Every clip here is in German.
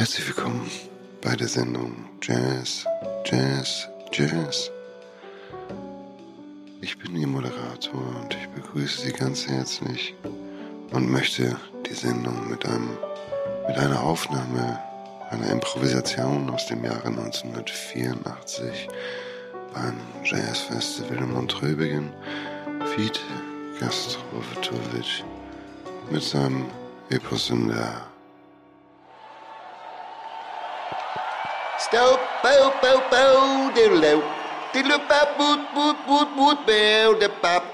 Herzlich willkommen bei der Sendung Jazz, Jazz, Jazz. Ich bin Ihr Moderator und ich begrüße Sie ganz herzlich und möchte die Sendung mit einem, mit einer Aufnahme, einer Improvisation aus dem Jahre 1984 beim Jazzfestival in Montreux beginnen. Vite Gastrovitovich mit seinem Epos in der Stow, bow, bow, bow, diddle diddle bap, boot, boot, boot, boot, bow, the bap.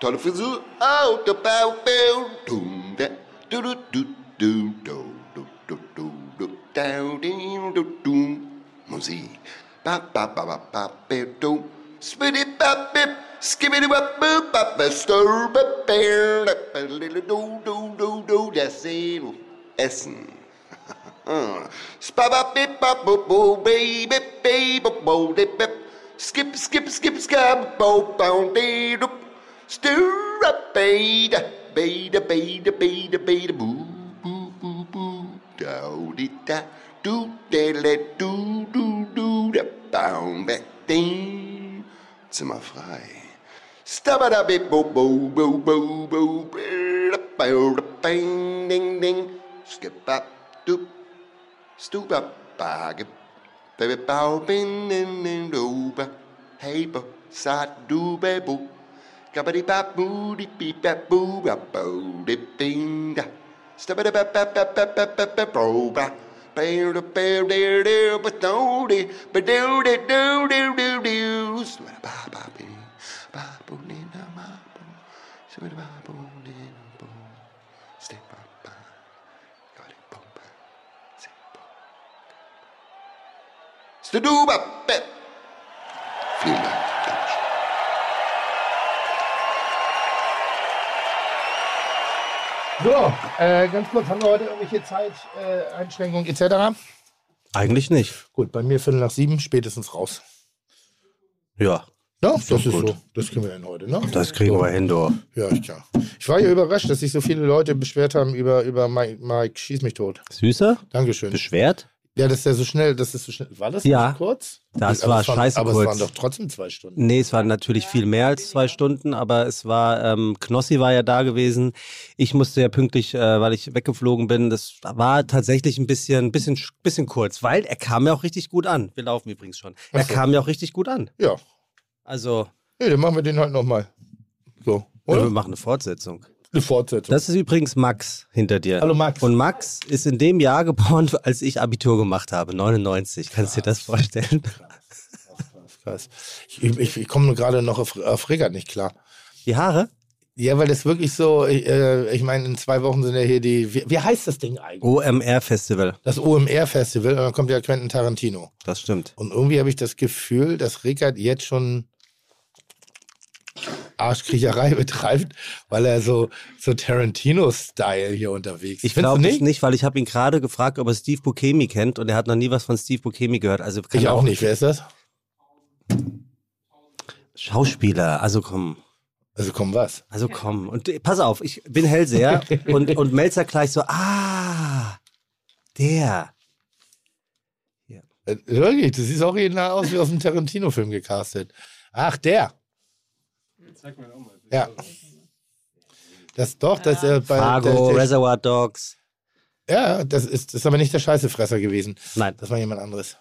Tolle Frisur, oh, the bow, bow, doom, da, do, do, do, do, do, do, do, do, do, down, ding, do, doom. Musik. Ba, ba, ba, ba, ba, ba, do. Spitty, ba, bip, skibbity, ba, boop, ba, ba, stir, ba, bear, da, ba, little, do, do, do, do, das Essen. Mm. Bo, bip. Skip, skip, skip, skip, bo, bow, dee, doop. Stir up, beta, beta, beta, beta, beta, boo, boo, boo, boo. Do, di, da, do, de, le, do, do, do, da, bow, back, ding. Zimmer frei. Stabba bip bo bo bo bo bo bo ding ding ding skip up doop Stuber bakke. Der ved bagbinden en lobe. Haber, sart du babu. Gabbadi babu, di bi babu, babu, di binda. Stabba ba ba ba ba ba ba ba bro ba. Bear bear bear bear but no de but do de do do do do. Stabba ba ba ba ba ba ba ba ba ba ba Staduba bet. Vielen Dank. Dankeschön. So, äh, ganz kurz, haben wir heute irgendwelche Zeiteinschränkungen äh, etc.? Eigentlich nicht. Gut, bei mir Viertel nach sieben, spätestens raus. Ja. Ja, das ist gut. so. Das kriegen wir dann heute, ne? Das kriegen wir hin, du. Ja, ich, ja. Ich war ja überrascht, dass sich so viele Leute beschwert haben über, über Mike, Mike Schieß mich tot. Süßer? Dankeschön. Beschwert? Ja, dass der so schnell, das ist so schnell. War das Ja. nicht kurz? Das Aber war es waren- scheiße Aber kurz. es waren doch trotzdem zwei Stunden. Nee, es war natürlich viel mehr als zwei Stunden, aber es war, ähm, Knossi war ja da gewesen. Ich musste ja pünktlich, äh, weil ich weggeflogen bin. Das war tatsächlich ein bisschen, bisschen, bisschen kurz, weil er kam ja auch richtig gut an. Wir laufen übrigens schon. Er Ach so. kam ja auch richtig gut an. Ja. Also, Nee, dann machen wir den halt nochmal. So, wir oder? machen eine Fortsetzung. Eine Fortsetzung. Das ist übrigens Max hinter dir. Hallo, Max. Und Max ist in dem Jahr geboren, als ich Abitur gemacht habe, 99. Kannst du dir das vorstellen? Krass. Ich, ich, ich komme gerade noch auf, auf Regat nicht klar. Die Haare? Ja, weil das wirklich so, ich, äh, ich meine, in zwei Wochen sind ja hier die, wie, wie heißt das Ding eigentlich? OMR-Festival. Das OMR-Festival und dann kommt ja Quentin Tarantino. Das stimmt. Und irgendwie habe ich das Gefühl, dass Rickard jetzt schon Arschkriecherei betreibt, weil er so, so Tarantino-Style hier unterwegs ist. Ich glaube es nicht, weil ich habe ihn gerade gefragt, ob er Steve Buscemi kennt und er hat noch nie was von Steve Buscemi gehört. Also Ich auch nicht. Wer ist das? Schauspieler, also komm. Also komm, was? Also komm. Und äh, pass auf, ich bin Hellseher und, und Melzer gleich so, ah, der. Äh, Wirklich, du siehst original aus wie aus einem Tarantino-Film gecastet. Ach, der. Ja. Das doch, das äh, bei Fargo, der, der, Reservoir Dogs. Ja, das ist, das ist aber nicht der Scheißefresser gewesen. Nein. Das war jemand anderes.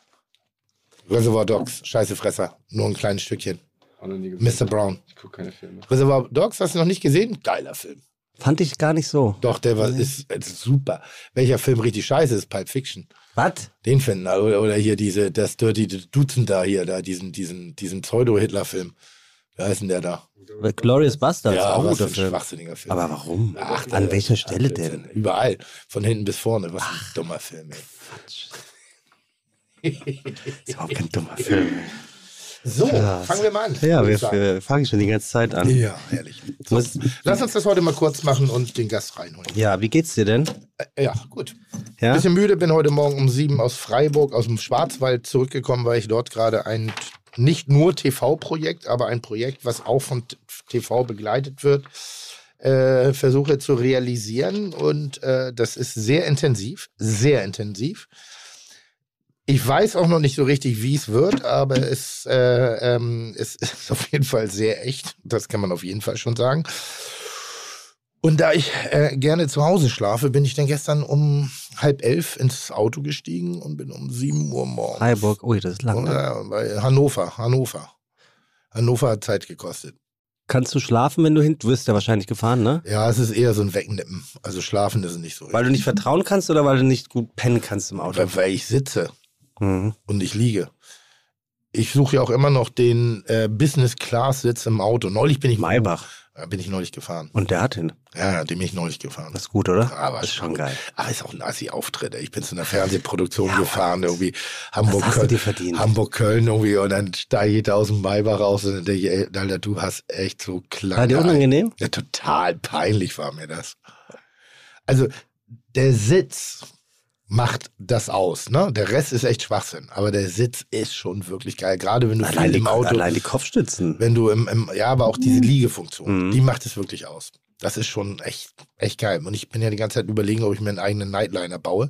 Reservoir Dogs, Scheißefresser. Nur ein kleines Stückchen. Auch. Mr. Brown. Ich gucke keine Filme. Reservoir Dogs, hast du noch nicht gesehen? Geiler Film. Fand ich gar nicht so. Doch, der war, ist, ist super. Welcher Film richtig scheiße ist? Pulp Fiction. Was? Den finden. Oder, oder hier diese, das Dirty Dutzend da hier, da, diesen, diesen, diesen Pseudo-Hitler-Film. Wie heißt denn der da? Glorious Bastards, ja, auch guter ein Film. schwachsinniger Film. Aber warum? Ach, An welcher Stelle ach, denn? Überall. Von hinten bis vorne. Was ein dummer Film, ey. Ist überhaupt kein dummer Film. So, Krass. fangen wir mal an. Ja, wir, wir fangen schon die ganze Zeit an. Ja, herrlich. So, lass uns das heute mal kurz machen und den Gast reinholen. Ja, wie geht's dir denn? Äh, Ja, gut. Ja? Bisschen müde, bin heute Morgen um sieben aus Freiburg, aus dem Schwarzwald zurückgekommen, weil ich dort gerade ein nicht nur TV-Projekt, aber ein Projekt, was auch von TV begleitet wird, äh, versuche zu realisieren und äh, das ist sehr intensiv, sehr intensiv. Ich weiß auch noch nicht so richtig, wie es wird, aber es, äh, ähm, es ist auf jeden Fall sehr echt. Das kann man auf jeden Fall schon sagen. Und da ich äh, gerne zu Hause schlafe, bin ich dann gestern um halb elf ins Auto gestiegen und bin um sieben Uhr morgens. Freiburg, ui, das ist lang. Ne? Bei Hannover, Hannover. Hannover hat Zeit gekostet. Kannst du schlafen, wenn du hin? Du wirst ja wahrscheinlich gefahren, ne? Ja, es ist eher so ein Wegnippen. Also schlafen ist nicht so. Weil du nicht vertrauen kannst oder weil du nicht gut pennen kannst im Auto? weil, weil ich sitze Mhm. und ich liege. Ich suche ja auch immer noch den äh, Business-Class-Sitz im Auto. Neulich bin ich Maybach. Ja, bin ich neulich gefahren. Und der hat ihn. Ja, den bin ich neulich gefahren. Das ist gut, oder? Aber das ist schon gut. geil. Aber ist auch ein Assi-Auftritt. Ich bin zu einer Fernsehproduktion gefahren, irgendwie Hamburg, hast du Köln. Hamburg, Köln irgendwie und dann steige ich da aus dem Maybach raus und dann denke ich, ey, Alter, du hast echt so klein. War dir unangenehm? Ja, total peinlich war mir das. Also, der Sitz macht das aus, ne? Der Rest ist echt Schwachsinn, aber der Sitz ist schon wirklich geil. Gerade wenn du Allein viel im Auto, allein die Kopfstützen. wenn du im, im ja, aber auch diese Liegefunktion, Mhm. die macht es wirklich aus. Das ist schon echt, echt geil. Und ich bin ja die ganze Zeit überlegen, ob ich mir einen eigenen Nightliner baue.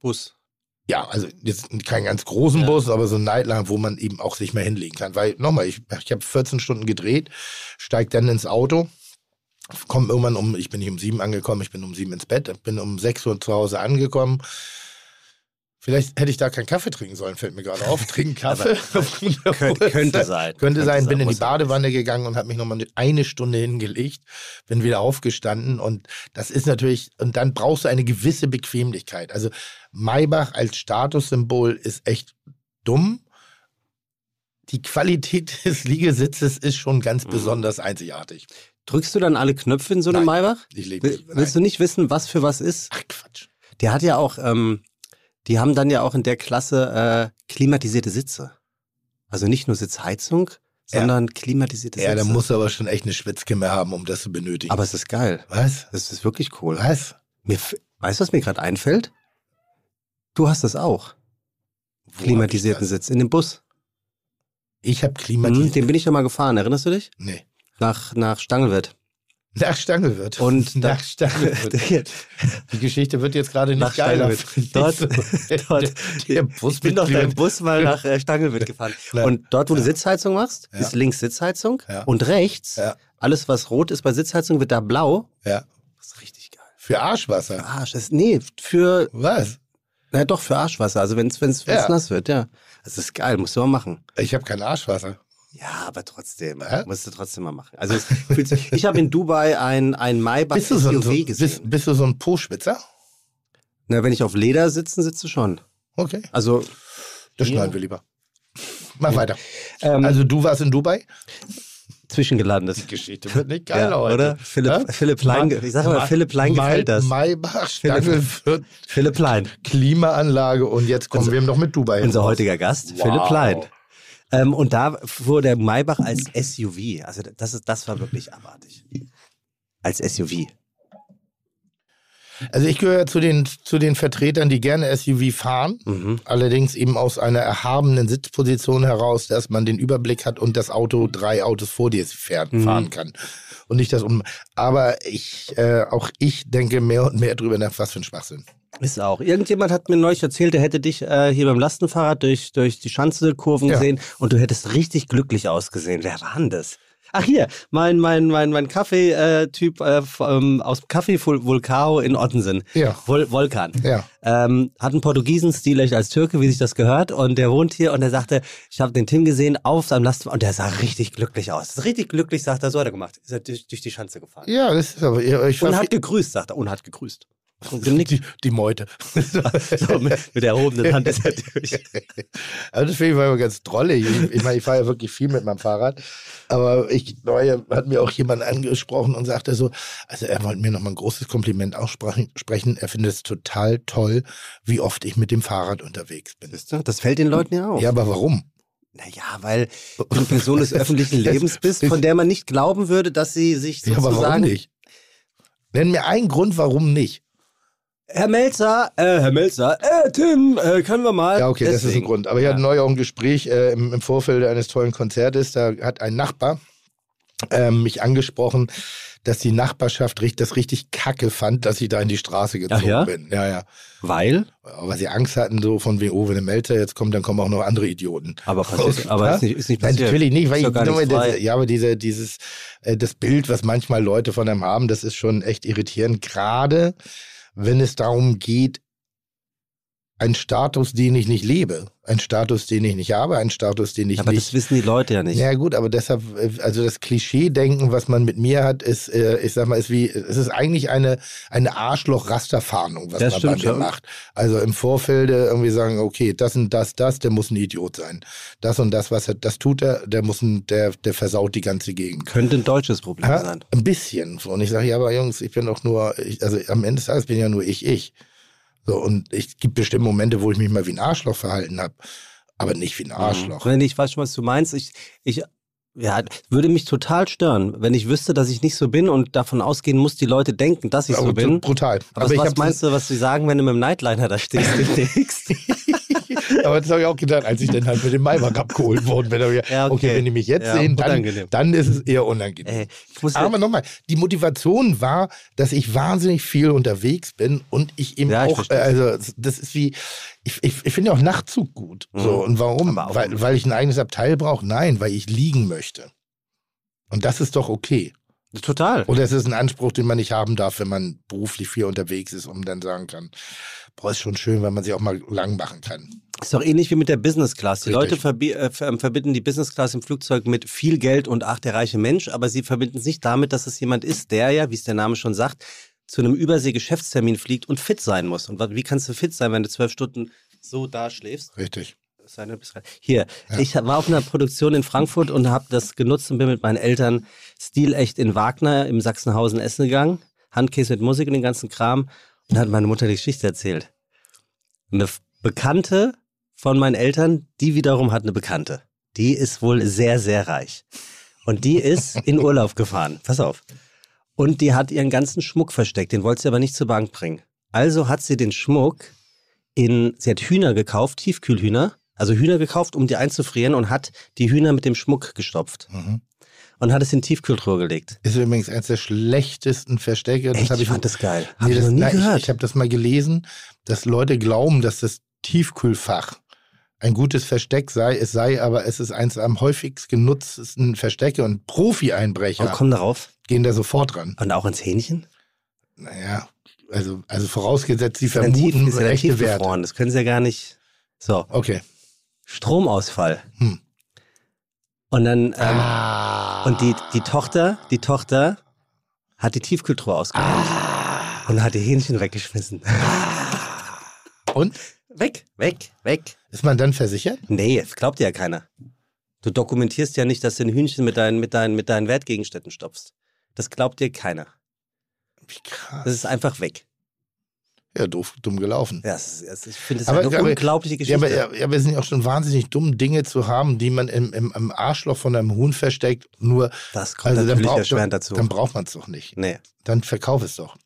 Bus. Ja, also jetzt keinen ganz großen Ja. Bus, aber so ein Nightliner, wo man eben auch sich mal hinlegen kann. Weil, nochmal, ich, ich habe 14 Stunden gedreht, steig dann ins Auto, komme irgendwann um, ich bin nicht um sieben angekommen, ich bin um sieben ins Bett, bin um sechs Uhr zu Hause angekommen. Vielleicht hätte ich da keinen Kaffee trinken sollen, fällt mir gerade auf. Trinken Kaffee. Könnte, könnte sein. Könnte sein, bin in die. Badewanne gegangen und habe mich nochmal eine Stunde hingelegt, bin wieder aufgestanden und das ist natürlich, und dann brauchst du eine gewisse Bequemlichkeit. Also Maybach als Statussymbol ist echt dumm. Die Qualität des Liegesitzes ist schon ganz Mhm. besonders einzigartig. Drückst du dann alle Knöpfe in so einem Nein. Maybach? Ich Will, nicht. willst du nicht wissen, was für was ist? Ach Quatsch. Der hat ja auch, ähm, die haben dann ja auch in der Klasse äh, klimatisierte Sitze. Also nicht nur Sitzheizung, Ja. sondern klimatisierte Ja, Sitze. da musst du aber schon echt eine Schwitzkimme haben, um das zu benötigen. Aber es ist geil. was? Das ist wirklich cool. Was? Mir, weißt du, was mir gerade einfällt? Du hast das auch. Wo Klimatisierten das? Sitz in dem Bus. Ich habe Mhm, klimatisiert. den bin ich ja mal gefahren, erinnerst du dich? nee. Nach, nach Stangelwirt. Nach Stangelwirt. Und nach Stangelwirt. Die Geschichte wird jetzt gerade nicht Nach geiler. Dort- dort- der Bus ich bin doch deinem Bus mal nach äh, Stangelwirt gefahren. Ja. Und dort, wo du Ja. Sitzheizung machst, Ja. ist links Sitzheizung Ja. und rechts, alles was rot ist bei Sitzheizung, wird da blau. Ja. Das ist richtig geil. Für Arschwasser. Für Arsch. Das, nee, für, Was? na doch, für Arschwasser. Also wenn es nass wird, ja. Das ist geil, musst du mal machen. Ich habe kein Arschwasser. Ja, aber trotzdem, Hä? musst du trotzdem mal machen. Also es ich habe in Dubai ein, ein Maybach Bist du, so ein, gesehen. bist, bist du so ein Po-Schwitzer? Na, wenn ich auf Leder sitzen sitze, schon. Okay. Also, Das Ja. schneiden wir lieber. Mach weiter. ähm, Also du warst in Dubai? zwischengelandet. Geschichte wird nicht geil Ja, heute. oder? Philipp, Ja? Philipp Lein, ich sage mal, Ma- Philipp Lein gefällt das. Maybach, Stangelwirt, Philipp Lein, Klimaanlage und jetzt kommen Unser- wir noch mit Dubai. unser heutiger Gast, Wow. Philipp Lein. Ähm, und da fuhr der Maybach als SUV. Also das, ist, das war wirklich abartig. Als SUV. Also ich gehöre zu den, zu den Vertretern, die gerne SUV fahren. Mhm. Allerdings eben aus einer erhabenen Sitzposition heraus, dass man den Überblick hat und das Auto drei Autos vor dir fährt, Mhm. fahren kann. Und nicht das um. Aber ich, äh, auch ich denke mehr und mehr drüber nach, was für ein Schwachsinn. Ist auch. Irgendjemand hat mir neulich erzählt, der hätte dich äh, hier beim Lastenfahrrad durch, durch die Schanze-Kurven Ja. gesehen und du hättest richtig glücklich ausgesehen. Wer war denn das? Ach hier, mein, mein, mein, mein Kaffee-Typ äh, ähm, aus Vul- Vulcao in Ottensen. Ja. Vol Volkan. Ja. Ähm, hat einen Portugiesen-Stil echt als Türke, wie sich das gehört. Und der wohnt hier und der sagte, ich habe den Tim gesehen auf seinem Lastenfahrrad und der sah richtig glücklich aus. Richtig glücklich, sagt er, so hat er gemacht. Ist er durch, durch die Schanze gefahren. Ja, das ist aber. Ich Und war hat gegrüßt, sagt er. Und hat gegrüßt. Die, die Meute. So, mit, mit erhobenen Hand ist er durch. Also das finde ich immer ganz drollig. Ich, ich meine, ich fahre ja wirklich viel mit meinem Fahrrad. Aber ich neue hat mir auch jemand angesprochen und sagte so, also er wollte mir nochmal ein großes Kompliment aussprechen. sprechen. Er findet es total toll, wie oft ich mit dem Fahrrad unterwegs bin. Das fällt den Leuten ja auf. Ja, aber warum? Naja, weil du eine Person des öffentlichen Lebens bist, von der man nicht glauben würde, dass sie sich Ja, aber warum sozusagen... nicht? Nenn mir einen Grund, warum nicht. Herr Melzer, äh, Herr Melzer, äh, Tim, äh, können wir mal... Ja, okay, das ist ein Deswegen. Grund. Aber ich hatte neu auch ein Gespräch äh, im, im Vorfeld eines tollen Konzertes. Da hat ein Nachbar ähm, mich angesprochen, dass die Nachbarschaft das richtig kacke fand, dass ich da in die Straße gezogen ja? bin. Ja, ja. Weil? Aber sie Angst hatten, so von wegen, oh, wenn der Melzer jetzt kommt, dann kommen auch noch andere Idioten. Aber passiert, aber Ja? ist nicht, ist nicht passiert. natürlich nicht, weil ich nur das, ja, aber diese, dieses, äh, das Bild, was manchmal Leute von einem haben, das ist schon echt irritierend, gerade wenn es darum geht, ein Status, den ich nicht lebe, ein Status, den ich nicht habe, ein Status, den ich aber nicht das wissen die Leute ja nicht. ja gut, aber deshalb, äh, also das Klischee-Denken, was man mit mir hat, ist, äh, ich sag mal, ist wie, es ist eigentlich eine, eine Arschloch-Rasterfahndung, was Das man stimmt bei mir schon. macht. Also im Vorfeld irgendwie sagen, okay, das und das, das, der muss ein Idiot sein. Das und das, was er, das tut er, der muss ein, der, der versaut die ganze Gegend. Könnte ein deutsches Problem Ja, sein. ein bisschen. Und ich sage, ja, aber Jungs, ich bin doch nur, ich, also am Ende des Tages bin ja nur ich, ich. So, und ich gibt bestimmt Momente, wo ich mich mal wie ein Arschloch verhalten habe, aber nicht wie ein Arschloch. Wenn ich weiß schon, was du meinst. Ich, ich ja, würde mich total stören, wenn ich wüsste, dass ich nicht so bin und davon ausgehen muss, die Leute denken, dass ich so Aber bin. brutal. Aber, ich was meinst du, was sie sagen, wenn du mit dem Nightliner da stehst demnächst? Aber das habe ich auch gedacht, als ich dann halt mit dem Maybach abgeholt worden bin. ich Ja, okay. okay. wenn die mich jetzt Ja, sehen, dann, dann ist es eher unangenehm. Ey, ich ja, Aber nochmal, die Motivation war, dass ich wahnsinnig viel unterwegs bin und ich eben Ja, ich auch, äh, verstehe. also das ist wie, ich, ich, ich finde ja auch Nachtzug gut. So, Mhm. und warum? Weil, weil ich ein eigenes Abteil brauche? Nein, weil ich liegen möchte. Und das ist doch okay. Total. Oder es ist ein Anspruch, den man nicht haben darf, wenn man beruflich viel unterwegs ist und dann sagen kann, boah, ist schon schön, wenn man sich auch mal lang machen kann. Ist doch ähnlich wie mit der Business Class. Die Richtig. Leute verbi äh, ver verbinden die Business Class im Flugzeug mit viel Geld und ach, der reiche Mensch, aber sie verbinden es nicht damit, dass es jemand ist, der ja, wie es der Name schon sagt, zu einem Übersee-Geschäftstermin fliegt und fit sein muss. Und wie kannst du fit sein, wenn du zwölf Stunden so da schläfst? Richtig. Es sei denn, du bist rein. Hier, ich war auf einer Produktion in Frankfurt und habe das genutzt und bin mit meinen Eltern stilecht in Wagner im Sachsenhausen essen gegangen. Handkäse mit Musik und den ganzen Kram. Und hat meine Mutter die Geschichte erzählt. Eine Bekannte von meinen Eltern, die wiederum hat eine Bekannte. Die ist wohl sehr, sehr reich. Und die ist in Urlaub gefahren. Pass auf. Und die hat ihren ganzen Schmuck versteckt. Den wollte sie aber nicht zur Bank bringen. Also hat sie den Schmuck in, sie hat Hühner gekauft, Tiefkühlhühner, also Hühner gekauft, um die einzufrieren und hat die Hühner mit dem Schmuck gestopft Mhm. und hat es in Tiefkühltruhe gelegt. Ist übrigens eines der schlechtesten Verstecke. Das Echt? ich ich, fand das geil. Hab nee, ich das, noch nie nein, gehört. Ich, ich habe das mal gelesen, dass Leute glauben, dass das Tiefkühlfach ein gutes Versteck sei. Es sei aber, es ist eins am häufigst genutztesten Verstecke und Profi-Einbrecher und komm darauf. gehen da sofort ran. Und auch ins Hähnchen? Naja, also, also vorausgesetzt, sie dann tief, vermuten ist ja echte Werte. Das können sie ja gar nicht. So, Okay. Stromausfall. Hm. Und dann, ähm, ah. und die, die Tochter, die Tochter hat die Tiefkühltruhe ausgeräumt Ah. und hat die Hähnchen weggeschmissen. Und? weg, weg, weg. Ist man dann versichert? Nee, das glaubt dir ja keiner. Du dokumentierst ja nicht, dass du ein Hühnchen mit deinen, mit deinen, mit deinen Wertgegenständen stopfst. Das glaubt dir keiner. Wie krass. Das ist einfach weg. Ja, doof, dumm gelaufen. Ja, das ist, ich finde es Aber- eine unglaubliche Ja, Geschichte. aber, ja, aber es sind ja auch schon wahnsinnig dumm, Dinge zu haben, die man im, im, im Arschloch von einem Huhn versteckt. Nur, das kommt also dann, natürlich braucht, erschwerend dann, dazu. dann braucht man es doch nicht. nee. Dann verkauf es doch.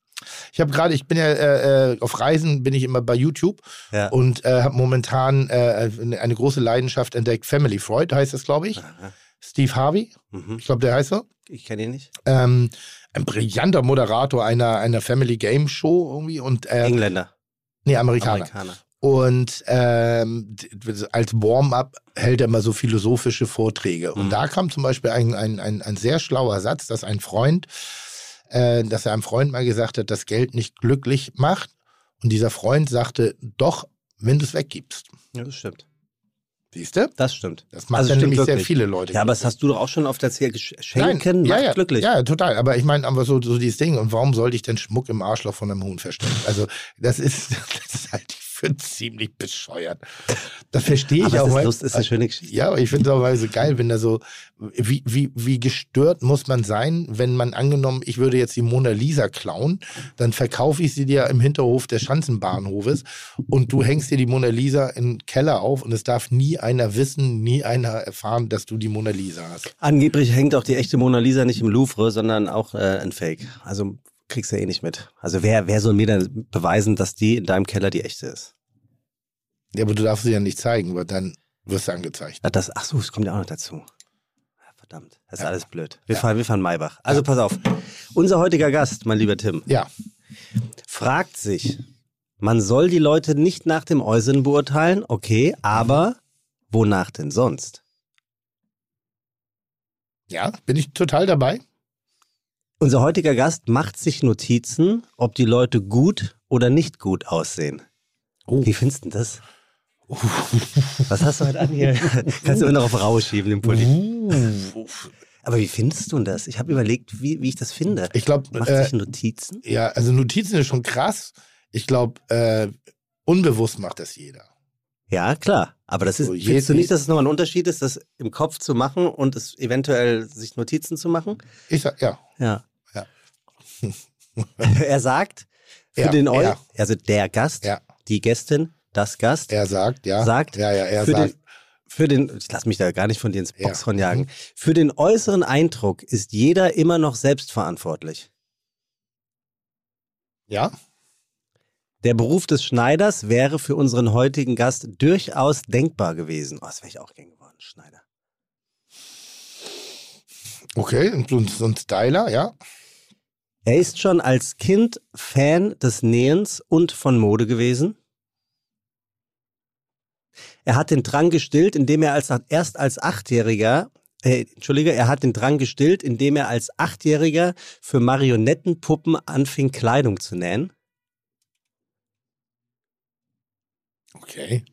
Ich habe gerade, ich bin ja äh, äh, auf Reisen, bin ich immer bei YouTube Ja. und äh, habe momentan äh, eine, eine große Leidenschaft entdeckt. Family Freud heißt das, glaube ich. Aha. Steve Harvey, Mhm. ich glaube, der heißt so. Ich kenne ihn nicht. Ähm, ein brillanter Moderator einer, einer Family Game Show irgendwie und äh, Engländer. nee, Amerikaner. Amerikaner. Und ähm, als Warm-up hält er immer so philosophische Vorträge. Und Mhm. da kam zum Beispiel ein, ein, ein, ein sehr schlauer Satz, dass ein Freund, äh, dass er einem Freund mal gesagt hat, dass Geld nicht glücklich macht. Und dieser Freund sagte, doch, wenn du es weggibst. Ja, das stimmt. Siehst du? Das stimmt. Das macht Also nämlich sehr viele Leute. Ja, aber das hast du doch auch schon oft erzählt. Gesch- Nein, Schenken ja, macht ja, glücklich. Ja, total. Aber ich meine, aber so, so dieses Ding. Und warum sollte ich denn Schmuck im Arschloch von einem Huhn verstecken? Also, das ist, das halte ich für ziemlich bescheuert. Das verstehe ich aber auch. es ist, ist eine schöne Geschichte. Ja, aber ich finde es auch so geil, wenn da so, wie, wie, wie gestört muss man sein, wenn man angenommen, ich würde jetzt die Mona Lisa klauen, dann verkaufe ich sie dir im Hinterhof des Schanzenbahnhofes und du hängst dir die Mona Lisa im Keller auf und es darf nie einer wissen, nie einer erfahren, dass du die Mona Lisa hast. Angeblich hängt auch die echte Mona Lisa nicht im Louvre, sondern auch äh, ein Fake. Also kriegst du eh nicht mit. Also wer, wer soll mir denn beweisen, dass die in deinem Keller die echte ist? Ja, aber du darfst sie ja nicht zeigen, weil dann wirst du angezeigt. Ah, Das, ach so, es kommt ja auch noch dazu. Ja, verdammt. Das ist alles blöd. Wir, fahren, wir fahren Maybach. Also pass auf. Unser heutiger Gast, mein lieber Tim, Ja. fragt sich, man soll die Leute nicht nach dem Äußeren beurteilen, okay, aber wonach denn sonst? Ja, bin ich total dabei. Unser heutiger Gast macht sich Notizen, ob die Leute gut oder nicht gut aussehen. Oh. Wie findest du das? Was hast du heute an hier? Kannst du immer noch auf Rau schieben, den Pulli. Uh. Aber wie findest du denn das? Ich habe überlegt, wie, wie ich das finde. Ich glaube, Macht äh, sich Notizen? ja, also Notizen ist schon krass. Ich glaube, äh, unbewusst macht das jeder. Ja, klar. Aber das ist, So, findest du nicht, dass es nochmal ein Unterschied ist, das im Kopf zu machen und es eventuell sich Notizen zu machen? Ich sag, ja. Ja. Ja. er sagt, für Ja, den Eu er. also der Gast, Ja. die Gästin, das Gast, Er sagt, ja. sagt, Ja, ja, er für, sagt. den, für den, ich lass mich da gar nicht von dir ins Ja. Boxhorn jagen, für den äußeren Eindruck ist jeder immer noch selbstverantwortlich. Ja? Der Beruf des Schneiders wäre für unseren heutigen Gast durchaus denkbar gewesen. Oh, das wäre ich auch gern geworden, Schneider. Okay, und so ein Styler, ja. Er ist schon als Kind Fan des Nähens und von Mode gewesen. Er hat den Drang gestillt, indem er als, erst als Achtjähriger, äh, Entschuldige, er hat den Drang gestillt, indem er als Achtjähriger für Marionettenpuppen anfing, Kleidung zu nähen. Okay.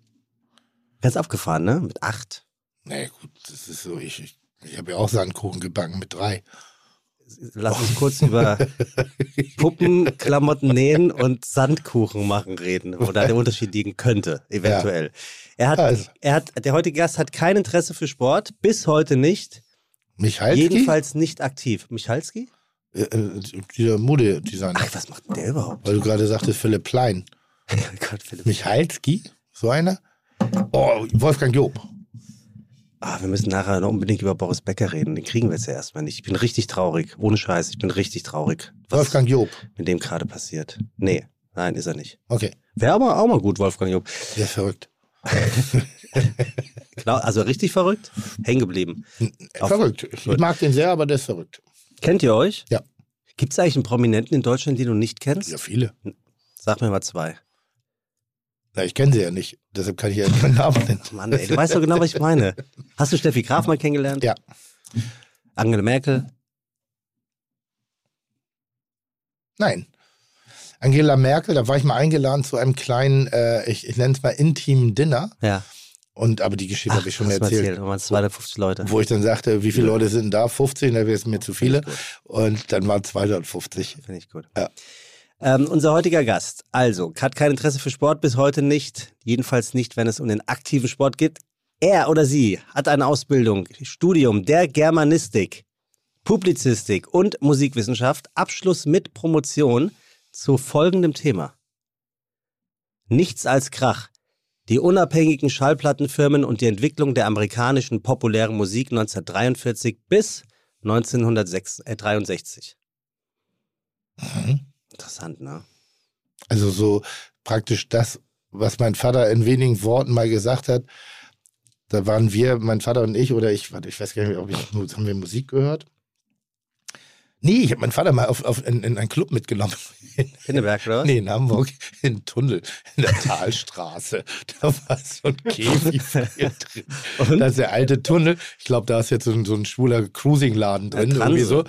Ganz abgefahren, ne? Mit acht. Na ja, gut, das ist so, ich, ich, ich habe ja auch Sandkuchen gebacken mit drei. Lass uns kurz über Puppen, Klamotten nähen und Sandkuchen machen reden, wo da der Unterschied liegen könnte, eventuell. Er hat, Also. er hat, der heutige Gast hat kein Interesse für Sport, bis heute nicht, Michalski? jedenfalls nicht aktiv. Michalski? Äh, äh, dieser Modedesigner. Ach, was macht denn der überhaupt? Weil du gerade sagtest, Philipp Plein. Oh Gott, Philipp. Michalski? So einer? Oh, Wolfgang Job. Ah, wir müssen nachher noch unbedingt über Boris Becker reden. Den kriegen wir jetzt ja erstmal nicht. Ich bin richtig traurig. Ohne Scheiß, ich bin richtig traurig. Was Wolfgang Job. mit dem gerade passiert? Nee, nein, ist er nicht. Okay, Wäre aber auch mal gut, Wolfgang Job. der ist verrückt. Genau, also richtig verrückt? Hängen geblieben. Auf- verrückt. Ich Gut. mag den sehr, aber der ist verrückt. Kennt ihr euch? Ja. Gibt es eigentlich einen Prominenten in Deutschland, den du nicht kennst? Ja, viele. Sag mir mal zwei. Na, ich kenne sie ja nicht. Deshalb kann ich ja keinen Namen nennen. Mann, ey, du weißt doch genau, was ich meine. Hast du Steffi Graf mal kennengelernt? Ja. Angela Merkel? Nein. Angela Merkel, da war ich mal eingeladen zu einem kleinen, äh, ich, ich nenne es mal intimen Dinner. Ja. Und aber die Geschichte habe ich schon erzählt. erzählt. Da waren es 250 Leute. Wo ich dann sagte, wie viele Leute sind da? 15, da wäre es mir zu viele. Und dann waren es 250. Finde ich gut. Ja. Ähm, unser heutiger Gast, also, hat kein Interesse für Sport bis heute nicht. Jedenfalls nicht, wenn es um den aktiven Sport geht. Er oder sie hat eine Ausbildung, Studium der Germanistik, Publizistik und Musikwissenschaft, Abschluss mit Promotion zu folgendem Thema. Nichts als Krach. Die unabhängigen Schallplattenfirmen und die Entwicklung der amerikanischen populären Musik 1943 bis 1963. Mhm. Interessant, ne? Also so praktisch das, was mein Vater in wenigen Worten mal gesagt hat. Da waren wir, mein Vater und ich, oder ich, warte, ich weiß gar nicht, ob ich, haben wir Musik gehört? Nee, ich habe meinen Vater mal auf, auf, in, in einen Club mitgenommen. Pinneberg, oder? Nee, in Hamburg, in Tunnel, in der Talstraße. Da war so ein Käfig drin. Und? Das ist der alte Tunnel. Ich glaube, da ist jetzt so ein, so ein schwuler Cruising-Laden drin. irgendwie so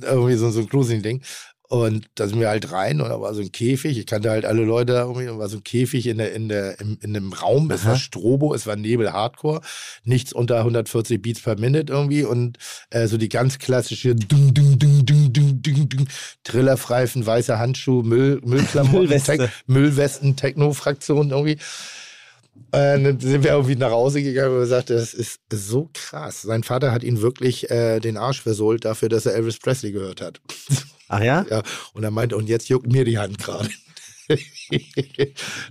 irgendwie so, so ein Cruising-Ding. Und da sind wir halt rein und da war so ein Käfig. Ich kannte halt alle Leute da irgendwie. Da war so ein Käfig in, der, in, der, im, in einem Raum. Es Aha. war Strobo, es war Nebel Hardcore. Nichts unter 140 Beats per Minute irgendwie. Und äh, so die ganz klassische Dung, Dung, Dung, Dung, Dung, Dung, Dung, Trillerfreifen, weiße Handschuhe, Müll, Müllklamotten, Müllweste. Tech, Müllwesten, Techno-Fraktion irgendwie. Äh, dann sind wir irgendwie nach Hause gegangen und gesagt, das ist so krass. Sein Vater hat ihn wirklich äh, den Arsch versohlt dafür, dass er Elvis Presley gehört hat. Ach ja? Ja, und er meinte, und jetzt juckt mir die Hand gerade.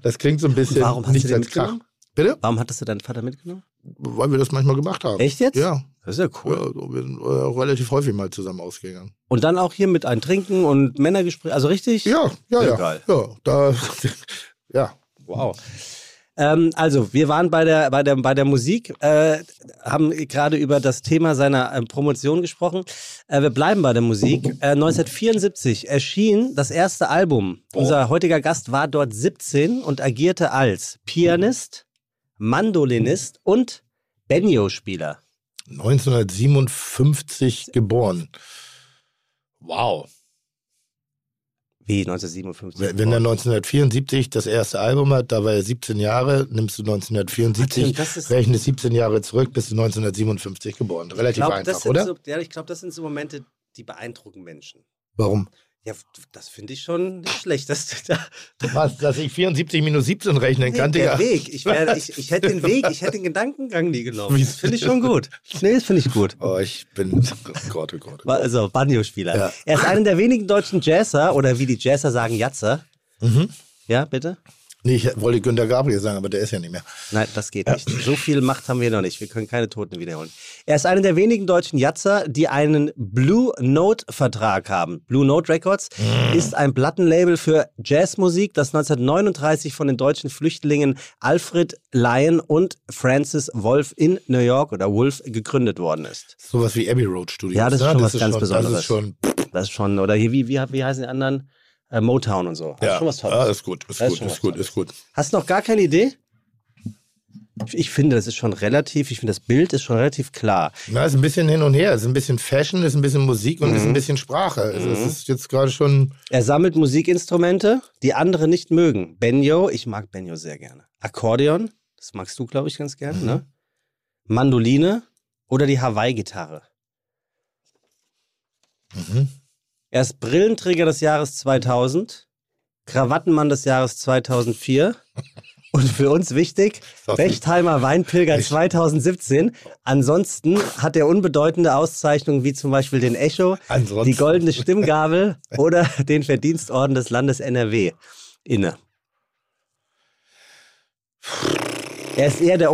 das klingt so ein bisschen Warum hast nicht du den als Krach. mitgenommen? Bitte? Warum hattest du deinen Vater mitgenommen? Weil wir das manchmal gemacht haben. Echt jetzt? Ja. Das ist ja cool. ja so, wir sind äh, relativ häufig mal zusammen ausgegangen. Und dann auch hier mit ein Trinken und Männergespräch. Also richtig? Ja, ja, ja. Ja, da, ja. Wow. Ähm, also, wir waren bei der, bei der, bei der Musik, äh, haben gerade über das Thema seiner äh, Promotion gesprochen. Äh, wir bleiben bei der Musik. Äh, 1974 erschien das erste Album. Unser heutiger Gast war dort 17 und agierte als Pianist, Mandolinist und Banjo-Spieler. 1957 geboren. Wow. Wie 1957? Wenn er 1974 das erste Album hat, da war er 17 Jahre, nimmst du 1974, Stimmt, das ist- rechnest 17 Jahre zurück, bist du 1957 geboren. Relativ glaube, einfach, oder? so, ja, ich glaub, das sind so Momente, die beeindrucken Menschen. Warum? Ja, das finde ich schon nicht schlecht. Dass du da, Was, dass ich 74 minus 17 rechnen kann, der Digga? Weg. Ich, wär, ich, ich hätte den Weg, ich hätte den Gedankengang nie genommen. Das finde ich schon gut. Nee, das finde ich gut. Oh, ich bin. Gott, oh Gott. Oh Gott. Also, Banjo-Spieler. Ja. Er ist einer der wenigen deutschen Jazzer, oder wie die Jazzer sagen, Jatzer. Mhm. Ja, bitte? Nee, ich wollte Günter Gabriel sagen, aber der ist ja nicht mehr. Nein, das geht nicht. So viel Macht haben wir noch nicht. Wir können keine Toten wiederholen. Er ist einer der wenigen deutschen Jatzer, die einen Blue Note-Vertrag haben. Blue Note Records ist ein Plattenlabel für Jazzmusik, das 1939 von den deutschen Flüchtlingen Alfred Lyon und Francis Wolf in New York oder Wolf gegründet worden ist. Sowas wie Abbey Road Studios. Ja, das ist ne? schon was ganz Das Besonderes. ist schon. Das ist schon, oder hier, wie, wie, wie heißen die anderen? Äh, Motown und so. Ja, ist schon was Tolles. ja, ist gut, ist gut, ist gut, ist gut. Hast du noch gar keine Idee? Ich- finde, das ist schon relativ, ich finde, das Bild ist schon relativ klar. Na, ist ein bisschen hin und her. Ist ein bisschen Fashion, ist ein bisschen Musik und Mhm. ist ein bisschen Sprache. Also, es ist jetzt gerade schon. Er sammelt Musikinstrumente, die andere nicht mögen. Benjo, ich mag Benjo sehr gerne. Akkordeon, das magst du, glaube ich, ganz gerne, Mhm. ne? Mandoline oder die Hawaii-Gitarre. Mhm. Er ist Brillenträger des Jahres 2000, Krawattenmann des Jahres 2004 und für uns wichtig, Bechtheimer Weinpilger Ich- 2017. Ansonsten hat er unbedeutende Auszeichnungen wie zum Beispiel den Echo, Ansonsten. die Goldene Stimmgabel oder den Verdienstorden des Landes NRW inne. Er ist eher der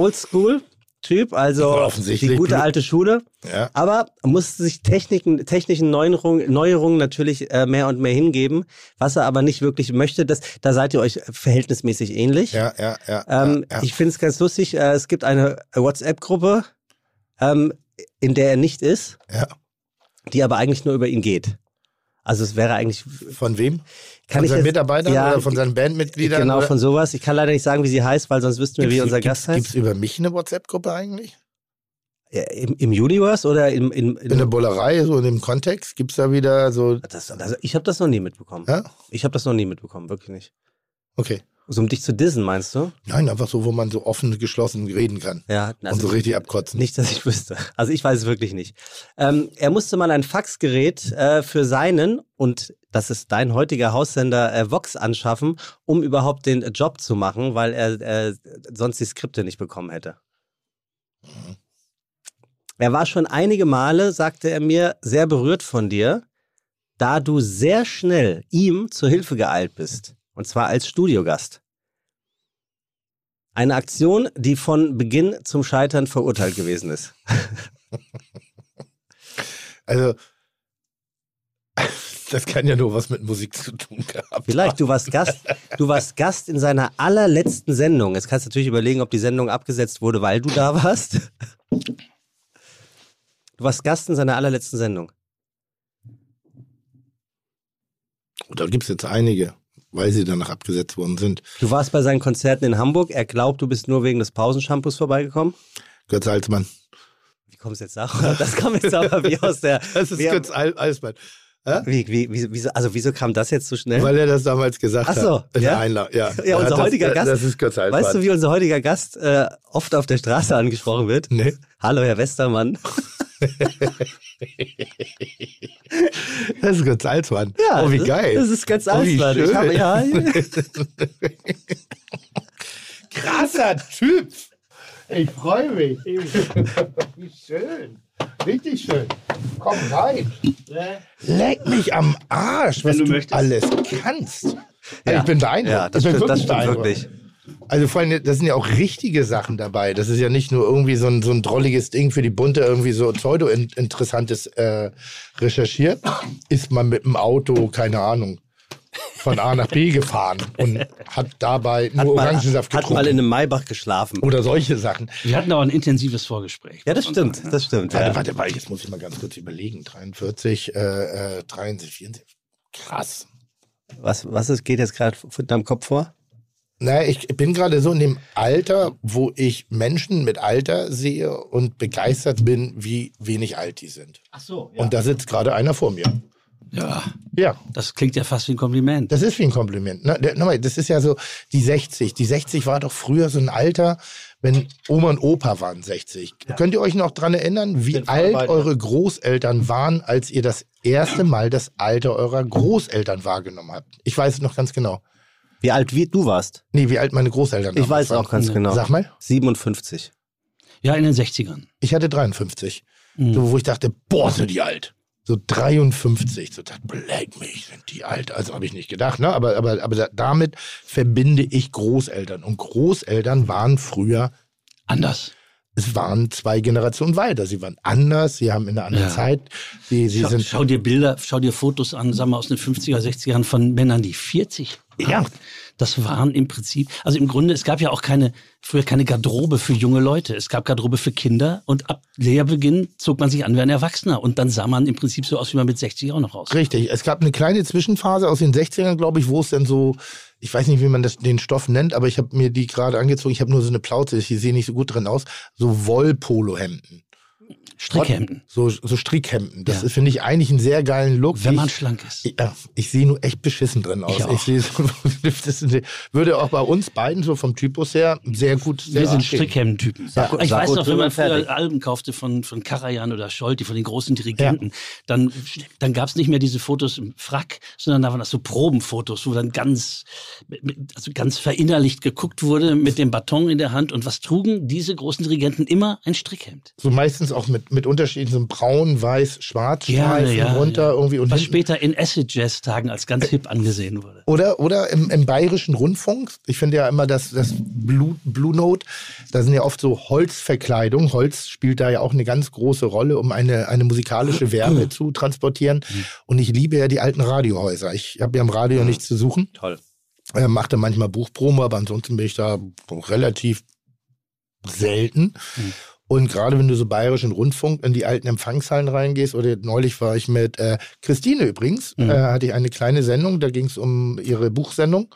Oldschool-Typ, also Offensichtlich. die gute alte Schule, Ja. aber musste sich Techniken, technischen Neuerungen, Neuerungen natürlich äh, mehr und mehr hingeben, was er aber nicht wirklich möchte. Das, da seid ihr euch verhältnismäßig ähnlich. Ja, ja, ja. Ähm, ja, ja. Ich finde es ganz lustig, äh, es gibt eine WhatsApp-Gruppe, ähm, in der er nicht ist, ja. die aber eigentlich nur über ihn geht. Also es wäre eigentlich, Von wem? kann von seinen jetzt, Mitarbeitern Ja, oder von seinen Bandmitgliedern? genau oder? von sowas. Ich kann leider nicht sagen, wie sie heißt, weil sonst wüssten wir, wie unser Gast heißt. Gibt es über mich eine WhatsApp-Gruppe eigentlich? Ja, Im, Im Universe oder im, im, In der Bullerei, so in dem Kontext? Gibt es da wieder so. das, also ich habe das noch nie mitbekommen. Ja? Ich habe das noch nie mitbekommen, wirklich nicht. Okay. So um dich zu dissen, meinst du? Nein, einfach so, wo man so offen, geschlossen reden kann. Ja, und so richtig abkotzen. Nicht, dass ich wüsste. Also ich weiß es wirklich nicht. Ähm, er musste mal ein Faxgerät äh, für seinen und das ist dein heutiger Haussender äh, Vox anschaffen, um überhaupt den Job zu machen, weil er äh, sonst die Skripte nicht bekommen hätte. Er war schon einige Male, sagte er mir, sehr berührt von dir, da du sehr schnell ihm zur Hilfe geeilt bist. Und zwar als Studiogast. Eine Aktion, die von Beginn zum Scheitern verurteilt gewesen ist. Also, das kann ja nur was mit Musik zu tun gehabt. Vielleicht, du warst Gast, du warst Gast in seiner allerletzten Sendung. Jetzt kannst du natürlich überlegen, ob die Sendung abgesetzt wurde, weil du da warst. Du warst Gast in seiner allerletzten Sendung. Da gibt es jetzt einige, weil sie danach abgesetzt worden sind. Du warst bei seinen Konzerten in Hamburg. Er glaubt, du bist nur wegen des Pausenshampoos vorbeigekommen. Götz Alsmann. Wie kommst du jetzt darauf? Das kam jetzt aber wie aus der. Das ist Götz Al Alsmann. wie, wie, wie, wieso, also wieso kam das jetzt so schnell? Weil er das damals gesagt Ach so, hat. In ja? Einladung. Ja, Ja, unser Er hat heutiger das, Gast- Das ist Alsmann. Weißt du, wie unser heutiger Gast äh, oft auf der Straße angesprochen wird? Nee. Hallo, Herr Westermann. Das ist Götz Alsmann. Ja, oh, wie das- geil. Das ist ganz Oh, wie Alsmann. Ich habe, ja, Krasser Typ. Ich freue mich. Wie schön. Richtig schön. Komm rein. Leck mich am Arsch, was du du, möchtest. alles kannst. Ja. Ich bin beeindruckt. ja das ich bin stimmt, das wirklich stimmt beeindruckt. wirklich. Also vor allem, das sind ja auch richtige Sachen dabei. Das ist ja nicht nur irgendwie so ein, so ein drolliges Ding für die Bunte, irgendwie so pseudo-interessantes äh, recherchiert. Ist man mit dem Auto, keine Ahnung. Von A nach B gefahren und hat dabei nur Hat mal, Orangensaft hat getrunken. mal in einem Maybach geschlafen. oder solche Sachen. Wir hatten aber ein intensives Vorgespräch. Ja, das stimmt, das stimmt. Warte, Ja. warte, warte, jetzt muss ich mal ganz kurz überlegen. 43, äh, äh, 73, 74. Krass. Was, was ist, geht jetzt gerade von deinem Kopf vor? Naja, ich bin gerade so in dem Alter, wo ich Menschen mit Alter sehe und begeistert bin, wie wenig alt die sind. Ach so, Und da sitzt gerade einer vor mir. Ja, Ja, das klingt ja fast wie ein Kompliment. das ist wie ein Kompliment. Ne? Der- nochmal, Das ist ja so die 60. Die 60 war doch früher so ein Alter, wenn Oma und Opa waren 60. Könnt ihr euch noch dran erinnern, wie alt bei dir. eure Großeltern waren, als ihr das erste Mal das Alter eurer Großeltern wahrgenommen habt? Ich weiß es noch ganz genau. Wie alt wie du warst? Nee, wie alt meine Großeltern Ich weiß waren. auch ganz Ja. genau. Sag mal. 57. Ja, in den 60ern. Ich hatte 53. Mhm. So, wo ich dachte, boah, sind die alt. So 53. So dachte, bleib mich, sind die alt. Also habe ich nicht gedacht, ne? Aber, aber, aber da, damit verbinde ich Großeltern. Und Großeltern waren früher, Anders. es waren zwei Generationen weiter. Sie waren anders, sie haben in einer anderen Ja. Zeit, sie, sie Schau, sind. schau dir Bilder, schau dir Fotos an, sagen wir aus den 50er, 60ern von Männern, die 40 waren. Ja. Das waren im Prinzip, also im Grunde, es gab ja auch keine, früher keine Garderobe für junge Leute. Es gab Garderobe für Kinder und ab Lehrbeginn zog man sich an wie ein Erwachsener und dann sah man im Prinzip so aus, wie man mit 60 auch noch aussah. Richtig. Es gab eine kleine Zwischenphase aus den 60ern, glaube ich, wo es dann so, ich weiß nicht, wie man das, den Stoff nennt, aber ich habe mir die gerade angezogen. Ich habe nur so eine Plauze, ich sehe nicht so gut drin aus. So Wollpolohemden. Strickhemden, So, so Strickhemden. Das Ja. ist, finde ich, eigentlich einen sehr geilen Look. wenn man ich, schlank ist. ich, ja, ich sehe nur echt beschissen drin aus. Ich. Ich, sehe so, das würde auch bei uns beiden so vom Typus her sehr gut sehr Wir sind. Strickhemden-Typen. Ja. ich weiß noch, wenn man früher fertig. Alben kaufte von, von Karajan oder Scholti, von den großen Dirigenten, dann, dann gab es nicht mehr diese Fotos im Frack, sondern da waren das so Probenfotos, wo dann ganz, also ganz verinnerlicht geguckt wurde mit dem Baton in der Hand. Und was trugen diese großen Dirigenten immer? Ein Strickhemd. So meistens auch mit, mit Unterschieden, so braun, weiß, schwarz, Gerne, ja, runter ja. irgendwie und Was hinten- später in Acid-Jazz-Tagen als ganz hip angesehen wurde. Oder, oder im, im bayerischen Rundfunk. Ich finde ja immer, dass das Blue, Blue Note, da sind ja oft so Holzverkleidung. Holz spielt da ja auch eine ganz große Rolle, um eine, eine musikalische Wärme zu transportieren. Und ich liebe ja die alten Radiohäuser. Ich habe ja im Radio nichts zu suchen. Toll. äh, machte manchmal Buchpromo, aber ansonsten bin ich da relativ selten. Mhm. Und gerade wenn du so bayerischen Rundfunk in die alten Empfangshallen reingehst, oder neulich war ich mit äh, Christine übrigens, Mhm. äh, hatte ich eine kleine Sendung, da ging es um ihre Buchsendung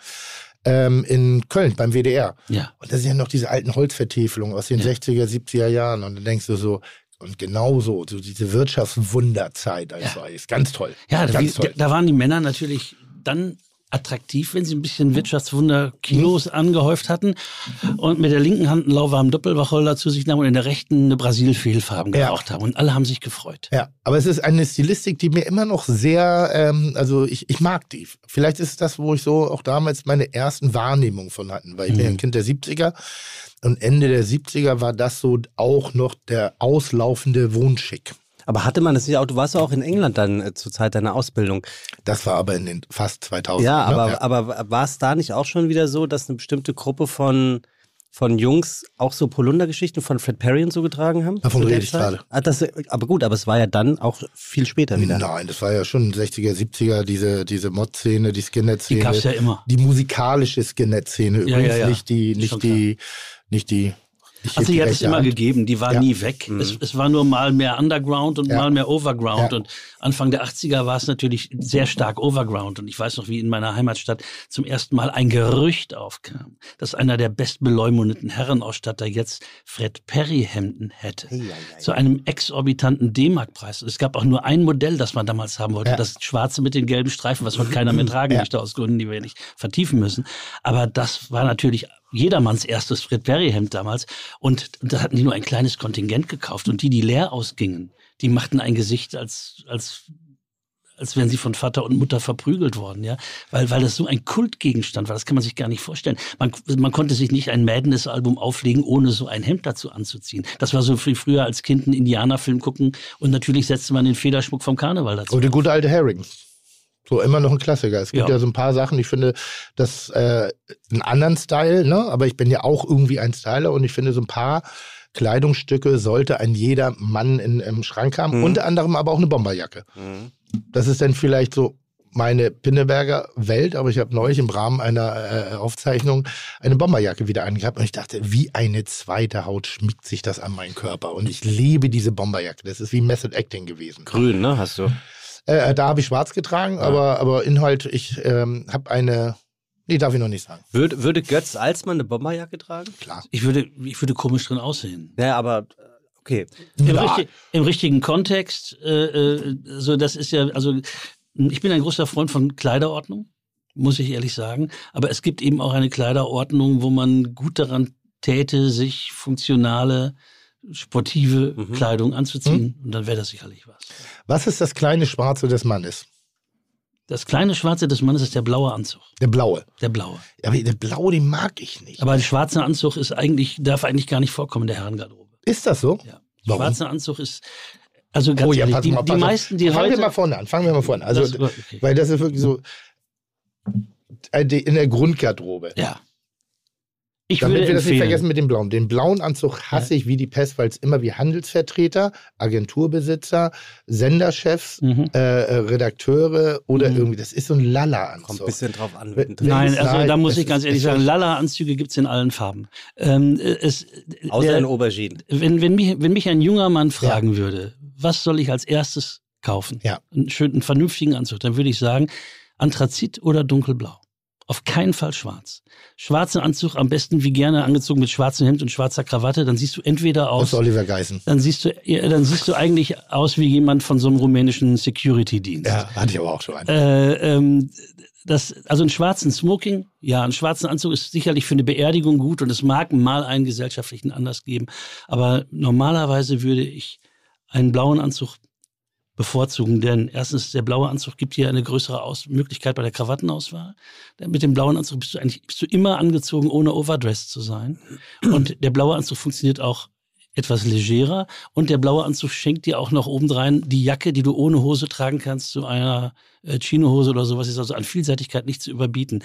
ähm, in Köln beim WDR. Ja. Und das sind ja noch diese alten Holzvertäfelungen aus den Ja. 60er, 70er Jahren. Und dann denkst du so, und genau so, so diese Wirtschaftswunderzeit als Ja. ist ganz toll. Ja, da, ganz wie, da waren die Männer natürlich dann attraktiv, wenn sie ein bisschen Wirtschaftswunder-Kilos angehäuft hatten und mit der linken Hand einen lauwarmen Doppelwacholder zu sich nahmen und in der rechten eine Brasil-Fehlfarben Ja. geraucht haben. Und alle haben sich gefreut. Ja, aber es ist eine Stilistik, die mir immer noch sehr, ähm, also ich, ich mag die. Vielleicht ist es das, wo ich so auch damals meine ersten Wahrnehmungen von hatten, weil ich bin ja ein Mhm. Kind der 70er und Ende der 70er war das so auch noch der auslaufende Wohnschick. Aber hatte man das nicht auch, du warst ja auch in England dann äh, zur Zeit deiner Ausbildung. Das war aber in den fast 2000. Ja, ne? aber, aber war es da nicht auch schon wieder so, dass eine bestimmte Gruppe von, von Jungs auch so Polundergeschichten von Fred Perry und so getragen haben? Davon rede ich gerade. Ah, das, aber gut, aber es war ja dann auch viel später wieder. Nein, das war ja schon 60er, 70er, diese, diese Mod-Szene, die Die Skinhead-Szene. gab es ja immer. Die musikalische Skinhead-Szene Ja, übrigens, ja, ja. nicht die, nicht Schon die, nicht die. Ich Also die hat es immer Hand. gegeben, die war Ja. nie weg. Es, es war nur mal mehr Underground und Ja. mal mehr Overground. Ja. Und Anfang der 80er war es natürlich sehr stark Overground. Und ich weiß noch, wie in meiner Heimatstadt zum ersten Mal ein Gerücht aufkam, dass einer der bestbeleumundeten Herrenausstatter jetzt Fred Perry Hemden hätte. Zu einem exorbitanten D-Mark-Preis. Es gab auch nur ein Modell, das man damals haben wollte, das schwarze mit den gelben Streifen, was heute keiner mehr tragen möchte, aus Gründen, die wir nicht vertiefen müssen. Aber das war natürlich jedermanns erstes Fred Perry-Hemd damals. Und da hatten die nur ein kleines Kontingent gekauft. Und die, die leer ausgingen, die machten ein Gesicht, als, als, als wären sie von Vater und Mutter verprügelt worden, ja. Weil, weil das so ein Kultgegenstand war, das kann man sich gar nicht vorstellen. Man, man konnte sich nicht ein Madness-Album auflegen, ohne so ein Hemd dazu anzuziehen. Das war so wie früher als Kind einen Indianerfilm gucken und natürlich setzte man den Federschmuck vom Karneval dazu. Und der gute alte Herring. So immer noch ein Klassiker. Es gibt Ja. ja, so ein paar Sachen, ich finde das äh, einen anderen Style, ne? aber ich bin ja auch irgendwie ein Styler und ich finde so ein paar Kleidungsstücke sollte ein jeder Mann in, im Schrank haben. Mhm. Unter anderem aber auch eine Bomberjacke. Das ist dann vielleicht so meine Pinneberger Welt, aber ich habe neulich im Rahmen einer äh, Aufzeichnung eine Bomberjacke wieder angehabt und ich dachte, wie eine zweite Haut schmiegt sich das an meinen Körper. Und ich liebe diese Bomberjacke. Das ist wie Method Acting gewesen. Grün, ne? Hast du. Äh, da habe ich schwarz getragen, aber, aber Inhalt, ich ähm, habe eine. Nee, darf ich noch nicht sagen. Würde, würde Götz Alsmann eine Bomberjacke tragen? Klar. Ich würde, ich würde komisch drin aussehen. Ja, aber äh, okay. Im, Ja. richtig, Im richtigen Kontext, äh, äh, so das ist ja, also ich bin ein großer Freund von Kleiderordnung, muss ich ehrlich sagen. Aber es gibt eben auch eine Kleiderordnung, wo man gut daran täte, sich funktionale, sportive Mhm. Kleidung anzuziehen. Und dann wäre das sicherlich was. Was ist das kleine Schwarze des Mannes? Das kleine Schwarze des Mannes ist der blaue Anzug. Der blaue. Der blaue. Aber der blaue, den mag ich nicht. Aber der schwarze Anzug ist eigentlich, darf eigentlich gar nicht vorkommen in der Herrengarderobe. ist das so? Ja. Warum? Schwarzer Anzug ist, also ganz oh ja, ehrlich, pass die, mal, die meisten, die Fangen heute. wir mal vorne an. Fangen wir mal vorne an. Also, Das- okay. weil das ist wirklich so äh, die- in der Grundgarderobe. ja. Ich Damit würde wir das nicht vergessen mit dem blauen. Den blauen Anzug hasse ich wie die Pest, weil es immer wie Handelsvertreter, Agenturbesitzer, Senderchefs, Mhm. äh, äh, Redakteure oder Mhm. irgendwie, das ist so ein Kommt ein Lala-Anzug. bisschen drauf an. Nein, Nein, also da muss es ich ganz ehrlich es sagen, Lala-Anzüge gibt's in allen Farben. Ähm, es, Außer der- in Auberginen. wenn, wenn, mich, wenn mich ein junger Mann fragen würde, was soll ich als erstes kaufen? Ja. Einen schönen, einen vernünftigen Anzug, dann würde ich sagen, Anthrazit oder dunkelblau. Auf keinen Fall schwarz. Schwarzer Anzug, am besten wie gerne angezogen mit schwarzem Hemd und schwarzer Krawatte, dann siehst du entweder Das aus, ist Oliver Geißen. dann siehst du, dann siehst du eigentlich aus wie jemand von so einem rumänischen Security-Dienst. Ja, hatte ich aber auch schon einen. Äh, ähm, das, also einen schwarzen Smoking, ja, einen schwarzen Anzug ist sicherlich für eine Beerdigung gut und es mag mal einen gesellschaftlichen Anlass geben. Aber normalerweise würde ich einen blauen Anzug bevorzugen, denn erstens, der blaue Anzug gibt dir eine größere Aus Möglichkeit bei der Krawattenauswahl. Mit dem blauen Anzug bist du eigentlich bist du immer angezogen, ohne overdressed zu sein. Und der blaue Anzug funktioniert auch etwas legerer und der blaue Anzug schenkt dir auch noch obendrein die Jacke, die du ohne Hose tragen kannst, zu einer äh, Chinohose oder sowas, ist also an Vielseitigkeit nicht zu überbieten.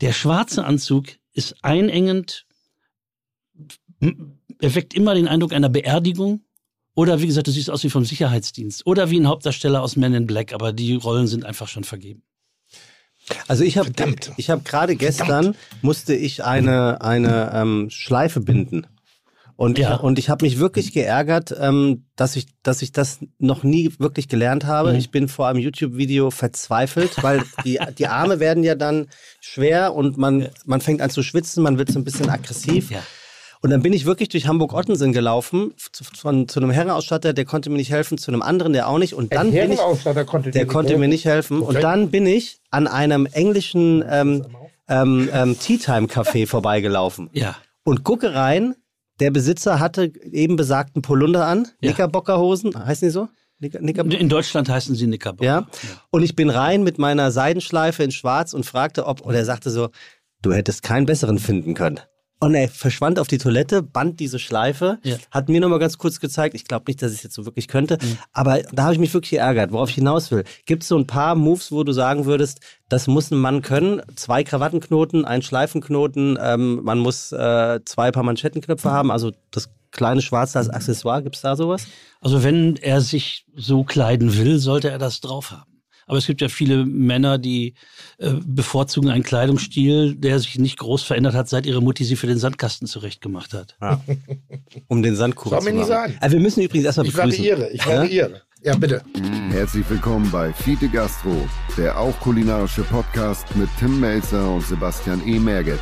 Der schwarze Anzug ist einengend, erweckt immer den Eindruck einer Beerdigung. Oder wie gesagt, du siehst aus wie vom Sicherheitsdienst. Oder wie ein Hauptdarsteller aus Men in Black, aber die Rollen sind einfach schon vergeben. Also ich habe Verdammt. ich habe gerade gestern musste ich eine eine ähm, Schleife binden. Und, Ja. und ich habe mich wirklich geärgert, ähm, dass, ich, dass ich das noch nie wirklich gelernt habe. Mhm. Ich bin vor einem YouTube-Video verzweifelt, weil die, die Arme werden ja dann schwer und man, man fängt an zu schwitzen, man wird so ein bisschen aggressiv. Ja. Und dann bin ich wirklich durch Hamburg-Ottensen gelaufen, zu, von, zu einem Herrenausstatter, der konnte mir nicht helfen, zu einem anderen, der auch nicht. Und dann bin ich, konnte der konnte mir nicht helfen. Und Okay. dann bin ich an einem englischen ähm, ähm, ähm, Tea Time Café vorbeigelaufen Ja. und gucke rein. Der Besitzer hatte eben besagten Polunder an, Ja. Knickerbockerhosen, heißen die so? Knicker, In Deutschland heißen sie Knickerbocker. ja. Und ich bin rein mit meiner Seidenschleife in Schwarz und fragte, ob, und er sagte so, du hättest keinen besseren finden können. Und er verschwand auf die Toilette, band diese Schleife, Ja. hat mir nochmal ganz kurz gezeigt, ich glaube nicht, dass ich es jetzt so wirklich könnte, aber da habe ich mich wirklich geärgert, worauf ich hinaus will. Gibt es so ein paar Moves, wo du sagen würdest, das muss ein Mann können? Zwei Krawattenknoten, ein Schleifenknoten, ähm, man muss äh, zwei paar Manschettenknöpfe haben, also das kleine Schwarze als Accessoire, gibt es da sowas? Also wenn er sich so kleiden will, sollte er das drauf haben. Aber es gibt ja viele Männer, die äh, bevorzugen einen Kleidungsstil, der sich nicht groß verändert hat, seit ihre Mutti sie für den Sandkasten zurechtgemacht hat. Um den Sandkuchen zu mir nicht machen. sagen. Also wir müssen übrigens erstmal Ich begrüßen. variiere, ich Ja? variiere. Ja, bitte. Herzlich willkommen bei Fiete Gastro, der auch kulinarische Podcast mit Tim Melzer und Sebastian E. Merget.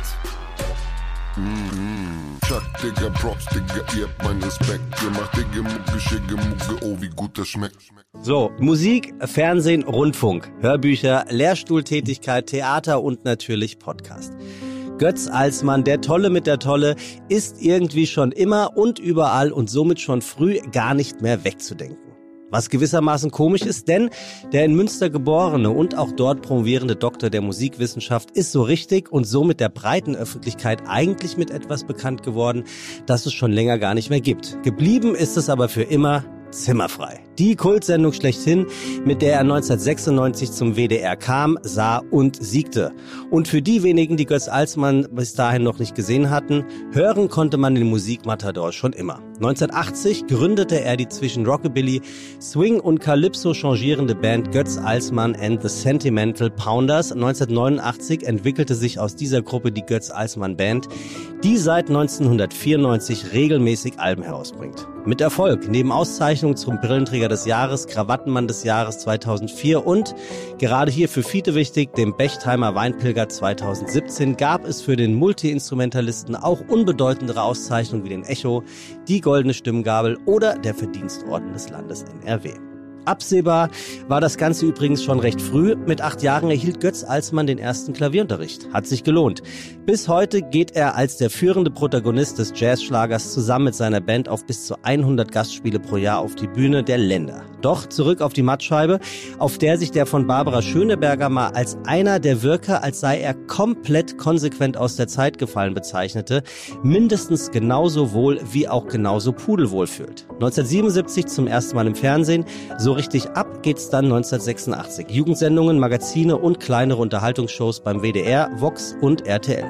Chuck, Digga, Props, Digga, ihr habt meinen Respekt. Ihr macht Digga, Mucke, Schicke, Mucke, oh, wie gut das schmeckt. So, Musik, Fernsehen, Rundfunk, Hörbücher, Lehrstuhltätigkeit, Theater und natürlich Podcast. Götz Alsmann, der Tolle mit der Tolle, ist irgendwie schon immer und überall und somit schon früh gar nicht mehr wegzudenken. Was gewissermaßen komisch ist, denn der in Münster geborene und auch dort promovierende Doktor der Musikwissenschaft ist so richtig und somit der breiten Öffentlichkeit eigentlich mit etwas bekannt geworden, das es schon länger gar nicht mehr gibt. Geblieben ist es aber für immer zimmerfrei. Die Kultsendung schlechthin, mit der er 1996 zum WDR kam, sah und siegte. Und für die wenigen, die Götz Alsmann bis dahin noch nicht gesehen hatten, hören konnte man den Musikmatador schon immer. 1980 gründete er die zwischen Rockabilly, Swing und Calypso changierende Band Götz Alsmann and the Sentimental Pounders. 1989 entwickelte sich aus dieser Gruppe die Götz Alsmann Band, die seit 1994 regelmäßig Alben herausbringt. Mit Erfolg, neben Auszeichnungen zum Brillenträger des Jahres, Krawattenmann des Jahres 2004 und, gerade hier für Fiete wichtig, dem Bechtheimer Weinpilger 2017, gab es für den Multiinstrumentalisten auch unbedeutendere Auszeichnungen wie den Echo, die Goldene Stimmgabel oder der Verdienstorden des Landes NRW. Absehbar war das Ganze übrigens schon recht früh. Mit acht Jahren erhielt Götz Alsmann den ersten Klavierunterricht. Hat sich gelohnt. Bis heute geht er als der führende Protagonist des Jazzschlagers zusammen mit seiner Band auf bis zu 100 Gastspiele pro Jahr auf die Bühne der Länder. Doch zurück auf die Mattscheibe, auf der sich der von Barbara Schöneberger mal als einer der Wirker, als sei er komplett konsequent aus der Zeit gefallen bezeichnete, mindestens genauso wohl wie auch genauso pudelwohl fühlt. 1977 zum ersten Mal im Fernsehen, so richtig ab geht's dann 1986. Jugendsendungen, Magazine und kleinere Unterhaltungsshows beim WDR, Vox und RTL.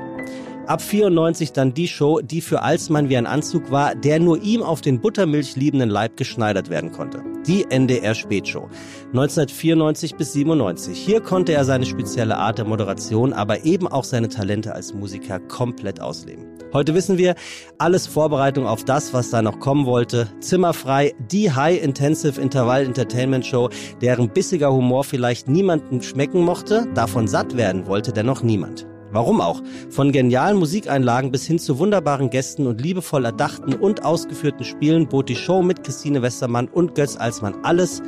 Ab 94 dann die Show, die für Alsmann wie ein Anzug war, der nur ihm auf den Buttermilch liebenden Leib geschneidert werden konnte. Die NDR Spätshow. 1994 bis 97. Hier konnte er seine spezielle Art der Moderation, aber eben auch seine Talente als Musiker komplett ausleben. Heute wissen wir, alles Vorbereitung auf das, was da noch kommen wollte. Zimmerfrei, die High-Intensive Intervall Entertainment Show, deren bissiger Humor vielleicht niemandem schmecken mochte, davon satt werden wollte dennoch niemand. Warum auch? Von genialen Musikeinlagen bis hin zu wunderbaren Gästen und liebevoll erdachten und ausgeführten Spielen bot die Show mit Christine Westermann und Götz Alsmann alles,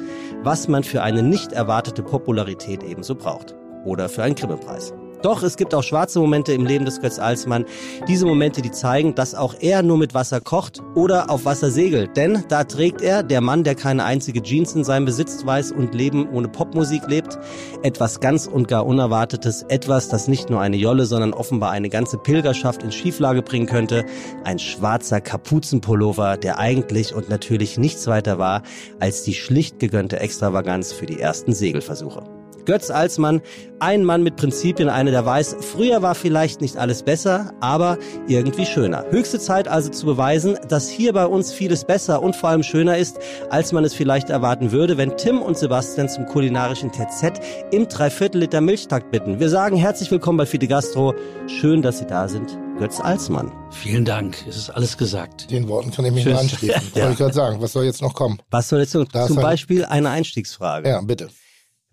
was man für eine nicht erwartete Popularität ebenso braucht. Oder für einen Grimme-Preis. Doch es gibt auch schwarze Momente im Leben des Götz Alsmann. Diese Momente, die zeigen, dass auch er nur mit Wasser kocht oder auf Wasser segelt. Denn da trägt er, der Mann, der keine einzige Jeans in seinem Besitz weiß und Leben ohne Popmusik lebt, etwas ganz und gar Unerwartetes, etwas, das nicht nur eine Jolle, sondern offenbar eine ganze Pilgerschaft in Schieflage bringen könnte. Ein schwarzer Kapuzenpullover, der eigentlich und natürlich nichts weiter war als die schlicht gegönnte Extravaganz für die ersten Segelversuche. Götz Alsmann, ein Mann mit Prinzipien, einer, der weiß, früher war vielleicht nicht alles besser, aber irgendwie schöner. Höchste Zeit also zu beweisen, dass hier bei uns vieles besser und vor allem schöner ist, als man es vielleicht erwarten würde, wenn Tim und Sebastian zum kulinarischen TZ im Dreiviertel Liter Milchtakt bitten. Wir sagen herzlich willkommen bei Fide Gastro. Schön, dass Sie da sind. Götz Alsmann. Vielen Dank. Es ist alles gesagt. Den Worten kann ich mich Tschüss. nur anschließen. Ja. Wollte ich gerade sagen, was soll jetzt noch kommen? Was soll jetzt noch? Da Zum Beispiel eine Einstiegsfrage. Ja, bitte.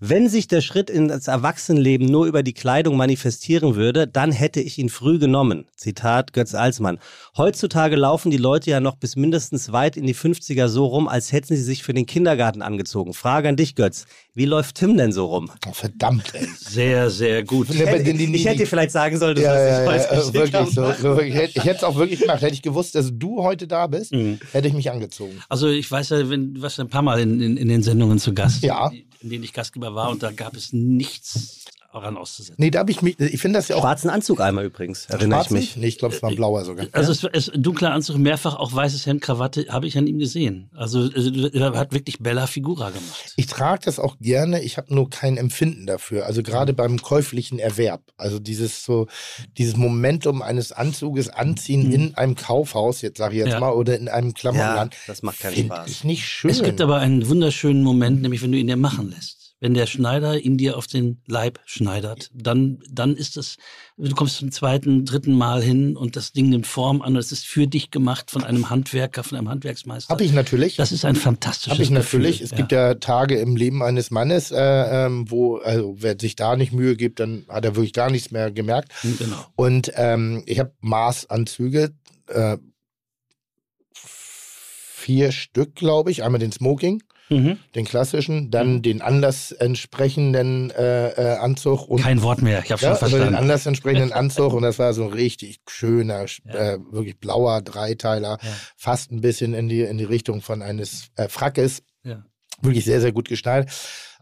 Wenn sich der Schritt in das Erwachsenenleben nur über die Kleidung manifestieren würde, dann hätte ich ihn früh genommen. Zitat Götz Alsmann. Heutzutage laufen die Leute ja noch bis mindestens weit in die 50er so rum, als hätten sie sich für den Kindergarten angezogen. Frage an dich, Götz. Wie läuft Tim denn so rum? Oh, verdammt, ey. Sehr, sehr gut. Ja, die- die- Ich hätte dir vielleicht sagen sollen, dass Ja, ja, nicht ja, heute äh, wirklich so. so. Ich hätte ich hätte es auch wirklich gemacht. Hätte ich gewusst, dass du heute da bist, Mhm. hätte ich mich angezogen. Also ich weiß ja, wenn, du warst ja ein paar Mal in, in, in den Sendungen zu Gast, Ja. In denen ich Gastgeber war und da gab es nichts daran auszusetzen. Nee, da habe ich mich, ich finde das ja auch Schwarzen Anzug einmal übrigens, erinnere ich mich. nicht? Nee, ich glaube, es war ein blauer sogar. Also es, es dunkler Anzug, mehrfach auch weißes Hemd, Krawatte, habe ich an ihm gesehen. Also, also er hat wirklich Bella Figura gemacht. Ich trage das auch gerne, ich habe nur kein Empfinden dafür. Also gerade beim käuflichen Erwerb. Also dieses so, dieses Momentum eines Anzuges anziehen in einem Kaufhaus, jetzt sage ich jetzt Mhm. Ja. mal, oder in einem Klamottenland. Ja, das macht keinen Spaß. Ich nicht schön. Es gibt aber einen wunderschönen Moment, nämlich wenn du ihn dir machen lässt. Wenn der Schneider ihn dir auf den Leib schneidert, dann, dann ist es, du kommst zum zweiten, dritten Mal hin und das Ding nimmt Form an und es ist für dich gemacht von einem Handwerker, von einem Handwerksmeister. Habe ich natürlich. Das ist ein fantastisches Habe ich natürlich. Gefühl. Es gibt ja Tage im Leben eines Mannes, äh, ähm, wo, also wer sich da nicht Mühe gibt, dann hat er wirklich gar nichts mehr gemerkt. Genau. Und ähm, ich habe Maßanzüge, äh, vier Stück, glaube ich. Einmal den Smoking, Mhm. den klassischen, dann den Anlass entsprechenden äh, äh, Anzug und Kein Wort mehr, ich habe ja, schon also den verstanden. Anlass entsprechenden Anzug und das war so ein richtig schöner, Ja. äh, wirklich blauer Dreiteiler, Ja. fast ein bisschen in die in die Richtung von eines äh, Frackes Ja. wirklich sehr, sehr gut geschnallt.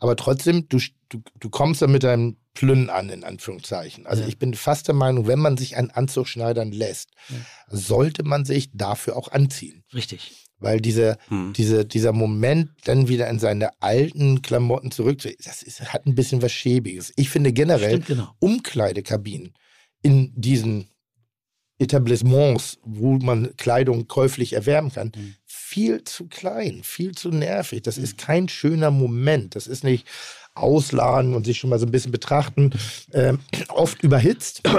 Aber trotzdem, du, du, du kommst da mit deinem Plünn an, in Anführungszeichen. Also Ja. ich bin fast der Meinung, wenn man sich einen Anzug schneidern lässt, sollte man sich dafür auch anziehen. Richtig. Weil diese, Hm. diese, dieser Moment, dann wieder in seine alten Klamotten zurück, das ist, hat ein bisschen was Schäbiges. Ich finde generell Stimmt, genau. Umkleidekabinen in diesen Etablissements, wo man Kleidung käuflich erwerben kann, Mhm. viel zu klein, viel zu nervig. Das ist kein schöner Moment. Das ist nicht ausladen und sich schon mal so ein bisschen betrachten. Ähm, oft überhitzt.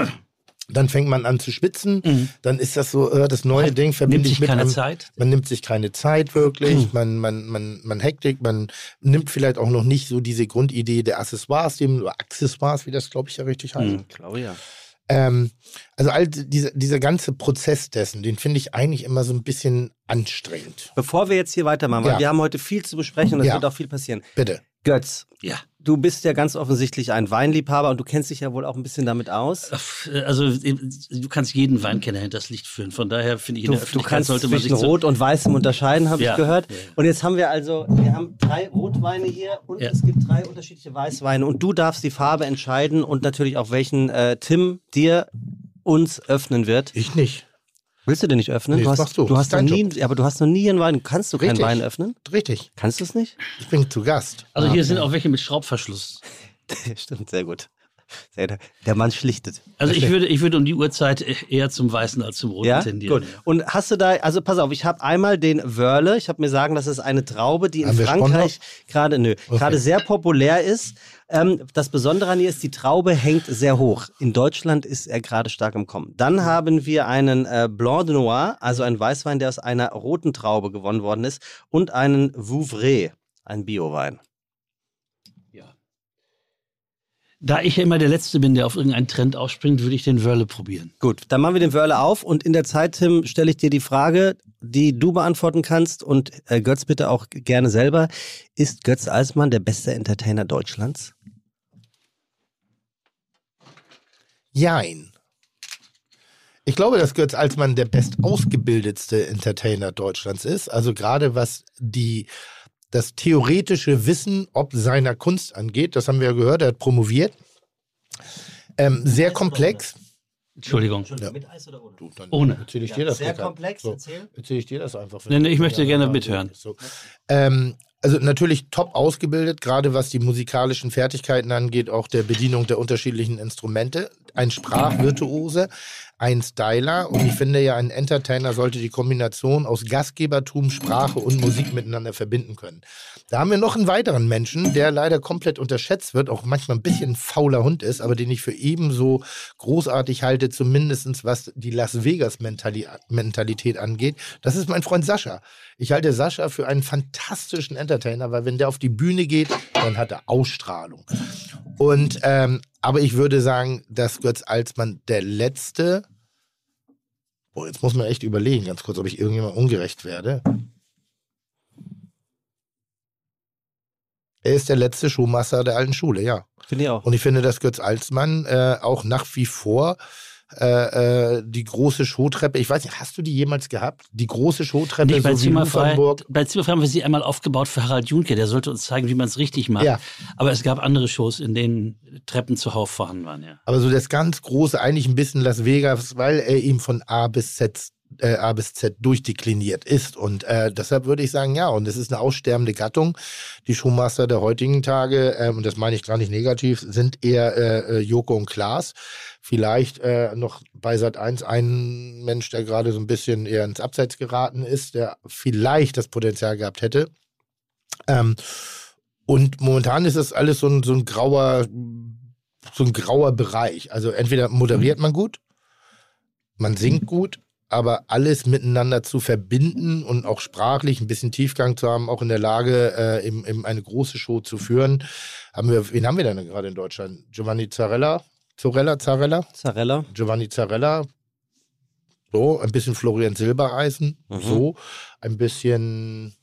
Dann fängt man an zu schwitzen. Mhm. Dann ist das so, äh, das neue Ding verbinde ich sich mit keine einem, Zeit. man nimmt sich keine Zeit wirklich, man, man, man, man hektik, man nimmt vielleicht auch noch nicht so diese Grundidee der Accessoires, oder Accessoires, wie das glaube ich ja richtig heißt. Ich glaube ja. Ähm, also all diese, dieser ganze Prozess dessen, den finde ich eigentlich immer so ein bisschen anstrengend. Bevor wir jetzt hier weitermachen, weil Ja. wir haben heute viel zu besprechen und es Ja. wird auch viel passieren. Bitte. Götz, Ja. Du bist ja ganz offensichtlich ein Weinliebhaber und du kennst dich ja wohl auch ein bisschen damit aus. Also du kannst jeden Weinkenner hinters Licht führen. Von daher finde ich, in Du, der du kannst sollte man sich zwischen so, Rot und Weißem unterscheiden, habe Ja. ich gehört. Ja, ja. Und jetzt haben wir also, wir haben drei Rotweine hier und Ja. es gibt drei unterschiedliche Weißweine und du darfst die Farbe entscheiden und natürlich auch welchen äh, Tim dir uns öffnen wird. Ich nicht. Willst du den nicht öffnen? Nee, du hast, machst du. du hast noch nie, Job. aber du hast noch nie einen Wein. Kannst du keinen Richtig. Wein öffnen? Richtig. Kannst du es nicht? Ich bin zu Gast. Also hier sind auch welche mit Schraubverschluss. Stimmt, sehr gut. Sehr, der Mann schlichtet. Also ich würde, ich würde um die Uhrzeit eher zum Weißen als zum Roten Ja, tendieren. gut. Und hast du da, also pass auf, ich habe einmal den Wörle. Ich habe mir sagen, das ist eine Traube, die in Haben wir Frankreich gerade, nö, gerade sehr populär ist. Ähm, das Besondere an ihr ist, die Traube hängt sehr hoch. In Deutschland ist er gerade stark im Kommen. Dann haben wir einen äh, Blanc de Noir, also einen Weißwein, der aus einer roten Traube gewonnen worden ist, und einen Vouvray, ein Biowein. Da ich ja immer der Letzte bin, der auf irgendeinen Trend aufspringt, würde ich den Wörle probieren. Gut, dann machen wir den Wörle auf und in der Zeit, Tim, stelle ich dir die Frage, die du beantworten kannst und äh, Götz bitte auch gerne selber. Ist Götz Alsmann der beste Entertainer Deutschlands? Jein. Ich glaube, dass Götz Alsmann der bestausgebildetste Entertainer Deutschlands ist. Also gerade was die, das theoretische Wissen ob seiner Kunst angeht, das haben wir ja gehört, er hat promoviert. Ähm, sehr komplex. Entschuldigung. Mit Eis oder ohne? Du, Ohne. Erzähle ich dir das Sehr komplex, So, erzähl. erzähle ich dir das einfach. Nee, nee, ich möchte gerne Ja, mithören. So. Ähm, also natürlich top ausgebildet, gerade was die musikalischen Fertigkeiten angeht, auch der Bedienung der unterschiedlichen Instrumente. Ein Sprachvirtuose, ein Styler und ich finde ja, ein Entertainer sollte die Kombination aus Gastgebertum, Sprache und Musik miteinander verbinden können. Da haben wir noch einen weiteren Menschen, der leider komplett unterschätzt wird, auch manchmal ein bisschen fauler Hund ist, aber den ich für ebenso großartig halte, zumindest was die Las Vegas-Mentalität angeht. Das ist mein Freund Sascha. Ich halte Sascha für einen fantastischen Entertainer, weil wenn der auf die Bühne geht, dann hat er Ausstrahlung. Und ähm, aber ich würde sagen, dass Götz Alsmann der letzte. Boah, jetzt muss man echt überlegen, ganz kurz, ob ich irgendjemand ungerecht werde. Er ist der letzte Schuhmaster der alten Schule, ja. Finde ich auch. Und ich finde, dass Götz Alsmann äh, auch nach wie vor äh, äh, die große Showtreppe, ich weiß nicht, hast du die jemals gehabt? Die große Showtreppe, Nicht bei so Zimmerfrei. Bei Zimmerfrei haben wir sie einmal aufgebaut für Harald Junke. Der sollte uns zeigen, wie man es richtig macht. Ja. Aber es gab andere Shows, in denen Treppen zuhauf vorhanden waren. Ja. Aber so das ganz große, eigentlich ein bisschen Las Vegas, weil er ihm von A bis Z, äh, A bis Z durchdekliniert ist. Und äh, deshalb würde ich sagen, ja, und es ist eine aussterbende Gattung. Die Showmaster der heutigen Tage, ähm, und das meine ich gar nicht negativ, sind eher äh, äh, Joko und Klaas. Vielleicht äh, noch bei Sat 1 ein Mensch, der gerade so ein bisschen eher ins Abseits geraten ist, der vielleicht das Potenzial gehabt hätte. Ähm, und momentan ist das alles so ein, so ein grauer, so ein grauer Bereich. Also entweder moderiert man gut, man singt gut, aber alles miteinander zu verbinden und auch sprachlich ein bisschen Tiefgang zu haben, auch in der Lage, äh, eben, eben eine große Show zu führen. Haben wir, wen haben wir denn gerade in Deutschland? Giovanni Zarella? Zorella, Zarella? Zarella. Giovanni Zarella. So, ein bisschen Florian Silbereisen. Mhm. So, ein bisschen.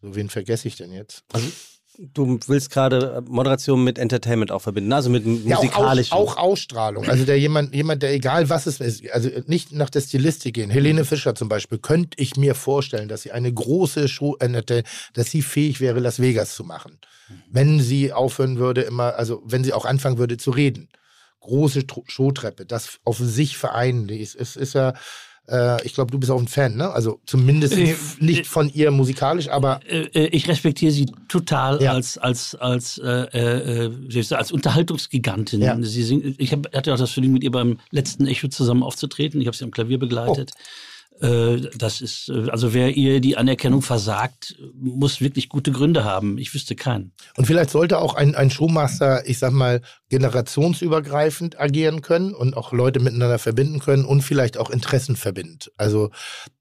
So, wen vergesse ich denn jetzt? Also, du willst gerade Moderation mit Entertainment auch verbinden, also mit Ja, auch, musikalisch. Aus, auch Ausstrahlung. Also der jemand, jemand, der egal was es ist, also nicht nach der Stilistik gehen. Helene Fischer zum Beispiel, könnte ich mir vorstellen, dass sie eine große Show, äh, dass sie fähig wäre, Las Vegas zu machen. Wenn sie aufhören würde, immer, also wenn sie auch anfangen würde zu reden. Große Showtreppe, das auf sich vereinen. Es ist, ist ja, äh, ich glaube, du bist auch ein Fan, ne? Also zumindest Äh, nicht von ihr musikalisch, aber Äh, äh, ich respektiere sie total Ja. als als als äh, äh, als Unterhaltungsgigantin. Ja. Sie singt, ich hab, hatte auch das Vergnügen, mit ihr beim letzten Echo zusammen aufzutreten. Ich habe sie am Klavier begleitet. Äh, Das ist äh, also wer ihr die Anerkennung versagt, muss wirklich gute Gründe haben. Ich wüsste keinen. Und vielleicht sollte auch ein, ein Showmaster, ich sag mal, generationsübergreifend agieren können und auch Leute miteinander verbinden können und vielleicht auch Interessen verbindet. Also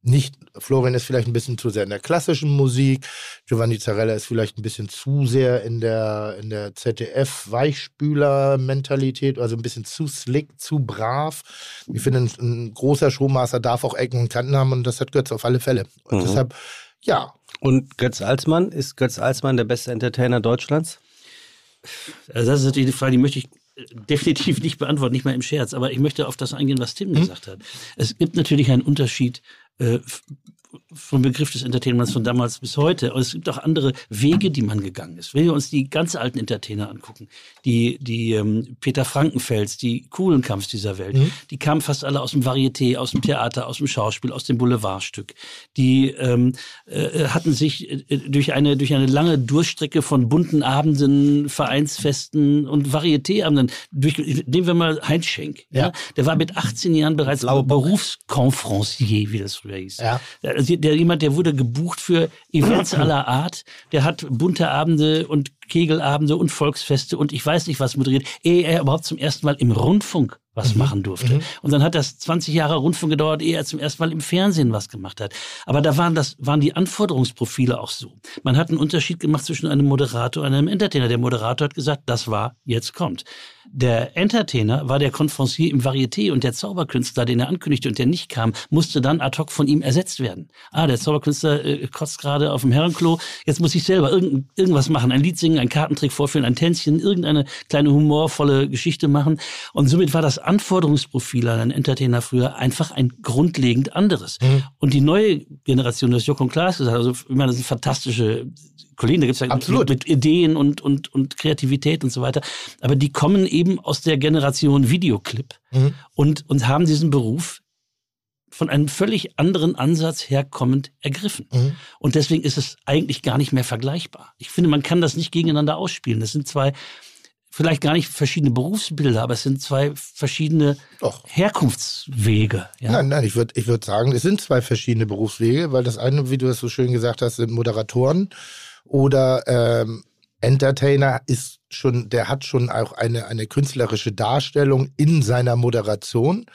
nicht, Florian ist vielleicht ein bisschen zu sehr in der klassischen Musik, Giovanni Zarella ist vielleicht ein bisschen zu sehr in der, in der ZDF-Weichspüler-Mentalität, also ein bisschen zu slick, zu brav. Ich finde, ein, ein großer Showmaster darf auch Ecken und Kanten haben und das hat Götz auf alle Fälle. Und Mhm. deshalb, ja, Und Götz Alsmann, ist Götz Alsmann der beste Entertainer Deutschlands? Also das ist natürlich die Frage, die möchte ich äh, definitiv nicht beantworten, nicht mal im Scherz. Aber ich möchte auf das eingehen, was Tim gesagt hat. Es gibt natürlich einen Unterschied äh, vom Begriff des Entertainments von damals bis heute. Und es gibt auch andere Wege, die man gegangen ist. Wenn wir uns die ganz alten Entertainer angucken, die, die ähm, Peter Frankenfels, die Kuhlenkampfs dieser Welt, die kamen fast alle aus dem Varieté, aus dem Theater, aus dem Schauspiel, aus dem Boulevardstück. Die ähm, äh, hatten sich äh, durch eine, durch eine lange Durchstrecke von bunten Abenden, Vereinsfesten und Varietéabenden, durch, nehmen wir mal Heinz Schenk. Ja. Ja. Der war mit 18 Jahren bereits Berufskonferencier, wie das früher hieß. Ja. Also der, jemand, der wurde gebucht für Events aller Art. Der hat bunte Abende und Kegelabende und Volksfeste und ich weiß nicht was moderiert, ehe er überhaupt zum ersten Mal im Rundfunk was machen durfte. Und dann hat das 20 Jahre Rundfunk gedauert, ehe er zum ersten Mal im Fernsehen was gemacht hat. Aber da waren das, waren die Anforderungsprofile auch so. Man hat einen Unterschied gemacht zwischen einem Moderator und einem Entertainer. Der Moderator hat gesagt, das war, jetzt kommt. Der Entertainer war der Conferencier im Varieté und der Zauberkünstler, den er ankündigte und der nicht kam, musste dann ad hoc von ihm ersetzt werden. Ah, der Zauberkünstler äh, kotzt gerade auf dem Herrenklo, jetzt muss ich selber irgend, irgendwas machen, ein Lied singen, einen Kartentrick vorführen, ein Tänzchen, irgendeine kleine humorvolle Geschichte machen. Und somit war das Anforderungsprofil an einen Entertainer früher einfach ein grundlegend anderes. Und die neue Generation, das Joko und Klaas gesagt, also ich meine, das sind fantastische Kollegen, da gibt's ja Absolut. mit Ideen und, und, und Kreativität und so weiter. Aber die kommen eben aus der Generation Videoclip Mhm. und, und haben diesen Beruf von einem völlig anderen Ansatz herkommend ergriffen. Mhm. Und deswegen ist es eigentlich gar nicht mehr vergleichbar. Ich finde, man kann das nicht gegeneinander ausspielen. Das sind zwei, vielleicht gar nicht verschiedene Berufsbilder, aber es sind zwei verschiedene Doch. Herkunftswege. Ja? Nein, nein, ich würde ich würd sagen, es sind zwei verschiedene Berufswege, weil das eine, wie du es so schön gesagt hast, sind Moderatoren oder ähm, Entertainer ist schon, der hat schon auch eine, eine künstlerische Darstellung in seiner Moderation.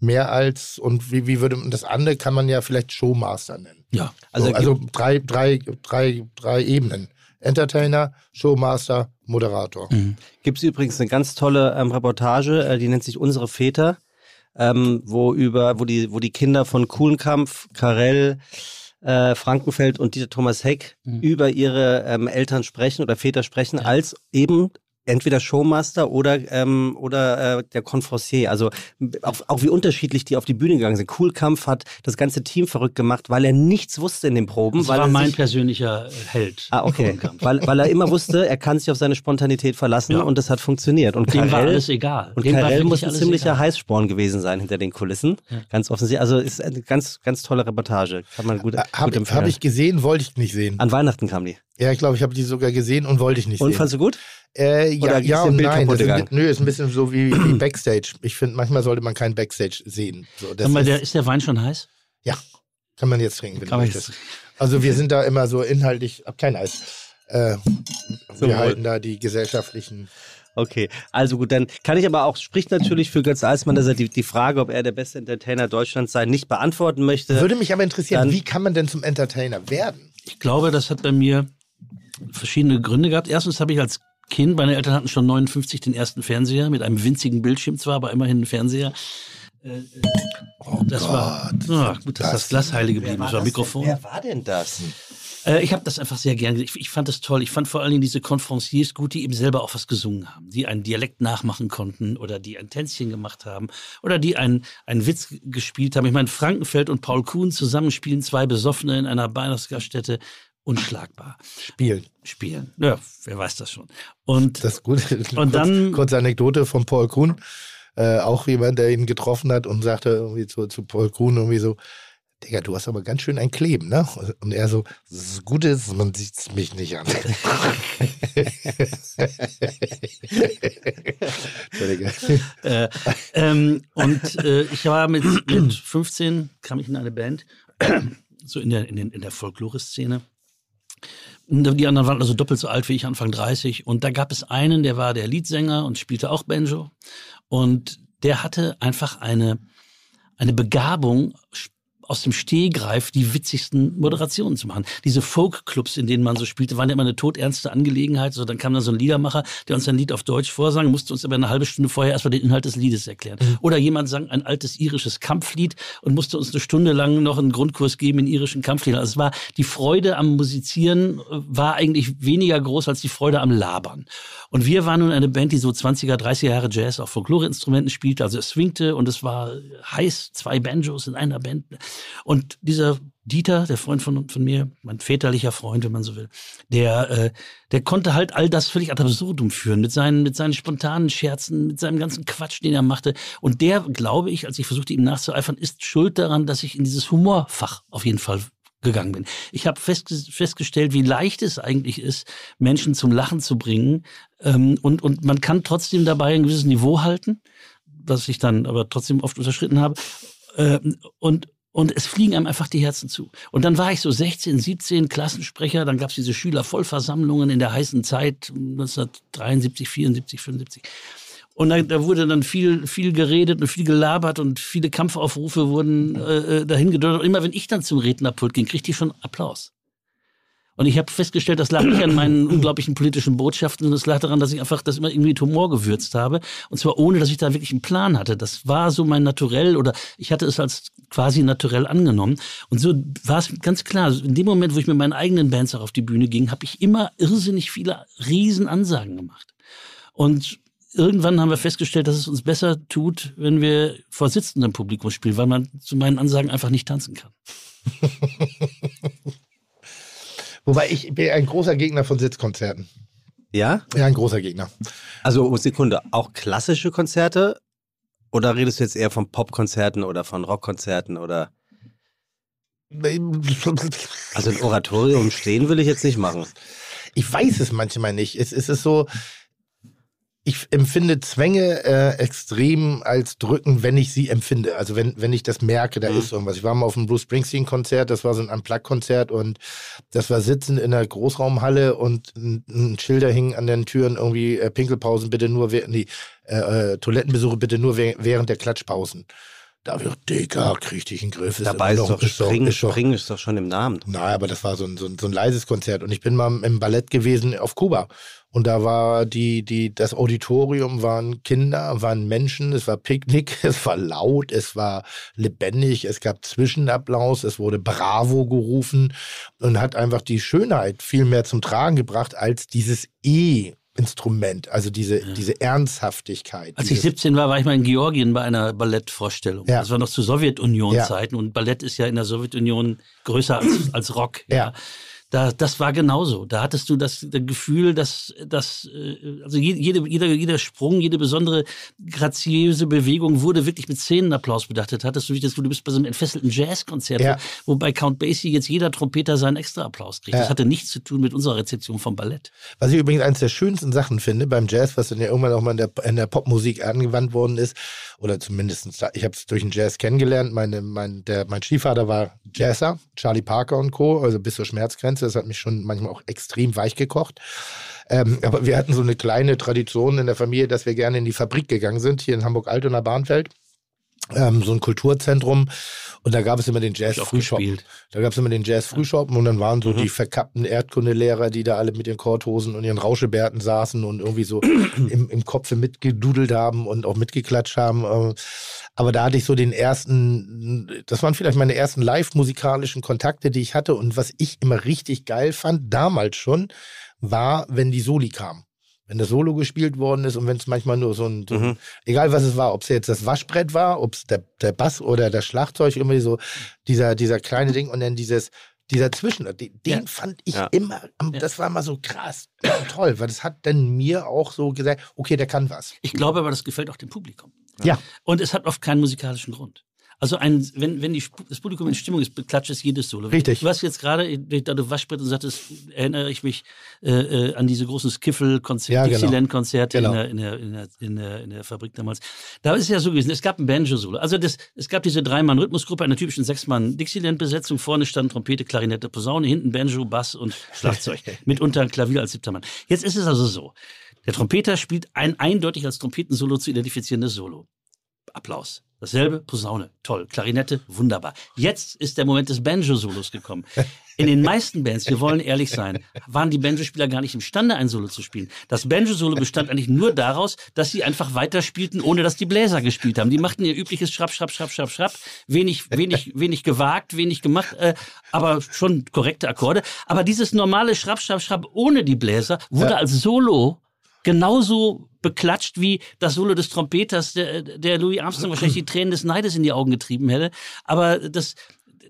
Mehr als, und wie, wie würde man das andere kann man ja vielleicht Showmaster nennen. ja. Also, Also also drei, drei, drei, drei Ebenen. Entertainer, Showmaster, Moderator. Gibt es übrigens eine ganz tolle ähm, Reportage, äh, die nennt sich Unsere Väter, ähm, wo über, wo die, wo die Kinder von Kuhlenkampf, Karel, äh, Frankenfeld und Dieter Thomas Heck über ihre ähm, Eltern sprechen oder Väter sprechen, als eben entweder Showmaster oder ähm, oder äh, der Conferencier. Also auch, auch wie unterschiedlich die auf die Bühne gegangen sind. Kuhlkampf hat das ganze Team verrückt gemacht, weil er nichts wusste in den Proben. Das weil war er mein sich, persönlicher Held. Ah, okay. weil, weil er immer wusste, er kann sich auf seine Spontanität verlassen Ja. und das hat funktioniert. Und Dem war Karel- alles egal. und Dem war Karel muss ein ziemlicher egal. Heißsporn gewesen sein hinter den Kulissen. Ganz offensichtlich. Also ist eine ganz, ganz tolle Reportage. Kann man gut, Habe gut empfehlen. hab ich gesehen, wollte ich nicht sehen. An Weihnachten kam die. Ja, ich glaube, ich habe die sogar gesehen und wollte ich nicht Und sehen. fandst du gut? Äh, ja, Oder ja ein und Bild nein. ist, ein- nö, ist ein bisschen so wie, wie Backstage. Ich finde, manchmal sollte man kein Backstage sehen. So, das mal, ist, der, ist der Wein schon heiß? ja, kann man jetzt trinken, wenn Kann du man möchtest. Also wir sind da immer so inhaltlich, ab kein Eis. Äh, Zum wir Wohl. halten da die gesellschaftlichen. Okay, also gut, dann kann ich aber auch, spricht natürlich für Götz Eismann, dass er die, die Frage, ob er der beste Entertainer Deutschlands sei, nicht beantworten möchte. Würde mich aber interessieren, Dann- wie kann man denn zum Entertainer werden? Ich glaube, das hat bei mir verschiedene Gründe gehabt. Erstens habe ich als Kind, meine Eltern hatten schon 59 den ersten Fernseher mit einem winzigen Bildschirm zwar, aber immerhin ein Fernseher. Äh, äh, das war, ah, gut, dass das Glas heile geblieben ist. Das Mikrofon. Wer war denn das? Äh, ich habe das einfach sehr gern. Ich, ich fand das toll. Ich fand vor allen Dingen diese Conferenciers gut, die eben selber auch was gesungen haben, die einen Dialekt nachmachen konnten oder die ein Tänzchen gemacht haben oder die einen, einen Witz gespielt haben. Ich meine, Frankenfeld und Paul Kuhn zusammen spielen zwei Besoffene in einer Weihnachtsgaststätte. Unschlagbar. Spielen. Spielen. Ja, wer weiß das schon. Und Das ist gut. Und kurz, dann- Kurze Anekdote von Paul Kuhn. Äh, auch jemand, der ihn getroffen hat und sagte irgendwie zu, zu Paul Kuhn irgendwie so, Digga, du hast aber ganz schön ein Kleben, ne? Und er so, das Gute ist, man sieht es mich nicht an. Äh, ähm, und äh, ich war mit, mit 15, kam ich in eine Band, so in der, in, den, in der Folklore-Szene. Die anderen waren also doppelt so alt wie ich, Anfang 30. Und da gab es einen, der war der Leadsänger und spielte auch Banjo. Und der hatte einfach eine, eine Begabung, aus dem Stehgreif die witzigsten Moderationen zu machen. Diese Folk-Clubs, in denen man so spielte, waren ja immer eine todernste Angelegenheit. So, dann kam da so ein Liedermacher, der uns ein Lied auf Deutsch vorsang, musste uns aber eine halbe Stunde vorher erstmal den Inhalt des Liedes erklären. Oder jemand sang ein altes irisches Kampflied und musste uns eine Stunde lang noch einen Grundkurs geben in irischen Kampfliedern. Also es war, die Freude am Musizieren äh, war eigentlich weniger groß als die Freude am Labern. Und wir waren nun eine Band, die so 20er, 30er Jahre Jazz auf Folklore-Instrumenten spielte. Also es swingte und es war heiß, zwei Banjos in einer Band. Und dieser Dieter, der Freund von, von mir, mein väterlicher Freund, wenn man so will, der, äh, der konnte halt all das völlig ad absurdum führen, mit seinen, mit seinen spontanen Scherzen, mit seinem ganzen Quatsch, den er machte. Und der, glaube ich, als ich versuchte, ihm nachzueifern, ist schuld daran, dass ich in dieses Humorfach auf jeden Fall gegangen bin. Ich habe festge festgestellt, wie leicht es eigentlich ist, Menschen zum Lachen zu bringen. Ähm, und, und man kann trotzdem dabei ein gewisses Niveau halten, was ich dann aber trotzdem oft unterschritten habe. Ähm, und, und es fliegen einem einfach die Herzen zu. Und dann war ich so 16, 17 Klassensprecher, dann gab es diese Schülervollversammlungen in der heißen Zeit, 1973, 74, 75. Und da, da wurde dann viel, viel geredet und viel gelabert und viele Kampfaufrufe wurden äh, dahin gedeutet. Und immer wenn ich dann zum Rednerpult ging, kriegte ich schon Applaus. Und ich habe festgestellt, das lag nicht an meinen unglaublichen politischen Botschaften, sondern es lag daran, dass ich einfach das immer irgendwie mit Humor gewürzt habe. Und zwar ohne, dass ich da wirklich einen Plan hatte. Das war so mein Naturell oder ich hatte es als quasi naturell angenommen. Und so war es ganz klar. In dem Moment, wo ich mit meinen eigenen Bands auch auf die Bühne ging, habe ich immer irrsinnig viele Riesenansagen gemacht. Und irgendwann haben wir festgestellt, dass es uns besser tut, wenn wir vor sitzendem Publikum spielen, weil man zu meinen Ansagen einfach nicht tanzen kann. Wobei ich bin ein großer Gegner von Sitzkonzerten. Ja? Ja, ein großer Gegner. Also, Sekunde, auch klassische Konzerte? Oder redest du jetzt eher von Popkonzerten oder von Rockkonzerten oder? Also ein Oratorium stehen will ich jetzt nicht machen. Ich weiß es manchmal nicht. Es, es ist so, ich empfinde Zwänge äh, extrem als drücken, wenn ich sie empfinde. Also wenn, wenn ich das merke, da Mhm. ist irgendwas. Ich war mal auf einem Bruce Springsteen-Konzert, das war so ein Unplugged-Konzert und das war sitzen in einer Großraumhalle und ein, ein Schilder hing an den Türen irgendwie äh, Pinkelpausen bitte nur während, nee, äh, äh, Toilettenbesuche bitte nur wäh- während der Klatschpausen. Da gedacht, Digga, krieg dich in den Griff. Dabei ist doch Springen, ist doch- Springen ist doch schon im Namen. Naja, aber das war so ein, so, ein, so ein leises Konzert. Und ich bin mal im Ballett gewesen auf Kuba. Und da war die, die, das Auditorium waren Kinder, waren Menschen, es war Picknick, es war laut, es war lebendig, es gab Zwischenapplaus, es wurde Bravo gerufen und hat einfach die Schönheit viel mehr zum Tragen gebracht als dieses E-Instrument, also diese, diese Ernsthaftigkeit. Als ich dieses, 17 war, war ich mal in Georgien bei einer Ballettvorstellung. Ja. Das war noch zu Sowjetunion-Zeiten und Ballett ist ja in der Sowjetunion größer als, als Rock. Ja. Da, das war genauso. Da hattest du das, das Gefühl, dass, dass äh, also je- jede, jeder, jeder Sprung, jede besondere graziöse Bewegung wurde wirklich mit Szenenapplaus bedachtet. Hattest du das Gefühl, du bist bei so einem entfesselten Jazzkonzert, Ja. wo bei Count Basie jetzt jeder Trompeter seinen Extraapplaus kriegt. Das Ja. hatte nichts zu tun mit unserer Rezeption vom Ballett. Was ich übrigens eines der schönsten Sachen finde beim Jazz, was dann ja irgendwann auch mal in der, in der Popmusik angewandt worden ist, oder zumindest, ich habe es durch den Jazz kennengelernt. Meine, mein, der, mein Stiefvater war Jazzer, Charlie Parker und Co., also bis zur Schmerzgrenze. Das hat mich schon manchmal auch extrem weich gekocht. Ähm, aber wir hatten so eine kleine Tradition in der Familie, dass wir gerne in die Fabrik gegangen sind, hier in Hamburg-Altona Bahnfeld. Ähm, so ein Kulturzentrum. Und da gab es immer den Jazz ich auch Frühschoppen. gespielt. Da gab es immer den Jazz Frühschoppen und dann waren so Mhm. die verkappten Erdkundelehrer, die da alle mit ihren Korthosen und ihren Rauschebärten saßen und irgendwie so im, im Kopf mitgedudelt haben und auch mitgeklatscht haben. Aber da hatte ich so den ersten, das waren vielleicht meine ersten live-musikalischen Kontakte, die ich hatte. Und was ich immer richtig geil fand, damals schon, war, wenn die Soli kamen. Wenn das Solo gespielt worden ist und wenn es manchmal nur so ein, so ein egal was es war, ob es jetzt das Waschbrett war, ob es der, der Bass oder das Schlagzeug, irgendwie so dieser, dieser kleine Ding und dann dieses, dieser Zwischen, den, Ja. fand ich Ja. immer, das war mal so krass, toll, weil das hat dann mir auch so gesagt, okay, der kann was. Ich glaube aber, das gefällt auch dem Publikum. Ja. Und es hat oft keinen musikalischen Grund. Also ein, wenn, wenn die, das Publikum in Stimmung ist, beklatscht es jedes Solo. Richtig. Du hast jetzt gerade, da du Waschbrett und sagtest, erinnere ich mich äh, äh, an diese großen Skiffle-Konzerte, Ja, genau. Dixieland-Konzerte Genau. in, der, in, der, in, der, in, der, in der Fabrik damals. Da ist es ja so gewesen, es gab ein Banjo-Solo. Also das, es gab diese Dreimann-Rhythmusgruppe, einer typischen Sechsmann-Dixieland-Besetzung. Vorne standen Trompete, Klarinette, Posaune, hinten Banjo, Bass und Schlagzeug. mitunter ein Klavier als siebter Mann. Jetzt ist es also so. Der Trompeter spielt ein eindeutig als Trompetensolo zu identifizierendes Solo. Applaus. Dasselbe, Posaune, toll. Klarinette, wunderbar. Jetzt ist der Moment des Banjo-Solos gekommen. In den meisten Bands, wir wollen ehrlich sein, waren die Banjo-Spieler gar nicht imstande, ein Solo zu spielen. Das Banjo-Solo bestand eigentlich nur daraus, dass sie einfach weiterspielten, ohne dass die Bläser gespielt haben. Die machten ihr übliches Schrapp, Schrapp, Schrapp, Schrapp, Schrapp. Wenig, wenig, wenig gewagt, wenig gemacht, äh, aber schon korrekte Akkorde. Aber dieses normale Schrapp, Schrapp, Schrapp ohne die Bläser wurde als Solo genauso beklatscht wie das Solo des Trompeters, der, der Louis Armstrong wahrscheinlich die Tränen des Neides in die Augen getrieben hätte. Aber das,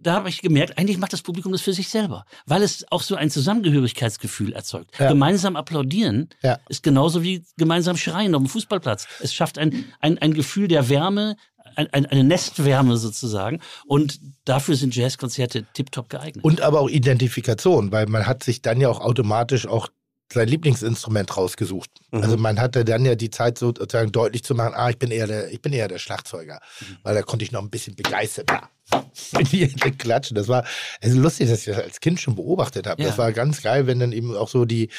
da habe ich gemerkt, eigentlich macht das Publikum das für sich selber, weil es auch so ein Zusammengehörigkeitsgefühl erzeugt. Ja. Gemeinsam applaudieren Ja. ist genauso wie gemeinsam schreien auf dem Fußballplatz. Es schafft ein, ein, ein Gefühl der Wärme, ein, ein, eine Nestwärme sozusagen. Und dafür sind Jazzkonzerte tiptop geeignet. Und aber auch Identifikation, weil man hat sich dann ja auch automatisch auch sein Lieblingsinstrument rausgesucht. Also man hatte dann ja die Zeit so sozusagen deutlich zu machen, ah, ich bin eher der, ich bin eher der Schlagzeuger. Weil da konnte ich noch ein bisschen begeistert mit mir klatschen. Das war ist lustig, dass ich das als Kind schon beobachtet habe. Ja. Das war ganz geil, wenn dann eben auch so die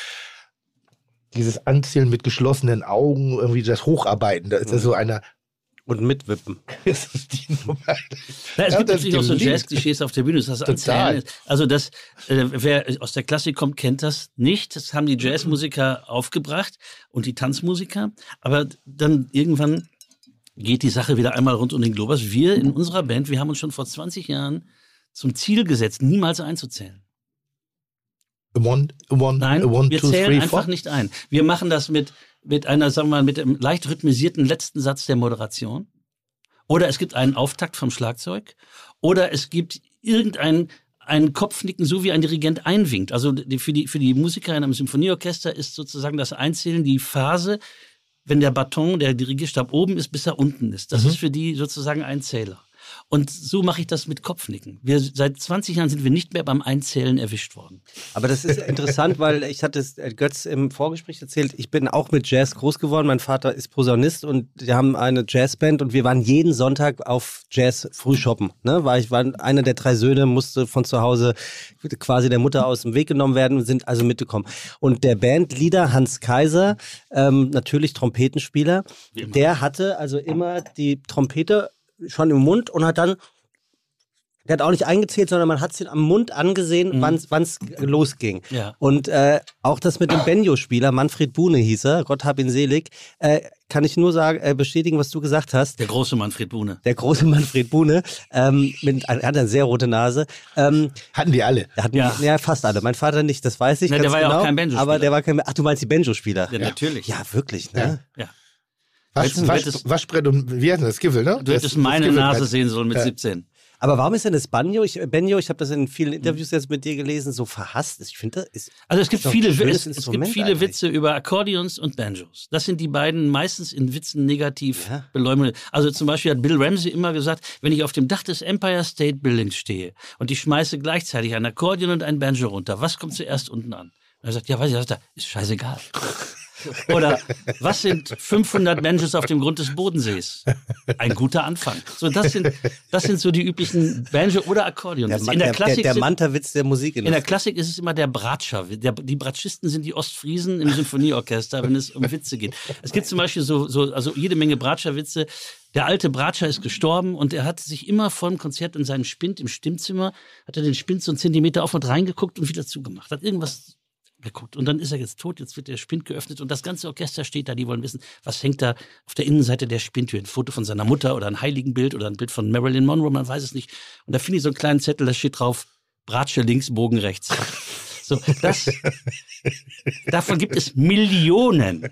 dieses Anzählen mit geschlossenen Augen, irgendwie das Hocharbeiten, da ist das so einer. Und mitwippen. Das ist die Nummer. Na, es Ja, gibt natürlich auch so. Jazz-Klischees auf der Bühne. Das Total. Also das, äh, wer aus der Klassik kommt, kennt das nicht. Das haben die Jazzmusiker aufgebracht und die Tanzmusiker. Aber dann irgendwann geht die Sache wieder einmal rund um den Globus. Wir in unserer Band, wir haben uns schon vor 20 Jahren zum Ziel gesetzt, niemals einzuzählen. A one, a one, Nein, a one, wir two, zählen three, einfach four. nicht ein. Wir machen das mit, mit einer, sagen wir mal, mit dem leicht rhythmisierten letzten Satz der Moderation. Oder es gibt einen Auftakt vom Schlagzeug. Oder es gibt irgendein ein Kopfnicken, so wie ein Dirigent einwinkt. Also für, die, für die Musiker in einem Symphonieorchester ist sozusagen das Einzählen die Phase, wenn der Baton, der Dirigierstab oben ist, bis er unten ist. Das ist für die sozusagen ein Zähler. Und so mache ich das mit Kopfnicken. Wir, seit 20 Jahren sind wir nicht mehr beim Einzählen erwischt worden. Aber das ist interessant, weil ich hatte es äh, Götz im Vorgespräch erzählt, ich bin auch mit Jazz groß geworden. Mein Vater ist Posaunist und wir haben eine Jazzband und wir waren jeden Sonntag auf Jazz frühshoppen. Ne? War ich war einer der drei Söhne, musste von zu Hause quasi der Mutter aus dem Weg genommen werden und sind also mitgekommen. Und der Bandleader Hans Kaiser, ähm, natürlich Trompetenspieler, der hatte also immer die Trompete schon im Mund und hat dann der hat auch nicht eingezählt, sondern man hat es am Mund angesehen, wann es losging. Ja. Und äh, auch das mit dem Benjo-Spieler, Manfred Buhne hieß er, Gott hab ihn selig, äh, kann ich nur sagen, äh, bestätigen, was du gesagt hast. Der große Manfred Buhne. Der große Manfred Buhne, ähm, mit, er hat eine sehr rote Nase. Ähm, Hatten die alle. er hat Ja. ja. fast alle. Mein Vater nicht, das weiß ich. Na, der ganz war ja auch genau, kein Banjo-Spieler. Aber der war kein. Ach, du meinst die Benjo-Spieler? Ja, natürlich. Ja, wirklich, ne? Ja. Wasch, Weißt du, Wasch, hättest- Waschbrett und wie heißt das? Skiffel, ne? Du hättest Das- meine das Nase sehen sollen mit Ja. 17. Aber warum ist denn das Banjo? Ich, Benjo, ich habe das in vielen Interviews jetzt mit dir gelesen, so verhasst. Ich finde, das ist Also es gibt viele, es, es gibt viele eigentlich. Witze über Akkordeons und Banjos. Das sind die beiden meistens in Witzen negativ Ja. beleumdet. Also zum Beispiel hat Bill Ramsey immer gesagt, wenn ich auf dem Dach des Empire State Buildings stehe und ich schmeiße gleichzeitig ein Akkordeon und ein Banjo runter, was kommt zuerst unten an? Und er sagt, ja, weiß ich, was da ist scheißegal. Oder was sind 500 Banjos auf dem Grund des Bodensees? Ein guter Anfang. So, das sind, das sind so die üblichen Banjo oder Akkordeon. Der, in der, der der, Klassik der sind- Manterwitz der Musik. in der Klassik ist es immer der Bratscher. Der, die Bratschisten sind die Ostfriesen im Sinfonieorchester, wenn es um Witze geht. Es gibt zum Beispiel so, so also jede Menge Bratscherwitze. Der alte Bratscher ist gestorben und er hat sich immer vor dem Konzert in seinem Spind im Stimmzimmer, hat er den Spind so einen Zentimeter auf und reingeguckt und wieder zugemacht. Hat irgendwas geguckt. Und dann ist er jetzt tot, jetzt wird der Spind geöffnet und das ganze Orchester steht da, die wollen wissen, was hängt da auf der Innenseite der Spindtür? Ein Foto von seiner Mutter oder ein Heiligenbild oder ein Bild von Marilyn Monroe, man weiß es nicht. Und da finde ich so einen kleinen Zettel, da steht drauf, Bratsche links, Bogen rechts. So, das, davon gibt es Millionen.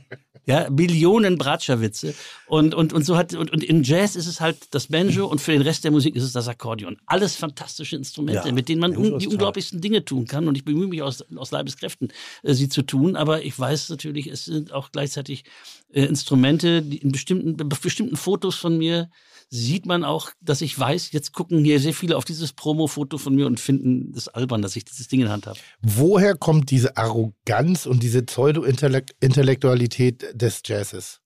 Ja, Millionen Bratscherwitze. Und, und, und so hat, und, und in Jazz ist es halt das Banjo und für den Rest der Musik ist es das Akkordeon. Alles fantastische Instrumente, Ja, mit denen man un, die unglaublichsten Dinge tun kann. Und ich bemühe mich aus, aus Leibeskräften, äh, sie zu tun. Aber ich weiß natürlich, es sind auch gleichzeitig äh, Instrumente, die in bestimmten, bestimmten Fotos von mir sieht man auch, dass ich weiß, jetzt gucken hier sehr viele auf dieses Promo-Foto von mir und finden es albern, dass ich dieses Ding in der Hand habe. Woher kommt diese Arroganz und diese Pseudo-Intellektualität des Jazzes?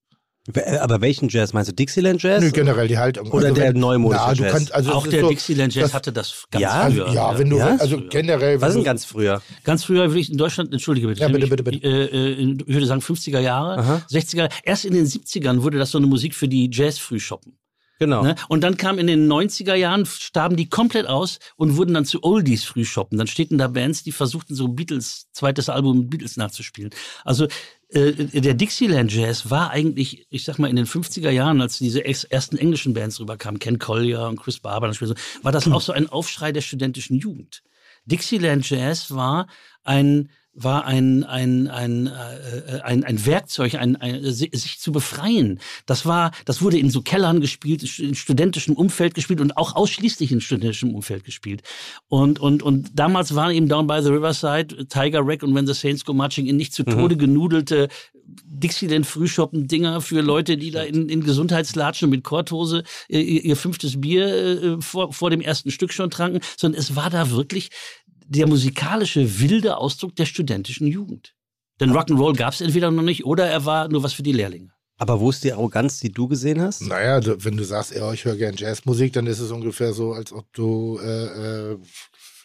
Aber welchen Jazz meinst du? Dixieland Jazz? Nö, generell die Haltung. Oder der neumodische na, Jazz? kannst, also auch ist der so, Dixieland Jazz das- hatte das ganz Ja? Also, früher. ja, wenn du, Ja? also generell. Was wenn denn ganz früher? Ganz früher würde ich in Deutschland, entschuldige bitte, Ja, bitte, ich, bitte, bitte. Äh, äh, ich würde sagen 50er Jahre, Aha. 60er, erst in den 70ern wurde das so eine Musik für die Jazz-Frühschoppen. Genau. Ne? Und dann kam in den 90er Jahren, starben die komplett aus und wurden dann zu Oldies Frühschoppen. Dann stehen da Bands, die versuchten so Beatles, zweites Album Beatles nachzuspielen. Also äh, der Dixieland Jazz war eigentlich, ich sag mal, in den 50er Jahren, als diese ersten englischen Bands rüberkamen, Ken Collier und Chris Barber, spielten so, war das auch so ein Aufschrei der studentischen Jugend. Dixieland Jazz war ein war ein ein ein äh, ein, ein Werkzeug, ein, ein si- sich zu befreien. Das war, das wurde in so Kellern gespielt, in studentischem Umfeld gespielt und auch ausschließlich in studentischem Umfeld gespielt. Und und und damals waren eben Down by the Riverside, Tiger Wreck und When the Saints Go Marching in nicht zu Tode genudelte Dixieland Frühschoppen-Dinger für Leute, die da in, in Gesundheitslatschen mit Korthose äh, ihr, ihr fünftes Bier äh, vor, vor dem ersten Stück schon tranken, sondern es war da wirklich der musikalische wilde Ausdruck der studentischen Jugend. Denn Rock'n'Roll gab es entweder noch nicht oder er war nur was für die Lehrlinge. Aber wo ist die Arroganz, die du gesehen hast? Naja, du- wenn du sagst, ja, ich höre gern Jazzmusik, dann ist es ungefähr so, als ob du, äh, äh,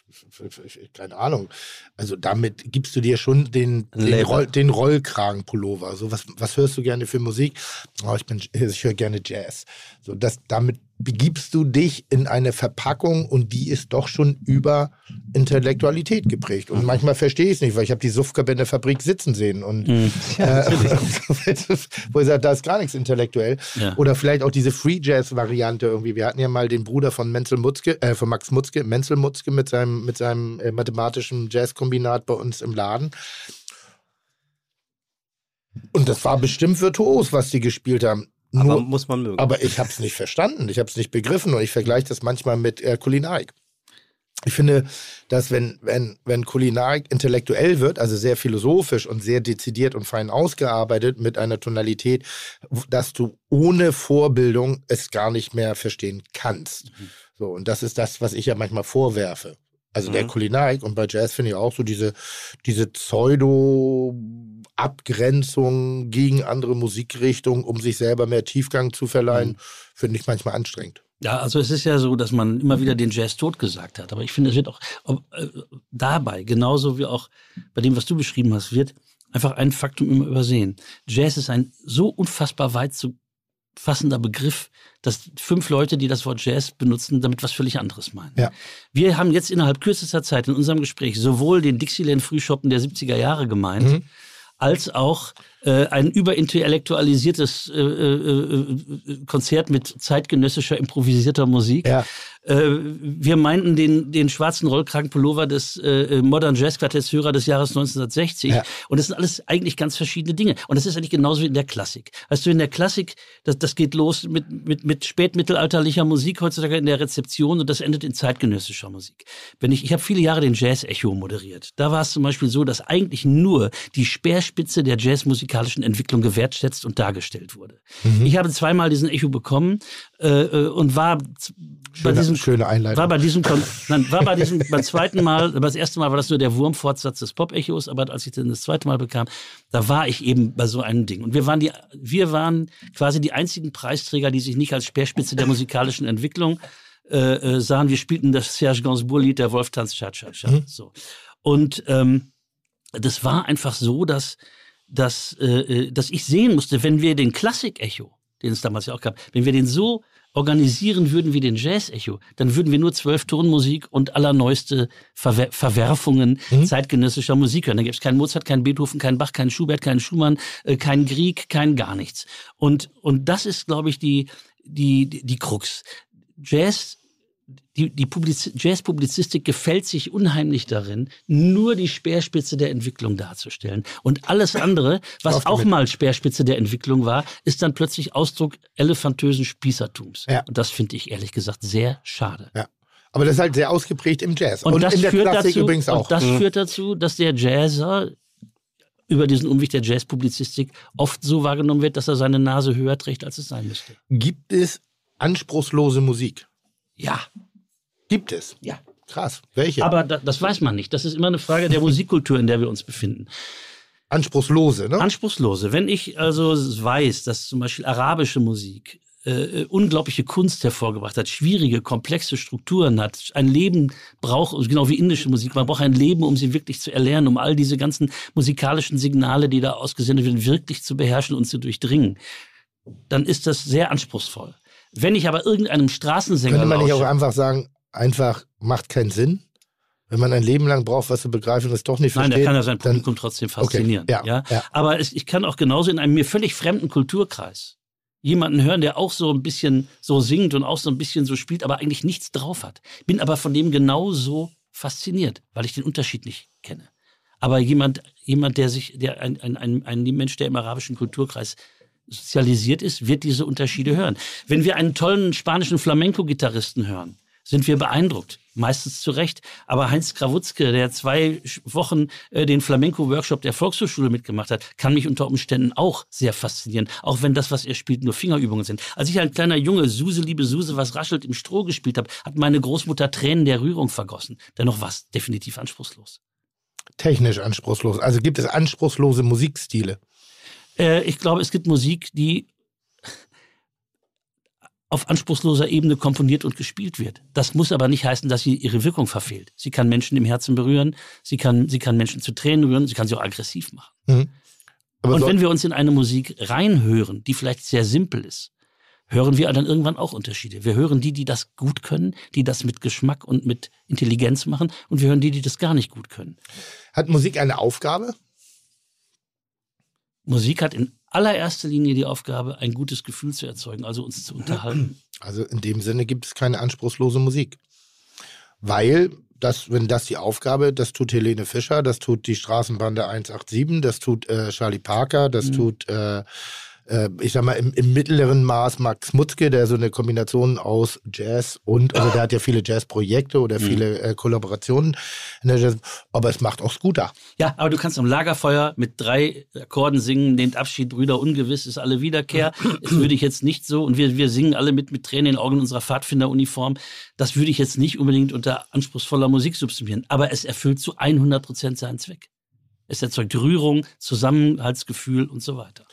keine Ahnung, also damit gibst du dir schon den, den. Roll, den Rollkragenpullover. So, was, was hörst du gerne für Musik? Oh, ich, bin, ich höre gerne Jazz. So, das, damit begibst du dich in eine Verpackung und die ist doch schon über Intellektualität geprägt. Und manchmal verstehe ich es nicht, weil ich habe die Suffkörper in der Fabrik sitzen sehen und äh, wo ich sage, da ist gar nichts intellektuell. Ja. Oder vielleicht auch diese Free Jazz-Variante irgendwie. Wir hatten ja mal den Bruder von Menzel Mutzke, äh, von Max Mutzke, Menzel Mutzke mit seinem, mit seinem äh, mathematischen Jazzkombinat bei uns im Laden. Und das war bestimmt virtuos, was die gespielt haben. Aber Nur, muss man mögen. aber ich habe es nicht verstanden, ich habe es nicht begriffen und ich vergleiche das manchmal mit äh, Kulinarik. Ich finde, dass wenn, wenn, wenn Kulinarik intellektuell wird, also sehr philosophisch und sehr dezidiert und fein ausgearbeitet mit einer Tonalität, dass du ohne Vorbildung es gar nicht mehr verstehen kannst. So, und das ist das, was ich ja manchmal vorwerfe. Also der Mhm. Kulinarik und bei Jazz finde ich auch so diese, diese Pseudo-Abgrenzung gegen andere Musikrichtungen, um sich selber mehr Tiefgang zu verleihen, finde ich manchmal anstrengend. Ja, also es ist ja so, dass man immer wieder den Jazz tot gesagt hat. Aber ich finde, es wird auch ob, äh, dabei, genauso wie auch bei dem, was du beschrieben hast, wird einfach ein Faktum immer übersehen. Jazz ist ein so unfassbar weit zu fassender Begriff, dass fünf Leute, die das Wort Jazz benutzen, damit was völlig anderes meinen. Ja. Wir haben jetzt innerhalb kürzester Zeit in unserem Gespräch sowohl den Dixieland Frühschoppen der 70er Jahre gemeint, Mhm. als auch äh, ein überintellektualisiertes äh, äh, äh, Konzert mit zeitgenössischer improvisierter Musik. Ja. Äh, wir meinten den, den schwarzen Rollkragenpullover des äh, Modern Jazz Quartetts Hörer des Jahres 1960. Ja. Und das sind alles eigentlich ganz verschiedene Dinge. Und das ist eigentlich genauso wie in der Klassik. Weißt du, in der Klassik, das, das geht los mit, mit, mit spätmittelalterlicher Musik heutzutage in der Rezeption und das endet in zeitgenössischer Musik. Wenn ich, ich habe viele Jahre den Jazz-Echo moderiert. Da war es zum Beispiel so, dass eigentlich nur die Speerspitze der jazzmusikalischen Entwicklung gewertschätzt und dargestellt wurde. Ich habe zweimal diesen Echo bekommen äh, äh, und war z- bei diesem Schöne Einleitung. war bei diesem, nein, war bei diesem, beim zweiten Mal, das erste Mal war das nur der Wurmfortsatz des Pop-Echos, aber als ich dann das zweite Mal bekam, da war ich eben bei so einem Ding. Und wir waren die, wir waren quasi die einzigen Preisträger, die sich nicht als Speerspitze der musikalischen Entwicklung äh, äh, sahen. Wir spielten das Serge Gainsbourg-Lied, der Wolf tanzt Cha-Cha-Cha. Mhm. So. Und ähm, das war einfach so, dass, dass, äh, äh, dass ich sehen musste, wenn wir den Klassik-Echo, den es damals ja auch gab, wenn wir den so organisieren würden wie den Jazz-Echo, dann würden wir nur zwölf Tonmusik und allerneueste Verwer Verwerfungen Mhm. zeitgenössischer Musik hören. Da gäbe es keinen Mozart, keinen Beethoven, keinen Bach, keinen Schubert, keinen Schumann, äh, keinen Grieg, kein gar nichts. Und, und das ist, glaube ich, die, die, die, die Krux. Jazz die, die Publiz Jazz-Publizistik gefällt sich unheimlich darin, nur die Speerspitze der Entwicklung darzustellen. Und alles andere, was auch mal Speerspitze der Entwicklung war, ist dann plötzlich Ausdruck elefantösen Spießertums. Ja. Und das finde ich ehrlich gesagt sehr schade. Ja. Aber das ist halt sehr ausgeprägt im Jazz. Und, das in der führt Klassik dazu, übrigens auch. Und das führt dazu, dass der Jazzer über diesen Umweg der Jazzpublizistik oft so wahrgenommen wird, dass er seine Nase höher trägt, als es sein müsste. Gibt es anspruchslose Musik? Ja, Gibt es. ja. Krass. Welche? Aber da, das weiß man nicht. Das ist immer eine Frage der Musikkultur, in der wir uns befinden. Anspruchslose, ne? Anspruchslose. Wenn ich also weiß, dass zum Beispiel arabische Musik äh, unglaubliche Kunst hervorgebracht hat, schwierige, komplexe Strukturen hat, ein Leben braucht, genau wie indische Musik, man braucht ein Leben, um sie wirklich zu erlernen, um all diese ganzen musikalischen Signale, die da ausgesendet werden, wirklich zu beherrschen und zu durchdringen, dann ist das sehr anspruchsvoll. Wenn ich aber irgendeinem Straßensänger Könnte man nicht auch einfach sagen, einfach macht keinen Sinn? Wenn man ein Leben lang braucht, was zu begreifen und es doch nicht Nein, versteht. der kann ja sein dann- Publikum trotzdem faszinieren. ja, ja, ja. Aber ich kann auch genauso in einem mir völlig fremden Kulturkreis jemanden hören, der auch so ein bisschen so singt und auch so ein bisschen so spielt, aber eigentlich nichts drauf hat. Bin aber von dem genauso fasziniert, weil ich den Unterschied nicht kenne. Aber jemand, jemand, der sich, der ein, ein, ein, ein Mensch, der im arabischen Kulturkreis sozialisiert ist, wird diese Unterschiede hören. Wenn wir einen tollen spanischen Flamenco-Gitarristen hören, sind wir beeindruckt. Meistens zu Recht. Aber Heinz Krawutzke, der zwei Wochen äh, den Flamenco-Workshop der Volkshochschule mitgemacht hat, kann mich unter Umständen auch sehr faszinieren. Auch wenn das, was er spielt, nur Fingerübungen sind. Als ich als kleiner Junge Suse, liebe Suse, was raschelt im Stroh gespielt habe, hat meine Großmutter Tränen der Rührung vergossen. Dennoch war es definitiv anspruchslos. Technisch anspruchslos. Also gibt es anspruchslose Musikstile. Äh, ich glaube, es gibt Musik, die auf anspruchsloser Ebene komponiert und gespielt wird. Das muss aber nicht heißen, dass sie ihre Wirkung verfehlt. Sie kann Menschen im Herzen berühren, sie kann, sie kann Menschen zu Tränen rühren, sie kann sie auch aggressiv machen. Mhm. Und so, wenn wir uns in eine Musik reinhören, die vielleicht sehr simpel ist, hören wir dann irgendwann auch Unterschiede. Wir hören die, die das gut können, die das mit Geschmack und mit Intelligenz machen, und wir hören die, die das gar nicht gut können. hat Musik eine Aufgabe? Musik hat in allererster Linie die Aufgabe, ein gutes Gefühl zu erzeugen, also uns zu unterhalten. Also in dem Sinne gibt es keine anspruchslose Musik. Weil, das, wenn das die Aufgabe, das tut Helene Fischer, das tut die Straßenbande 187, das tut äh, Charlie Parker, das Mhm. tut, äh, äh, ich sag mal, im, im mittleren Maß Max Mutzke, der so eine Kombination aus Jazz und, also der hat ja viele Jazzprojekte oder Mhm. viele äh, Kollaborationen in der Jazz, aber es macht auch Scooter. Ja, aber du kannst am Lagerfeuer mit drei Akkorden singen, den Abschied Brüder ungewiss ist alle Wiederkehr. Das würde ich jetzt nicht so, und wir, wir singen alle mit, mit Tränen in den Augen in unserer Pfadfinderuniform. Das würde ich jetzt nicht unbedingt unter anspruchsvoller Musik subsumieren. Aber es erfüllt zu 100 Prozent seinen Zweck. Es erzeugt Rührung, Zusammenhaltsgefühl und so weiter.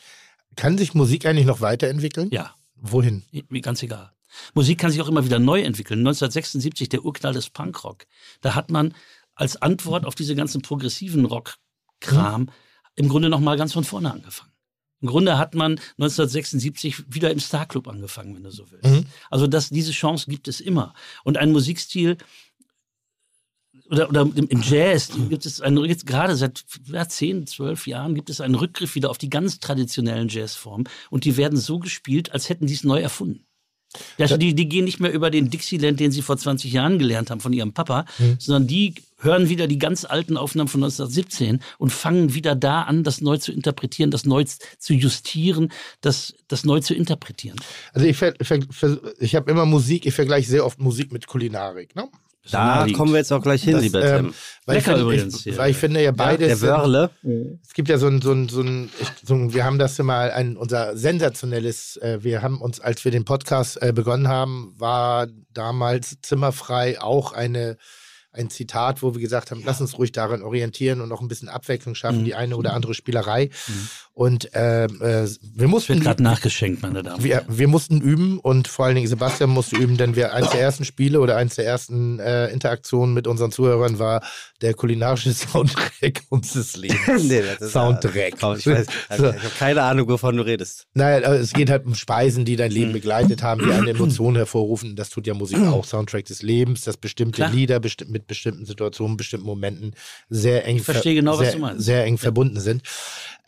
Kann sich Musik eigentlich noch weiterentwickeln? Ja, Wohin? Ganz egal. Musik kann sich auch immer wieder neu entwickeln. 1976, der Urknall des Punkrock. Da hat man als Antwort auf diese ganzen progressiven Rock-Kram im Grunde noch mal ganz von vorne angefangen. Im Grunde hat man 1976 wieder im Starclub angefangen, wenn du so willst. Mhm. Also das, diese Chance gibt es immer. Und ein Musikstil oder, oder im Jazz gibt es einen, jetzt gerade seit ja, 10, 12 Jahren gibt es einen Rückgriff wieder auf die ganz traditionellen Jazzformen und die werden so gespielt, als hätten die es neu erfunden. Also die, die gehen nicht mehr über den Dixieland, den sie vor 20 Jahren gelernt haben von ihrem Papa, sondern die hören wieder die ganz alten Aufnahmen von 1917 und fangen wieder da an, das neu zu interpretieren, das neu zu justieren, das, das neu zu interpretieren. Also ich, ich habe immer Musik, ich vergleiche sehr oft Musik mit Kulinarik. Ne? Da naheliegend. kommen wir jetzt auch gleich hin, Das, lieber ähm, Tim. Weil Lecker ich finde, übrigens ich, hier. weil ich finde ja beides. Der sind- Wörle. Es gibt ja so ein, so ein, so ein, ich, so ein wir haben das ja mal ein, unser sensationelles, äh, wir haben uns, als wir den Podcast äh, begonnen haben, war damals zimmerfrei auch eine, ein Zitat, wo wir gesagt haben, lass uns ruhig daran orientieren und noch ein bisschen Abwechslung schaffen, Mhm. die eine oder andere Spielerei. Und ähm, äh, wir mussten Wird gerade nachgeschenkt, meine Damen. und wir, Herren. wir mussten üben und vor allen Dingen Sebastian musste üben, denn wir eins der ersten Spiele oder eins der ersten äh, Interaktionen mit unseren Zuhörern war der kulinarische Soundtrack unseres Lebens. Nee, das ist- Soundtrack. Ich, weiß, ich So. habe keine Ahnung, wovon du redest. Naja, aber es geht halt um Speisen, die dein Mhm. Leben begleitet haben, die eine Emotion hervorrufen. Das tut ja Musik auch. Soundtrack des Lebens, dass bestimmte Klar. Lieder besti mit bestimmten Situationen, bestimmten Momenten sehr eng, Ich verstehe genau, was sehr, du meinst. sehr eng verbunden sind.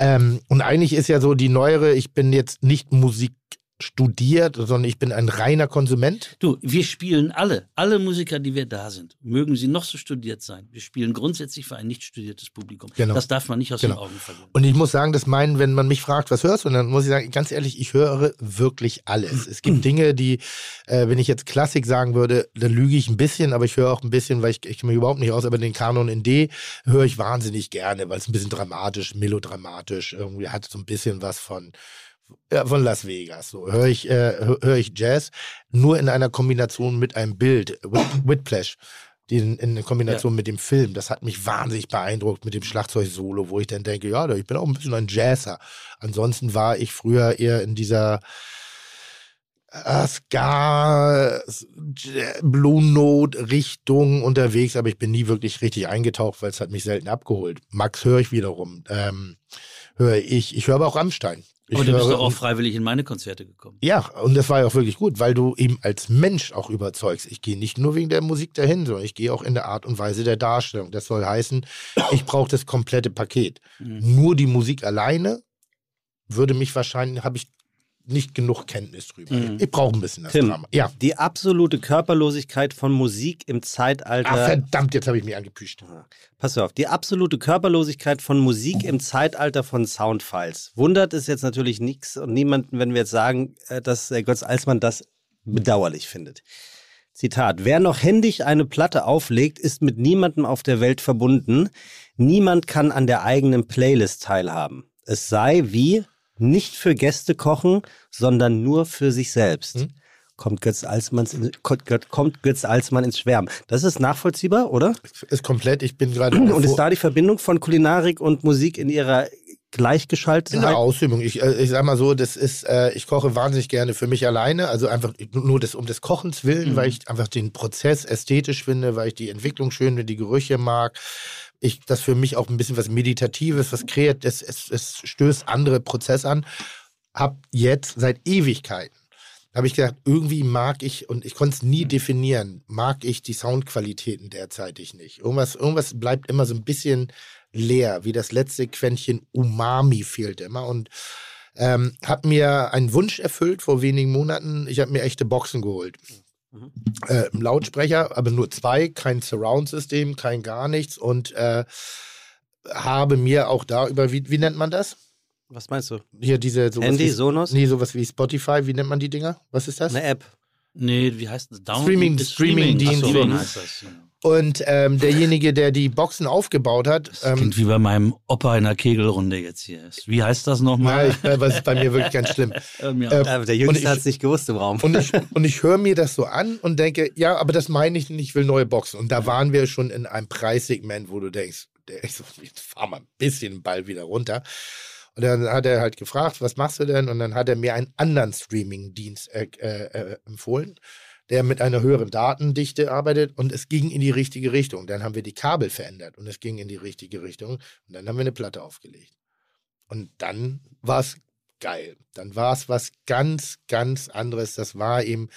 Ähm, und eigentlich ist ja so die neuere, ich bin jetzt nicht Musik studiert, sondern ich bin ein reiner Konsument. Du, wir spielen alle, alle Musiker, die wir da sind, mögen sie noch so studiert sein. Wir spielen grundsätzlich für ein nicht studiertes Publikum. Genau. Das darf man nicht aus den Genau. Augen verlieren. Und ich muss sagen, das meinen, wenn man mich fragt, was hörst du, und dann muss ich sagen, ganz ehrlich, ich höre wirklich alles. Es gibt Dinge, die, äh, wenn ich jetzt Klassik sagen würde, dann lüge ich ein bisschen, aber ich höre auch ein bisschen, weil ich, ich kenne mich überhaupt nicht aus, aber den Kanon in D höre ich wahnsinnig gerne, weil es ein bisschen dramatisch, melodramatisch, irgendwie hat so ein bisschen was von, ja, von Las Vegas. So höre ich, äh, hö- höre ich Jazz nur in einer Kombination mit einem Bild, Whip- Whiplash. Den, in Kombination mit dem Film, das hat mich wahnsinnig beeindruckt mit dem Schlagzeug-Solo, wo ich dann denke, ja, ich bin auch ein bisschen ein Jazzer. Ansonsten war ich früher eher in dieser äh, Ska, Blue Note Richtung unterwegs, aber ich bin nie wirklich richtig eingetaucht, weil es hat mich selten abgeholt. Max höre ich wiederum. Ähm, höre ich, ich höre aber auch Rammstein. Aber du bist doch auch freiwillig in meine Konzerte gekommen. ja, und das war ja auch wirklich gut, weil du eben als Mensch auch überzeugst. Ich gehe nicht nur wegen der Musik dahin, sondern ich gehe auch in der Art und Weise der Darstellung. Das soll heißen, ich brauche das komplette Paket. Mhm. Nur die Musik alleine würde mich wahrscheinlich, habe ich nicht genug Kenntnis drüber. Mhm. Ich brauche ein bisschen das Tim, Drama. Ja. die absolute Körperlosigkeit von Musik im Zeitalter. Ah, verdammt, jetzt habe ich mich angepüscht. Pass auf, die absolute Körperlosigkeit von Musik im Zeitalter von Soundfiles. Wundert es jetzt natürlich nichts und niemanden, wenn wir jetzt sagen, äh, dass äh, Götz Alsmann das bedauerlich findet. Zitat, wer noch händisch eine Platte auflegt, ist mit niemandem auf der Welt verbunden. Niemand kann an der eigenen Playlist teilhaben. Es sei wie nicht für Gäste kochen, sondern nur für sich selbst. Hm? Kommt Götz, Alsmanns in, kommt Götz- Alsmann ins Schwärmen. Das ist nachvollziehbar, oder? Ist komplett, ich bin gerade. Und ist da die Verbindung von Kulinarik und Musik in ihrer Gleichgeschaltetheit? In der Ausübung. Ich, äh, ich sag mal so, das ist, äh, ich koche wahnsinnig gerne für mich alleine. Also einfach nur des, um des Kochens willen, Mhm. weil ich einfach den Prozess ästhetisch finde, weil ich die Entwicklung schön finde, die Gerüche mag. Ich, das für mich auch ein bisschen was Meditatives, was kreiert, es, es, es stößt andere Prozesse an. Hab jetzt seit Ewigkeiten habe ich gedacht, irgendwie mag ich, und ich konnte es nie definieren, mag ich die Soundqualitäten derzeitig nicht. Irgendwas, irgendwas bleibt immer so ein bisschen leer, wie das letzte Quäntchen Umami fehlt immer. Und ähm, habe mir einen Wunsch erfüllt vor wenigen Monaten. Ich habe mir echte Boxen geholt. Äh, Lautsprecher, aber nur zwei, kein Surround-System, kein gar nichts. Und äh, habe mir auch da über, wie, wie nennt man das? Was meinst du? Hier diese sowas Handy, wie, Sonos? Nee, sowas wie Spotify, wie nennt man die Dinger? Was ist das? Eine App. Nee, wie heißt das? Down Streaming- Streaming-Dienst. Ach so, Streaming heißt das. Ja. Und ähm, derjenige, der die Boxen aufgebaut hat, Das ähm, klingt wie bei meinem Opa in der Kegelrunde jetzt hier. Wie heißt das nochmal? ich, äh, was ist bei mir wirklich ganz schlimm. Ähm, ja. Äh, Aber der Und Jüngste ich- hat es nicht gewusst im Raum. Und ich, und ich höre mir das so an und denke, ja, aber das meine ich nicht, ich will neue Boxen. Und da waren wir schon in einem Preissegment, wo du denkst, der- ich so, jetzt fahr mal ein bisschen den Ball wieder runter. Und dann hat er halt gefragt, was machst du denn? Und dann hat er mir einen anderen Streaming-Dienst äh, äh, empfohlen, der mit einer höheren Datendichte arbeitet und es ging in die richtige Richtung. Dann haben wir die Kabel verändert und es ging in die richtige Richtung und dann haben wir eine Platte aufgelegt. Und dann war es geil. Dann war es was ganz, ganz anderes. Das war eben,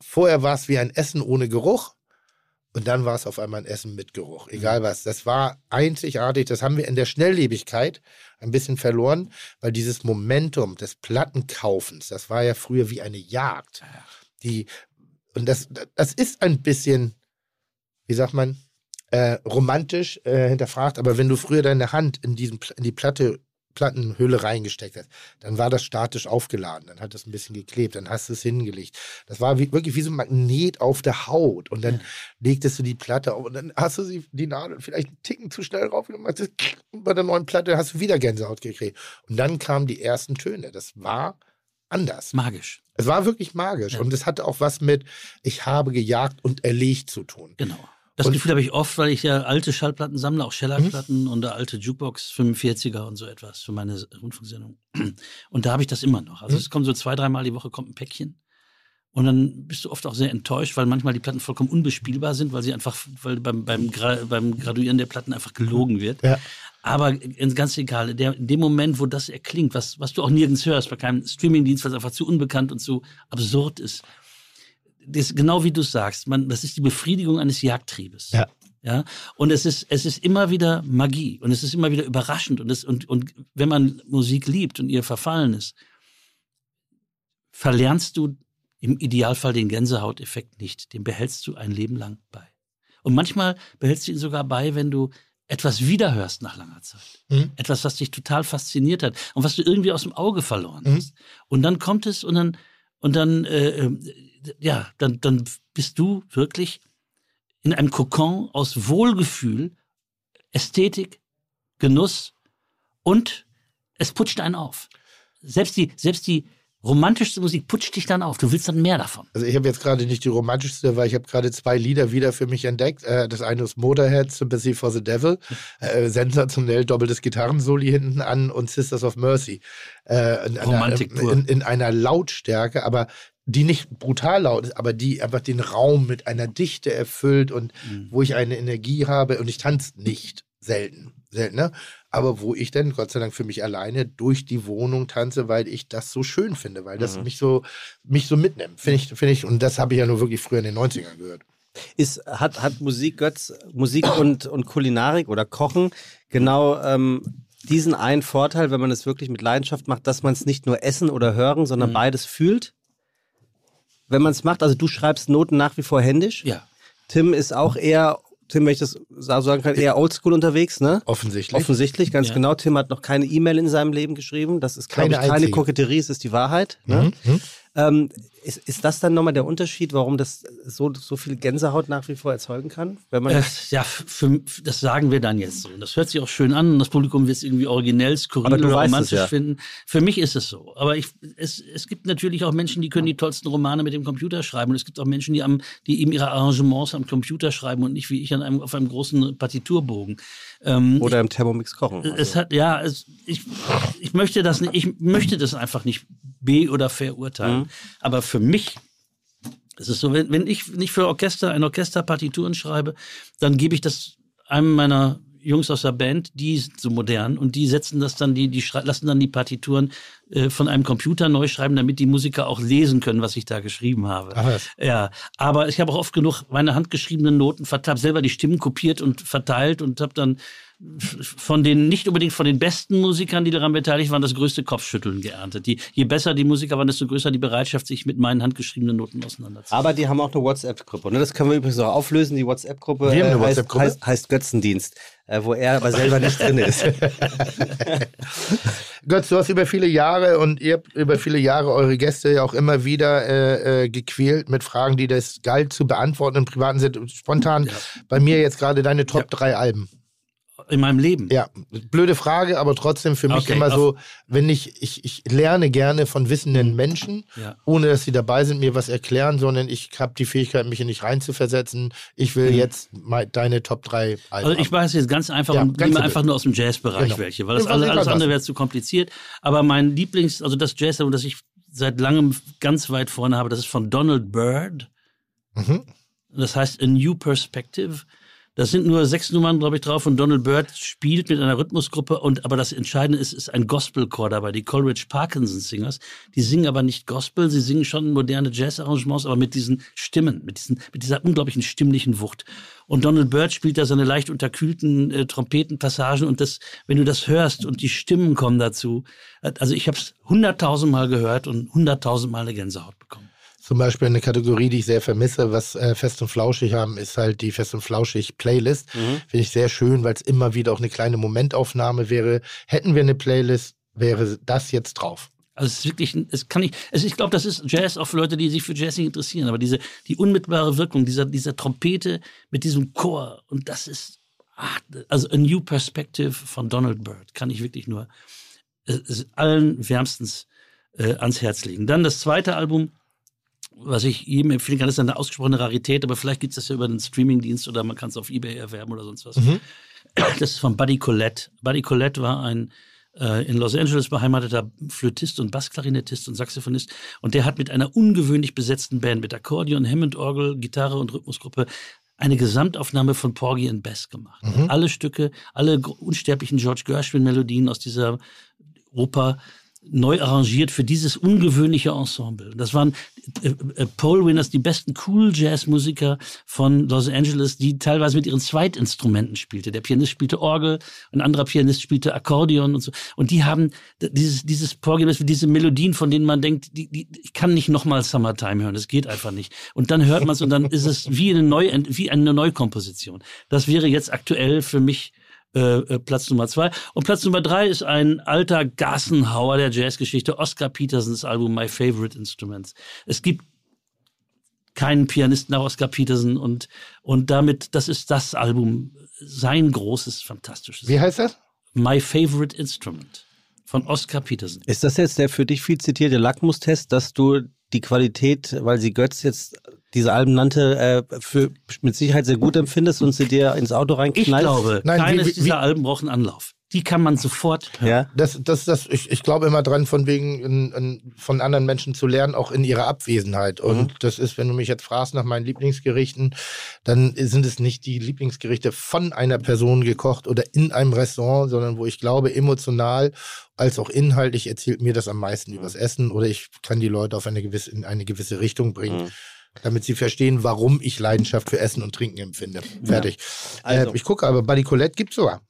vorher war es wie ein Essen ohne Geruch und dann war es auf einmal ein Essen mit Geruch. Egal was. Das war einzigartig. Das haben wir in der Schnelllebigkeit ein bisschen verloren, weil dieses Momentum des Plattenkaufens, das war ja früher wie eine Jagd. Die, und das, das ist ein bisschen, wie sagt man, äh, romantisch äh, hinterfragt, aber wenn du früher deine Hand in, diesem, Pl- in die Platte Plattenhülle reingesteckt hast, dann war das statisch aufgeladen, dann hat das ein bisschen geklebt, dann hast du es hingelegt. Das war wie, wirklich wie so ein Magnet auf der Haut und dann legtest du die Platte auf und dann hast du sie, die Nadel vielleicht einen Ticken zu schnell raufgemacht und bei der neuen Platte hast du wieder Gänsehaut gekriegt. Und dann kamen die ersten Töne. Das war anders. Magisch. Es war wirklich magisch Ja. und es hatte auch was mit ich habe gejagt und erlegt zu tun. Genau. Das Und- Gefühl habe ich oft, weil ich ja alte Schallplatten sammle, auch Shellac-Platten und eine alte Jukebox 45er und so etwas für meine Rundfunksendung. Und da habe ich das immer noch. Also es kommt so zwei, dreimal die Woche kommt ein Päckchen. Und dann bist du oft auch sehr enttäuscht, weil manchmal die Platten vollkommen unbespielbar sind, weil sie einfach, weil beim, beim, Gra beim Graduieren der Platten einfach gelogen wird. Ja. Aber ganz egal, der, in dem Moment, wo das erklingt, was, was du auch nirgends hörst, bei keinem Streamingdienst, was einfach zu unbekannt und zu absurd ist, das, genau wie du sagst, man, das ist die Befriedigung eines Jagdtriebes. Ja. Ja, und es ist, es ist immer wieder Magie und es ist immer wieder überraschend und es, und, und wenn man Musik liebt und ihr verfallen ist, verlernst du im Idealfall den Gänsehauteffekt nicht. Den behältst du ein Leben lang bei. Und manchmal behältst du ihn sogar bei, wenn du etwas wiederhörst nach langer Zeit. Mhm. Etwas, was dich total fasziniert hat und was du irgendwie aus dem Auge verloren Mhm. hast. Und dann kommt es und dann, und dann, äh, äh, ja, dann, dann bist du wirklich in einem Kokon aus Wohlgefühl, Ästhetik, Genuss und es putscht einen auf. Selbst die, selbst die romantischste Musik putscht dich dann auf. Du willst dann mehr davon. Also ich habe jetzt gerade nicht die romantischste, weil ich habe gerade zwei Lieder wieder für mich entdeckt. Äh, das eine ist Motorhead, Sympathy for the Devil. Äh, sensationell doppeltes Gitarrensoli hinten an und Sisters of Mercy. Äh, in, Romantik einer, in, in einer Lautstärke, aber die nicht brutal laut ist, aber die einfach den Raum mit einer Dichte erfüllt und Mhm. wo ich eine Energie habe und ich tanze nicht selten, seltener, aber wo ich dann Gott sei Dank für mich alleine durch die Wohnung tanze, weil ich das so schön finde, weil das Mhm. mich so mich so mitnimmt, finde ich, finde ich und das habe ich ja nur wirklich früher in den 90ern gehört. Ist, hat, hat Musik, Götz, Musik und, und Kulinarik oder Kochen genau ähm, diesen einen Vorteil, wenn man es wirklich mit Leidenschaft macht, dass man es nicht nur essen oder hören, sondern Mhm. beides fühlt? Wenn man es macht, also du schreibst Noten nach wie vor händisch. Ja. Tim ist auch eher, Tim, wenn ich das so sagen kann, eher oldschool unterwegs, ne? Offensichtlich. Offensichtlich, ganz Ja. genau. Tim hat noch keine E-Mail in seinem Leben geschrieben. Das ist, glaube Keine ich, keine. Koketterie, es ist die Wahrheit. Ne? Mhm. Ähm, ist, ist das dann nochmal der Unterschied, warum das so, so viel Gänsehaut nach wie vor erzeugen kann? Wenn man Äh, ja, für, das sagen wir dann jetzt so. Das hört sich auch schön an und das Publikum wird es irgendwie originell, skurril oder romantisch ja. finden. Für mich ist es so. Aber ich, es, es gibt natürlich auch Menschen, die können die tollsten Romane mit dem Computer schreiben. Und es gibt auch Menschen, die, am, die eben ihre Arrangements am Computer schreiben und nicht wie ich an einem, auf einem großen Partiturbogen. Ähm, oder im Thermomix kochen. Also. es hat, ja, es, ich, ich möchte das nicht, ich möchte das einfach nicht be- oder verurteilen. Mhm. Aber für mich ist es so, wenn, wenn ich nicht für Orchester, ein Orchester Partituren schreibe, dann gebe ich das einem meiner Jungs aus der Band, die sind so modern und die setzen das dann, die, die lassen dann die Partituren äh, von einem Computer neu schreiben, damit die Musiker auch lesen können, was ich da geschrieben habe. Was. Ja, aber ich habe auch oft genug meine handgeschriebenen Noten verteilt, habe selber die Stimmen kopiert und verteilt und habe dann von den, nicht unbedingt von den besten Musikern, die daran beteiligt waren, das größte Kopfschütteln geerntet. Die, je besser die Musiker waren, desto größer die Bereitschaft, sich mit meinen handgeschriebenen Noten auseinanderzusetzen. Aber die haben auch eine WhatsApp-Gruppe. Ne? Das können wir übrigens auch auflösen. Die WhatsApp-Gruppe Wir haben eine heißt, WhatsApp-Gruppe? heißt, heißt Götzendienst, äh, wo er aber selber nicht drin ist. Götz, du hast über viele Jahre und ihr habt über viele Jahre eure Gäste ja auch immer wieder äh, äh, gequält mit Fragen, die das galt zu beantworten im privaten Sinne. Spontan Ja. bei mir jetzt gerade deine Top 3 Alben. In meinem Leben. Ja, blöde Frage, aber trotzdem für mich Okay, immer so, wenn ich, ich, ich lerne gerne von wissenden Menschen, Ja. ohne dass sie dabei sind, mir was erklären, sondern ich habe die Fähigkeit, mich in nicht reinzuversetzen. Ich will jetzt mal deine Top 3 Alben. Mhm. Also ich weiß jetzt ganz einfach Ja, und ganz nehme einfach nur aus dem Jazzbereich Genau. welche, weil das alles, alles andere wäre zu kompliziert. Aber mein Lieblings, also das Jazzalbum, das ich seit langem ganz weit vorne habe, das ist von Donald Byrd. Mhm. Das heißt A New Perspective. Das sind nur sechs Nummern, glaube ich, drauf und Donald Byrd spielt mit einer Rhythmusgruppe und aber das Entscheidende ist, ist ein Gospelchor dabei, die Coleridge Parkinson Singers. Die singen aber nicht Gospel, sie singen schon moderne Jazzarrangements, aber mit diesen Stimmen, mit, diesen, mit dieser unglaublichen stimmlichen Wucht. Und Donald Byrd spielt da seine leicht unterkühlten äh, Trompetenpassagen und das, wenn du das hörst und die Stimmen kommen dazu, äh, also ich habe es hunderttausendmal gehört und hunderttausendmal eine Gänsehaut bekommen. Zum Beispiel eine Kategorie, die ich sehr vermisse, was äh, Fest und Flauschig haben, ist halt die Fest und Flauschig Playlist. Mhm. Finde ich sehr schön, weil es immer wieder auch eine kleine Momentaufnahme wäre. Hätten wir eine Playlist, wäre das jetzt drauf. Also es ist wirklich, es kann nicht, also ich glaube, das ist Jazz auch für Leute, die sich für Jazz nicht interessieren, aber diese, die unmittelbare Wirkung dieser, dieser Trompete mit diesem Chor und das ist, ah, also a new perspective von Donald Byrd kann ich wirklich nur äh, allen wärmstens äh, ans Herz legen. Dann das zweite Album, was ich jedem empfehlen kann, ist eine ausgesprochene Rarität, aber vielleicht gibt es das ja über einen Streamingdienst oder man kann es auf Ebay erwerben oder sonst was. Das ist von Buddy Collette. Buddy Collette war ein äh, in Los Angeles beheimateter Flötist und Bassklarinettist und Saxophonist. Und der hat mit einer ungewöhnlich besetzten Band, mit Akkordeon, Hammond-Orgel, Gitarre und Rhythmusgruppe, eine Gesamtaufnahme von Porgy and Bess gemacht. Alle Stücke, alle unsterblichen George Gershwin-Melodien aus dieser Oper neu arrangiert für dieses ungewöhnliche Ensemble. Das waren äh, äh, Pole Winners, die besten Cool Jazz Musiker von Los Angeles, die teilweise mit ihren Zweitinstrumenten spielte. Der Pianist spielte Orgel, ein anderer Pianist spielte Akkordeon und so. Und die haben dieses dieses Bess, diese Melodien, von denen man denkt, die, die, ich kann nicht nochmal Summertime hören, das geht einfach nicht. Und dann hört man es und dann ist es wie eine Neu wie eine Neukomposition. Das wäre jetzt aktuell für mich äh, äh, Platz Nummer zwei. Und Platz Nummer drei ist ein alter Gassenhauer der Jazzgeschichte, Oscar Petersens Album My Favorite Instruments. Es gibt keinen Pianisten nach Oscar Peterson und, und damit, das ist das Album, sein großes, fantastisches. Wie heißt das? My Favorite Instrument von Oscar Peterson. Ist das jetzt der für dich viel zitierte Lackmustest, dass du die Qualität, weil sie Götz jetzt diese Alben nannte, äh, für mit Sicherheit sehr gut empfindest und sie dir ins Auto Ich reinknallst? glaube, Nein, keines wie- dieser wie- Alben braucht einen Anlauf. Die kann man sofort hören. Ja. Das, das, das, ich, ich glaube immer dran, von wegen in, in, von anderen Menschen zu lernen, auch in ihrer Abwesenheit. Und das ist, wenn du mich jetzt fragst nach meinen Lieblingsgerichten, dann sind es nicht die Lieblingsgerichte von einer Person gekocht oder in einem Restaurant, sondern wo ich glaube, emotional als auch inhaltlich erzählt mir das am meisten übers Essen oder ich kann die Leute auf eine gewisse, in eine gewisse Richtung bringen. Damit sie verstehen, warum ich Leidenschaft für Essen und Trinken empfinde. Fertig. Also. Äh, ich gucke aber, Buddy Colette gibt's sogar.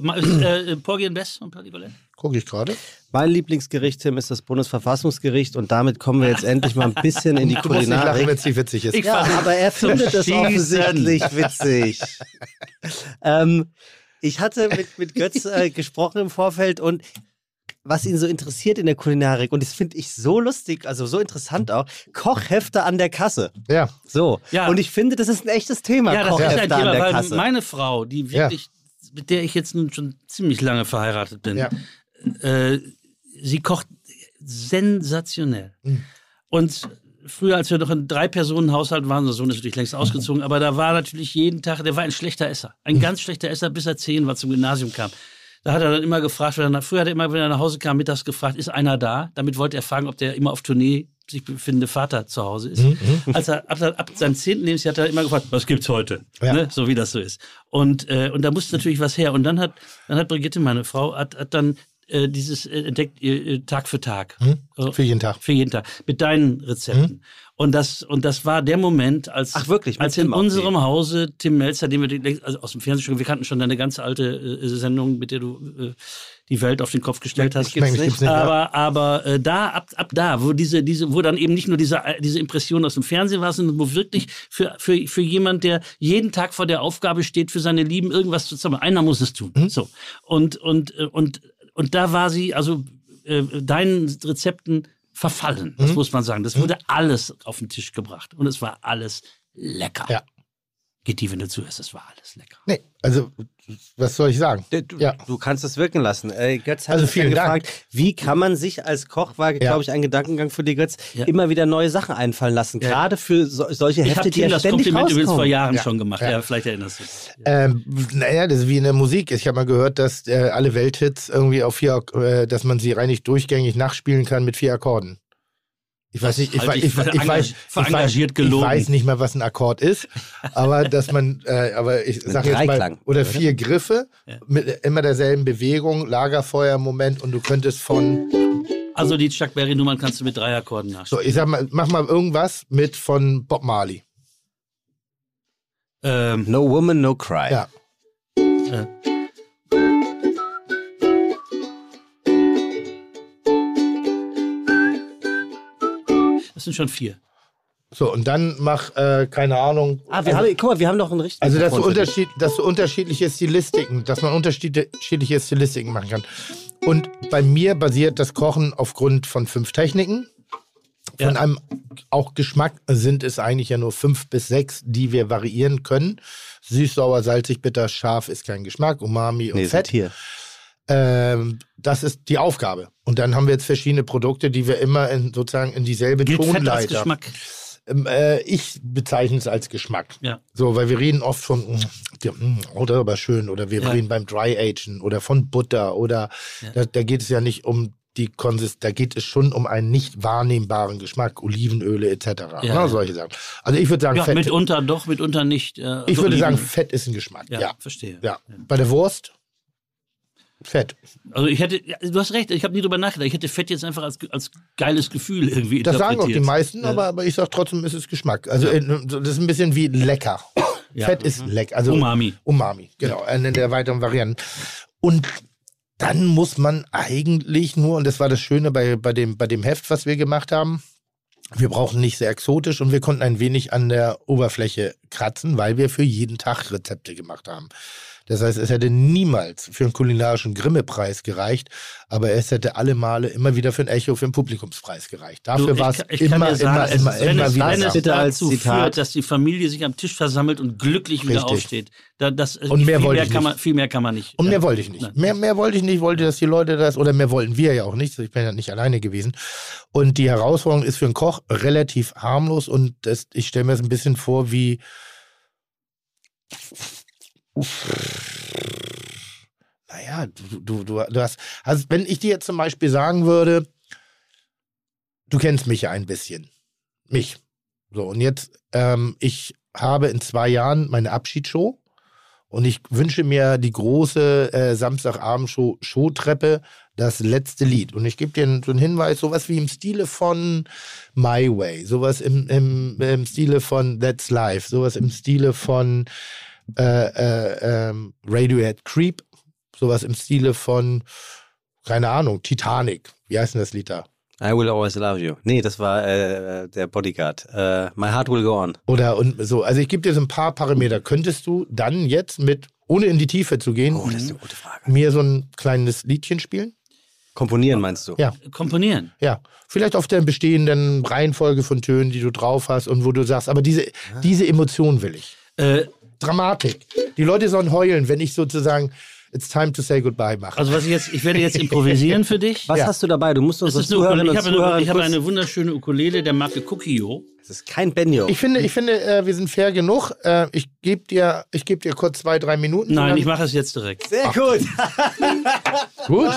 Ma- Äh, Porgy and Bess und Paddy Colette? Gucke ich gerade. Mein Lieblingsgericht, Tim, ist das Bundesverfassungsgericht und damit kommen wir jetzt endlich mal ein bisschen in die Du musst nicht lachen, Kulinarik. wenn es nicht witzig ist. Ich Ja, aber er findet das offensichtlich witzig. ähm, ich hatte mit, mit Götz äh, gesprochen im Vorfeld und was ihn so interessiert in der Kulinarik, und das finde ich so lustig, also so interessant auch, Kochhefte an der Kasse. Ja. So. Ja. Und ich finde, das ist ein echtes Thema, Ja, das ist Kochhefte ein an Thema, der weil Kasse. meine Frau, die wirklich, mit der ich jetzt nun schon ziemlich lange verheiratet bin, Ja. äh, sie kocht sensationell. Mhm. Und früher, als wir noch in drei Personen Haushalt waren, unser Sohn ist natürlich längst ausgezogen, aber da war natürlich jeden Tag, der war ein schlechter Esser. Ein Mhm. ganz schlechter Esser, bis er zehn war, zum Gymnasium kam. Da hat er dann immer gefragt, wenn er, früher hat er immer, wenn er nach Hause kam, mittags gefragt, ist einer da? Damit wollte er fragen, ob der immer auf Tournee sich befindende Vater zu Hause ist. Mhm. Als er ab, ab seinem zehnten Lebensjahr hat er immer gefragt, was gibt's heute? Ja. Ne? So wie das so ist. Und, äh, und da musste natürlich was her. Und dann hat, dann hat Brigitte, meine Frau, hat, hat dann äh, dieses äh, entdeckt, Tag für Tag. Äh, Für jeden Tag. für jeden Tag. Mit deinen Rezepten. Und das, und das war der Moment, als, Ach, wirklich? Als in Tim unserem Hause Tim Melzer, den wir die- also aus dem Fernsehen schon, wir kannten schon deine ganze alte äh, Sendung, mit der du äh, die Welt auf den Kopf gestellt hast. gibt's nicht. Gibt's nicht, ja. aber aber äh, da ab, ab da, wo diese diese wo dann eben nicht nur diese äh, diese Impression aus dem Fernsehen war, sondern wo wirklich für für für jemand, der jeden Tag vor der Aufgabe steht, für seine Lieben irgendwas zu zaubern. Einer muss es tun. Mhm. So und und äh, und und da war sie also äh, deinen Rezepten verfallen. Mhm. Das muss man sagen. Das wurde alles auf den Tisch gebracht und es war alles lecker. Ja. Die, wenn du zuhörst, es war alles lecker. Nee, also, was soll ich sagen? Du, Ja. du kannst es wirken lassen. Äh, Götz hat Also vielen Dank. gefragt, wie kann man sich als Koch, war, Ja. glaube ich, ein Gedankengang für die Götz, Ja. immer wieder neue Sachen einfallen lassen. Ja. Gerade für so, solche Ich habe Hefte, die dir ja das ständig Kompliment übrigens vor rauskommen. Jahren Ja. schon gemacht. Ja. Ja, vielleicht erinnerst du dich. Ähm, naja, das ist wie in der Musik. Ich habe mal gehört, dass äh, alle Welthits irgendwie auf vier, äh, dass man sie reinig durchgängig nachspielen kann mit vier Akkorden. Ich weiß nicht, ich, halte weiß, ich ich, ich, weiß, ich, weiß, ich nicht mal, was ein Akkord ist, aber dass man, äh, aber ich sag jetzt mal, Dreiklang, oder oder? vier Griffe mit immer derselben Bewegung, Lagerfeuer-Moment und du könntest von, Also die Chuck Berry Nummern kannst du mit drei Akkorden nachspielen. so ich sag mal, mach mal irgendwas mit von Bob Marley. Ähm, No Woman, No Cry. Ja. äh, das sind schon vier. So, und dann mach, äh, keine Ahnung. Ah, wir also, haben, guck mal, wir haben noch einen richtigen. also dass du. Unterschied, dass du unterschiedliche Stilistiken, dass man unterschiedliche Stilistiken machen kann. Und bei mir basiert das Kochen aufgrund von fünf Techniken. Von Ja. einem auch Geschmack sind es eigentlich ja nur fünf bis sechs, die wir variieren können. Süß, sauer, salzig, bitter, scharf ist kein Geschmack, Umami und Nee, sind Fett. hier. Ähm, das ist die Aufgabe. Und dann haben wir jetzt verschiedene Produkte, die wir immer in, sozusagen in dieselbe Gilt Fett als Tonleiter. Geschmack. Ähm, äh, ich bezeichne es als Geschmack. Ja. So, weil wir reden oft von, mm, ja, mm, oder aber schön, oder wir Ja. reden beim Dry Agen oder von Butter oder Ja. da, da geht es ja nicht um die Konsistenz, da geht es schon um einen nicht wahrnehmbaren Geschmack, Olivenöle etc. Ne, ja. solche Sachen. Also ich würde sagen, Ja, Fett, mitunter doch, mitunter nicht. Äh, ich würde sagen, Oliven- Fett ist ein Geschmack. Ja, Ja. verstehe. ja. Bei der Wurst Fett. Also ich hätte, ja, du hast recht, ich habe nie drüber nachgedacht. Ich hätte Fett jetzt einfach als, als geiles Gefühl irgendwie Das sagen auch die meisten, Ja. aber, aber ich sage trotzdem, es ist Geschmack. Also äh, das ist ein bisschen wie lecker. Ja. Fett ist lecker. Also Umami. Umami, genau, eine der weiteren Varianten. Und dann muss man eigentlich nur, und das war das Schöne bei, bei, dem, bei dem Heft, was wir gemacht haben, wir brauchen nicht sehr exotisch und wir konnten ein wenig an der Oberfläche kratzen, weil wir für jeden Tag Rezepte gemacht haben. Das heißt, es hätte niemals für einen kulinarischen Grimme-Preis gereicht, aber es hätte alle Male immer wieder für ein Echo, für einen Publikumspreis gereicht. Dafür war es immer, sagen, immer, es immer, wenn immer es, wieder. Wenn es Bitte als dazu Zitat. führt, dass die Familie sich am Tisch versammelt und glücklich wieder Richtig. aufsteht. Da, das, Und mehr viel wollte mehr ich kann nicht. man, Viel mehr kann man nicht. Und Ja. mehr wollte ich nicht. Nein. Mehr, mehr wollte ich nicht. Ich wollte, dass die Leute das, oder mehr wollten wir ja auch nicht. Ich bin ja nicht alleine gewesen. Und die Herausforderung ist für einen Koch relativ harmlos und das, ich stelle mir das ein bisschen vor wie. Naja, du, du, du, hast. Also, wenn ich dir jetzt zum Beispiel sagen würde, du kennst mich ja ein bisschen. Mich. So, und jetzt, ähm, ich habe in zwei Jahren meine Abschiedsshow. Und ich wünsche mir die große äh, Samstagabend-Show Showtreppe, das letzte Lied. Und ich gebe dir so einen Hinweis, sowas wie im Stile von My Way, sowas im, im, im Stile von That's Life, sowas im Stile von äh, äh, ähm, Radiohead Creep, sowas im Stile von, keine Ahnung, Titanic. Wie heißt denn das Lied da? I will always love you. Nee, das war äh, der Bodyguard. Äh, My heart will go on. Oder und so. Also ich gebe dir so ein paar Parameter. Könntest du dann jetzt mit, ohne in die Tiefe zu gehen, Oh, das ist eine gute Frage. mir so ein kleines Liedchen spielen? Komponieren meinst du? Ja. Komponieren. Ja, vielleicht auf der bestehenden Reihenfolge von Tönen, die du drauf hast und wo du sagst, aber diese, diese Emotion will ich. Äh, Dramatik. Die Leute sollen heulen, wenn ich sozusagen It's time to say goodbye mache. also was ich jetzt, ich werde jetzt improvisieren für dich. Was Ja. hast du dabei? Du musst Das Zuhörerinnen Ukulele. und Ich habe, eine, ich habe eine wunderschöne Ukulele der Marke Cookio. Das ist kein Benjo. ich finde, ich finde, äh, wir sind fair genug. Äh, ich gebe dir, ich gebe dir kurz zwei, drei Minuten. Nein, ich mache es jetzt direkt. Sehr gut. Gut.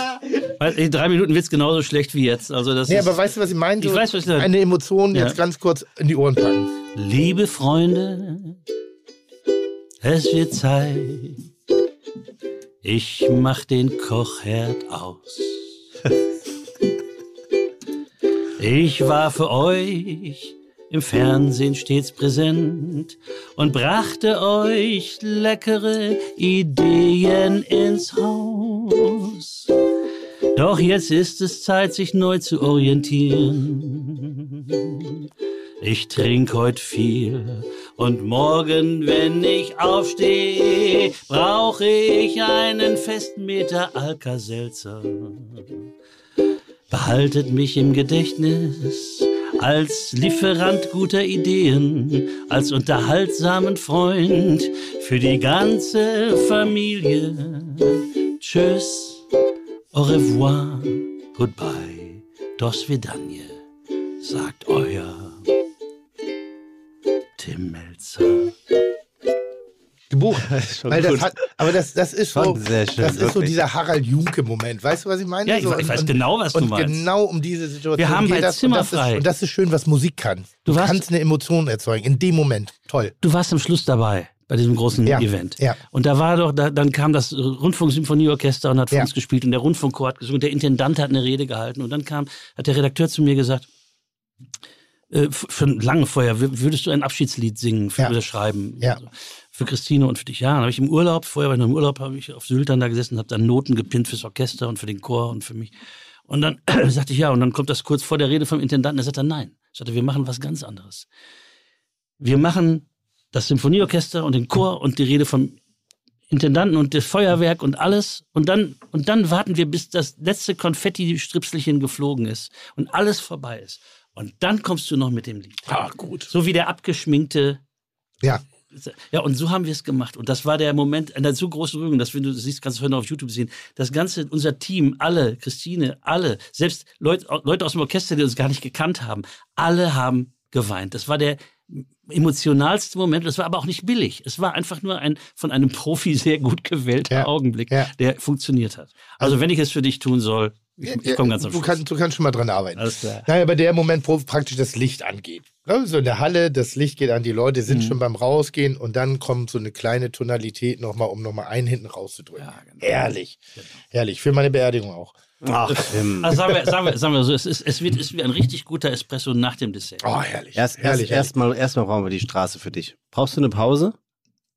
Weil in drei Minuten wird es genauso schlecht wie jetzt. Also das Nee, ist, aber weißt du, was ich meine? Ich So weiß, was du- Eine Emotion Ja. jetzt ganz kurz in die Ohren packen. Liebe Freunde, es wird Zeit. Ich mach den Kochherd aus. Ich war für euch im Fernsehen stets präsent und brachte euch leckere Ideen ins Haus. Doch jetzt ist es Zeit, sich neu zu orientieren. Ich trink heut viel und morgen, wenn ich aufstehe, brauche ich einen festen Meter Alka-Seltzer. Behaltet mich im Gedächtnis als Lieferant guter Ideen, als unterhaltsamen Freund für die ganze Familie. Tschüss, au revoir, goodbye, do svidanje, sagt euer Tim Melzer. Gebucht. schon Weil das hat, aber das, das ist so, schön, das ist so dieser Harald Junke-Moment. Weißt du, was ich meine? Ja, ich so, ich weiß genau, was du und meinst. genau um diese Situation Wir haben geht das, und das, Zimmerfrei- ist, und das ist schön, was Musik kann. Du, Du warst- kannst eine Emotion erzeugen in dem Moment. Toll. Du warst am Schluss dabei bei diesem großen Ja, Event. ja. Und da war doch, da, dann kam das Rundfunksymphonieorchester und hat für Ja. uns gespielt und der Rundfunkchor hat gesungen, der Intendant hat eine Rede gehalten und dann kam, hat der Redakteur zu mir gesagt, äh, für lange vorher, wür- würdest du ein Abschiedslied singen für Ja. oder schreiben? Ja. Also, Für Christine und für dich. Ja, dann habe ich im Urlaub, vorher war ich noch im Urlaub, habe ich auf Sylt dann da gesessen, habe dann Noten gepinnt fürs Orchester und für den Chor und für mich. Und dann sagte ich ja, und dann kommt das kurz vor der Rede vom Intendanten, er sagt dann, nein, Ich sagte, wir machen was ganz anderes. Wir machen das Symphonieorchester und den Chor und die Rede vom Intendanten und das Feuerwerk und alles. Und dann, und dann warten wir, bis das letzte Konfetti-Stripselchen geflogen ist und alles vorbei ist. Und dann kommst du noch mit dem Lied. Ah, gut. So wie der abgeschminkte Ja. ja, und so haben wir es gemacht. Und das war der Moment einer so großen Rührung, dass wenn du das siehst, kannst du heute noch auf YouTube sehen. Das ganze, unser Team, alle, Christine, alle, selbst Leute, Leute aus dem Orchester, die uns gar nicht gekannt haben, alle haben geweint. Das war der emotionalste Moment. Das war aber auch nicht billig. Es war einfach nur ein von einem Profi sehr gut gewählter Ja, Augenblick, ja. der funktioniert hat. Also, wenn ich es für dich tun soll, ich, ich komme ganz am du, Schluss. kannst, du kannst schon mal dran arbeiten. Alles klar. Naja, aber der Moment, wo praktisch das Licht angeht. Ne, So in der Halle, das Licht geht an, die Leute Mhm. sind schon beim Rausgehen und dann kommt so eine kleine Tonalität nochmal, um nochmal einen hinten rauszudrücken. genau. Herrlich. Herrlich. Für meine Beerdigung auch. Ach, Tim. Also sagen wir, sagen wir, sagen wir so, es, ist, es wird ist wie ein richtig guter Espresso nach dem Dessert. Oh, herrlich. Erst, erst, herrlich. erstmal, erstmal brauchen wir die Straße für dich. Brauchst du eine Pause?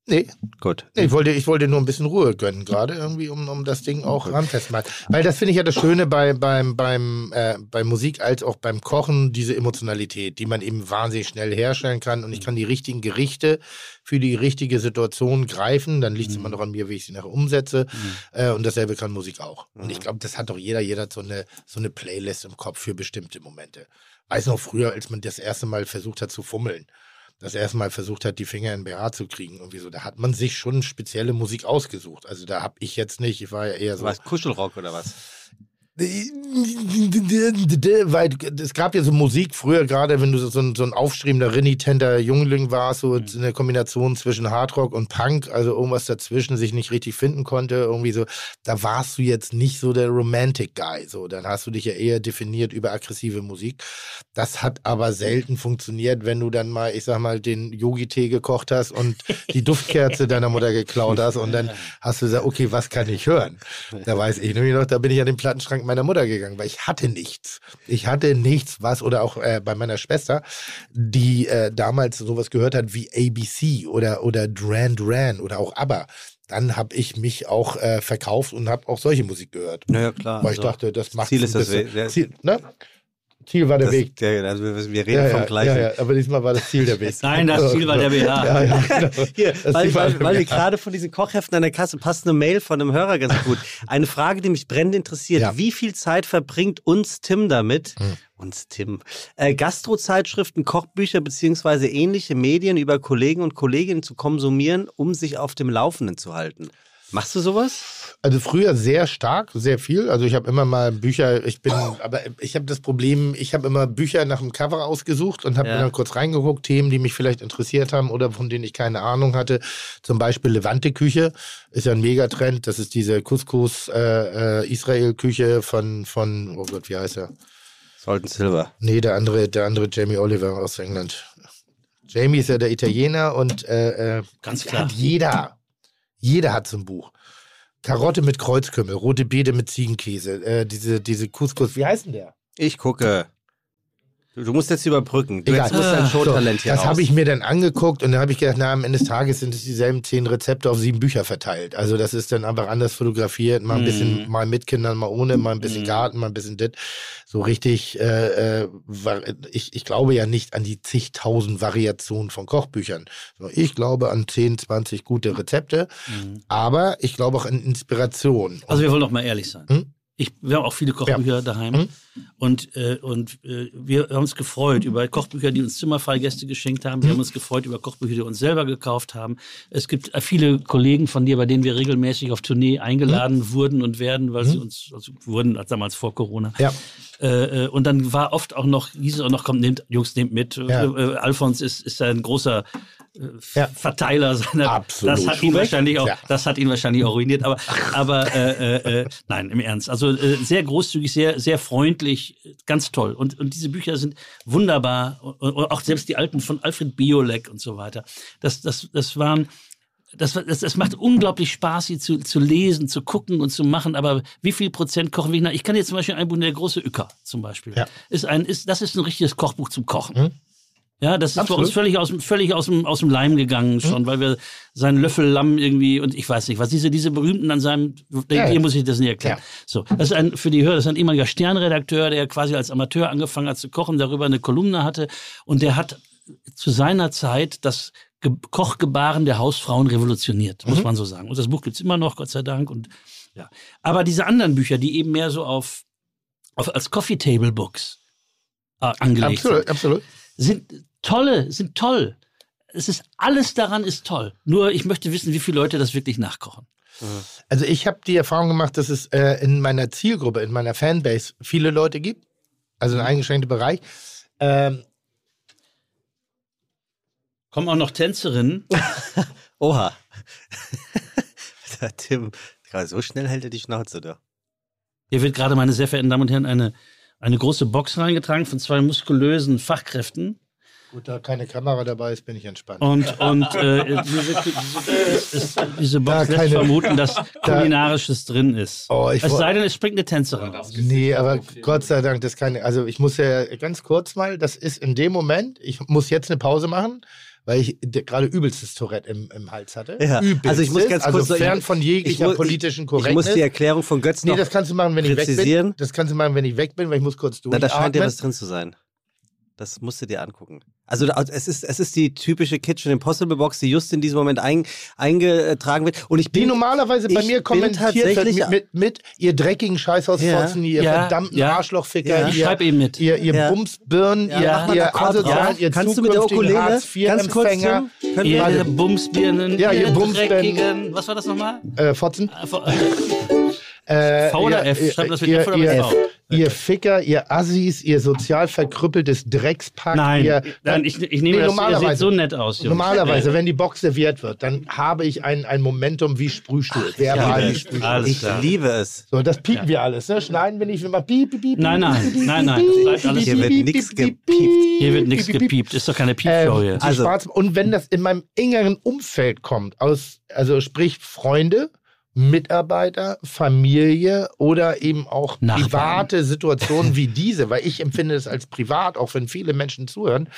Nee, Gut. nee, ich wollte, ich wollte nur ein bisschen Ruhe gönnen, gerade irgendwie, um, um das Ding auch ranfest machen. Weil das finde ich ja das Schöne bei, beim, beim, äh, bei Musik als auch beim Kochen, diese Emotionalität, die man eben wahnsinnig schnell herstellen kann. Und ich kann die richtigen Gerichte für die richtige Situation greifen. Dann liegt es immer noch an mir, wie ich sie nachher umsetze. Äh, und dasselbe kann Musik auch. Und ich glaube, das hat doch jeder, jeder hat so eine, so eine Playlist im Kopf für bestimmte Momente. Weiß noch früher, als man das erste Mal versucht hat zu fummeln. Das erste Mal versucht hat, die Finger in BH zu kriegen. Irgendwie so. Da hat man sich schon spezielle Musik ausgesucht. Also da habe ich jetzt nicht, ich war ja eher so. Was, Kuschelrock oder was? Weil es gab ja so Musik früher, gerade wenn du so ein, so ein aufstrebender, renitenter Jüngling warst, so eine Kombination zwischen Hardrock und Punk, also irgendwas dazwischen sich nicht richtig finden konnte, irgendwie so, da warst du jetzt nicht so der Romantic Guy, so, dann hast du dich ja eher definiert über aggressive Musik. Das hat aber selten funktioniert, wenn du dann mal, ich sag mal, den Yogi-Tee gekocht hast und die Duftkerze deiner Mutter geklaut hast und dann hast du gesagt, okay, was kann ich hören? Da weiß ich nämlich noch, da bin ich an den Plattenschrank meiner Mutter gegangen, weil ich hatte nichts. Ich hatte nichts, was, oder auch äh, bei meiner Schwester, die äh, damals sowas gehört hat wie ABC oder, oder Duran Duran oder auch ABBA. Dann habe ich mich auch äh, verkauft und habe auch solche Musik gehört. Naja, klar. Weil ich also, dachte, das macht Ziel ist das der- Ziel, ne? Ziel war der das, Weg. der, also wir, wir reden Ja, vom ja, gleichen. ja, ja, aber diesmal war das Ziel der Weg. Nein, das Ziel war der BH. Ja, ja, genau. Hier, weil, weil, wir gerade von diesen Kochheften an der Kasse passt eine Mail von einem Hörer ganz gut. Eine Frage, die mich brennend interessiert. Ja. Wie viel Zeit verbringt uns Tim damit, Hm. uns Tim, äh, Gastrozeitschriften, Kochbücher beziehungsweise ähnliche Medien über Kollegen und Kolleginnen zu konsumieren, um sich auf dem Laufenden zu halten? Machst du sowas? Also früher sehr stark, sehr viel. Also ich habe immer mal Bücher, ich bin, aber ich habe das Problem, ich habe immer Bücher nach dem Cover ausgesucht und habe Ja. mir dann kurz reingeguckt, Themen, die mich vielleicht interessiert haben oder von denen ich keine Ahnung hatte. Zum Beispiel Levante-Küche ist ja ein Megatrend. Das ist diese Couscous-Israel-Küche von, von, oh Gott, wie heißt er? Salton Silver. Nee, der andere, der andere Jamie Oliver aus England. Jamie ist ja der Italiener und äh, äh, Ganz klar. hat jeder. Jeder hat so ein Buch. Karotte mit Kreuzkümmel, rote Beete mit Ziegenkäse, äh, diese, diese Couscous, wie heißt denn der? Ich gucke. Du, musst jetzt überbrücken. Du Egal. musst dein So, Showtalent hier das habe ich mir dann angeguckt und dann habe ich gedacht, na, am Ende des Tages sind es dieselben zehn Rezepte auf sieben Bücher verteilt. Also das ist dann einfach anders fotografiert, mal ein bisschen, mal mit Kindern, mal ohne, mal ein bisschen Garten, mal ein bisschen dit. So richtig, äh, äh, war- ich, ich glaube ja nicht an die zigtausend Variationen von Kochbüchern. So, Ich glaube an 10, 20 gute Rezepte, aber ich glaube auch an Inspiration. Also wir wollen doch mal ehrlich sein. Hm? Ich, wir haben auch viele Kochbücher daheim Hm? und, äh, und äh, wir haben uns gefreut über Kochbücher, die uns Zimmerfreigäste geschenkt haben. Wir haben uns gefreut über Kochbücher, die wir uns selber gekauft haben. Es gibt äh, viele Kollegen von dir, bei denen wir regelmäßig auf Tournee eingeladen Hm? wurden und werden, weil sie uns also wurden als damals vor Corona. ja. Äh, äh, und dann war oft auch noch, hieß es auch noch, kommt, nehmt, Jungs, nehmt mit. Ja. Äh, Alfons ist, ist ein großer Ja. Verteiler seiner. Absolut. Das hat ihn wahrscheinlich auch, Ja. das hat ihn wahrscheinlich auch ruiniert. Aber, aber äh, äh, äh, nein, im Ernst. Also äh, sehr großzügig, sehr, sehr freundlich, ganz toll. Und, und diese Bücher sind wunderbar. Und, und auch selbst die alten von Alfred Biolek und so weiter. Das, das, das waren das, das, das macht unglaublich Spaß, sie zu, zu lesen, zu gucken und zu machen. Aber wie viel Prozent kochen wir nach? Ich kann jetzt zum Beispiel ein Buch, der große Ücker zum Beispiel. Ja. Ist ein, ist, das ist ein richtiges Kochbuch zum Kochen. Hm? Ja, das ist Absolut. uns völlig aus, dem- völlig aus dem, aus dem Leim gegangen schon, weil wir seinen Löffel Lamm irgendwie und ich weiß nicht, was diese, diese berühmten an seinem, Ja. hier muss ich das nicht erklären. Ja. So, das ist ein, für die Hörer, das ist ein ehemaliger Sternredakteur, der quasi als Amateur angefangen hat zu kochen, darüber eine Kolumne hatte und der hat zu seiner Zeit das Ge Kochgebaren der Hausfrauen revolutioniert, Mhm. muss man so sagen. Und das Buch gibt's immer noch, Gott sei Dank. Und ja. Aber diese anderen Bücher, die eben mehr so auf, auf als Coffee Table Books äh, angelegt sind Absolut, absolut. sind tolle, sind toll. Es ist alles daran ist toll. Nur ich möchte wissen, wie viele Leute das wirklich nachkochen. Also ich habe die Erfahrung gemacht, dass es äh, in meiner Zielgruppe, in meiner Fanbase viele Leute gibt, also ein eingeschränkter Bereich. Ähm, Kommen auch noch Tänzerinnen. Oha. Der Tim, gerade so schnell hält er die Schnauze da. Hier wird gerade, meine sehr verehrten Damen und Herren, eine, eine große Box reingetragen von zwei muskulösen Fachkräften. Gut, da keine Kamera dabei ist, bin ich entspannt. Und, und äh, diese, diese, ist, diese Box Da lässt keine- vermuten, dass Kulinarisches drin ist. Oh, ich es sei denn, es springt eine Tänzerin raus. Nee, aber Gott sei Dank, das kann also ich muss ja ganz kurz mal, das ist in dem Moment, ich muss jetzt eine Pause machen, weil ich gerade übelstes Tourette im, im Hals hatte. Ja, Übelstes, also ich muss ganz kurz also fern von jeglicher muss- politischen Ich Korrektheit. muss die Erklärung von Götz Nee, noch. das kannst du machen, wenn ich weg präzisieren. bin. Das kannst du machen, wenn ich weg bin, weil ich muss kurz Na, da scheint ja durchatmen. was drin zu sein. Das musst du dir angucken. Also es ist, es ist die typische Kitchen Impossible Box, die just in diesem Moment ein, eingetragen wird. Und ich Die bin normalerweise bei mir kommentiert wird tatsächlich- mit, mit, mit ihr dreckigen Scheißhausfotzen, ihr Ja, verdammten ja. Arschlochficker, Ja. Ich ihr, schreibe eben mit. ihr, ihr Ja. Bumsbirnen, Ja, ihr, ihr asozialen, ihr Kannst du mit der Ukulele ganz kurz, Hartz-IV-Empfänger, Tim? Können Ihr. Bumsbirnen, Ja, ihr ihr Bumsbirnen. dreckigen. Was war das nochmal? äh, Fotzen. Äh, Äh, V oder ihr- F? Schreibt das mit ihr, F oder mit ihr? Ihr Ficker, ihr Assis, ihr sozial verkrüppeltes Dreckspack. Nein, ihr, nein ich, ich nehme Nee, das, ihr normalerweise. seht so nett aus, Jungs. Normalerweise, wenn die Box serviert wird, dann habe ich ein, ein Momentum wie Sprühstuhl. Verbal ja, wie Sprühstuhl. alles ich klar. liebe es. So, das piepen wir alles, ne? Schneiden wir nicht immer piep, piep, piep. Nein, nein, piep, piep, nein, nein, piep, Hier wird piep, gepiept. Hier wird nichts piep, piep. gepiept. Ist doch keine Piepshow hier. Ähm, Also- also, und wenn das in meinem engeren Umfeld kommt, aus, also sprich Freunde, Mitarbeiter, Familie oder eben auch Nachbarn. private Situationen wie diese, weil ich empfinde es als privat, auch wenn viele Menschen zuhören.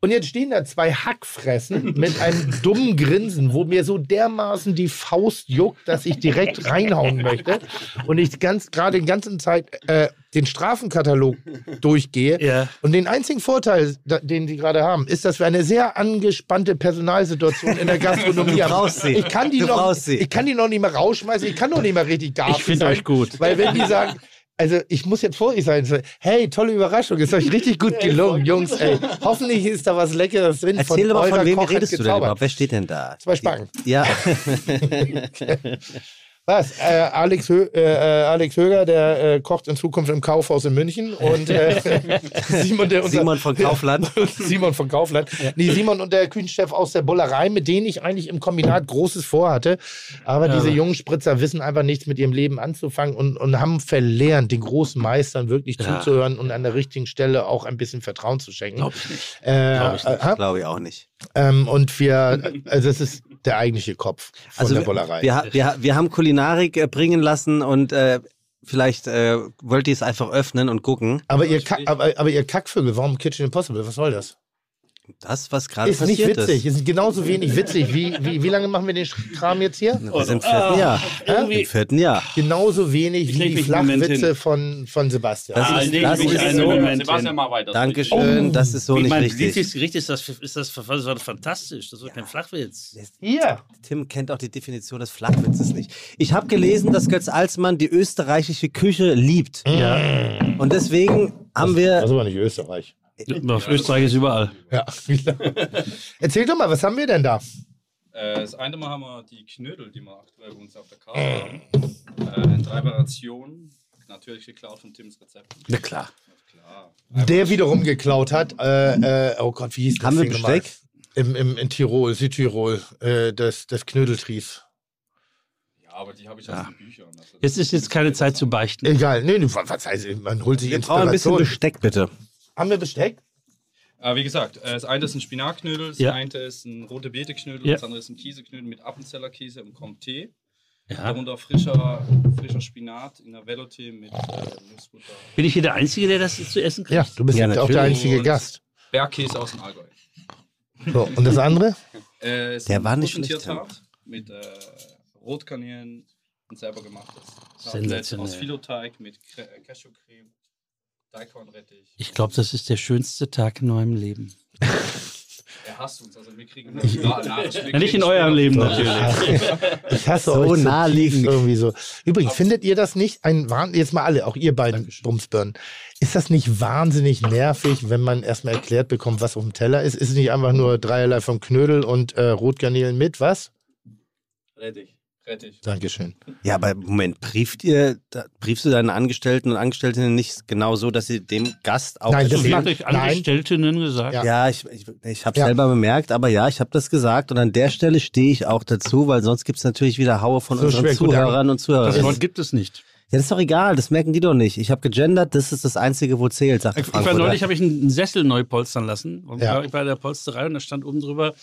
Und jetzt stehen da zwei Hackfressen mit einem dummen Grinsen, wo mir so dermaßen die Faust juckt, dass ich direkt reinhauen möchte. Und ich ganz gerade die ganze Zeit äh, den Strafenkatalog durchgehe. Ja. Und den einzigen Vorteil, da, den sie gerade haben, ist, dass wir eine sehr angespannte Personalsituation in der Gastronomie haben. brauchst sie. Ich kann die Du noch, sie. ich kann die noch nicht mehr rausschmeißen. Ich kann noch nicht mehr richtig gar Ich finde euch gut. Weil wenn die sagen, also ich muss jetzt vorsichtig sein, so, hey, tolle Überraschung, ist euch richtig gut gelungen, Jungs. Ey, hoffentlich ist da was Leckeres drin. Erzähl doch mal, eurer von wem Koch redest du denn gezaubert. überhaupt? Wer steht denn da? Zwei Spacken. Ja. Was? Äh, Alex, Hö äh, äh, Alex Höger, der äh, kocht in Zukunft im Kaufhaus in München und äh, Simon, der unser, Simon von Kaufland. Simon von Kaufland. Nee, Simon und der Küchenchef aus der Bullerei, mit denen ich eigentlich im Kombinat Großes vorhatte. Aber diese jungen Spritzer wissen einfach nichts mit ihrem Leben anzufangen und, und haben verlernt, den großen Meistern wirklich zuzuhören und an der richtigen Stelle auch ein bisschen Vertrauen zu schenken. Glaub ich nicht. Äh, Glaub ich nicht. Glaube ich auch nicht. ähm, und wir, also es ist der eigentliche Kopf von Also der wir, Bullerei. wir, wir, wir haben Kulinarik äh, bringen lassen und äh, vielleicht äh, wollt ihr es einfach öffnen und gucken. aber, ihr Kack, aber, aber ihr Kackvögel, warum Kitchen Impossible? Was soll das? Das, was gerade Ist nicht passiert witzig. ist. Ist genauso wenig witzig. Wie, wie, wie lange machen wir den Kram jetzt hier? Wir sind im vierten Jahr. Im vierten Jahr. Genauso wenig Ich wie die Flachwitze von, von Sebastian. Das Ah, ist, das ist so. Moment Sebastian, mal weiter. Dankeschön, das ist so ich nicht mein, richtig. Lieblingsgericht Gericht ist das, ist das, das war fantastisch. Das war kein Flachwitz. Hier. Tim kennt auch die Definition des Flachwitzes nicht. Ich habe gelesen, dass Götz Alsmann die österreichische Küche liebt. Ja. Und deswegen haben wir. Das ist aber nicht Österreich. Auf Österreich ist überall. Ja. Erzähl doch mal, was haben wir denn da? Äh, das eine Mal haben wir die Knödel, die wir aktuell bei uns auf der Karte haben. Äh, in drei Variationen. Natürlich geklaut von Tims Rezept. Na klar. Klar. Der wiederum geklaut hat. Äh, äh, oh Gott, wie hieß das Haben wir? Besteck? Im, im, in Tirol, Südtirol, äh, das, das Knödeltries. Ja, aber die habe ich aus den Büchern. Also Jetzt ist jetzt keine Zeit zu beichten. Egal, nee, nee, was heißt, man holt sich Wir brauchen ein bisschen Inspiration. Besteck, bitte. Haben wir Besteck? äh, wie gesagt, äh, das eine ist ein Spinatknödel, das Ja. eine ist ein rote Beete-Knödel, Ja. das andere ist ein Käseknödel mit Appenzeller Käse und Comté. Ja. Darunter frischer, frischer Spinat in der Veloté mit äh, Nussbutter. Bin ich hier der Einzige, der das zu essen kriegt? Ja, du bist Ja, auch der einzige Und- Gast. Bergkäse aus dem Allgäu. So, und das andere? Äh, ist Der war nicht Rotentiertart Mit äh, Rotkanälen und selber gemachtes. Sensationell. Aus Filoteig mit äh, Cashewcreme, Daikon-Rettich. Ich glaube, das ist der schönste Tag in meinem Leben. Er hasst uns, also wir kriegen nur Nachrichten. Ja, nicht in eurem Leben natürlich. Ich hasse So euch so naheliegend. irgendwie so. Übrigens, findet ihr das nicht ein Wahnsinn, jetzt mal alle, auch ihr beiden Bumsbirnen, ist das nicht wahnsinnig nervig, wenn man erstmal erklärt bekommt, was auf dem Teller ist? Ist es nicht einfach nur dreierlei vom Knödel und äh, Rotgarnelen mit, was? Rettich. Rettich. Dankeschön. Ja, aber Moment, brieft ihr, da, briefst du deinen Angestellten und Angestellten nicht genau so, dass sie dem Gast auch. Nein, das hast euch. Angestellten gesagt. Ja. ja, ich, ich, ich habe Ja. selber bemerkt, aber ja, ich habe das gesagt und an der Stelle stehe ich auch dazu, weil sonst gibt es natürlich wieder Haue von So unseren schwer, gut, Zuhörern und Das Zuhörerinnen. Wort gibt es nicht. Ja, das ist doch egal, das merken die doch nicht. Ich habe gegendert, das ist das Einzige, wo zählt, sagt Ich, ich war neulich, habe ich einen Sessel neu polstern lassen. Und Ja. war ich bei der Polsterei und da stand oben drüber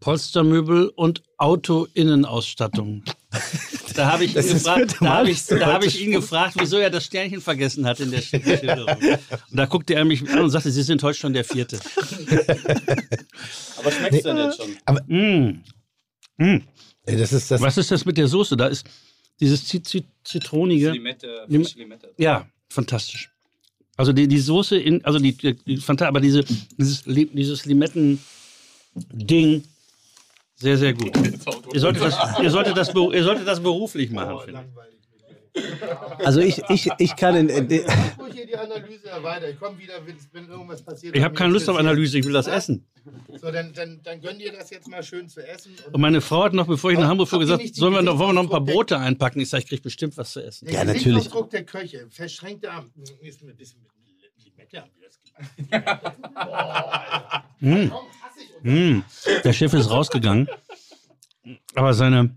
Polstermöbel und Auto-Innenausstattung. Da habe ich, ihn gefragt, da habe ich, da heute ich ihn gefragt, wieso er das Sternchen vergessen hat in der Schilderung. Und da guckte er mich an und sagte, Sie sind heute schon der Vierte. Aber schmeckt's denn jetzt schon? Mm. Mm. Ey, Das ist das. Was ist das mit der Soße? Da ist dieses Zit Zit Zitronige. Limette, Limette. Ja, fantastisch. Also die, die Soße in, also die, die, aber diese, dieses, dieses Limetten-Ding, sehr, sehr gut. Ihr solltet das, ihr solltet das, ihr solltet das beruflich machen, finde ich. Also ich, ich, ich kann in, in ruhig hier die Analyse weiter. Ich komme wieder, wenn, irgendwas passiert. Ich habe keine Lust auf Analyse, ich will das essen. So, dann, dann, dann gönn dir das jetzt mal schön zu essen. Und meine Frau hat noch, bevor ich nach Hamburg fuhr, gesagt, sollen wir noch, wollen wir noch ein paar Brote einpacken? Ich sage, ich kriege bestimmt was zu essen. Der Ja, natürlich. Gesichtsausdruck der Köche, verschränkte Arme. Ist ein bisschen mit Limette haben wir das gemacht. Boah, Alter. Mm. Mm. Der Chef ist rausgegangen, aber seine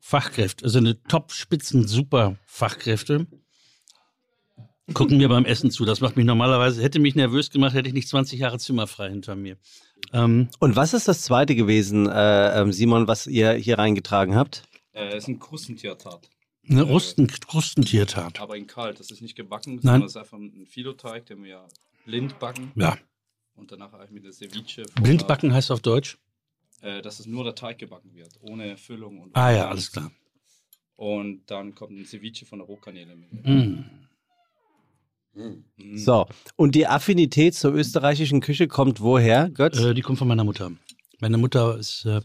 Fachkräfte, also seine Top-Spitzen, super Fachkräfte, gucken mir beim Essen zu. Das macht mich normalerweise, hätte mich nervös gemacht, hätte ich nicht 20 Jahre zimmerfrei hinter mir. Ähm, Und was ist das zweite gewesen, äh, ähm, Simon, was ihr hier reingetragen habt? Äh, ist ein Krustentiertat. eine Rusten, Krustentiertat. Aber in kalt. Das ist nicht gebacken, Nein. sondern das ist einfach ein Filoteig, den wir ja blind backen. Ja. Und danach eigentlich mit der Ceviche. Blindbacken heißt auf Deutsch? Äh, dass es nur der Teig gebacken wird, ohne Füllung. Und Ah ja, alles klar. Und dann kommt ein Ceviche von der Rohkanäle mit. Mm. Mm. So, und die Affinität zur österreichischen Küche kommt woher, Götz? Äh, die kommt von meiner Mutter. Meine Mutter ist, äh,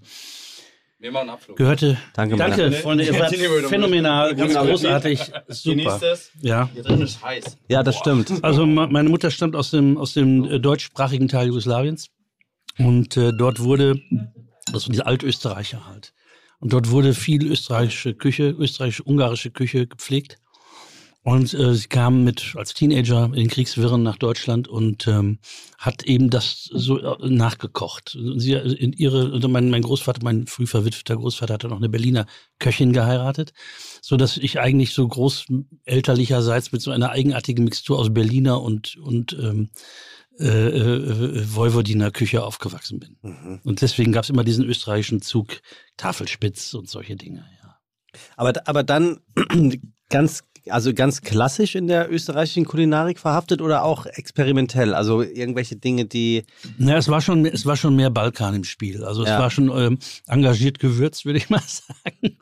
Wir machen Abflug. gehörte. Danke, Danke. Freunde. Ihr wart phänomenal, ganz großartig, super. Genießt es. Ja. Hier drin ist heiß. Ja, das stimmt. Also meine Mutter stammt aus dem, aus dem äh, deutschsprachigen Teil Jugoslawiens und äh, dort wurde, das sind diese Altösterreicher halt, und dort wurde viel österreichische Küche, österreichisch-ungarische Küche gepflegt. Und äh, sie kam mit als Teenager in den Kriegswirren nach Deutschland und ähm, hat eben das so äh, nachgekocht. Sie äh, in ihre, also mein, mein Großvater, mein früh verwitweter Großvater hatte noch eine Berliner Köchin geheiratet, so dass ich eigentlich so großelterlicherseits mit so einer eigenartigen Mixtur aus Berliner und und ähm, äh, äh, Vojvodiner Küche aufgewachsen bin. Mhm. Und deswegen gab es immer diesen österreichischen Zug Tafelspitz und solche Dinge. Ja. Aber, aber dann ganz, also ganz klassisch in der österreichischen Kulinarik verhaftet oder auch experimentell? Also irgendwelche Dinge, die. Ja, es war schon, es war schon mehr Balkan im Spiel. Also es Ja. war schon ähm, engagiert gewürzt, würde ich mal sagen.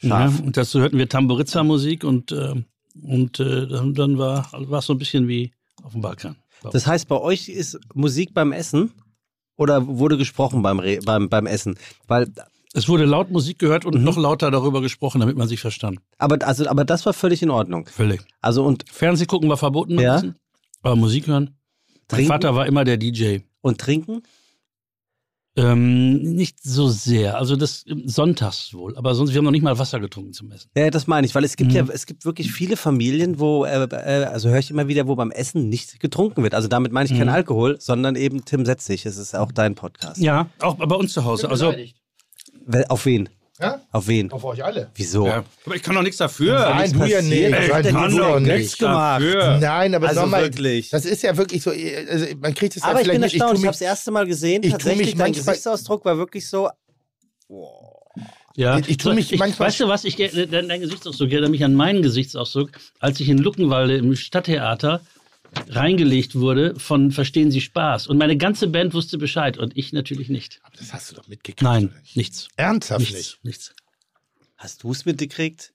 Ja, und dazu hörten wir Tamburiza-Musik und, ähm, und äh, dann, dann war war es so ein bisschen wie auf dem Balkan. Das heißt, bei euch ist Musik beim Essen oder wurde gesprochen beim, Re beim, beim Essen? Weil, es wurde laut Musik gehört Mhm. und noch lauter darüber gesprochen, damit man sich verstand. aber, also, aber das war völlig in Ordnung. Völlig. Also und, Fernseh gucken war verboten Ja. Aber Musik hören. Mein Trinken? Vater war immer der DJ. und trinken? Ähm, nicht so sehr. Also das sonntags wohl. Aber sonst, wir haben noch nicht mal Wasser getrunken zum Essen. Ja, das meine ich, weil es gibt Mhm. ja, es gibt wirklich viele Familien, wo, äh, äh, also höre ich immer wieder, wo beim Essen nicht getrunken wird. Also damit meine ich kein Mhm. Alkohol, sondern eben Tim setz dich. Es ist auch dein Podcast. Ja, auch bei uns zu Hause. Also, Wel- Auf wen? Ja? Auf wen? Auf euch alle. Wieso? ja. Aber ich kann doch nichts dafür. Nein, du ja nicht. Ich du hab doch doch nicht. nichts gemacht. Nein, aber Also sag mal, wirklich. das ist ja wirklich so, also man kriegt es ja Aber ich bin erstaunt, ich, mich- habe es das erste Mal gesehen. ich Tatsächlich, mich dein manchmal- Gesichtsausdruck war wirklich so. Ja, Ich- ich tu mich manchmal- Weißt du was? Ich, dein, dein Gesichtsausdruck erinnert mich an meinen Gesichtsausdruck, als ich in Luckenwalde im Stadttheater reingelegt wurde von Verstehen Sie Spaß. Und meine ganze Band wusste Bescheid und ich natürlich nicht. Aber das hast du doch mitgekriegt. Nein, nicht? nichts. Ernsthaft Nichts. nicht. nichts. Hast du es mitgekriegt?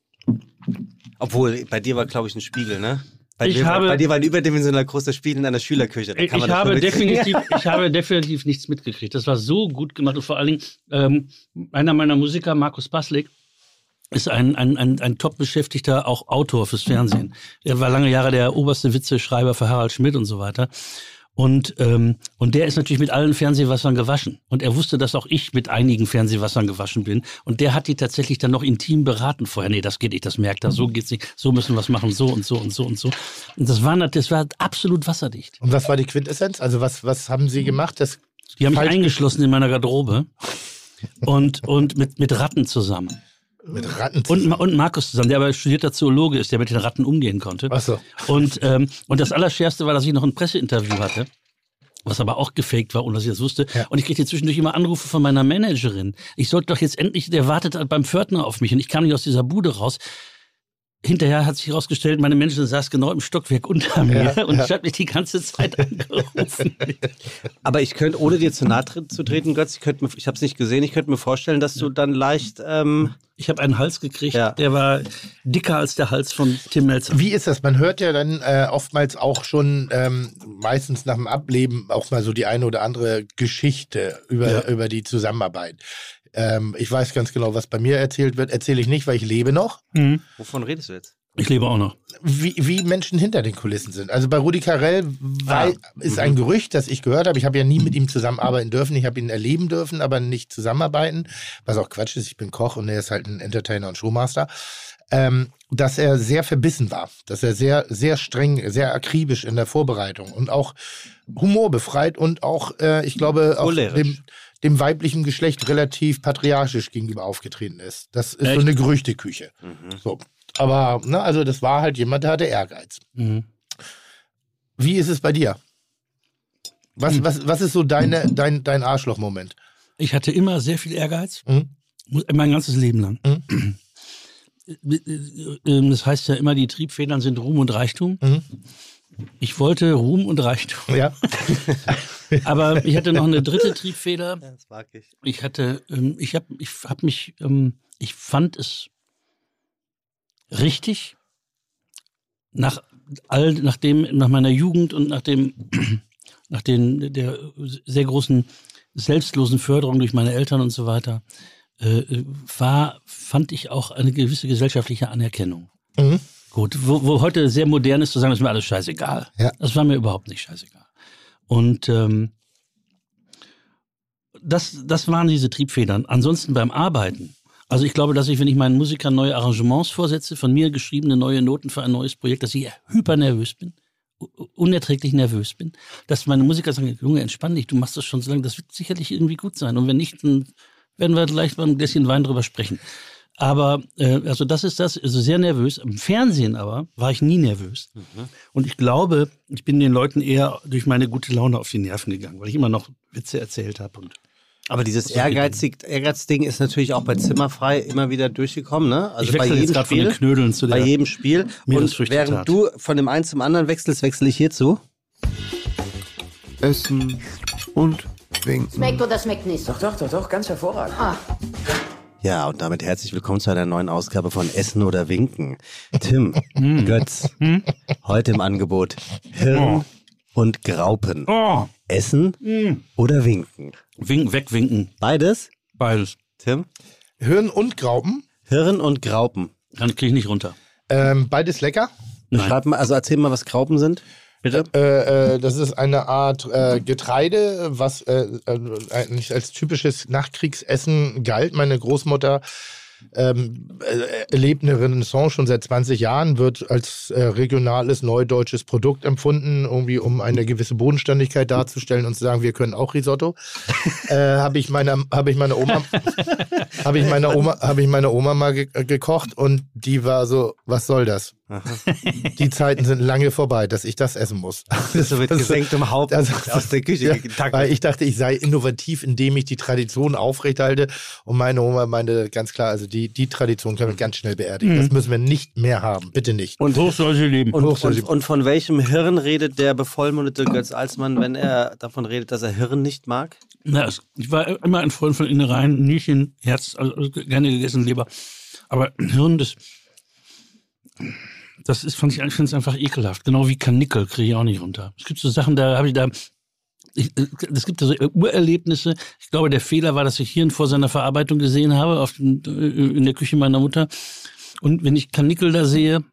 Obwohl, bei dir war, glaube ich, ein Spiegel, ne? Bei, Ich dir, habe- bei dir war ein überdimensional großer Spiegel in einer Schülerküche. Da Ich, habe definitiv, ich habe definitiv nichts mitgekriegt. Das war so gut gemacht. Und vor allen Dingen, ähm, einer meiner Musiker, Markus Baslik, ist ein, ein, ein, ein top-beschäftigter, auch Autor fürs Fernsehen. Er war lange Jahre der oberste Witzeschreiber für Harald Schmidt und so weiter. Und, ähm, und der ist natürlich mit allen Fernsehwassern gewaschen. Und er wusste, dass auch ich mit einigen Fernsehwassern gewaschen bin. Und der hat die tatsächlich dann noch intim beraten vorher. Nee, das geht nicht, das merkt er. So geht's nicht. So müssen wir es machen, so und so und so und so. Und das war, das war absolut wasserdicht. Und was war die Quintessenz? Also was, was haben Sie gemacht? Das Die haben mich eingeschlossen in meiner Garderobe und, und mit, mit Ratten zusammen. Mit Ratten Und, Ma- und Markus zusammen, der aber studierter Zoologe ist, der mit den Ratten umgehen konnte. Ach so. Und, ähm, und das Allerschärfste war, dass ich noch ein Presseinterview hatte. Was aber auch gefaked war, ohne dass ich das wusste. Ja. Und ich kriegte zwischendurch immer Anrufe von meiner Managerin. Ich sollte doch jetzt endlich, der wartet beim Pförtner auf mich. Und ich kam nicht aus dieser Bude raus. Hinterher hat sich herausgestellt, meine Managerin saß genau im Stockwerk unter mir Ja, und ja. hat mich die ganze Zeit angerufen. Aber ich könnte, ohne dir zu nahe zu treten, Götz, ich, könnte ich habe es nicht gesehen, ich könnte mir vorstellen, dass du dann leicht. Ähm, Ich habe einen Hals gekriegt, Ja. der war dicker als der Hals von Tim Melzer. Wie ist das? Man hört ja dann äh, oftmals auch schon ähm, meistens nach dem Ableben auch mal so die eine oder andere Geschichte über, Ja. über die Zusammenarbeit. Ähm, ich weiß ganz genau, was bei mir erzählt wird. Erzähle ich nicht, weil ich lebe noch. wovon redest du jetzt? Ich lebe auch noch. Wie, wie Menschen hinter den Kulissen sind. Also bei Rudi Carell weil, ist ein Gerücht, das ich gehört habe. Ich habe ja nie mit ihm zusammenarbeiten dürfen. Ich habe ihn erleben dürfen, aber nicht zusammenarbeiten. Was auch Quatsch ist. Ich bin Koch und er ist halt ein Entertainer und Showmaster. Ähm, dass er sehr verbissen war, dass er sehr, sehr streng, sehr akribisch in der Vorbereitung und auch humorbefreit und auch, äh, ich glaube, auch dem, dem weiblichen Geschlecht relativ patriarchisch gegenüber aufgetreten ist. Das ist so Echt? eine Gerüchteküche. So. Aber, ne, also das war halt jemand, der hatte Ehrgeiz. Mhm. Wie ist es bei dir? Was, was, was ist so deine, dein, dein Arschloch-Moment? Ich hatte immer sehr viel Ehrgeiz, Mhm. mein ganzes Leben lang. Mhm. Ähm, Das heißt ja immer, die Triebfedern sind Ruhm und Reichtum. Ich wollte Ruhm und Reichtum. Ja. Aber ich hatte noch eine dritte Triebfeder. Das mag ich. Ich hatte, ähm, ich habe ich hab mich, ähm, ich fand es richtig, nach all, nach dem, nach meiner Jugend und nach dem, nach den, der sehr großen selbstlosen Förderung durch meine Eltern und so weiter, äh, war, fand ich auch eine gewisse gesellschaftliche Anerkennung. Mhm. Gut, wo, wo heute sehr modern ist zu sagen, ist mir alles scheißegal. Ja. Das war mir überhaupt nicht scheißegal. Und ähm, das, das waren diese Triebfedern. Ansonsten beim Arbeiten. Also ich glaube, dass ich, wenn ich meinen Musikern neue Arrangements vorsetze, von mir geschriebene neue Noten für ein neues Projekt, dass ich hypernervös bin, u- unerträglich nervös bin, dass meine Musiker sagen, Junge, entspann dich, du machst das schon so lange, das wird sicherlich irgendwie gut sein. Und wenn nicht, dann werden wir gleich mal ein Gläschen Wein drüber sprechen. Aber, äh, also das ist das, also sehr nervös. Im Fernsehen aber war ich nie nervös. Und ich glaube, ich bin den Leuten eher durch meine gute Laune auf die Nerven gegangen, weil ich immer noch Witze erzählt habe und Aber dieses Ehrgeizig, Ehrgeizding ist natürlich auch bei Zimmerfrei immer wieder durchgekommen, ne? Also ich bei wechsle jetzt jedem gerade von den Spiel. Knödeln zu Bei der. jedem Spiel. Und während du von dem einen zum anderen wechselst, wechsle ich hierzu. Essen und winken. Schmeckt oder schmeckt nicht? Doch, doch, doch, doch, ganz hervorragend. Ah, Ja, und damit herzlich willkommen zu einer neuen Ausgabe von Essen oder Winken. Tim, Hm. Götz, heute im Angebot Hirn und Graupen. Oh, Essen oder Winken? wink, wegwinken, Beides? beides. Tim? Hirn und Graupen. Hirn und Graupen. Dann kriege ich nicht runter. Ähm, beides lecker. Nein. Schreib mal, also erzähl mal, was Graupen sind. Bitte? Äh, äh, das ist eine Art äh, Getreide, was äh, äh, eigentlich als typisches Nachkriegsessen galt. Meine Großmutter ähm, äh, erlebt eine Renaissance schon seit 20 Jahren, wird als äh, regionales neudeutsches Produkt empfunden, irgendwie um eine gewisse Bodenständigkeit darzustellen und zu sagen, wir können auch Risotto. äh, habe ich meiner habe ich meine Oma habe ich meiner Oma habe ich meiner Oma mal ge äh, gekocht und die war so, was soll das? Die Zeiten sind lange vorbei, dass ich das essen muss. So mit gesenktem Haupt Also- aus der Küche Ja, weil ich dachte, ich sei innovativ, indem ich die Tradition aufrechthalte. Und meine Oma meinte ganz klar, also die, die Tradition können wir ganz schnell beerdigen. Das müssen wir nicht mehr haben. Bitte nicht. Und so soll sie leben. Und, Hoch soll und, sie- und von welchem Hirn redet der bevollmundete Götz Alsmann, wenn er davon redet, dass er Hirn nicht mag? Na, ich war immer ein Freund von Innereien, Nierchen, Herz, also gerne gegessen, Leber. Aber Hirn, das, das ist, fand ich, ich finde es einfach ekelhaft. Genau wie Karnickel kriege ich auch nicht runter. Es gibt so Sachen, da habe ich da, es gibt so Urerlebnisse. Ich glaube, der Fehler war, dass ich Hirn vor seiner Verarbeitung gesehen habe, auf, in der Küche meiner Mutter. Und wenn ich Karnickel da sehe,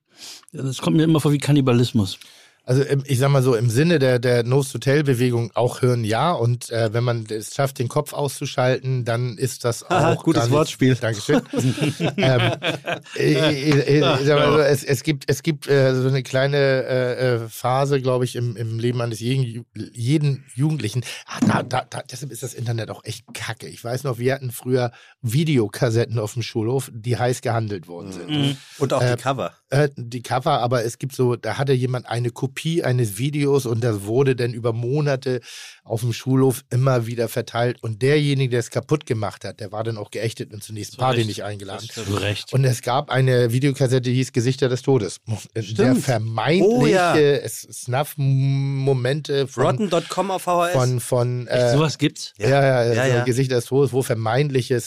das kommt mir immer vor wie Kannibalismus. Also ich sag mal so, im Sinne der, der Nose-to-Tail-Bewegung auch hören ja. Und äh, wenn man es schafft, den Kopf auszuschalten, dann ist das auch. Haha, gutes nicht- Wortspiel. Dankeschön. ähm, so, es, es gibt, es gibt äh, so eine kleine äh, äh, Phase, glaube ich, im, im Leben eines jeden, jeden Jugendlichen. Ah, da, da, da, deshalb ist das Internet auch echt kacke. Ich weiß noch, wir hatten früher Videokassetten auf dem Schulhof, die heiß gehandelt worden sind Und auch die Cover. die Cover, aber es gibt so, da hatte jemand eine Kopie eines Videos und das wurde dann über Monate auf dem Schulhof immer wieder verteilt und derjenige, der es kaputt gemacht hat, der war dann auch geächtet und zur nächsten Party Recht. nicht eingeladen. Recht. Und es gab eine Videokassette, die hieß Gesichter des Todes. Der vermeintliche Oh ja. Snuff-Momente von, Rotten.com auf VHS. von, von Echt, äh, sowas gibt's? ja, ja, Ja, so ja. Gesichter des Todes, wo vermeintliche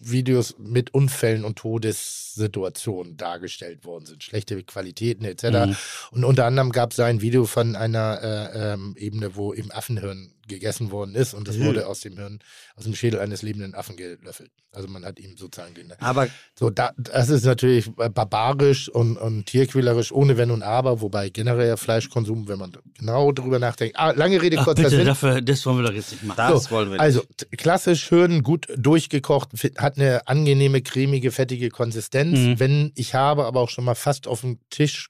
Snuff-Videos mit Unfällen und Todessituationen dargestellt worden sind. Schlechte Qualitäten etc. Mhm. Und unter anderem gab es ein Video von einer äh, ähm, Ebene, wo eben Affenhirn gegessen worden ist und das Mhm. wurde aus dem Hirn, aus dem Schädel eines lebenden Affen gelöffelt. Also man hat ihm sozusagen den. Aber So, da, das ist natürlich barbarisch und, und tierquälerisch, ohne Wenn und Aber, wobei generell Fleischkonsum, wenn man genau drüber nachdenkt. Ah, lange Rede, Ach, kurzer bitte, Sinn. dafür, das wollen wir doch jetzt nicht machen. das So, wollen wir nicht. Also klassisch schön, gut durchgekocht, hat eine angenehme, cremige, fettige Konsistenz. Mhm. Wenn ich habe aber auch schon mal fast auf den Tisch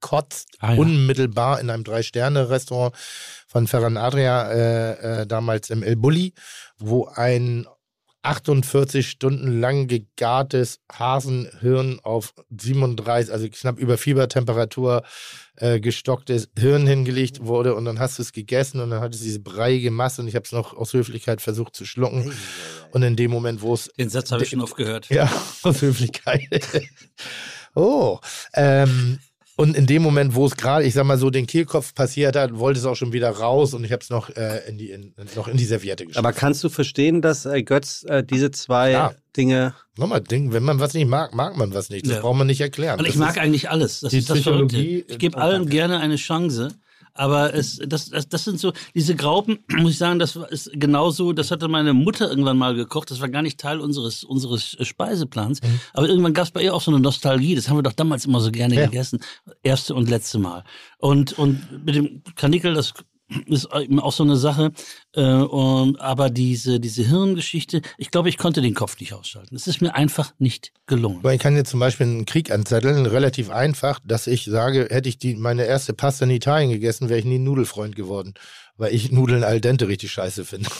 gekotzt, Ah, ja. unmittelbar in einem Drei-Sterne-Restaurant von Ferran Adria, äh, äh, damals im El Bulli, wo ein 48 Stunden lang gegartes Hasenhirn auf 37, also knapp über Fiebertemperatur äh, gestocktes Hirn hingelegt wurde und dann hast du es gegessen und dann hat es diese breiige Masse und ich habe es noch aus Höflichkeit versucht zu schlucken und in dem Moment, wo es Den Satz habe ich schon oft gehört. ja, aus Höflichkeit. oh. Ähm, und in dem Moment, wo es gerade, ich sag mal so, den Kehlkopf passiert hat, wollte es auch schon wieder raus und ich habe es noch, äh, in die, in, noch in die Serviette geschickt. Aber kannst du verstehen, dass äh, Götz äh, diese zwei Ja. Dinge. Nochmal, Ding, wenn man was nicht mag, mag man was nicht. Das Ja. braucht man nicht erklären. Und ich Das mag eigentlich alles. Das die ist das Verrückte. Psychologie- Ich gebe allen gerne eine Chance. Aber es, das, das, das sind so, diese Graupen, muss ich sagen, das ist genauso, das hatte meine Mutter irgendwann mal gekocht. Das war gar nicht Teil unseres, unseres Speiseplans. Mhm. Aber irgendwann gab es bei ihr auch so eine Nostalgie. Das haben wir doch damals immer so gerne Ja. gegessen. Erste und letzte Mal. Und, und mit dem Kanickel, das ist eben auch so eine Sache. Äh, und, aber diese, diese Hirngeschichte, ich glaube, ich konnte den Kopf nicht ausschalten. Es ist mir einfach nicht gelungen. aber ich kann jetzt zum Beispiel einen Krieg anzetteln, relativ einfach, dass ich sage, hätte ich die, meine erste Pasta in Italien gegessen, wäre ich nie ein Nudelfreund geworden. Weil ich Nudeln al dente richtig scheiße finde.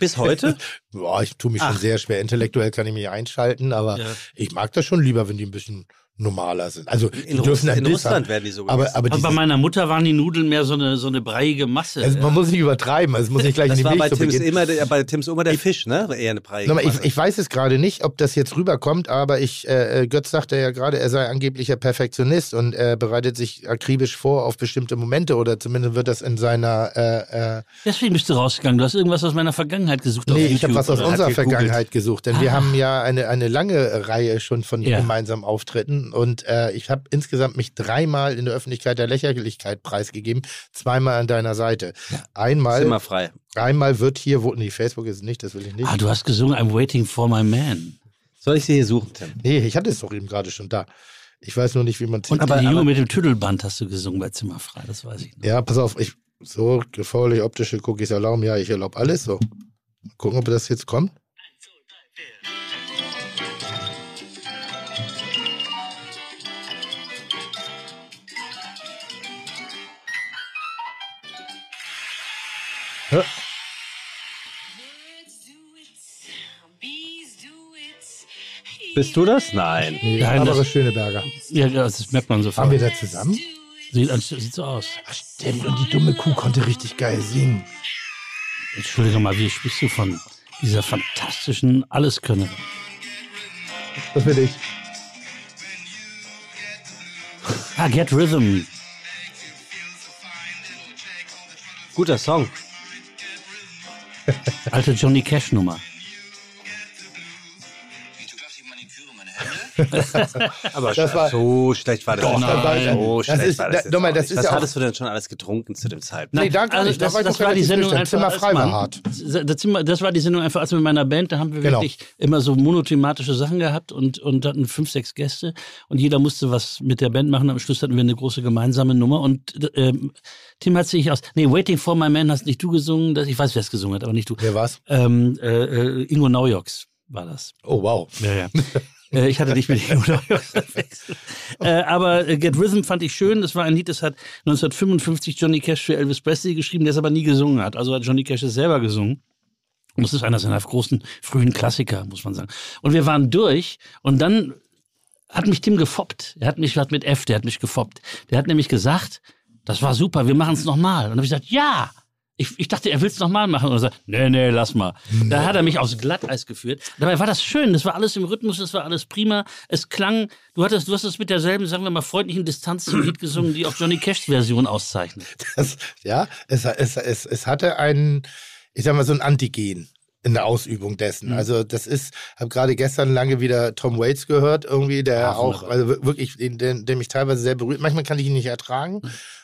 Bis heute? Boah, ich tue mich schon Ach. sehr schwer. Intellektuell kann ich mich einschalten, aber Ja. ich mag das schon lieber, wenn die ein bisschen normaler sind. Also In, dürfen Russ ein in Russland haben, werden die so aber, aber Aber bei meiner Mutter waren die Nudeln mehr so eine, so eine breiige Masse. also man muss nicht übertreiben, also es muss nicht gleich das in die war bei Milch Tims, beginnen. immer der, bei Tims Oma der Fisch, ne? Eher eine Preis. Nochmal, ich, ich weiß es gerade nicht, ob das jetzt rüberkommt, aber ich, äh, äh, Götz sagte ja gerade, er sei angeblicher Perfektionist und er bereitet sich akribisch vor auf bestimmte Momente oder zumindest wird das in seiner äh, äh, Deswegen bist du rausgegangen. Du hast irgendwas aus meiner Vergangenheit gesucht. auf Nee, ich habe was aus unserer. Vergangenheit gesucht, denn wir haben ja eine, eine lange Reihe schon von Ja. gemeinsamen Auftritten und äh, ich habe insgesamt mich dreimal in der Öffentlichkeit der Lächerlichkeit preisgegeben, zweimal an deiner Seite. Einmal, Zimmer frei. einmal wird hier, wo, nee, Facebook ist es nicht, das will ich nicht. Ah, du hast gesungen I'm waiting for my man. Soll ich sie hier suchen, Tim? Nee, ich hatte es doch eben gerade schon da. Ich weiß nur nicht, wie man Und Aber- die Junge mit dem Tüdelband hast du gesungen bei Zimmerfrei, das weiß ich noch. Ja, pass auf, ich so gefährlich optische Cookies erlauben, ja, ich erlaube alles so. Mal gucken, ob das jetzt kommt. Ja. Birds do it, Bist du das? Nein. Nee, Nein, Barbara das- Schöneberger. Ja, das merkt man Waren sofort. wir da zusammen? Sieht, sieht so aus. Ach, stimmt. Und die dumme Kuh konnte richtig geil singen. Entschuldige mal, wie sprichst du von dieser fantastischen Alleskönnerin? Das bin ich. Ah, Get Rhythm. Guter Song. Alte Johnny Cash Nummer. Aber Das war- so schlecht war das Doch, nicht. So Das schlecht ist- war da- das jetzt nochmal, das ist Was ja hattest du denn schon alles getrunken zu dem Zeitpunkt? Nee, danke also. Da das, das noch war die Sendung einfach. Zimmer frei war hart. Das, Zimmer, das war die Sendung einfach, als mit meiner Band, da haben wir Genau. wirklich immer so monothematische Sachen gehabt und, und hatten fünf, sechs Gäste und jeder musste was mit der Band machen. Am Schluss hatten wir eine große gemeinsame Nummer und ähm, Tim hat sich aus. Nee, Waiting for My Man hast nicht du gesungen. Das, ich weiß, wer es gesungen hat, aber nicht du. Wer war's? Ähm, äh, äh, Ingo Naujoks war das. Oh, wow. Ja, ja. Äh, ich hatte dich mit verwechselt. Äh, aber äh, Get Rhythm fand ich schön. Das war ein Lied, das hat 1955 Johnny Cash für Elvis Presley geschrieben, der es aber nie gesungen hat. Also hat Johnny Cash es selber gesungen. Und das ist einer seiner großen frühen Klassiker, muss man sagen. Und wir waren durch und dann hat mich Tim gefoppt. Er hat mich, hat mit F, der hat mich gefoppt. Der hat nämlich gesagt, das war super, wir machen es nochmal. Und dann habe ich gesagt, ja. Ich, ich dachte, er will es nochmal machen. Und er sagt, nee, nee, lass mal. Da hat er mich aufs Glatteis geführt. Dabei war das schön. Das war alles im Rhythmus, das war alles prima. Es klang, du hattest, du hast es mit derselben, sagen wir mal, freundlichen Distanz zum Lied gesungen, die auch Johnny Cashs Version auszeichnet. Das, ja, es, es, es, es hatte einen, ich sag mal, so ein Antigen in der Ausübung dessen. Mhm. Also das ist, habe gerade gestern lange wieder Tom Waits gehört, irgendwie, der Ah, auch, also wir- wirklich, den, den, der mich teilweise sehr berührt. Manchmal kann ich ihn nicht ertragen.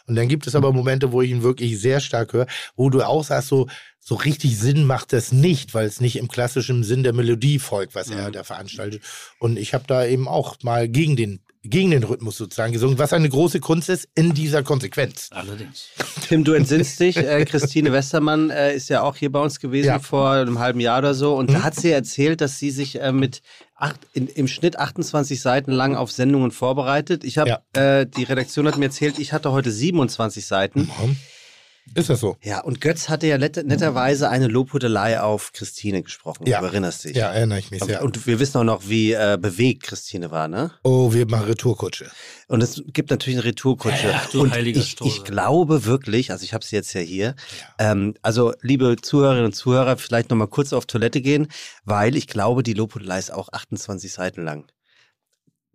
Mhm. Und dann gibt es aber Momente, wo ich ihn wirklich sehr stark höre, wo du auch sagst, so, so richtig Sinn macht das nicht, weil es nicht im klassischen Sinn der Melodie folgt, was Mhm. er da veranstaltet. Und ich habe da eben auch mal gegen den, gegen den Rhythmus sozusagen gesungen, was eine große Kunst ist in dieser Konsequenz. Allerdings. Tim, du entsinnst dich. Äh, Christine Westermann äh, ist ja auch hier bei uns gewesen Ja. vor einem halben Jahr oder so. Und da hat sie erzählt, dass sie sich äh, mit acht, in, im Schnitt 28 Seiten lang auf Sendungen vorbereitet. Ich habe, äh, die Redaktion hat mir erzählt, ich hatte heute 27 Seiten. Ist das so? Ja, und Götz hatte ja net, netterweise eine Lobhudelei auf Christine gesprochen. Ja. Du erinnerst dich. Ja, erinnere ich mich sehr. Und wir wissen auch noch, wie äh, bewegt Christine war, ne? Oh, wir machen Retourkutsche. Und es gibt natürlich eine Retourkutsche. Ach, du und heiliger ich, ich glaube wirklich, also ich habe sie jetzt ja hier, ähm, also liebe Zuhörerinnen und Zuhörer, vielleicht nochmal kurz auf Toilette gehen, weil ich glaube, die Lobhudelei ist auch 28 Seiten lang.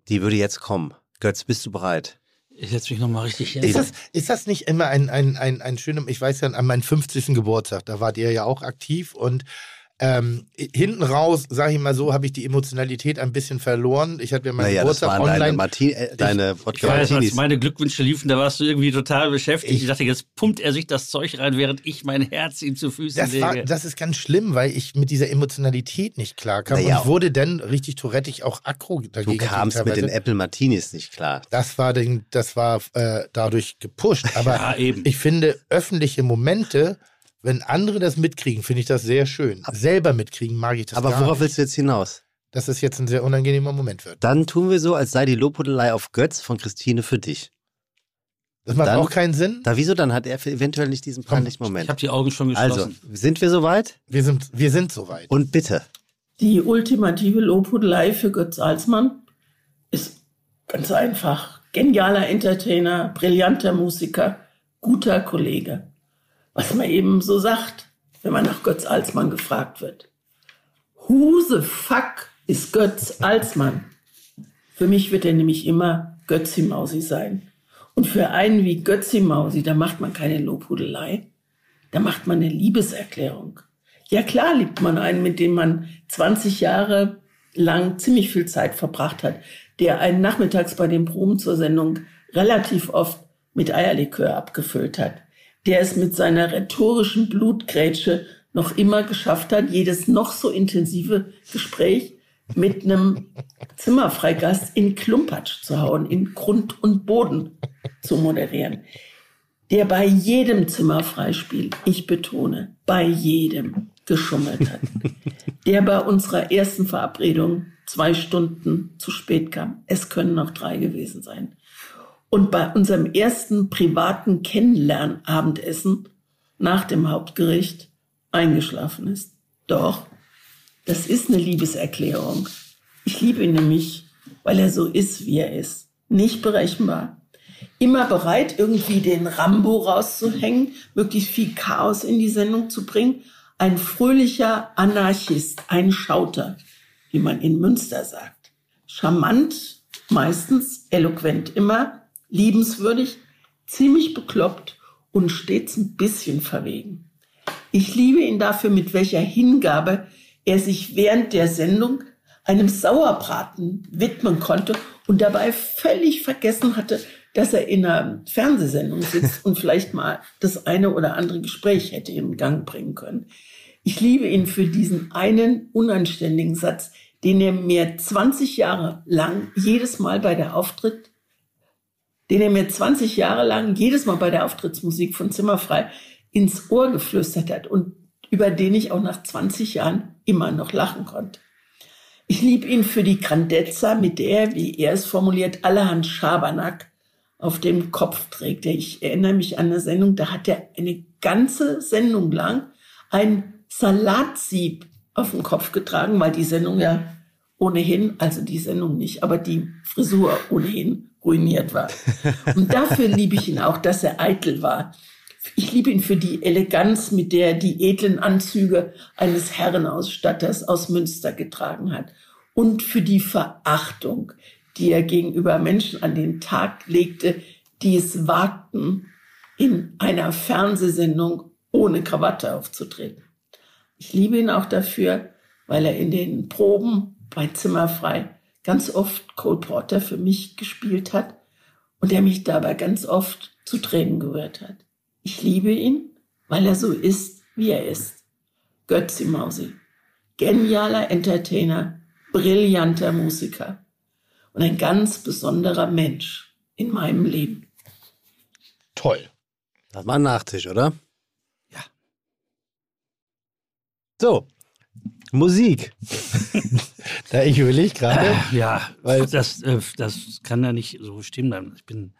Die würde jetzt kommen. Götz, bist du bereit? Ich setze mich nochmal richtig hin. Ist das, ist das nicht immer ein, ein, ein, ein schöner, ich weiß ja, an meinem 50. Geburtstag, da wart ihr ja auch aktiv und ähm, hinten raus, sage ich mal so, habe ich die Emotionalität ein bisschen verloren. Ich hatte ja meinen naja, das Geburtstag waren deine, online. Marti äh, deine Wodka Ich weiß, als Martinis. meine Glückwünsche liefen, da warst du irgendwie total beschäftigt. Ich, Ich- dachte, jetzt pumpt er sich das Zeug rein, während ich mein Herz ihm zu Füßen Das, war, lege. das ist ganz schlimm, weil ich mit dieser Emotionalität nicht klarkam. Naja. Und ich wurde dann richtig tourettig auch aggro dagegen. Du kamst mit den. Apple Martinis nicht klar. Das war, den, das war äh, dadurch gepusht. Aber Ja, eben. ich finde, öffentliche Momente, wenn andere das mitkriegen, finde ich das sehr schön. Selber mitkriegen mag ich das Aber gar worauf nicht. willst du jetzt hinaus? Dass es jetzt ein sehr unangenehmer Moment wird. Dann tun wir so, als sei die Lobhudelei auf Götz von Christine für dich. Das macht Dann- auch keinen Sinn. Da wieso dann hat er eventuell nicht diesen peinlichen ich Moment. habe die Augen schon Also, geschlossen. sind wir soweit? Wir sind, wir sind soweit. Und bitte. Die ultimative Lobhudelei für Götz Alsmann ist ganz einfach. Genialer Entertainer, brillanter Musiker, guter Kollege. Was man eben so sagt, wenn man nach Götz Alsmann gefragt wird. Who the fuck ist Götz Alsmann? Für mich wird er nämlich immer Götzi Mausi sein. Und für einen wie Götzi Mausi, da macht man keine Lobhudelei, da macht man eine Liebeserklärung. Ja klar liebt man einen, mit dem man 20 Jahre lang ziemlich viel Zeit verbracht hat, der einen nachmittags bei den Proben zur Sendung relativ oft mit Eierlikör abgefüllt hat, der es mit seiner rhetorischen Blutgrätsche noch immer geschafft hat, jedes noch so intensive Gespräch mit einem Zimmerfreigast in Klumpatsch zu hauen, in Grund und Boden zu moderieren der bei jedem Zimmerfreispiel, ich betone, bei jedem geschummelt hat. der bei unserer ersten Verabredung zwei Stunden zu spät kam. Es können noch drei gewesen sein. Und bei unserem ersten privaten Kennenlernabendessen nach dem Hauptgericht eingeschlafen ist. Doch, das ist eine Liebeserklärung. Ich liebe ihn nämlich, weil er so ist, wie er ist. Nicht berechenbar. Immer bereit, irgendwie den Rambo rauszuhängen, möglichst viel Chaos in die Sendung zu bringen. Ein fröhlicher Anarchist, ein Schauter, wie man in Münster sagt. Charmant, meistens, eloquent immer, liebenswürdig, ziemlich bekloppt und stets ein bisschen verwegen. Ich liebe ihn dafür, mit welcher Hingabe er sich während der Sendung einem Sauerbraten widmen konnte und dabei völlig vergessen hatte, dass er in einer Fernsehsendung sitzt und vielleicht mal das eine oder andere Gespräch hätte in Gang bringen können. Ich liebe ihn für diesen einen unanständigen Satz, den er mir 20 Jahre lang jedes Mal bei der Auftritt, den er mir 20 Jahre lang jedes Mal bei der Auftrittsmusik von Zimmerfrei ins Ohr geflüstert hat und über den ich auch nach 20 Jahren immer noch lachen konnte. Ich liebe ihn für die Grandezza, mit der er, wie er es formuliert, allerhand Schabernack auf dem Kopf trägt. Ich erinnere mich an eine Sendung, da hat er eine ganze Sendung lang ein Salatsieb auf den Kopf getragen, weil die Sendung ja ohnehin, also die Sendung nicht, aber die Frisur ohnehin ruiniert war. Und dafür liebe ich ihn auch, dass er eitel war. Ich liebe ihn für die Eleganz, mit der er die edlen Anzüge eines Herrenausstatters aus Münster getragen hat. Und für die Verachtung, die er gegenüber Menschen an den Tag legte, die es wagten, in einer Fernsehsendung ohne Krawatte aufzutreten. Ich liebe ihn auch dafür, weil er in den Proben bei Zimmerfrei ganz oft Cole Porter für mich gespielt hat und er mich dabei ganz oft zu Tränen gerührt hat. Ich liebe ihn, weil er so ist, wie er ist. Götzi Mausi. Genialer Entertainer, brillanter Musiker und ein ganz besonderer Mensch in meinem Leben. Toll. Das war ein Nachtisch, oder? Ja. So, Musik. Da ich überlege gerade, Ja, Weil- das, äh, das kann ja nicht so stehen bleiben. Ich bin.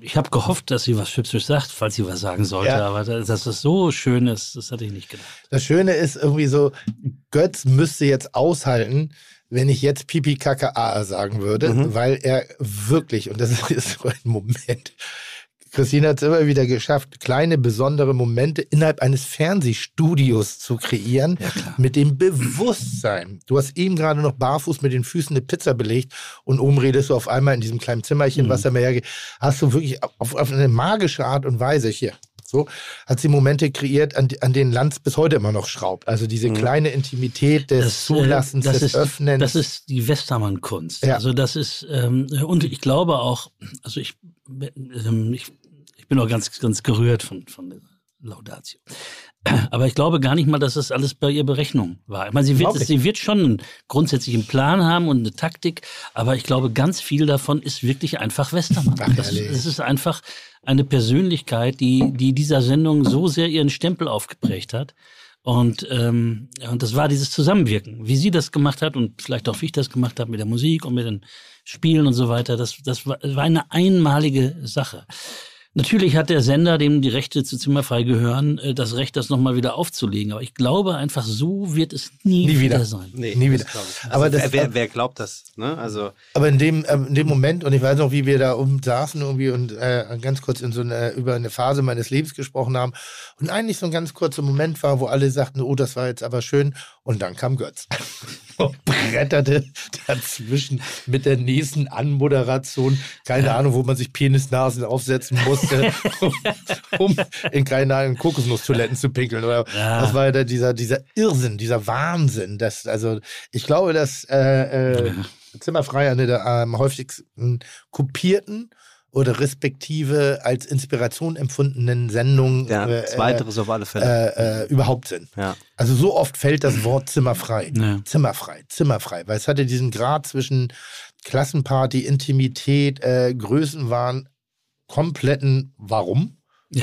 Ich habe gehofft, dass sie was Hübsches sagt, falls sie was sagen sollte, Ja. aber da- dass das so schön ist, das hatte ich nicht gedacht. das Schöne ist irgendwie so, Götz müsste jetzt aushalten, wenn ich jetzt Pipi Kaka A sagen würde, Mhm. weil er wirklich, und das ist so ein Moment, Christine hat es immer wieder geschafft, kleine besondere Momente innerhalb eines Fernsehstudios zu kreieren, mit dem Bewusstsein. Du hast eben gerade noch barfuß mit den Füßen eine Pizza belegt und oben redest du auf einmal in diesem kleinen Zimmerchen, Mhm. was er mir hergeht. Hast du wirklich auf, auf eine magische Art und Weise hier. So hat sie Momente kreiert, an, an denen Lanz bis heute immer noch schraubt. Also diese kleine Intimität des Mhm. Das, äh, Zulassens, das des ist, Öffnens. Das ist die Westermann-Kunst. Ja. Also das ist, ähm, und ich glaube auch, also ich, ähm, ich, ich bin auch ganz, ganz gerührt von, von der Laudatio. Aber ich glaube gar nicht mal, dass das alles bei ihr Berechnung war. Ich meine, sie wird, sie wird schon einen grundsätzlichen Plan haben und eine Taktik, aber ich glaube, ganz viel davon ist wirklich einfach Westermann. Ach, das, das ist einfach eine Persönlichkeit, die, die dieser Sendung so sehr ihren Stempel aufgeprägt hat. Und, ähm, und das war dieses Zusammenwirken. Wie sie das gemacht hat und vielleicht auch wie ich das gemacht habe mit der Musik und mit den Spielen und so weiter, das, das war, war eine einmalige Sache. Natürlich hat der Sender, dem die Rechte zu Zimmerfrei gehören, äh, das Recht, das nochmal wieder aufzulegen. Aber ich glaube einfach, so wird es nie, Nie wieder. wieder sein. Nee, Nie wieder. ich. Aber das- wer, wer, glaubt das? Ne? Also, Aber in dem, ähm, in dem Moment, und ich weiß noch, wie wir da oben saßen irgendwie und äh, ganz kurz in so eine, über eine Phase meines Lebens gesprochen haben und eigentlich so ein ganz kurzer Moment war, wo alle sagten, oh, das war jetzt aber schön und dann kam Götz bretterte dazwischen mit der nächsten Anmoderation, keine Ahnung, wo man sich Penisnasen aufsetzen musste, um, um in keine Ahnung Kokosnusstoiletten zu pinkeln oder? Ja. das war ja da dieser, dieser Irrsinn, dieser Wahnsinn, das, also ich glaube, dass äh, äh, Zimmerfrei eine der am häufigsten kopierten oder respektive als Inspiration empfundenen Sendungen ja, äh, zweiteres auf alle Fälle. äh, äh, überhaupt sind. ja. Also so oft fällt das Wort zimmerfrei. Ja. Zimmerfrei, zimmerfrei. Weil es hatte diesen Grad zwischen Klassenparty, Intimität, äh, Größenwahn, kompletten Warum?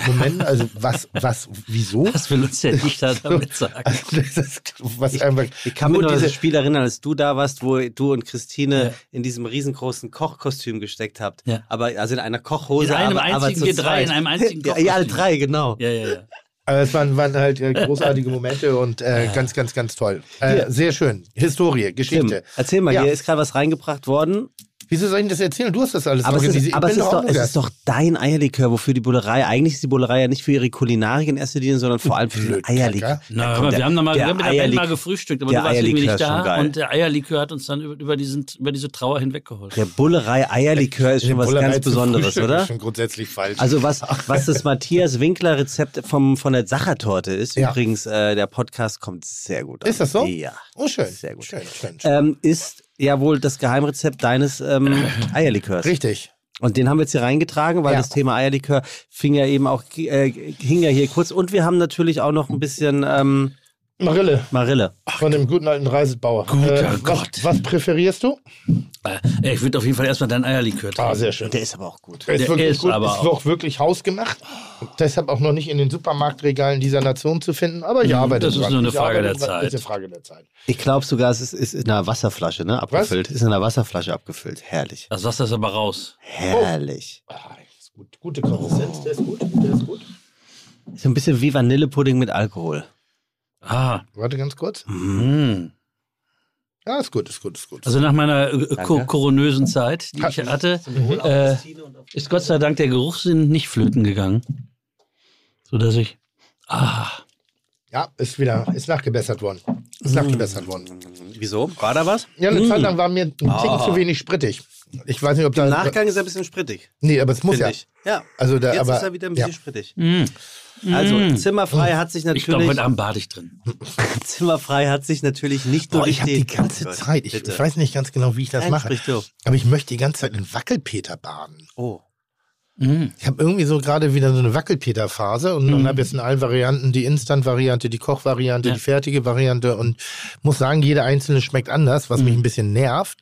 Moment, also was, was, wieso? Was will uns der Dichter damit sagen? Also das ist, was einfach, Ich kann mich nur noch an diese, das Spiel erinnern, als du da warst, wo du und Christine in diesem riesengroßen Kochkostüm gesteckt habt. Ja. Aber also in einer Kochhose, In einem aber, aber einzigen, zu wir drei in einem einzigen ja, ja, alle Kochkostüm. drei, genau. Ja, ja, ja. Aber es waren, waren halt äh, großartige Momente und äh, ganz, ganz, ganz toll. Äh, sehr schön. Historie, Tim, Geschichte. erzähl mal, Ja. hier ist gerade was reingebracht worden. Wieso soll ich das erzählen? Du hast das alles Aber, es ist, aber es, ist doch, es ist doch dein Eierlikör, wofür die Bullerei, eigentlich ist die Bullerei ja nicht für ihre Kulinarik in erster Linie, sondern vor allem für den Eierlikör. Na, komm, wir haben, noch mal, der wir haben mit der Band mal gefrühstückt, aber du warst irgendwie nicht da. Und der Eierlikör hat uns dann über, über, diesen, über diese Trauer hinweggeholt. Der Bullerei Eierlikör ist schon was Bullerei ganz Besonderes, oder? Ist schon grundsätzlich falsch. Also was, was das Matthias Winkler Rezept vom, von der Sachertorte ist, Ja. übrigens, äh, der Podcast kommt sehr gut an. Ist das so? Ja. oh, schön. Sehr gut. Schön, schön, schön. Ähm, ist ja wohl das Geheimrezept deines ähm, Eierlikörs. Richtig. Und den haben wir jetzt hier reingetragen, weil Ja. das Thema Eierlikör fing ja eben auch, äh, hing ja hier kurz. Und wir haben natürlich auch noch ein bisschen ähm, Marille Marille. von dem guten alten Reisetbauer. Guter was, Gott. was präferierst du? Äh, ich würde auf jeden Fall erstmal dein Eierlikör trinken. Ah, sehr schön. Der ist aber auch gut. Ist Der wirklich ist gut. aber ist auch- auch wirklich hausgemacht. Deshalb auch noch nicht in den Supermarktregalen dieser Nation zu finden. Aber ich arbeite Mhm, das ist dran. nur eine Frage arbeite der. Zeit. Ist eine Frage der Zeit. Ich glaube sogar, es ist, ist in einer Wasserflasche, ne? Abgefüllt. Ist in einer Wasserflasche abgefüllt. Herrlich. Das Wasser ist aber raus. Herrlich. Ah, ist gut. Gute Konsistenz. Der ist gut. Der ist gut. So ein bisschen wie Vanillepudding mit Alkohol. Ah, Warte ganz kurz. mh. Ja, ist gut, ist gut, ist gut. Also nach meiner äh, koronösen Zeit, die ich hatte, äh, ist Gott sei Dank der Geruchssinn nicht flöten gegangen. So dass ich. Ah, ja, ist wieder, ist nachgebessert worden. Ist nachgebessert worden. Wieso? War da was? Ja, eine Zeit lang war mir ein Ticken Ah. zu wenig sprittig. Ich weiß nicht, ob da. Im Nachgang ist er ein bisschen sprittig. Nee, aber es muss ja. ich. Ja. Also da, Jetzt aber, ist er wieder ein ja. bisschen sprittig. mh. Also, Mm. Zimmerfrei hat sich ich glaube, natürlich. heute Abend bade ich drin. Zimmerfrei hat sich natürlich nicht nur Boah, ich habe die ganze Gott, Zeit, ich, bitte. ich weiß nicht ganz genau, wie ich das Nein, mache, aber ich möchte die ganze Zeit in Wackelpeter baden. Oh. Mhm. Ich habe irgendwie so gerade wieder so eine Wackelpeter-Phase und dann habe jetzt in allen Varianten die Instant-Variante, die Koch-Variante, Ja. die fertige Variante und muss sagen, jede einzelne schmeckt anders, was mich ein bisschen nervt.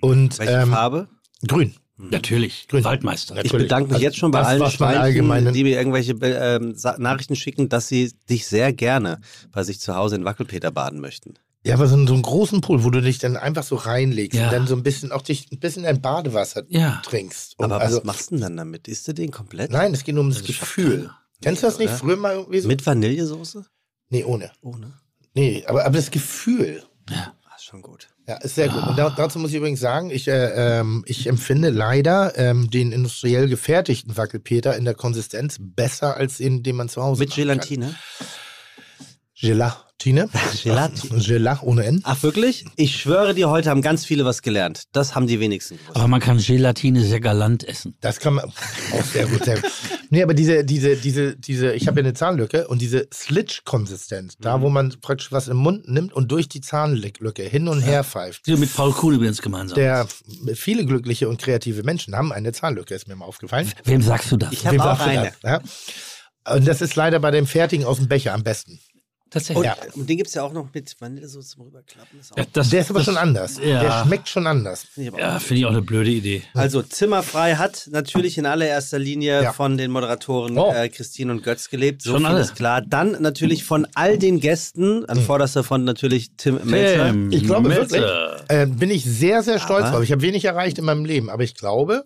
Und Welche ähm, Farbe? grün. Natürlich. Grün. Waldmeister. Ich Natürlich. bedanke mich Also jetzt schon bei das, allen Schweinchen, die mir irgendwelche ähm, Nachrichten schicken, dass sie dich sehr gerne bei sich zu Hause in Wackelpeter baden möchten. Ja, aber so, einen- so einen großen Pool, wo du dich dann einfach so reinlegst Ja. und dann so ein bisschen auch dich ein bisschen in Badewasser Ja. trinkst. Und Aber also, was machst du denn dann damit? Isst du den komplett? Nein, es geht nur um das Das Gefühl. Kennst du das nicht? oder? Früher mal irgendwie so? Mit Vanillesoße? Nee, ohne. Ohne. Nee, aber, aber das Gefühl. Ah, ist schon gut. Ja, ist sehr gut. Und da, dazu muss ich übrigens sagen, ich, äh, ähm, ich empfinde leider ähm, den industriell gefertigten Wackelpeter in der Konsistenz besser als den, den man zu Hause Mit Gelatine? Kann. Gelatine. Gelatine. Gelat ohne N. Ach wirklich? Ich schwöre dir, heute haben ganz viele was gelernt. Das haben die wenigsten gewusst. Aber man kann Gelatine sehr galant essen. Das kann man auch sehr gut, sehr gut. Nee, aber diese, diese, diese, diese, ich habe ja eine Zahnlücke und diese Slitch-Konsistenz, da wo man praktisch was im Mund nimmt und durch die Zahnlücke hin und her pfeift. Die du mit Paul Kuhn übrigens gemeinsam. Der viele glückliche und kreative Menschen haben eine Zahnlücke, ist mir mal aufgefallen. Wem sagst du das? Ich habe Wem auch eine. das? Ja? Und das ist leider bei dem Fertigen aus dem Becher am besten. Tatsächlich. Und, Ja. und den gibt es ja auch noch mit Vanillesoße zum Rüberklappen. Ist auch Ja, das, Der ist aber das, schon anders. ja. Der schmeckt schon anders. Finde ich aber auch Ja, finde ich auch eine blöde Idee. Also Zimmerfrei hat natürlich in allererster Linie Ja. von den Moderatoren Oh. äh, Christine und Götz gelebt. So Schon viel alle. ist klar. Dann natürlich von all den Gästen, an vorderster Front natürlich Tim Melzer. Tim Ich glaube Melzer. wirklich, äh, bin ich sehr, sehr stolz Aber- drauf. Ich habe wenig erreicht in meinem Leben, aber ich glaube,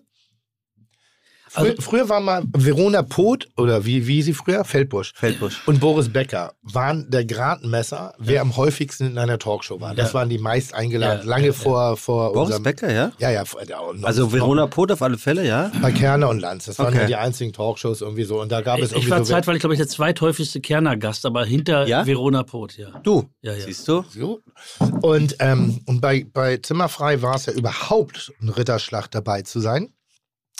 Also- früher war mal Verona Poth, oder wie, wie sie früher? Feldbusch. Feldbusch. Und Boris Becker waren der Gradmesser, wer am häufigsten in einer Talkshow war. Das Ja. waren die meist eingeladen, Ja, lange ja, ja. vor, vor Boris unserem... Becker, ja? Ja, ja. ja, Also Verona Pot auf alle Fälle, ja? Bei Kerner und Lanz. Das waren Okay. ja die einzigen Talkshows irgendwie so. Und da gab es Ich irgendwie war so... zeitweilig, glaube ich, der zweithäufigste Kerner-Gast, aber hinter Ja? Verona Pot, ja. Du, Ja, ja. siehst du? So. Und, ähm, und bei, bei Zimmerfrei war es ja überhaupt ein Ritterschlag dabei zu sein.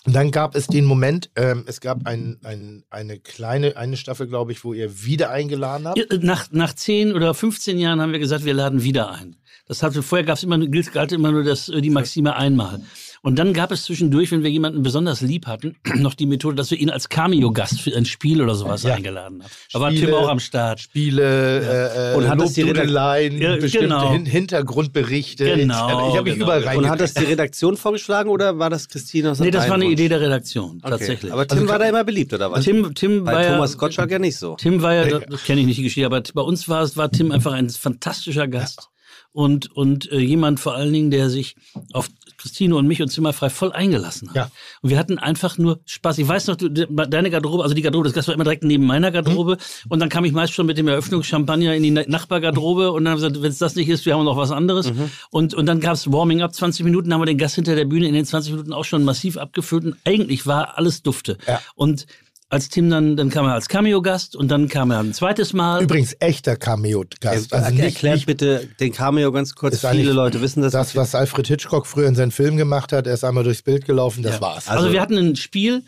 Und dann gab es den Moment, ähm, es gab ein, ein, eine kleine, eine Staffel, glaube ich, wo ihr wieder eingeladen habt. Ja, Nach, nach 10 oder 15 Jahren haben wir gesagt, wir laden wieder ein. Das hatte, vorher gab es immer, galt immer nur das, äh, die Maxime einmal. Und dann gab es zwischendurch, wenn wir jemanden besonders lieb hatten, noch die Methode, dass wir ihn als Cameo-Gast für ein Spiel oder sowas Ja. eingeladen haben. Da war Tim auch am Start. Spiele, äh, äh, Und hat das die Redakt- Lobdudeleien, Ja, bestimmte genau. Hin Hintergrundberichte. Genau, Ich habe mich genau. überall Und hat das die Redaktion vorgeschlagen oder war das Christine aus Nee, das war eine? Idee der Redaktion, Okay. tatsächlich. Aber Tim Also war da immer beliebt, oder was? Tim, Tim Bei war ja, Thomas Gottschalk ja nicht so. Tim war ja, das kenne ich nicht die Geschichte, aber bei uns war, es- war Tim einfach ein fantastischer Gast. und, und äh, jemand vor allen Dingen, der sich auf Christine und mich und Zimmerfrei voll eingelassen hat. Ja. Und wir hatten einfach nur Spaß. Ich weiß noch, du, de- deine Garderobe, also die Garderobe, das Gast war immer direkt neben meiner Garderobe. Und dann kam ich meist schon mit dem Eröffnungschampagner in die Na- Nachbargarderobe und dann haben wir gesagt, wenn es das nicht ist, wir haben noch was anderes. Und, und dann gab es Warming Up, 20 Minuten, haben wir den Gast hinter der Bühne in den 20 Minuten auch schon massiv abgefüllt. Und eigentlich war alles Dufte. Ja. Und als Tim dann, dann kam er als Cameo-Gast und dann kam er ein zweites Mal. Übrigens echter Cameo-Gast. Also Also nicht, Erklärt nicht bitte den Cameo ganz kurz. Viele Leute wissen das. das, was Alfred Hitchcock früher in seinen Film gemacht hat. Er ist einmal durchs Bild gelaufen, das war's. Also, wir hatten ein Spiel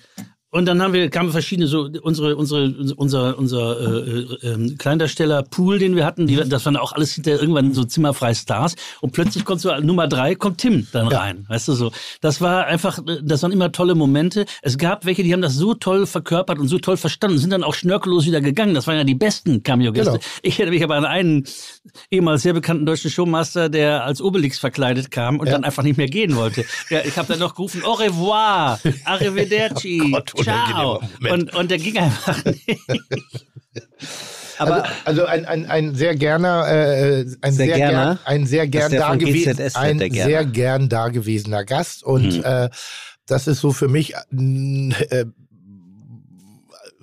und dann haben wir kamen verschiedene so unsere unsere unser unser äh, äh, ähm, Kleindarsteller Pool, den wir hatten, die, das waren auch alles hinterher irgendwann so zimmerfrei Stars und plötzlich kommt so Nummer drei kommt Tim dann rein, weißt du so. Das war einfach, das waren immer tolle Momente. Es gab welche, die haben das so toll verkörpert und so toll verstanden, sind dann auch schnörkellos wieder gegangen. Das waren ja die besten Cameo-Gäste. Genau. Ich erinnere mich aber an einen ehemals sehr bekannten deutschen Showmaster, der als Obelix verkleidet kam und dann einfach nicht mehr gehen wollte. Ja, ich habe dann noch gerufen, au revoir, arrivederci, Oh Gott, Moment. Und, und der ging einfach nicht. Aber also, also ein, ein, ein sehr gerner, äh, ein Sehr sehr, gerner? gern, ein sehr gern dagewesener, ein sehr gern dagewesener Gast und äh, das ist so für mich äh,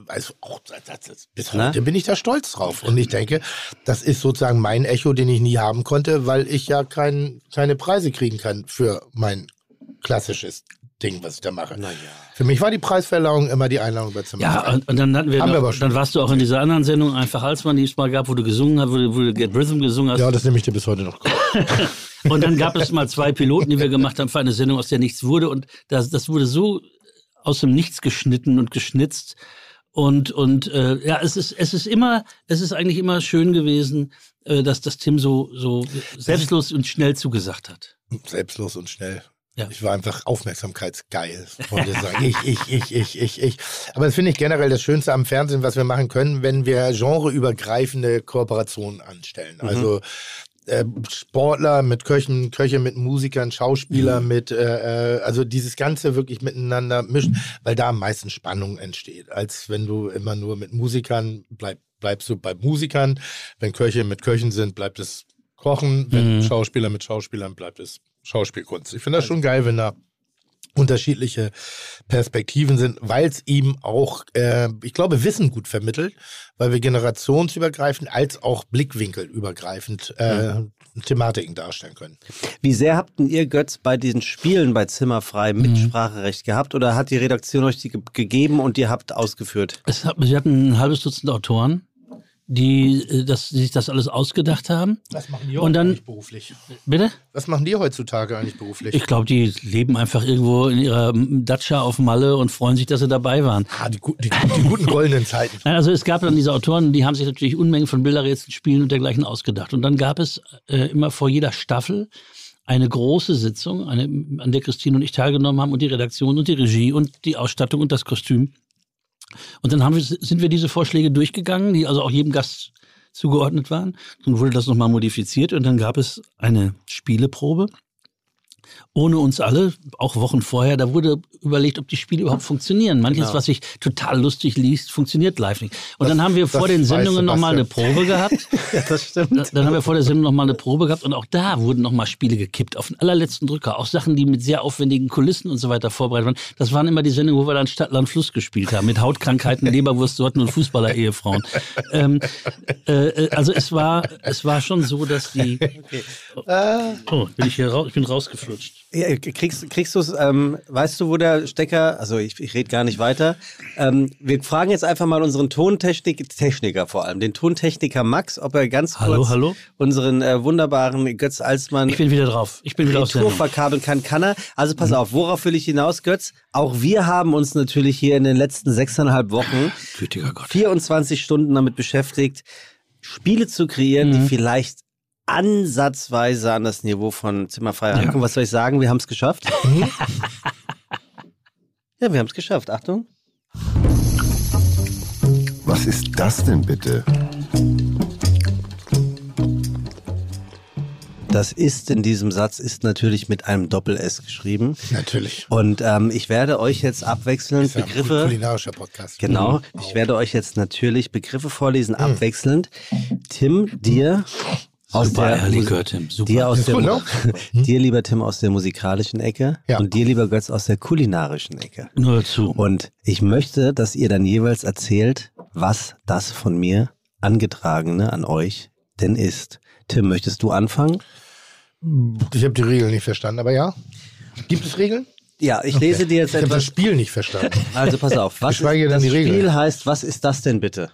also auch das, das, bis Na? heute bin ich da stolz drauf und ich denke, das ist sozusagen mein Echo, den ich nie haben konnte, weil ich ja kein, keine Preise kriegen kann für mein klassisches Ding, was ich da mache. Für mich war die Preisverleihung immer die Einladung bei Zimmer. Ja, und, und dann hatten wir, noch, wir dann warst du auch in dieser anderen Sendung einfach Halsmann, die es mal gab, wo du gesungen hast, wo du, wo du Get Rhythm gesungen hast. ja, das nehme ich dir bis heute noch. Und dann gab es mal zwei Piloten, die wir gemacht haben für eine Sendung, aus der nichts wurde. Und das, das wurde so aus dem Nichts geschnitten und geschnitzt. Und, und äh, ja, es ist, es ist immer, es ist eigentlich immer schön gewesen, äh, dass das Tim so, so selbstlos und schnell zugesagt hat. Selbstlos und schnell. Ja. Ich war einfach aufmerksamkeitsgeil, wollte ich sagen. Ich, ich, ich, ich, ich, ich. Aber das finde ich generell das Schönste am Fernsehen, was wir machen können, wenn wir genreübergreifende Kooperationen anstellen. Also äh, Sportler mit Köchen, Köche mit Musikern, Schauspieler mit, äh, äh, also dieses Ganze wirklich miteinander mischen, weil da am meisten Spannung entsteht, als wenn du immer nur mit Musikern bleib, bleibst du bei Musikern, wenn Köche mit Köchen sind, bleibt es Kochen, wenn Schauspieler mit Schauspielern bleibt es Schauspielkunst. Ich finde das schon geil, wenn da unterschiedliche Perspektiven sind, weil es ihm auch, äh, ich glaube, Wissen gut vermittelt, weil wir generationsübergreifend als auch blickwinkelübergreifend äh, Thematiken darstellen können. wie sehr habt denn ihr, Götz, bei diesen Spielen bei Zimmerfrei Mhm. Mitspracherecht gehabt oder hat die Redaktion euch die ge gegeben und ihr habt ausgeführt? Es hat, wir hatten ein halbes Dutzend Autoren, die, äh, das, die sich das alles ausgedacht haben. Was machen die Und dann- eigentlich beruflich? Bitte? Was machen die heutzutage eigentlich beruflich? Ich glaube, die leben einfach irgendwo in ihrer Datscha auf Malle und freuen sich, dass sie dabei waren. ah, die, die, die guten goldenen Zeiten. Nein, also es gab dann diese Autoren, die haben sich natürlich Unmengen von Bilderrätseln, Spielen und dergleichen ausgedacht. Und dann gab es äh, immer vor jeder Staffel eine große Sitzung, eine, an der Christine und ich teilgenommen haben und die Redaktion und die Regie und die Ausstattung und das Kostüm. Und dann haben wir, sind wir diese Vorschläge durchgegangen, die also auch jedem Gast zugeordnet waren. Dann wurde das nochmal modifiziert und dann gab es eine Spieleprobe. Ohne uns alle, auch Wochen vorher, da wurde überlegt, ob die Spiele überhaupt funktionieren. Manches, Genau. was sich total lustig liest, funktioniert live nicht. Und dann haben wir vor das den Sendungen nochmal eine. Probe gehabt. Ja, das stimmt. Dann haben wir vor der Sendung nochmal eine Probe gehabt und auch da wurden nochmal Spiele gekippt, auf den allerletzten Drücker. Auch Sachen, die mit sehr aufwendigen Kulissen und so weiter vorbereitet waren. Das waren immer die Sendungen, wo wir dann Stadt, Land, Fluss gespielt haben, mit Hautkrankheiten, Leberwurstsorten und Fußballer-Ehefrauen. Ähm, äh, äh, also es war, es war schon so, dass die... Oh, bin ich hier raus, ich bin rausgeflutscht. Ja, kriegst kriegst du es, ähm, weißt du, wo der Stecker, also ich, ich rede gar nicht weiter. Ähm, wir fragen jetzt einfach mal unseren Tontechnik, Techniker vor allem, den Tontechniker Max, ob er ganz kurz Hallo, hallo? unseren äh, wunderbaren Götz Alsmann Ich bin wieder drauf. Ich bin wieder Retour Sendung. verkabeln kann, kann er. Also pass auf, worauf will ich hinaus, Götz? Auch wir haben uns natürlich hier in den letzten sechseinhalb Wochen Gütiger Gott. 24 Stunden damit beschäftigt, Spiele zu kreieren, Mhm. die vielleicht ansatzweise an das Niveau von Zimmerfrei rankommen. Was soll ich sagen? Wir haben es geschafft. Mhm. ja, wir haben es geschafft. Achtung. Was ist das denn bitte? Das ist in diesem Satz ist natürlich mit einem Doppel-S geschrieben. Natürlich. Und ähm, ich werde euch jetzt abwechselnd Ist ja ein Begriffe. kulinarischer Podcast. Genau. Mhm. Ich werde euch jetzt natürlich Begriffe vorlesen, abwechselnd. Tim, dir Aus Super der Eierlikör, Musik- Tim. Super. Dir, aus der, gut, ne? dir, lieber Tim, aus der musikalischen Ecke Ja. und dir, lieber Götz, aus der kulinarischen Ecke. Nur zu. Und ich möchte, dass ihr dann jeweils erzählt, was das von mir angetragene an euch denn ist. Tim, möchtest du anfangen? Ich habe die Regeln nicht verstanden, aber ja. Gibt es Regeln? Ja, ich lese dir jetzt Ich habe das etwas. Spiel nicht verstanden. Also pass auf, was ist, denn das die Spiel heißt, was ist das denn bitte?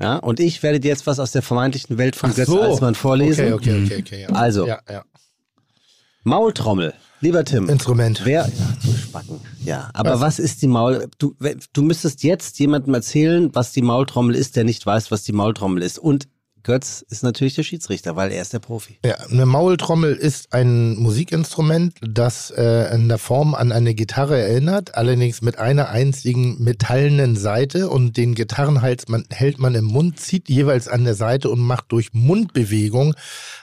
Ja, und ich werde dir jetzt was aus der vermeintlichen Welt von Götz so. Alsmann vorlesen. Okay, okay, okay, okay. Ja. Also. Ja, ja. Maultrommel. Lieber Tim. Instrument. Wer, ja, Spacken. Ja, aber was ist die Maul, du, du müsstest jetzt jemandem erzählen, was die Maultrommel ist, der nicht weiß, was die Maultrommel ist. Und Götz ist natürlich der Schiedsrichter, weil er ist der Profi. Ja, eine Maultrommel ist ein Musikinstrument, das äh, in der Form an eine Gitarre erinnert, allerdings mit einer einzigen metallenen Seite und den Gitarrenhals man, hält man im Mund, zieht jeweils an der Seite und macht durch Mundbewegung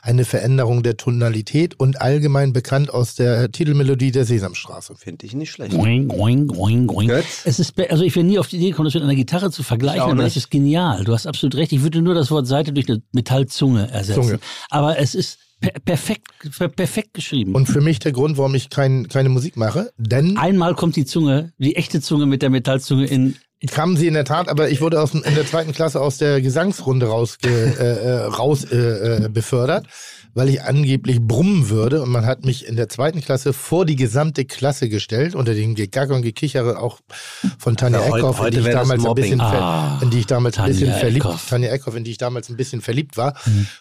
eine Veränderung der Tonalität und allgemein bekannt aus der Titelmelodie der Sesamstraße. Finde ich nicht schlecht. Oing, oing, oing, oing. Götz? Es ist, also ich wäre nie auf die Idee gekommen, das mit einer Gitarre zu vergleichen, aber das ist genial. Du hast absolut recht. Ich würde nur das Wort Seite durch eine Metallzunge ersetzen. Zunge. Aber es ist per perfekt, per perfekt geschrieben. Und für mich der Grund, warum ich kein, keine Musik mache, denn Einmal kommt die Zunge, die echte Zunge mit der Metallzunge in. kamen sie in der Tat, aber ich wurde aus, in der zweiten Klasse aus der Gesangsrunde raus, äh, äh, raus äh, äh, befördert, weil ich angeblich brummen würde und man hat mich in der zweiten Klasse vor die gesamte Klasse gestellt, unter dem Gegacker und Gekichere auch von Tanja Ja, heute- Eckhoff, in die ich damals ein bisschen, Ah, in die ich damals ein Tanja bisschen verliebt, Eckhoff. Tanja Eckhoff, in die ich damals ein bisschen verliebt war.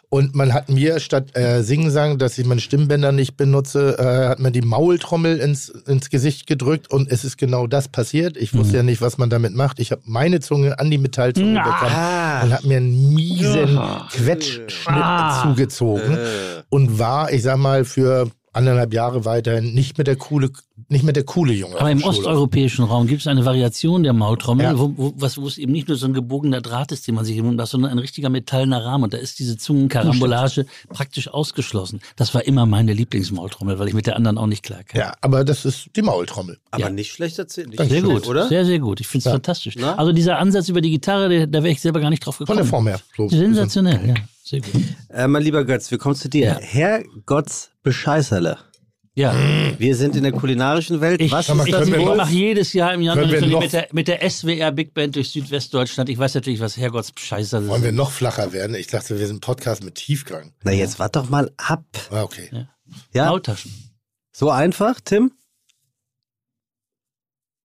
Und man hat mir statt äh, Singen sagen, dass ich meine Stimmbänder nicht benutze, äh, hat man die Maultrommel ins, ins Gesicht gedrückt und es ist genau das passiert. Ich wusste ja nicht, was man damit macht. Ich habe meine Zunge an die Metallzunge bekommen und habe mir einen miesen Quetschschnitt Ah. zugezogen und war, ich sag mal, für anderthalb Jahre weiterhin nicht mehr der coole, nicht mehr der coole Junge. Aber im Schulhof. osteuropäischen Raum gibt es eine Variation der Maultrommel, Ja. wo, wo, was, wo es eben nicht nur so ein gebogener Draht ist, den man sich im Mund macht, sondern ein richtiger metallener Rahmen. Und da ist diese Zungenkarambolage praktisch ausgeschlossen. Das war immer meine Lieblingsmaultrommel, weil ich mit der anderen auch nicht klar kam. Ja, aber das ist die Maultrommel. Aber Ja. nicht schlecht erzählt. Nicht Sehr schlecht, gut, oder? sehr, sehr gut. Ich finde es Ja. fantastisch. Na? Also dieser Ansatz über die Gitarre, der, da wäre ich selber gar nicht drauf Von gekommen. der Form her. So. Sensationell, ja. Sehr gut. Äh, mein lieber Götz, wir kommen zu dir. Herr Gotts Bescheißerle. Ja. Wir sind in der kulinarischen Welt. Ich, Was Sag mal, ich, mache jedes Jahr im Januar mit, der, mit der SWR Big Band durch Südwestdeutschland. Ich weiß natürlich, was Herrgotts Scheiße Wollen wir noch flacher werden? Ich dachte, wir sind ein Podcast mit Tiefgang. Na, jetzt wart doch mal ab. Ah, okay. Ja, Maultaschen. so einfach, Tim?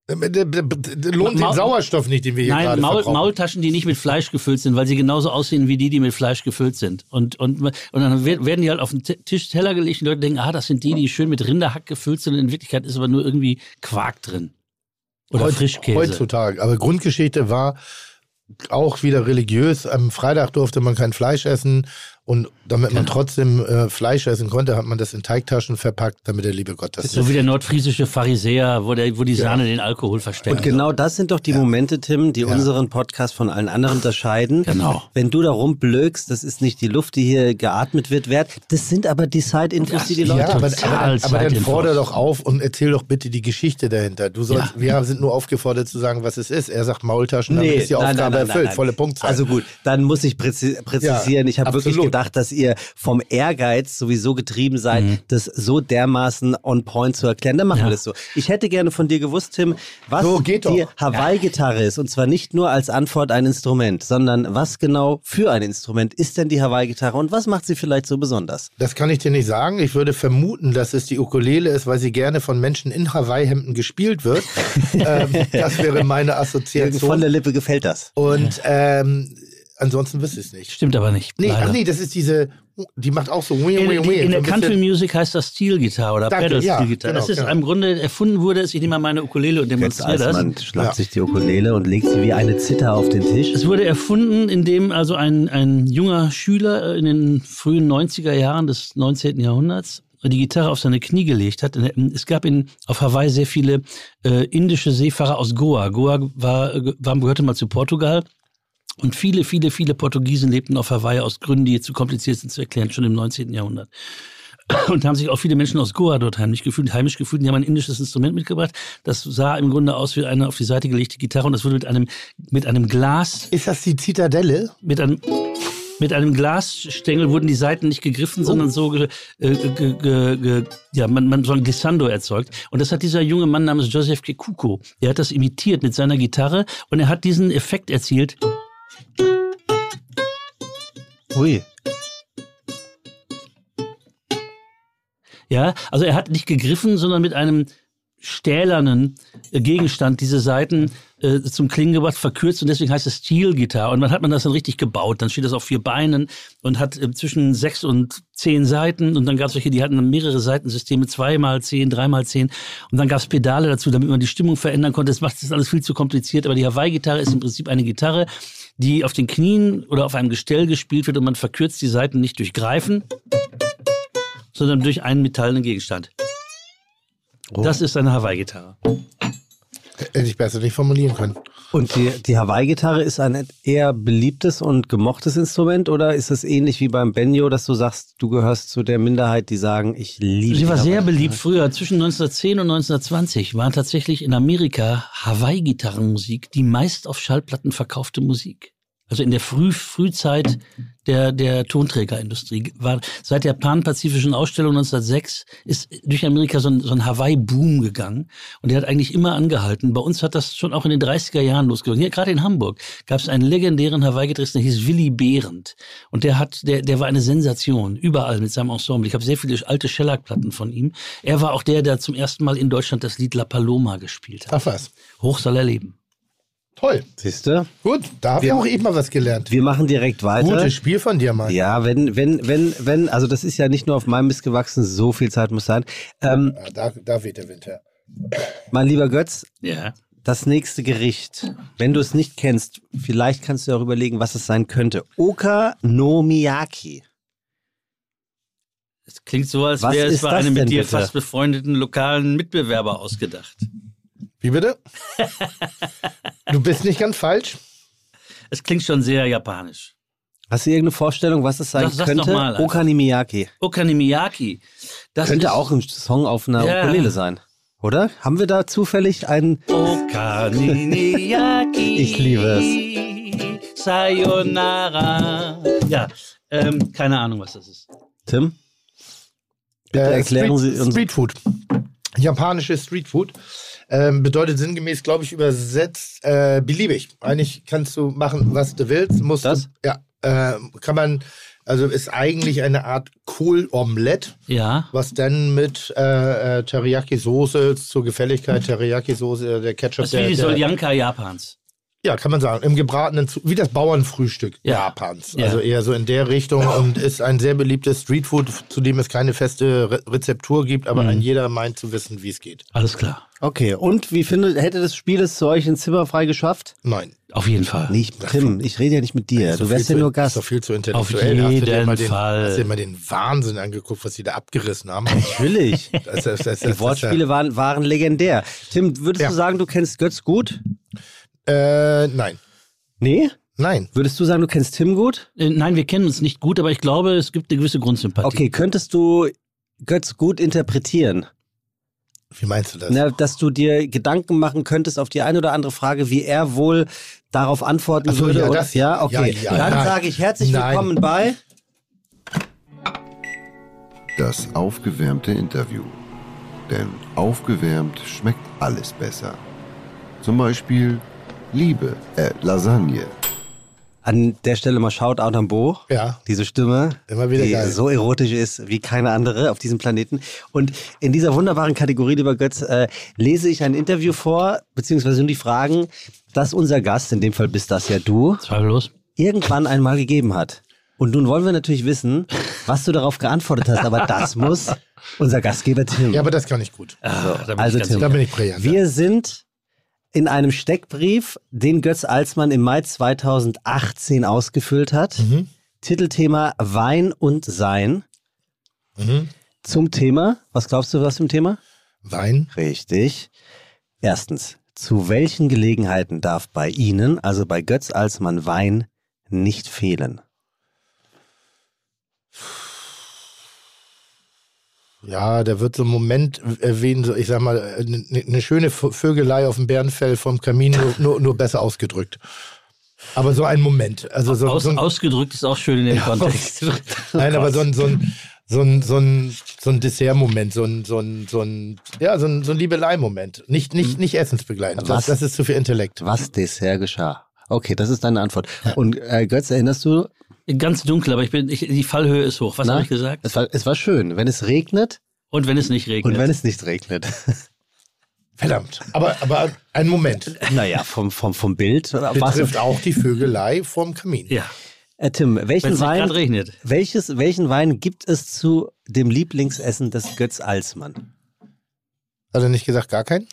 Äh, d- d- Lohnt den Sauerstoff nicht, den wir hier Nein, gerade Maul, verbrauchen. Maultaschen, die nicht mit Fleisch gefüllt sind, weil sie genauso aussehen wie die, die mit Fleisch gefüllt sind. Und, und, und dann wer- werden die halt auf den Ti- Tisch Teller gelegt und Leute denken, ah, das sind die, die schön mit Rinderhack gefüllt sind. Und in Wirklichkeit ist aber nur irgendwie Quark drin. Oder Heut- Frischkäse. Heutzutage. Aber Grundgeschichte war auch wieder religiös. Am Freitag durfte man kein Fleisch essen. Und damit man trotzdem äh, Fleisch essen konnte, hat man das in Teigtaschen verpackt, damit der liebe Gott das so wie der nordfriesische Pharisäer, wo, der, wo die Sahne den Alkohol versteckt. Und genau das sind doch die Momente, Tim, die unseren Podcast von allen anderen unterscheiden. Genau. Wenn du da rumblökst, das ist nicht die Luft, die hier geatmet wird, wert. Das sind aber die Side-Infos, die die Leute Ja, aber, aber, aber dann fordere doch auf und erzähl doch bitte die Geschichte dahinter. Du sollst, Wir sind nur aufgefordert zu sagen, was es ist. Er sagt Maultaschen, damit ist die Aufgabe erfüllt. Volle Punktzahl. Also gut, dann muss ich präzi präzisieren. Ja, ich habe wirklich absolut. Gedacht, dass ihr vom Ehrgeiz sowieso getrieben seid, das so dermaßen on point zu erklären. Dann machen Ja. wir das so. Ich hätte gerne von dir gewusst, Tim, was So, geht die. Hawaii-Gitarre ist. Und zwar nicht nur als Antwort ein Instrument, sondern was genau für ein Instrument ist denn die Hawaii-Gitarre und was macht sie vielleicht so besonders? Das kann ich dir nicht sagen. Ich würde vermuten, dass es die Ukulele ist, weil sie gerne von Menschen in Hawaii-Hemden gespielt wird. ähm, das wäre meine Von Assoziation. der Lippe gefällt das. Und ähm, ansonsten wüsste ich es nicht. Stimmt aber nicht. Nee, leider. ach nee, das ist diese, die macht auch so. In, die, in der Country Music heißt das Steel-Gitarre oder Danke, Pedal ja, Steel-Gitarre. genau, das ist genau. im Grunde erfunden wurde, es, ich nehme mal meine Ukulele und demonstriere das. Eismann schlagt Ja. sich die Ukulele und legt sie wie eine Zither auf den Tisch. Es wurde erfunden, indem also ein, ein junger Schüler äh, in den frühen 90er Jahren des 19. Jahrhunderts die Gitarre auf seine Knie gelegt hat. Es gab in, auf Hawaii sehr viele äh, indische Seefahrer aus Goa. Goa war, äh, war, gehörte mal zu Portugal. Und viele, viele, viele Portugiesen lebten auf Hawaii aus Gründen, die jetzt zu kompliziert sind zu erklären, schon im 19. Jahrhundert. Und haben sich auch viele Menschen aus Goa dort heimisch gefühlt, heimisch gefühlt. Die haben ein indisches Instrument mitgebracht. Das sah im Grunde aus wie eine auf die Seite gelegte Gitarre und das wurde mit einem, mit einem Glas Ist das die Zitadelle? mit einem Mit einem Glasstängel wurden die Seiten nicht gegriffen, sondern so, ge, äh, ge, ge, ge, ja, man, man so ein Glissando erzeugt. Und das hat dieser junge Mann namens Joseph Kekuko. Der hat das imitiert mit seiner Gitarre und er hat diesen Effekt erzielt. Ui. Ja, also er hat nicht gegriffen, sondern mit einem stählernen äh, Gegenstand diese Seiten äh, zum Klingen gebracht, verkürzt und deswegen heißt es Steel Guitar. Und dann hat man das dann richtig gebaut. Dann steht das auf vier Beinen und hat äh, zwischen sechs und zehn Seiten und dann gab es welche, die hatten dann mehrere Seitensysteme, zweimal zehn, dreimal zehn und dann gab es Pedale dazu, damit man die Stimmung verändern konnte. Das macht das alles viel zu kompliziert, aber die Hawaii-Gitarre ist im Prinzip eine Gitarre, die auf den Knien oder auf einem Gestell gespielt wird und man verkürzt die Seiten nicht durch Greifen, sondern durch einen metallenen Gegenstand. Das ist eine Hawaii-Gitarre. Hätte ich besser nicht formulieren können. Und die, die Hawaii-Gitarre ist ein eher beliebtes und gemochtes Instrument oder ist es ähnlich wie beim Banjo, dass du sagst, du gehörst zu der Minderheit, die sagen, ich liebe Sie war sehr beliebt früher. Zwischen 1910 und 1920 war tatsächlich in Amerika Hawaii-Gitarrenmusik die meist auf Schallplatten verkaufte Musik. Also in der Früh Frühzeit der, der Tonträgerindustrie. War, seit der Pan-Pazifischen Ausstellung 1906 ist durch Amerika so ein, so ein Hawaii-Boom gegangen. Und der hat eigentlich immer angehalten. Bei uns hat das schon auch in den 30er Jahren losgegangen. Hier gerade in Hamburg gab es einen legendären Hawaii-Gitarristen, der hieß Willy Behrendt. Und der hat, der, der war eine Sensation. Überall mit seinem Ensemble. Ich habe sehr viele alte Shellac-Platten von ihm. Er war auch der, der zum ersten Mal in Deutschland das Lied La Paloma gespielt hat. Ach was. Hoch soll er leben. Toll. Siehst du? Gut, da habe ich auch eben mal was gelernt. Wir machen direkt weiter. Gutes Spiel von dir, Mann. Ja, wenn, wenn, wenn, wenn, also das ist ja nicht nur auf meinem Mist gewachsen, so viel Zeit muss sein. Ähm, da, da weht der Wind her. mein lieber Götz, Ja. das nächste Gericht, wenn du es nicht kennst, vielleicht kannst du auch überlegen, was es sein könnte. Oka no Miyaki. Es klingt so, als wäre es bei einem mit dir bitte? fast befreundeten lokalen Mitbewerber ausgedacht. Wie bitte? du bist nicht ganz falsch. Es klingt schon sehr japanisch. Hast du irgendeine Vorstellung, was es sein Sag- sag's könnte? doch mal einfach. Oka ni Miyaki. Okanimiyaki. Das Könnte ist auch ein Song auf einer Ja. Ukulele sein. Oder? Haben wir da zufällig einen. Okanimiyaki. Ich liebe es. Sayonara. Ja, ähm, keine Ahnung, was das ist. Tim? Bitte Äh, erklären Street, Sie uns. Streetfood. Japanisches Streetfood. Ähm, bedeutet sinngemäß, glaube ich, übersetzt äh, beliebig. Eigentlich kannst du machen, was du willst. Musst Das? Du, ja, äh, kann man, also ist eigentlich eine Art Kohl-Omelette, Ja. was dann mit äh, äh, Teriyaki-Soße zur Gefälligkeit, Teriyaki-Soße, der Ketchup, Das ist wie der, die der, Soljanka Japans. Ja, kann man sagen, im gebratenen, Zu- wie das Bauernfrühstück Ja. Japans. Ja. Also eher so in der Richtung und ist ein sehr beliebtes Streetfood, zu dem es keine feste Re Rezeptur gibt, aber Mhm. ein jeder meint zu wissen, wie es geht. Alles klar. Okay, und wie findet, hätte das Spiel es zu euch ins Zimmer frei geschafft? Nein. Auf jeden Fall. Nicht, Tim, ich rede ja nicht mit dir. Ist doch Du wärst ja nur Ist Gast. doch viel zu Auf intellektuell. hast du jeden mal den, Fall. Hast du dir mal den Wahnsinn angeguckt, was sie da abgerissen haben? Natürlich. Das, das, das, Die Wortspiele waren, waren legendär. Tim, würdest Ja. du sagen, du kennst Götz gut? Äh, nein. Nee? Nein. Würdest du sagen, du kennst Tim gut? Äh, Nein, wir kennen uns nicht gut, aber ich glaube, es gibt eine gewisse Grundsympathie. Okay, könntest du Götz gut interpretieren? Wie meinst du das? Na, dass du dir Gedanken machen könntest auf die eine oder andere Frage, wie er wohl darauf antworten so, würde. ja, und- das- ja, okay. ja, ja, Dann sage ich herzlich Nein. willkommen bei. Das aufgewärmte Interview. Denn aufgewärmt schmeckt alles besser. Zum Beispiel Liebe, äh, Lasagne. An der Stelle mal Shoutout an Bo. Ja. Diese Stimme, Immer wieder die geil. so erotisch ist wie keine andere auf diesem Planeten. Und in dieser wunderbaren Kategorie, lieber Götz, äh, lese ich ein Interview vor, beziehungsweise nur die Fragen, dass unser Gast, in dem Fall bist das ja du, Zweifellos. irgendwann einmal gegeben hat. Und nun wollen wir natürlich wissen, was du darauf geantwortet hast, aber das muss unser Gastgeber Tim. Ja, aber das kann ich gut. Da bin also ich ganz Tim, Da bin ich brillant. wir sind in einem Steckbrief, den Götz Alsmann im Mai 2018 ausgefüllt hat. Mhm. Titelthema Wein und Sein. Mhm. Zum Thema, was glaubst du, was zum Thema? Wein. Richtig. Erstens, zu welchen Gelegenheiten darf bei Ihnen, also bei Götz Alsmann, Wein nicht fehlen? Ja, da wird so ein Moment erwähnt, so, ich sag mal, eine ne schöne Vögelei auf dem Bärenfell vom Kamin, nur, nur, nur besser ausgedrückt. Aber so ein Moment. Also so, Aus, so ein, ausgedrückt ist auch schön in dem Kontext. Nein, aber so ein, so ein, so ein, so ein, so ein Dessert-Moment, so ein, so ein, so ein, ja, so ein, so ein Liebelei-Moment. Nicht, nicht, nicht essensbegleitend. Das, Was? das ist zu viel Intellekt. Was Dessert geschah. Okay, das ist deine Antwort. Und äh, Götz, erinnerst du? Ganz dunkel, aber ich bin, ich, die Fallhöhe ist hoch. Was habe ich gesagt? Es war, es war schön, wenn es regnet Und wenn es nicht regnet. und wenn es nicht regnet. Verdammt. Aber, aber ein Moment. naja, vom, vom, vom Bild. war's- Betrifft auch die Vögelei vorm Kamin. ja, Äh, Tim, wenn welchen es nicht Wein, gerade regnet. welches, welchen Wein gibt es zu dem Lieblingsessen des Götz Alsmann? Hat er nicht gesagt, gar keinen?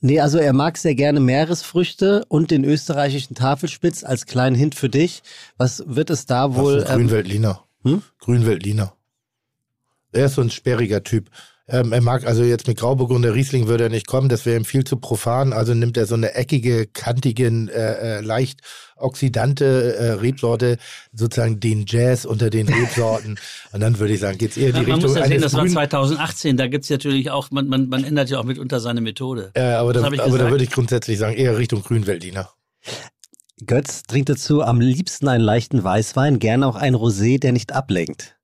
Nee, also er mag sehr gerne Meeresfrüchte und den österreichischen Tafelspitz als kleinen Hint für dich. Was wird es da wohl? Ein Grünweltliner. Hm? Grünweltliner. Er ist so ein sperriger Typ. Ähm, er mag also jetzt mit Grauburgunder Riesling würde er nicht kommen, das wäre ihm viel zu profan. Also nimmt er so eine eckige, kantigen, äh, äh, leicht oxidante äh, Rebsorte, sozusagen den Jazz unter den Rebsorten. Und dann würde ich sagen, geht's eher in die man Richtung muss ja sehen, das war Grün- 2018. Da gibt es natürlich auch, man, man, man ändert ja auch mitunter seine Methode. äh, aber da, aber da würde ich grundsätzlich sagen, eher Richtung Grünweltliner. Götz trinkt dazu am liebsten einen leichten Weißwein, gerne auch ein Rosé, der nicht ablenkt.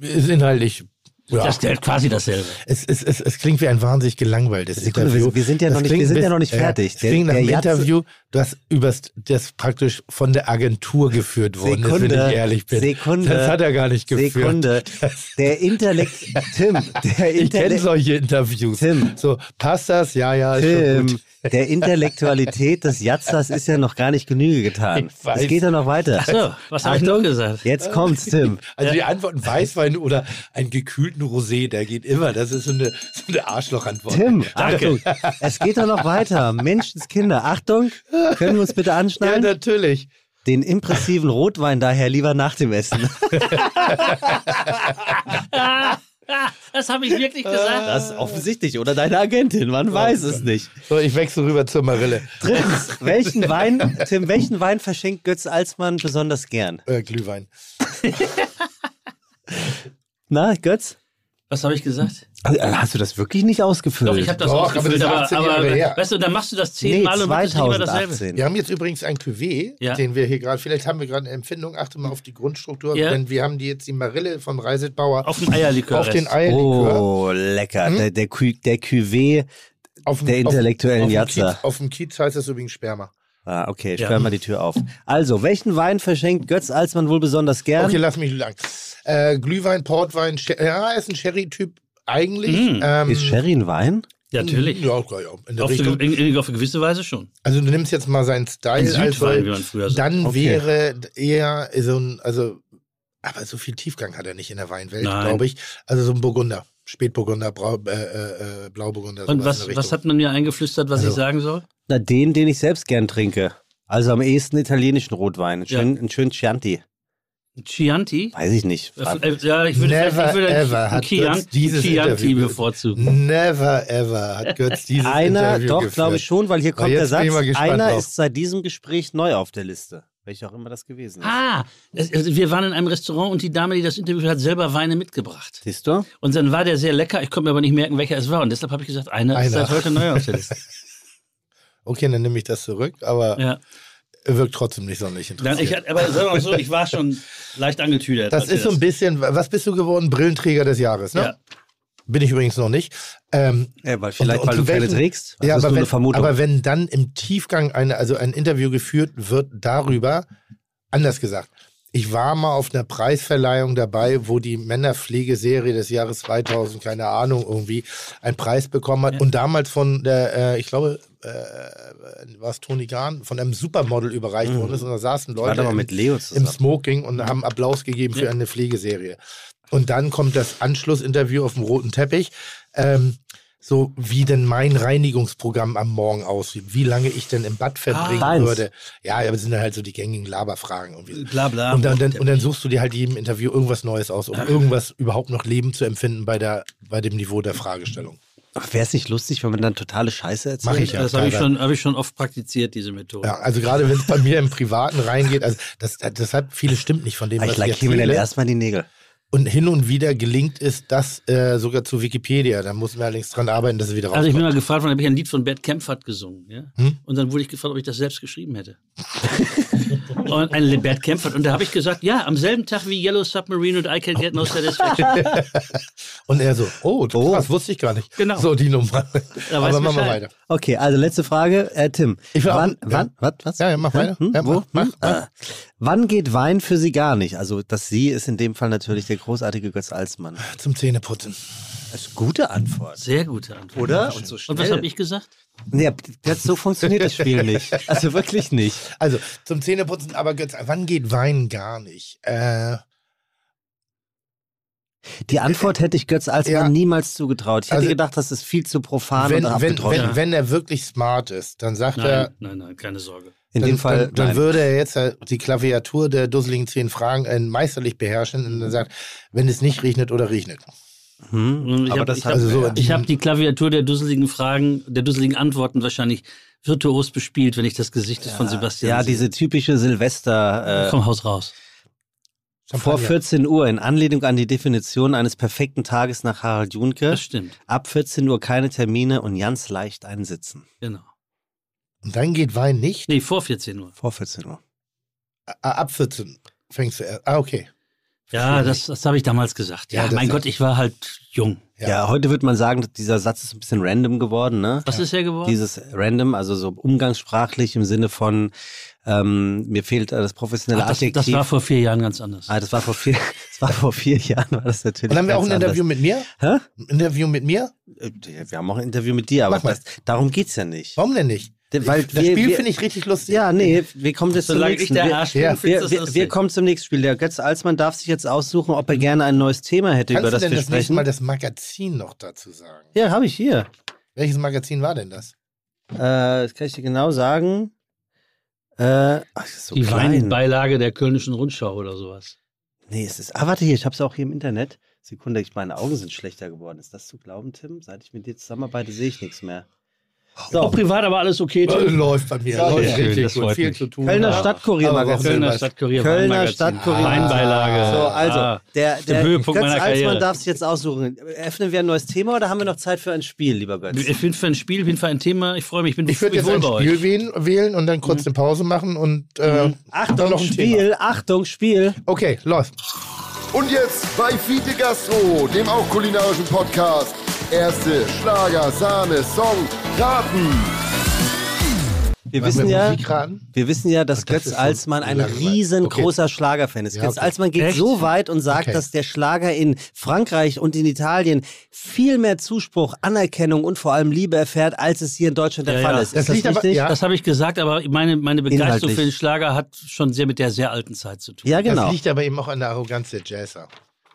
Ist inhaltlich. Ja. Das ist quasi dasselbe. Es, es, es, es klingt wie ein wahnsinnig gelangweiltes Sekunde, Interview. wir- wir sind ja Das noch nicht- wir sind bis- ja noch nicht fertig. Es Der- klingt nach einem Interview, das übers, das praktisch von der Agentur geführt worden ist, wenn Sekunde, ich ehrlich bin. Sekunde, das hat er gar nicht geführt. Sekunde. Der Intellekt, Tim, der Ich kenne Intellekt, solche Interviews. Tim. So, passt das? Ja, ja, ist schon Tim, gut. Der Intellektualität des Jatzers ist ja noch gar nicht Genüge getan. Es geht ja noch weiter. Ach so, was habe ich noch gesagt? Jetzt kommt's, Tim. Also die Antworten Weißwein oder einen gekühlten Rosé, der geht immer. Das ist so eine, so eine Arschlochantwort. Tim, Achtung, es geht doch noch weiter. Menschenskinder, Achtung, können wir uns bitte Ja, anschneiden? natürlich. Den impressiven Rotwein daher lieber nach dem Essen. Das habe ich wirklich gesagt. Das ist offensichtlich. Oder deine Agentin, man weiß es nicht. So, ich wechsle rüber zur Marille. Drittens, welchen Wein, Tim, welchen Wein verschenkt Götz Alsmann besonders gern? Äh, Glühwein. Na, Götz? Was habe ich gesagt? Hast du das wirklich nicht ausgefüllt? Doch, ich habe das Doch, aber ausgefüllt, das aber, 18 aber, her. weißt du, dann machst du das nee, zehnmal und machst immer dasselbe. 2018. Wir haben jetzt übrigens ein Cuvée, Ja. den wir hier gerade, vielleicht haben wir gerade eine Empfindung, achte mal auf die Grundstruktur, Ja. denn wir haben die jetzt die Marille von Reisetbauer Auf den Eierlikör. auf den Eierlikör. Oh, lecker. Der, der, der Cuvée auf dem, der intellektuellen auf, auf, Jatzer. dem Kiez, auf dem Kiez heißt das übrigens Sperma. Ah, okay, Ja. sperr mal die Tür auf. Also, welchen Wein verschenkt Götz Alsmann wohl besonders gern? Okay, lass mich lang. Äh, Glühwein, Portwein, Sher ja, er ist ein Sherry-Typ eigentlich. Mhm. Ähm, Ist Sherry ein Wein? Ja, natürlich. Ja, ja, ja, in der Auf, eine, Richtung. in, in, auf eine gewisse Weise schon. Also du nimmst jetzt mal seinen Style. Ein Südwein, also, wie man früher sagt. Dann Okay. wäre eher so ein, also, aber so viel Tiefgang hat er nicht in der Weinwelt, glaube ich. Also so ein Burgunder. Spätburgunder, Brau, äh, äh, äh, Blauburgunder. Und was, was hat man mir eingeflüstert, was Also- ich sagen soll? Na, den, den ich selbst gern trinke. Also am ehesten italienischen Rotwein. Einen Ja. schönen, einen schönen Chianti. Chianti? Weiß ich nicht. Äh, Ja, ich würde Never ich würde ever ein hat Chian- Götz dieses Chianti Interview- bevorzugen. Never ever hat Götz dieses Einer, Interview doch, geführt. glaube ich schon, weil hier kommt der Satz. Einer drauf. ist seit diesem Gespräch neu auf der Liste. Welcher auch immer das gewesen ist. Ah, es, also wir waren in einem Restaurant und die Dame, die das Interview hat, selber Weine mitgebracht. Siehst du? Und dann war der sehr lecker. Ich konnte mir aber nicht merken, welcher es war. Und deshalb habe ich gesagt, einer, ist Einer. seit heute neu auf der Liste. Okay, dann nehme ich das zurück, aber Ja. er wirkt trotzdem nicht sonderlich Dann, interessiert. ich, aber sagen wir mal so, ich war schon leicht angetüdert. das ist so ein bisschen, was bist du geworden? Brillenträger des Jahres, ne? Ja. Bin ich übrigens noch nicht. Ähm, Ja, weil vielleicht, Und- und weil du welchen- trägst. Das ja, aber wenn, aber wenn dann im Tiefgang eine, also ein Interview geführt wird darüber, anders gesagt, ich war mal auf einer Preisverleihung dabei, wo die Männerpflegeserie des Jahres 2000, keine Ahnung, irgendwie einen Preis bekommen hat. Und damals von der, äh, ich glaube, äh, war es Toni Gahn, von einem Supermodel überreicht worden ist. Und da saßen Leute im- im. Smoking und haben Applaus gegeben für eine Pflegeserie. Und dann kommt das Anschlussinterview auf dem roten Teppich. Ähm, so wie denn mein Reinigungsprogramm am Morgen aussieht, wie lange ich denn im Bad verbringen Deins. würde. Ja, aber das sind dann halt so die gängigen Laberfragen. Irgendwie. Bla bla. Und dann, dann, und dann suchst du dir halt jedem Interview irgendwas Neues aus, um irgendwas überhaupt noch Leben zu empfinden bei, der, bei dem Niveau der Fragestellung. Wäre es nicht lustig, wenn man dann totale Scheiße erzählt? Mach ich ja. das habe ich, schon, hab ich schon oft praktiziert, diese Methode. Ja, also gerade wenn es bei mir im Privaten reingeht, also das, deshalb vieles stimmt nicht von dem, Ah, was Ich ich lackiere mir dann erstmal die Nägel. Und hin und wieder gelingt es das äh, sogar zu Wikipedia. Da muss man allerdings dran arbeiten, dass es wieder Also ich bin rauskommt. mal gefragt worden, habe ich ein Lied von Bert Kempfert gesungen. Ja? Hm? Und dann wurde ich gefragt, ob ich das selbst geschrieben hätte. und ein Bert Kempfert. Und da habe ich gesagt, ja, am selben Tag wie Yellow Submarine und I Can Get No Satisfaction. und er so, oh, das wusste ich gar nicht. Genau. So die Nummer. Da Aber machen wir weiter. Okay, also letzte Frage, äh, Tim. Ich will auch- wann, ja. wann, was, was? Ja, ja, mach weiter. Hm? Ja, Wo? mach, Hm? mach. Äh, wann geht Wein für Sie gar nicht? Also das Sie ist in dem Fall natürlich der großartige Götz Alsmann. Zum Zähneputzen. Das ist eine gute Antwort. Sehr gute Antwort. Oder? Und so Und was habe ich gesagt? Nee, das, so funktioniert das Spiel nicht. Also wirklich nicht. Also zum Zähneputzen, aber Götz, wann geht Wein gar nicht? Äh, Die Antwort hätte ich Götz Alsmann Ja. niemals zugetraut. Ich hätte Also, gedacht, das ist viel zu profan wenn, und wenn, wenn, wenn er wirklich smart ist, dann sagt er, Nein, nein, nein, keine Sorge. in dann, dem Fall, dann, dann nein. würde er jetzt äh, die Klaviatur der dusseligen zehn Fragen äh, meisterlich beherrschen und dann sagt, wenn es nicht regnet oder regnet. Hm, ich habe hab, also so- ich hab die Klaviatur der dusseligen Fragen, der dusseligen Antworten wahrscheinlich virtuos bespielt, wenn ich das Gesicht von Sebastian ja, sehe. diese typische Silvester. Äh, Vom Haus raus. Vor Champagner. 14 Uhr in Anlehnung an die Definition eines perfekten Tages nach Harald Junke. Das stimmt, Ab 14 Uhr keine Termine und ganz leicht einsitzen. genau. Und dann geht Wein nicht. Nee, vor 14 Uhr. Vor 14 Uhr. Ab 14 fängst du erst. Ah, okay. Ja, das, das habe ich damals gesagt. Ja, Ja, mein Gott, ich war halt jung. Ja. Ja. heute wird man sagen, dieser Satz ist ein bisschen random geworden, ne? Was ist er geworden? Dieses random, also so umgangssprachlich im Sinne von, ähm, mir fehlt äh, das professionelle Ach, das, Adjektiv. das war vor vier Jahren ganz anders. ah, das war vor vier, das war vor vier Jahren, war das natürlich. Und dann haben wir auch ein ganz Interview mit mir. anders. Ein Interview mit mir? Hä? Äh, Wir haben auch ein Interview mit dir, aber das, darum geht's ja nicht. Warum denn nicht? Weil das wir- Spiel wir- finde ich richtig lustig. Ja, nee, wir kommen jetzt zum Solange ich nächsten. der wir, Arsch ja. bin, wir, du das wir, lustig. wir kommen zum nächsten Spiel. Der Götz Alsmann darf sich jetzt aussuchen, ob er gerne ein neues Thema hätte, Kannst über du das denn wir das nächste sprechen. Mal das Magazin noch dazu sagen? Ja, habe ich hier. Welches Magazin war denn das? Äh, das kann ich dir genau sagen. Äh, ach, so die klein. Weinbeilage der Kölnischen Rundschau oder sowas. Nee, es ist. Ah, warte hier, ich habe es auch hier im Internet. Sekunde, ich, meine Augen sind schlechter geworden. Ist das zu glauben, Tim? Seit ich mit dir zusammenarbeite, sehe ich nichts mehr. So, Auch privat aber alles okay. Tim? Läuft bei mir. Ja, läuft schön, richtig gut. Viel mich. zu tun. Kölner Aber- Stadtkurier aber Magazin. warum Kölner? Stadtkurier. Kölner. Stadtkurier. Weinbeilage. So, also, Ah, der, der der Höhepunkt Götz meiner Alsmann Karriere. darf sich jetzt aussuchen. Öffnen wir ein neues Thema oder haben wir noch Zeit für ein Spiel, lieber Götz? Ich bin für ein Spiel, ich bin für ein Thema. Ich freue mich, ich bin Ich würde jetzt ein. Spiel wählen, wählen und dann kurz eine Pause machen und äh, dann Achtung, noch ein Spiel, Thema. Achtung, Spiel. Okay, läuft. Und jetzt bei Fiete Gastro, dem auch kulinarischen Podcast. Erste Schlager, Sahne, Song, Raten. Wir wissen ja, wir wissen ja, dass das Götz Alsmann ein riesengroßer Schlagerfan ist. Ja, Götz okay. Alsmann geht Echt? so weit und sagt, Okay. dass der Schlager in Frankreich und in Italien viel mehr Zuspruch, Anerkennung und vor allem Liebe erfährt, als es hier in Deutschland der Ja, Fall ja. ist. Das ist das. Das habe ich gesagt, aber meine, meine Begeisterung Inhaltlich. für den Schlager hat schon sehr mit der sehr alten Zeit zu tun. ja, genau. Das liegt aber eben auch an der Arroganz der Jazzer.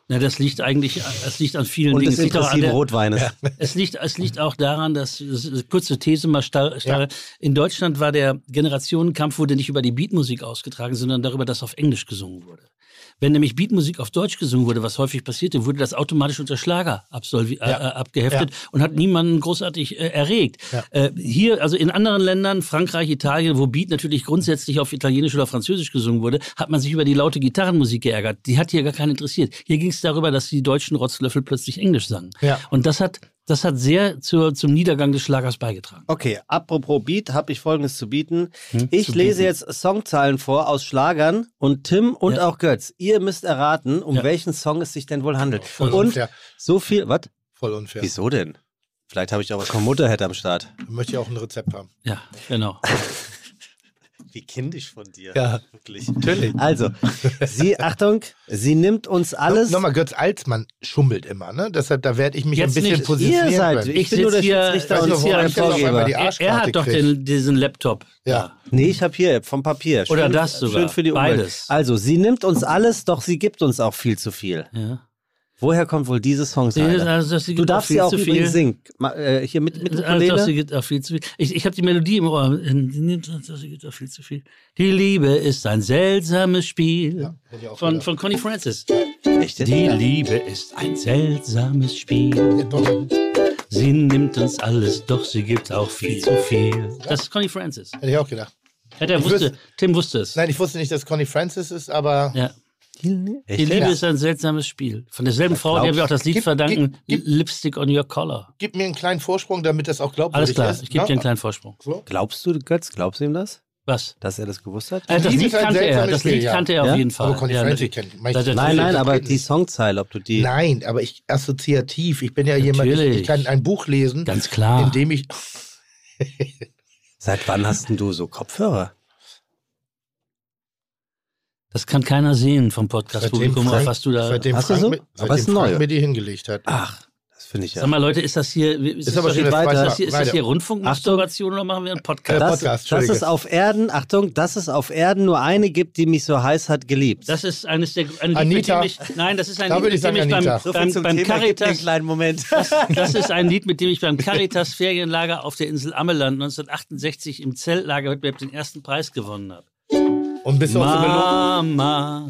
Ja, das liegt eigentlich, es liegt an vielen und Dingen. Es liegt, auch an der, Rotweines. es, liegt, es liegt auch daran, dass, kurze These mal starr, starr, Ja. in Deutschland war der Generationenkampf wurde nicht über die Beatmusik ausgetragen, sondern darüber, dass auf Englisch gesungen wurde. Wenn nämlich Beatmusik auf Deutsch gesungen wurde, was häufig passierte, wurde das automatisch unter Schlager absolvi- äh, äh, abgeheftet und hat niemanden großartig äh, erregt. Ja. Äh, hier, also in anderen Ländern, Frankreich, Italien, wo Beat natürlich grundsätzlich auf Italienisch oder Französisch gesungen wurde, hat man sich über die laute Gitarrenmusik geärgert. Die hat hier gar keinen interessiert. Hier ging es darüber, dass die deutschen Rotzlöffel plötzlich Englisch sangen. Ja. Und das hat, das hat sehr zur, zum Niedergang des Schlagers beigetragen. Okay, apropos Beat, habe ich folgendes zu bieten. Hm, ich zu lese bieten. jetzt Songzeilen vor aus Schlagern und Tim und Ja. auch Götz. Ihr müsst erraten, um Ja. welchen Song es sich denn wohl handelt. Voll und unfair. so viel, was? Voll unfair. Wieso denn? Vielleicht habe ich auch was vom Motorhead am Start. Möchte ich auch ein Rezept haben. Ja, genau. Wie kindisch von dir. Ja. wirklich. Natürlich. Also, sie, Achtung, sie nimmt uns alles. Nochmal, Götz Alsmann schummelt immer, ne? Deshalb, da werde ich mich Jetzt ein bisschen nicht. positionieren Ihr seid, können. ich, bin nur der hier- Schiedsrichter und hier ein ich Vorgeber. Er, er hat doch den, diesen Laptop. Ja. Nee, ich habe hier vom Papier. Schön, Oder das sogar. Schön für die Umwelt. Beides. Also, sie nimmt uns alles, doch sie gibt uns auch viel zu viel. Ja. Woher kommt wohl diese Songzeile? Also, du darfst viel sie auch zu viel. singen. Äh, hier mit, mit Also, das gibt auch viel zu viel. Ich, ich habe die Melodie im Ohr. Das gibt auch viel zu viel. Die Liebe ist ein seltsames Spiel. hätte auch von, von Connie Francis. Echt? Die Liebe ist ein seltsames Spiel. Ja. Sie nimmt uns alles, doch sie gibt auch viel zu viel. Das ist Connie Francis. Hätte ich auch gedacht. Ja, der Ich wusste, wüsste- Tim wusste es. Nein, ich wusste nicht, dass Connie Francis ist, aber Ja. Die Die Liebe ist ein seltsames Spiel. Von derselben Frau, der wir auch das Lied Gib- verdanken, gib- gib- Lipstick on your collar. Gib mir einen kleinen Vorsprung, damit das auch glaubwürdig Alles klar, ist. ich gebe dir ne? einen kleinen Vorsprung. So. Glaubst du, Götz, glaubst du ihm das? Was? Dass er das gewusst hat? Äh, das Liebe Lied ist kannte er, das Lied Spiel, ja. kannte er Ja? auf jeden Fall. Aber Conny Ja, Francis natürlich. kennt. Nein, nein, aber die ist. Songzeile, ob du die. Nein, aber ich assoziativ. Ich bin ja jemand, ich, Natürlich. ich kann ein Buch lesen, Ganz klar. in dem ich. Seit wann hast denn du so Kopfhörer? Das kann keiner sehen vom Podcast-Publikum, auf was du da. seitdem Hast du Frank, so? es ist seitdem Frank neu. mir die hingelegt hat. Ach, das finde ich ja. Sag mal, Leute, ist das hier. Ist, das aber doch- schon ist das das hier, ist das hier Rundfunkmasturbation oder machen wir einen Podcast? das, Podcast, dass es auf Erden, Achtung, dass es auf Erden nur eine gibt, die mich so heiß hat geliebt. Das ist eines der ein Lied, Anita. mit dem ich, nein, das ist ein Da Lied, mit dem ich beim, so beim, Thema, einen Caritas, kleinen Moment. das ist ein Lied, mit dem ich beim Caritas Ferienlager auf der Insel Ammeland 1968 im Zeltlagerwettbewerb den ersten Preis gewonnen habe. Und bist du auch so? Mama,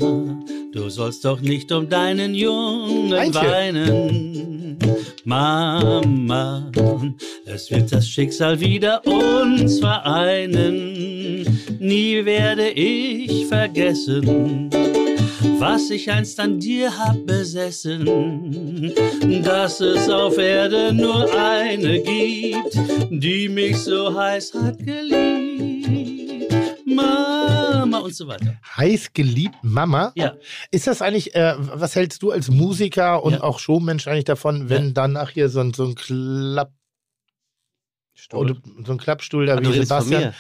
du sollst doch nicht um deinen Jungen Antje. weinen. Mama, es wird das Schicksal wieder uns vereinen. Nie werde ich vergessen, was ich einst an dir hab besessen, dass es auf Erde nur eine gibt, die mich so heiß hat geliebt. Mama und so weiter. Heiß geliebt Mama. Ja. Ist das eigentlich, äh, was hältst du als Musiker und Ja. auch Showmensch eigentlich davon, wenn Ja. danach hier so ein, so ein Klapp, oder so ein Klappstuhl da Ah, wie Sebastian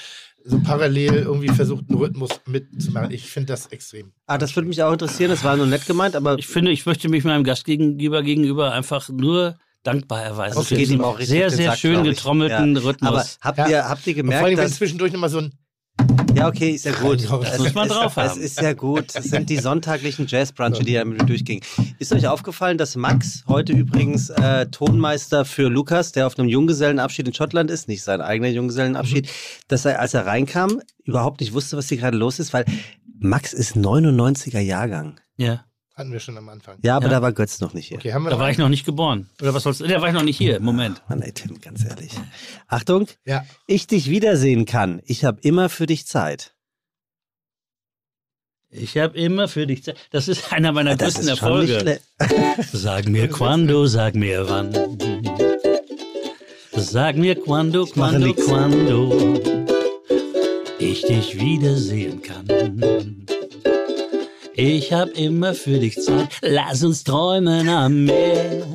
so parallel irgendwie versucht, einen Rhythmus mitzumachen? Ich finde das extrem. Ah, das würde mich auch interessieren, das war nur nett gemeint, aber Ich finde, ich möchte mich meinem Gastgeber gegenüber einfach nur dankbar erweisen. das für geht diesen ihm auch richtig sehr, sehr Sack, schön getrommelten Ja. Rhythmus. Aber habt Ja. ihr, habt ihr Und vor allem, gemerkt, wenn dass... zwischendurch nochmal so ein Ja, okay, ist ja gut. Das muss man es, drauf Es haben. ist ja gut. Das sind die sonntaglichen Jazzbrunche, die ja mit mir durchgingen. Ist euch aufgefallen, dass Max heute übrigens äh, Tonmeister für Lukas, der auf einem Junggesellenabschied in Schottland ist, nicht sein eigener Junggesellenabschied, Mhm. dass er, als er reinkam, überhaupt nicht wusste, was hier gerade los ist, weil Max ist 99er Jahrgang. ja. Hatten wir schon am Anfang. Ja, aber Ja. da war Götz noch nicht hier. Okay, haben wir Da noch war ich noch nicht geboren. Oder was sollst du? Da war ich noch nicht hier. Moment. Mann, ey, Tim, ganz ehrlich. Achtung, Ja. ich dich wiedersehen kann. Ich habe immer für dich Zeit. Ich habe immer für dich Zeit. Das ist einer meiner Das größten Erfolge. Sag mir quando, sag mir wann. Sag mir quando, quando, quando ich dich wiedersehen kann. Ich hab immer für dich Zeit. Lass uns träumen am Meer.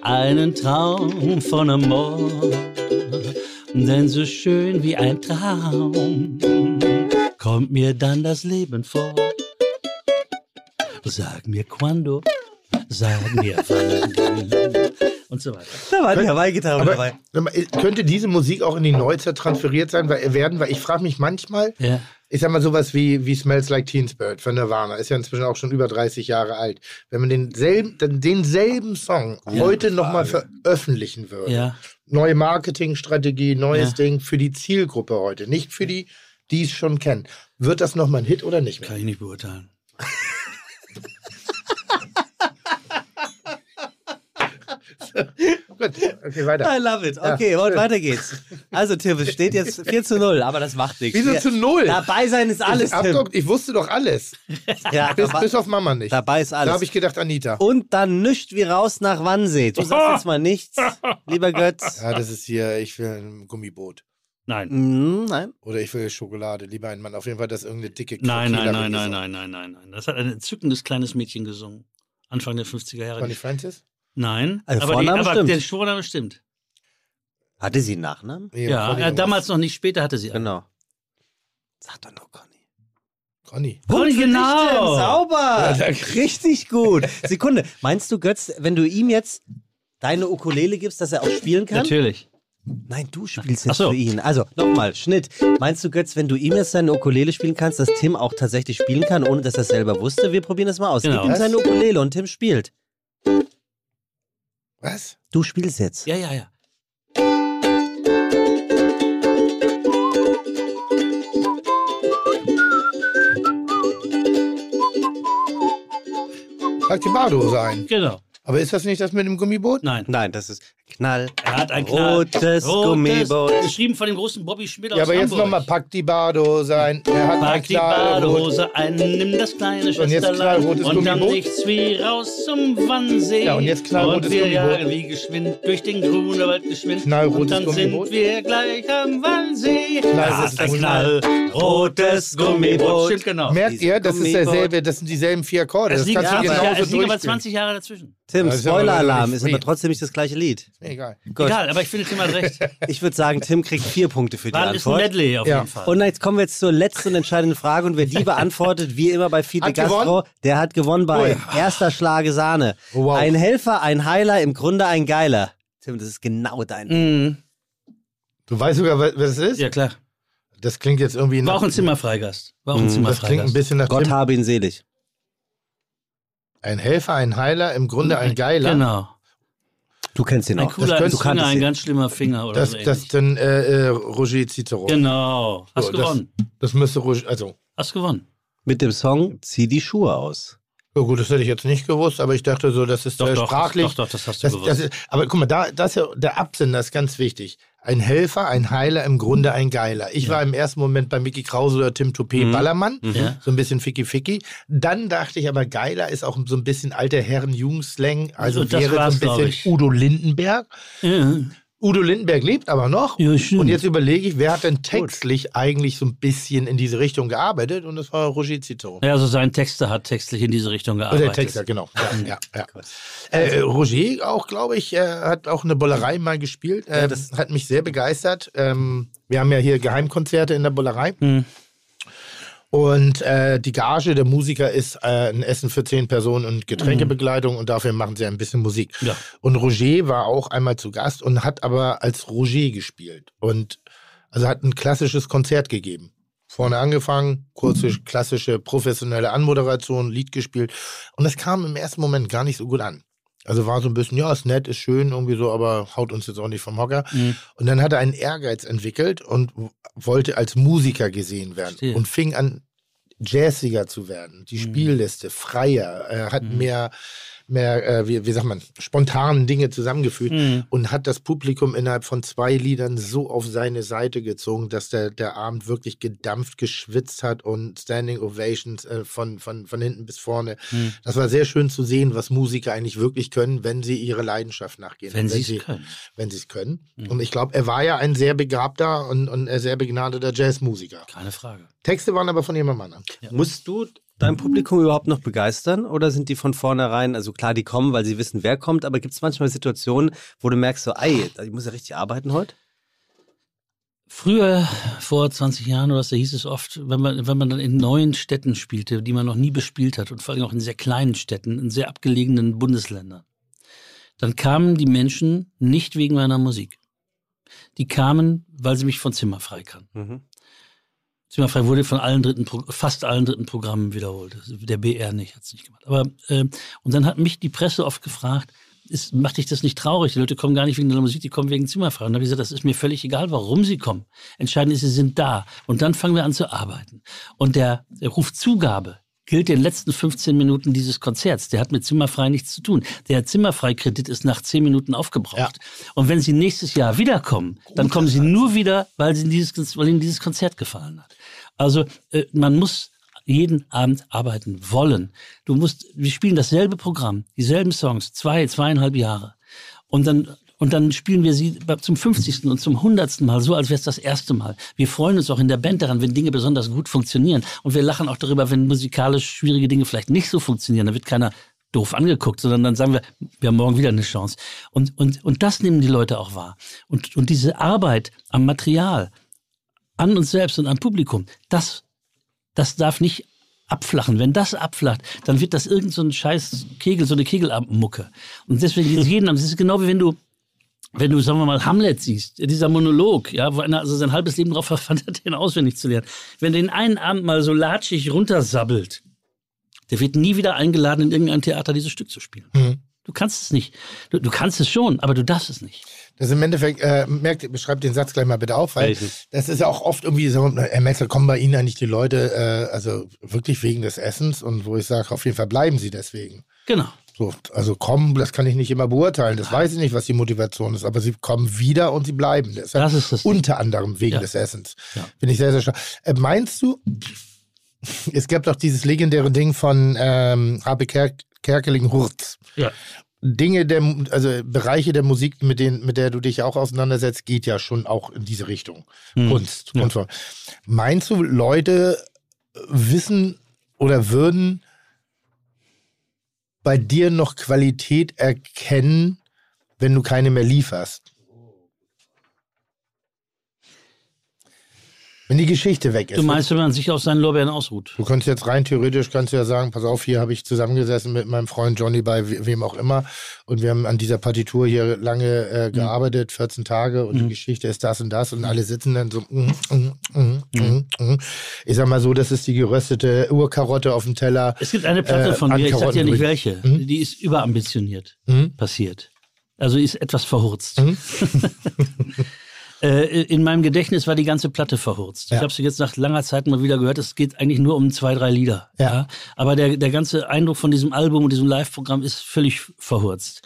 Einen Traum von Amor. Denn so schön wie ein Traum kommt mir dann das Leben vor. Sag mir quando, sag mir wann. Und so weiter. Da war die Hawaii-Gitarre dabei. mal, könnte diese Musik auch in die Neuzeit transferiert sein, weil, werden? Weil ich frage mich manchmal, Ja. ich sag mal sowas wie, wie Smells Like Teen Spirit von Nirvana, ist ja inzwischen auch schon über 30 Jahre alt. Wenn man denselben, den- denselben Song heute nochmal veröffentlichen würde, Ja. neue Marketingstrategie, neues Ja. Ding für die Zielgruppe heute, nicht für die, die es schon kennen, wird das nochmal ein Hit oder nicht mehr? Kann ich nicht beurteilen. Gut, okay, weiter. I love it. Okay, und weiter geht's. Also, Tim, es steht jetzt 4 zu 0, aber das macht nichts. Wieso zu null? Dabei sein ist alles, ich, Tim. doch, ich wusste doch alles. Ja, Bis, dabei, bis auf Mama nicht. dabei ist Da alles. habe ich gedacht, Anita. und dann nischt wie raus nach Wannsee. Du sagst jetzt mal nichts, lieber Götz. Ja, das ist hier, ich will ein Gummiboot. Nein. Mm, nein. Oder ich will Schokolade. Lieber ein Mann. Auf jeden Fall das irgendeine dicke Nein, nein, nein, nein, nein, nein, nein, nein. Das hat ein entzückendes kleines Mädchen gesungen. Anfang der 50er Jahre. Conny Francis? Nein, Also aber, die, Vorname aber stimmt. der Vorname stimmt. Hatte sie einen Nachnamen? Ja, Conny äh, damals noch nicht, später hatte sie einen. Genau. Sag doch nur Conny. Conny. Conny, genau. Sauber. Ja, Richtig gut. Sekunde. Meinst du, Götz, wenn du ihm jetzt deine Ukulele gibst, dass er auch spielen kann? Natürlich. Nein, du spielst jetzt so. für ihn. Also, nochmal, Schnitt. Meinst du, Götz, wenn du ihm jetzt seine Ukulele spielen kannst, dass Tim auch tatsächlich spielen kann, ohne dass er es selber wusste? Wir probieren das mal aus. Genau. Gib ihm seine Ukulele und Tim spielt. Was? Du spielst jetzt. Ja, ja, ja. Frag die Badehose ein. Genau. Aber ist das nicht das mit dem Gummiboot? Nein. Nein, das ist. Knall. Er hat ein rotes Gummiboot. Geschrieben von dem großen Bobby Schmidt Ja, aus aber jetzt nochmal, pack die Badehose ein. Er hat Pack ein die Badehose ein, nimm das kleine Und jetzt Schwesterlein knallrotes und dann Gummiboot. nichts wie raus zum Wannsee. Ja, und jetzt knallrotes Und wir Gummiboot. jagen wie geschwind durch den Grunewald geschwind. Knallrotes und dann Gummiboot. sind wir gleich am Wannsee. Knallrotes Das ist ein Gummiboot. Gummiboot. Stimmt genau. Merkt ihr, das ist Gummiboot. derselbe, das sind dieselben vier Akkorde. Es Das liegen, kannst du 20 genauso Jahre, es liegen aber durchspielen. 20 Jahre dazwischen. Tim, Das ist aber Spoiler-Alarm ist aber trotzdem nicht das gleiche Lied. Egal. Gut. Egal, aber ich finde, Tim hat recht. Ich würde sagen, Tim kriegt vier Punkte für die War ist ein Antwort. Medley auf Ja. jeden Fall. Und jetzt kommen wir jetzt zur letzten und entscheidenden Frage und wer die beantwortet, wie immer bei Fide Hat Gastro, gewonnen? der hat gewonnen bei erster Schlage Sahne. Oh, wow. Ein Helfer, ein Heiler, im Grunde ein Geiler. Tim, das ist genau dein. Mhm. Du weißt sogar, was was es ist? Ja, klar. Das klingt jetzt irgendwie War nach, auch ein Zimmerfreigast. War auch ein das klingt ein Zimmerfreigast. bisschen nach Gott Tim. habe ihn selig. Ein Helfer, ein Heiler, im Grunde ein Geiler. Genau. Du kennst ihn Ein auch. cooler ein kannst Finger, ein ganz schlimmer Finger oder Das, so das dann äh, äh, Roger Cicero. Genau. Hast So, das- gewonnen. Das müsste Roger, also, Hast gewonnen. Mit dem Song Zieh die Schuhe aus. ja gut, das hätte ich jetzt nicht gewusst, aber ich dachte so, das ist Doch, äh, doch, sprachlich. doch, doch, das hast du das, gewusst. das ist, aber guck mal, da, das ist ja, der Absender ist ganz wichtig. Ein Helfer, ein Heiler, im Grunde ein Geiler. Ich war im ersten Moment bei Mickey Krause oder Tim Toupet Ballermann, Ja. so ein bisschen ficky-ficky. Dann dachte ich aber, Geiler ist auch so ein bisschen alter Herren-Jugend-Slang. Also wäre so ein bisschen. Udo Lindenberg. Ja. Udo Lindenberg lebt aber noch. Ja. Und jetzt überlege ich, wer hat denn textlich eigentlich so ein bisschen in diese Richtung gearbeitet? Und das war Roger Cicero. Ja, also sein Texter hat textlich in diese Richtung Oder gearbeitet. der Texter, genau. Ja, ja, ja. Äh, Roger auch, glaube ich, äh, hat auch eine Bollerei mal gespielt. Äh, das hat mich sehr begeistert. Ähm, wir haben ja hier Geheimkonzerte in der Bollerei. Hm. Und äh, die Gage der Musiker ist äh, ein Essen für zehn Personen und Getränkebegleitung und dafür machen sie ein bisschen Musik. Ja. Und Roger war auch einmal zu Gast und hat aber als Roger gespielt. Und also hat ein klassisches Konzert gegeben. Vorne angefangen, kurze, klassische, professionelle Anmoderation, Lied gespielt. Und das kam im ersten Moment gar nicht so gut an. Also war so ein bisschen, ja, ist nett, ist schön, irgendwie so, aber haut uns jetzt auch nicht vom Hocker. Mhm. Und dann hat er einen Ehrgeiz entwickelt und wollte als Musiker gesehen werden Verstehe. und fing an, jazziger zu werden. Die Spielliste, freier, er hat mehr, mehr äh, wie, wie sagt man, spontanen Dinge zusammengefügt Mhm. und hat das Publikum innerhalb von zwei Liedern so auf seine Seite gezogen, dass der, der Abend wirklich gedampft, geschwitzt hat und Standing Ovations äh, von, von, von hinten bis vorne. Mhm. Das war sehr schön zu sehen, was Musiker eigentlich wirklich können, wenn sie ihre Leidenschaft nachgehen. Wenn Und sie es können. Wenn sie es können. Mhm. Und ich glaube, er war ja ein sehr begabter und, und ein sehr begnadeter Jazzmusiker. Keine Frage. Texte waren aber von jemandem anderen. Musst du dein Publikum überhaupt noch begeistern oder sind die von vornherein, also klar, die kommen, weil sie wissen, wer kommt, aber gibt es manchmal Situationen, wo du merkst, so, ey, ich muss ja richtig arbeiten heute? Früher, vor 20 Jahren oder was, da hieß es oft, wenn man, wenn man dann in neuen Städten spielte, die man noch nie bespielt hat und vor allem auch in sehr kleinen Städten, in sehr abgelegenen Bundesländern, dann kamen die Menschen nicht wegen meiner Musik. Die kamen, weil sie mich von Zimmerfrei kannten. Zimmerfrei wurde von allen dritten, fast allen dritten Programmen wiederholt. Der BR nicht, hat es nicht gemacht. Aber äh, und dann hat mich die Presse oft gefragt, ist, macht dich das nicht traurig? Die Leute kommen gar nicht wegen deiner Musik, die kommen wegen Zimmerfrei. Und dann habe ich gesagt, das ist mir völlig egal, warum sie kommen. Entscheidend ist, sie sind da. Und dann fangen wir an zu arbeiten. Und der, der Ruf Zugabe gilt den letzten 15 Minuten dieses Konzerts. Der hat mit Zimmerfrei nichts zu tun. Der Zimmerfrei-Kredit ist nach 10 Minuten aufgebraucht. Und wenn Sie nächstes Jahr wiederkommen, dann kommen Sie nur wieder, weil, Sie dieses, weil Ihnen dieses Konzert gefallen hat. Also äh, man muss jeden Abend arbeiten wollen. Du musst, wir spielen dasselbe Programm, dieselben Songs, zwei, zweieinhalb Jahre. Und dann, und dann spielen wir sie zum 50. und zum 100. Mal so, als wäre es das erste Mal. Wir freuen uns auch in der Band daran, wenn Dinge besonders gut funktionieren. Und wir lachen auch darüber, wenn musikalisch schwierige Dinge vielleicht nicht so funktionieren. Da wird keiner doof angeguckt, sondern dann sagen wir, wir haben morgen wieder eine Chance. Und, und, und das nehmen die Leute auch wahr. Und, und diese Arbeit am Material, an uns selbst und am Publikum, das, das darf nicht abflachen. Wenn das abflacht, dann wird das irgend so ein scheiß Kegel, so eine Kegelmucke. Und deswegen ist jeden Abend, es ist genau wie wenn du wenn du, sagen wir mal, Hamlet siehst, dieser Monolog, ja, wo einer also sein halbes Leben darauf verwandert, den auswendig zu lernen. Wenn den einen Abend mal so latschig runtersabbelt, der wird nie wieder eingeladen, in irgendein Theater dieses Stück zu spielen. Mhm. Du kannst es nicht. Du, du kannst es schon, aber du darfst es nicht. Das ist im Endeffekt, äh, merkt, beschreibt den Satz gleich mal bitte auf, weil Welchen? das ist ja auch oft irgendwie so, Herr Metzler, kommen bei Ihnen eigentlich die Leute, äh, also wirklich wegen des Essens und wo ich sage, auf jeden Fall bleiben Sie deswegen. Genau. So, also kommen, das kann ich nicht immer beurteilen. Das weiß ich nicht, was die Motivation ist, aber sie kommen wieder und sie bleiben. Deshalb Das ist das. unter anderem wegen Ja. des Essens. Ja. Finde ich sehr, sehr stark. Äh, meinst du, es gab doch dieses legendäre Ding von ähm, Habe Ker Kerkeling-Hurz. Ja. Dinge der, also Bereiche der Musik, mit denen, mit der du dich auch auseinandersetzt, geht ja schon auch in diese Richtung. Hm. Kunst. Ja. Kunst. Meinst du, Leute wissen oder würden bei dir noch Qualität erkennen, wenn du keine mehr lieferst? Wenn die Geschichte weg ist. Du meinst, wenn man sich auf seinen Lorbeeren ausruht? Du könntest jetzt rein theoretisch, kannst du ja sagen, pass auf, hier habe ich zusammengesessen mit meinem Freund Johnny bei we- wem auch immer und wir haben an dieser Partitur hier lange äh, gearbeitet, 14 Tage und die Geschichte ist das und das und alle sitzen dann so, mm, mm, mm, ich sag mal so, das ist die geröstete Urkarotte auf dem Teller. Es gibt eine Platte Äh, von mir, ich sag dir nicht welche, Mhm. die ist überambitioniert Mhm. passiert. Also ist etwas verhurzt. Mhm. Äh, in meinem Gedächtnis war die ganze Platte verhurzt. Ja. Ich habe sie jetzt nach langer Zeit mal wieder gehört. Es geht eigentlich nur um zwei, drei Lieder. Ja. Aber der, der ganze Eindruck von diesem Album und diesem Live-Programm ist völlig verhurzt.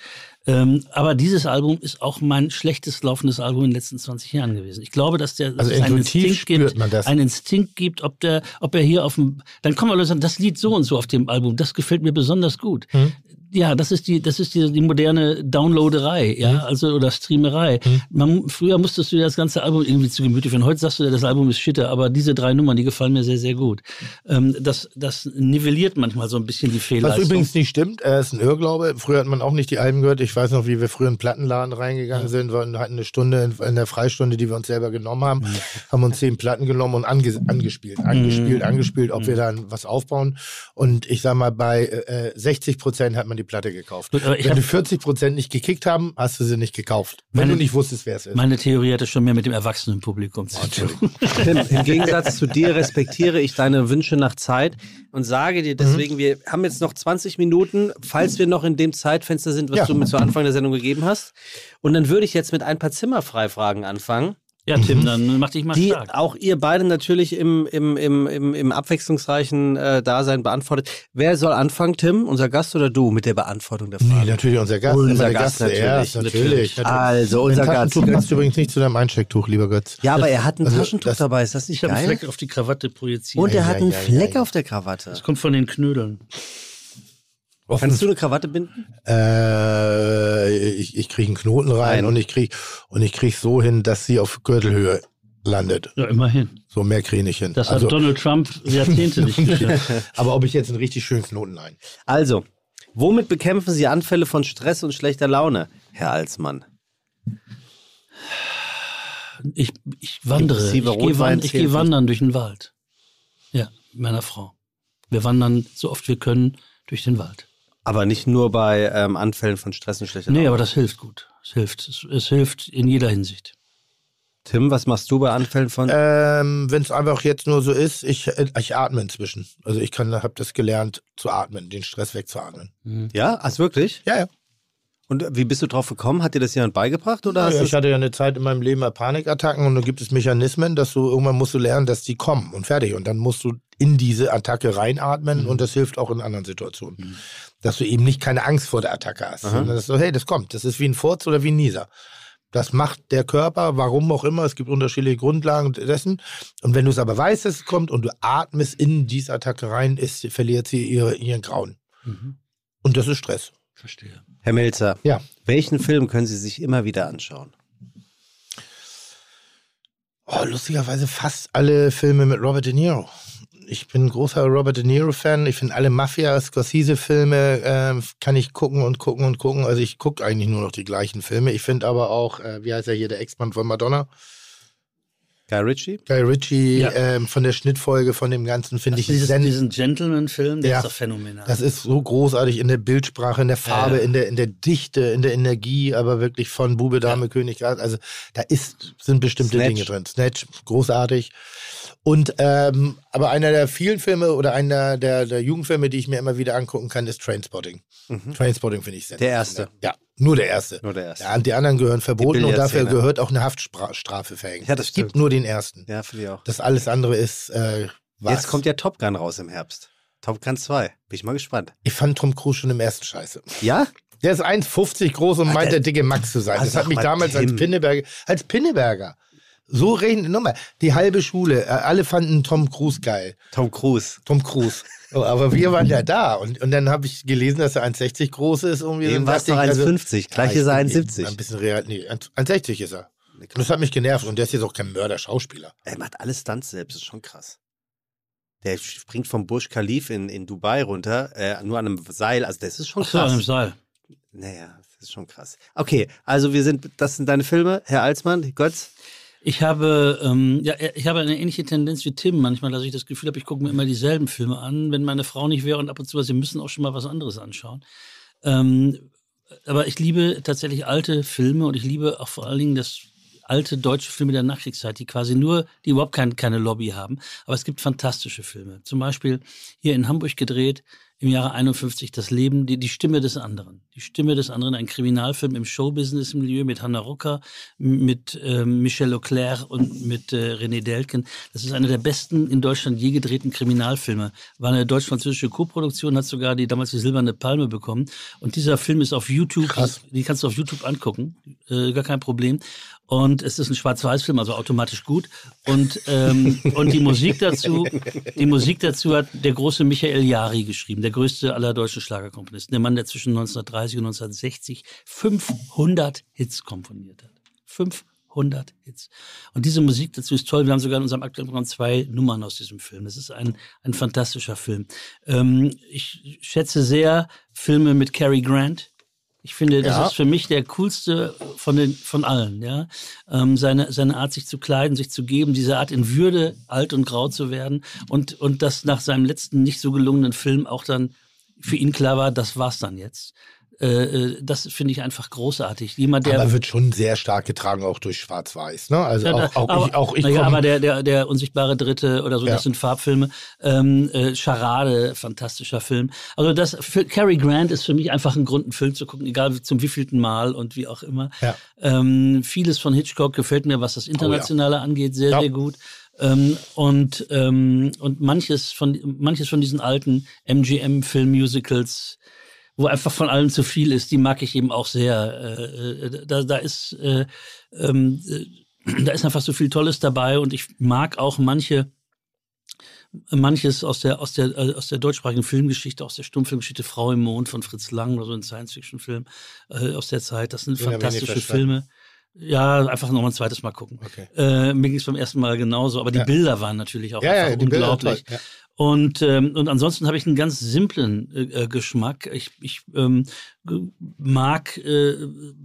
Ähm, aber dieses Album ist auch mein schlechtest laufendes Album in den letzten 20 Jahren gewesen. Ich glaube, dass der Also es einen Instinkt gibt, einen Instinkt gibt, ob der, ob er hier auf dem, dann kommen wir sagen, das Lied so und so auf dem Album, das gefällt mir besonders gut. Mhm. Ja, das ist die, das ist die, die moderne Downloaderei, ja, Mhm. also oder Streamerei. Man, früher musstest du das ganze Album irgendwie zu Gemüte führen. Heute sagst du, das Album ist Shitter, aber diese drei Nummern, die gefallen mir sehr, sehr gut. Ähm, das, das nivelliert manchmal so ein bisschen die Was Fehlleistung. übrigens nicht stimmt, er ist ein Irrglaube. Früher hat man auch nicht die Alben gehört. Ich weiß noch, wie wir früher in den Plattenladen reingegangen sind. Wir hatten eine Stunde in, in der Freistunde, die wir uns selber genommen haben, haben uns zehn Platten genommen und ange, angespielt, angespielt, angespielt, ob wir dann was aufbauen. Und ich sag mal, bei äh, 60 Prozent hat man die Platte gekauft. Gut, aber ich Wenn du 40 Prozent nicht gekickt haben, hast du sie nicht gekauft. Wenn Meine- du nicht wusstest, wer es ist. Meine Theorie hatte schon mehr mit dem Erwachsenenpublikum zu tun. Tim, Im Gegensatz zu dir respektiere ich deine Wünsche nach Zeit und sage dir deswegen, wir haben jetzt noch 20 Minuten, falls wir noch in dem Zeitfenster sind, was Ja. du mir zu Anfang der Sendung gegeben hast. Und dann würde ich jetzt mit ein paar Zimmerfreifragen anfangen, Ja, Tim, dann mach dich mal die stark. auch ihr beide natürlich im, im, im, im, im abwechslungsreichen äh, Dasein beantwortet. Wer soll anfangen, Tim, unser Gast oder du, mit der Beantwortung der Nee, Frage? natürlich unser Gast. Unser der Gast Gast natürlich, natürlich. natürlich. Also, unser Gast. Taschentuch passt übrigens nicht zu deinem Einstecktuch, lieber Götz. Ja, aber er hat ein Also, Taschentuch das- dabei, ist das nicht Ich habe einen geil? Fleck auf die Krawatte projiziert. Und er Ja, hat einen ja, Fleck ja. auf der Krawatte. das kommt von den Knödeln. Kannst du eine Krawatte binden? Äh, ich, ich kriege einen Knoten rein Nein. und ich kriege und ich kriege so hin, dass sie auf Gürtelhöhe landet. Ja, immerhin. So mehr kriege ich nicht hin. Das also, hat Donald Trump Jahrzehnte nicht geschafft. aber ob ich jetzt einen richtig schönen Knoten nein. Also, womit bekämpfen Sie Anfälle von Stress und schlechter Laune, Herr Alsmann? Ich, ich wandere. Ich gehe Rotwein wan ich nicht. wandern durch den Wald. Ja, mit meiner Frau. Wir wandern so oft wir können durch den Wald. Aber nicht nur bei ähm, Anfällen von Stress und schlechter Laune. Nee, aber das hilft gut. Es hilft. Es, es hilft in jeder Hinsicht. Tim, was machst du bei Anfällen von... Ähm, Wenn es einfach jetzt nur so ist, ich, ich atme inzwischen. Also ich kann, habe das gelernt zu atmen, den Stress wegzuatmen. ja, also wirklich? Ja, ja. Und wie bist du drauf gekommen? Hat dir das jemand beigebracht? Oder Ja, ich hatte ja eine Zeit in meinem Leben Panikattacken und da gibt es Mechanismen, dass du irgendwann musst du lernen, dass die kommen und fertig. Und dann musst du in diese Attacke reinatmen und das hilft auch in anderen Situationen. Dass du eben nicht keine Angst vor der Attacke hast, sondern dass du, hey, das kommt. Das ist wie ein Furz oder wie ein Nieser. Das macht der Körper, warum auch immer. Es gibt unterschiedliche Grundlagen dessen. Und wenn du es aber weißt, dass es kommt und du atmest in diese Attacke rein, ist, verliert sie ihre, ihren Grauen. Und das ist Stress. Verstehe. Herr Melzer, Ja. welchen Film können Sie sich immer wieder anschauen? Oh, lustigerweise fast alle Filme mit Robert De Niro. Ich bin ein großer Robert De Niro-Fan. Ich finde alle Mafia-Scorsese-Filme äh, kann ich gucken und gucken und gucken. Also ich gucke eigentlich nur noch die gleichen Filme. Ich finde aber auch, äh, wie heißt er hier, der Ex-Mann von Madonna? Guy Ritchie? Guy Ritchie, Ja. ähm, von der Schnittfolge, von dem Ganzen finde ich Dieses, sen- diesen Gentleman-Film, der Ja. ist doch phänomenal. Das ist so großartig in der Bildsprache, in der Farbe, Ja. in, der, in der Dichte, in der Energie, aber wirklich von Bube, Dame, König, Gras. Also da ist, sind bestimmte Snatch. Dinge drin. Snatch, großartig. Und ähm, aber einer der vielen Filme oder einer der, der Jugendfilme, die ich mir immer wieder angucken kann, ist Trainspotting. Trainspotting finde ich sehr. Mhm. Der erste. Ja, nur der erste. Nur der erste. Ja, und die anderen gehören verboten und dafür gehört auch eine Haftstrafe verhängt. Ja, das es gibt nur den ersten. Ja, finde ich auch. Das alles andere ist äh, was? Jetzt kommt ja Top Gun raus im Herbst. Top Gun 2. Bin ich mal gespannt. Ich fand Tom Cruise schon im ersten Scheiße. Ja? Der ist 1,50 groß und meint der dicke Max zu sein. Ah, Das hat mich mal, damals als Tim. Pinneberger, als Pinneberger. So reden, nochmal, die halbe Schule, äh, alle fanden Tom Cruise geil. Tom Cruise. Tom Cruise. Oh, aber wir waren ja da und, und dann habe ich gelesen, dass er 1,60 groß ist. Irgendwie Eben war es doch ich, also- 1,50. Gleich ist er ich bin 1,70. Ein bisschen real, nee, 1,60 ist er. Und das hat mich genervt und der ist jetzt auch kein Mörder-Schauspieler. Er macht alle Stunts selbst, das ist schon krass. Der springt vom Burj Khalif in, in Dubai runter, äh, nur an einem Seil. Also das ist schon Ach so, an krass. einem Seil. Naja, das ist schon krass. Okay, also wir sind, das sind deine Filme, Herr Alsmann, Götz. Ich habe, ähm, ja, ich habe eine ähnliche Tendenz wie Tim manchmal, dass ich das Gefühl habe, ich gucke mir immer dieselben Filme an, wenn meine Frau nicht wäre und ab und zu, sie müssen auch schon mal was anderes anschauen. Ähm, aber ich liebe tatsächlich alte Filme und ich liebe auch vor allen Dingen das alte deutsche Filme der Nachkriegszeit, die quasi nur, die überhaupt kein, keine Lobby haben. Aber es gibt fantastische Filme. Zum Beispiel hier in Hamburg gedreht, im Jahre 51 das Leben, die, die Stimme des anderen. Die Stimme des anderen, ein Kriminalfilm im Showbusiness-Milieu mit Hannah Rucker, mit ähm, Michel Leclerc und mit äh, René Delken. Das ist einer der besten in Deutschland je gedrehten Kriminalfilme. War eine deutsch-französische Koproduktion, hat sogar die damals die Silberne Palme bekommen. Und dieser Film ist auf YouTube, die kannst du auf YouTube angucken, äh, gar kein Problem. Und es ist ein Schwarz-Weiß-Film, also automatisch gut. Und, ähm, und die Musik dazu, die Musik dazu hat der große Michael Jari geschrieben, der größte aller deutschen Schlagerkomponisten. Der Mann, der zwischen 1930 und 1960 500 Hits komponiert hat. 500 Hits. Und diese Musik dazu ist toll. Wir haben sogar in unserem aktuellen Programm zwei Nummern aus diesem Film. Das ist ein, ein fantastischer Film. Ähm, ich schätze sehr Filme mit Cary Grant. Ich finde, das Ja. ist für mich der coolste von den von allen. Ja, ähm, seine seine Art, sich zu kleiden, sich zu geben, diese Art in Würde alt und grau zu werden und und das nach seinem letzten nicht so gelungenen Film auch dann für ihn klar war, das war's dann jetzt. Äh, äh, das finde ich einfach großartig. Jemand, der aber wird schon sehr stark getragen auch durch Schwarz-Weiß. Ne? Also ja, auch, auch aber, ich, auch ich na ja, komm- aber der, der, der unsichtbare Dritte oder so, Ja. das sind Farbfilme. Ähm, äh, Charade, fantastischer Film. Also das für Cary Grant ist für mich einfach ein Grund, einen Film zu gucken, egal zum wievielten Mal und wie auch immer. Ja. Ähm, vieles von Hitchcock gefällt mir, was das Internationale angeht, sehr, sehr gut. Ähm, und und und manches von manches von diesen alten MGM-Film-Musicals, wo einfach von allen zu viel ist, die mag ich eben auch sehr. Äh, äh, da, da ist äh, ähm, äh, da ist einfach so viel Tolles dabei und ich mag auch manche manches aus der aus der äh, aus der deutschsprachigen Filmgeschichte, aus der Stummfilmgeschichte Frau im Mond von Fritz Lang oder so ein Science-Fiction-Film äh, aus der Zeit. Das sind Den fantastische. Filme. Ja, einfach nochmal ein zweites Mal gucken. Okay. Äh, mir ging es beim ersten Mal genauso, aber die Ja. Bilder waren natürlich auch Ja, ja, einfach Bilder, unglaublich. ja. Und, ähm, und ansonsten habe ich einen ganz simplen äh, äh, Geschmack. Ich, ich ähm, mag, äh,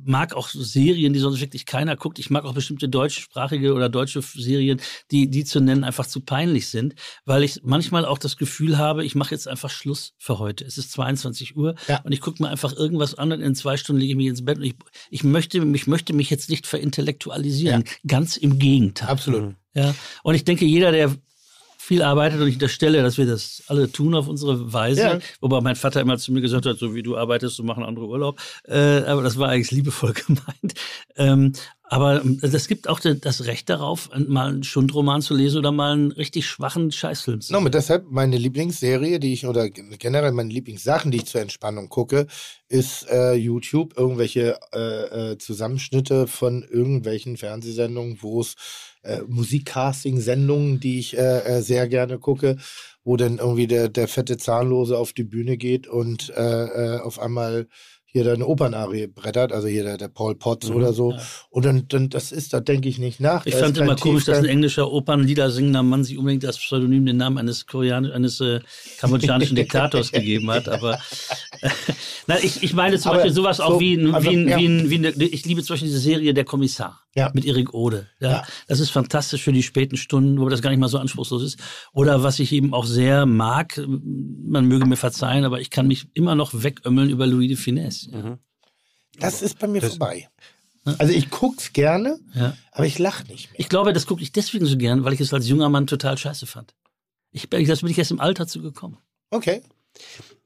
mag auch Serien, die sonst wirklich keiner guckt. Ich mag auch bestimmte deutschsprachige oder deutsche Serien, die, die zu nennen einfach zu peinlich sind, weil ich manchmal auch das Gefühl habe, ich mache jetzt einfach Schluss für heute. Es ist 22 Uhr Ja. und ich gucke mir einfach irgendwas an und in zwei Stunden lege ich mich ins Bett und ich, ich, möchte, ich möchte mich jetzt nicht verintellektualisieren. Ganz im Gegenteil. Absolut. Ja, und ich denke, jeder, der viel arbeitet und ich unterstelle, dass wir das alle tun auf unsere Weise, Ja. wobei mein Vater immer zu mir gesagt hat, so wie du arbeitest, so machen andere Urlaub, äh, aber das war eigentlich liebevoll gemeint. Ähm, aber es gibt auch das Recht darauf, mal einen Schundroman zu lesen oder mal einen richtig schwachen Scheißfilm zu No, mit deshalb meine Lieblingsserie, die ich oder gen- generell meine Lieblingssachen, die ich zur Entspannung gucke, ist äh, YouTube irgendwelche äh, äh, Zusammenschnitte von irgendwelchen Fernsehsendungen, wo es äh, Musikcasting-Sendungen, die ich äh, äh, sehr gerne gucke, wo dann irgendwie der, der fette Zahnlose auf die Bühne geht und äh, äh, auf einmal hier dann eine Opernarie brettert, also hier der, der Paul Potts Mhm, oder so. ja. Und dann, dann, das ist, da denke ich nicht nach. Ich Da fand immer komisch, dass ein englischer Opernlieder singender Mann sich unbedingt als Pseudonym den Namen eines koreanisch, eines äh, kambodschanischen Diktators gegeben hat. Aber Nein, ich, ich meine zum Aber Beispiel sowas auch so, wie, ein, also, wie, ein, ja. wie, ein, wie eine, ich liebe zum Beispiel diese Serie Der Kommissar Ja. mit Erik Ode. Ja, Ja. Das ist fantastisch für die späten Stunden, wo das gar nicht mal so anspruchslos ist. Oder was ich eben auch sehr mag, man möge mir verzeihen, aber ich kann mich immer noch wegömmeln über Louis de Finesse. Ja. Das ist bei mir vorbei. Also ich guck's gerne, Ja. aber ich lach nicht mehr. Ich glaube, das gucke ich deswegen so gern, weil ich es als junger Mann total scheiße fand. Ich, das bin ich erst im Alter zu gekommen. Okay.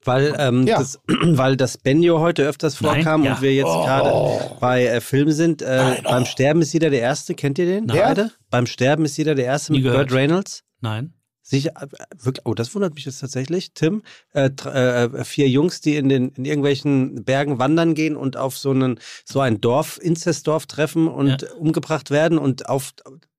Weil, ähm, Ja. das, weil das Benjo heute öfters Nein, vorkam ja. und wir jetzt gerade bei äh, Filmen sind. Äh, beim Sterben ist jeder der Erste. Kennt ihr den? Nein. Beide? Beim Sterben ist jeder der Erste Nie mit gehört. Burt Reynolds. Nein. sich, äh, wirklich, oh, das wundert mich jetzt tatsächlich, Tim, äh, äh, vier Jungs, die in, den, in irgendwelchen Bergen wandern gehen und auf so, einen, so ein Dorf, Inzestdorf treffen und umgebracht werden und auf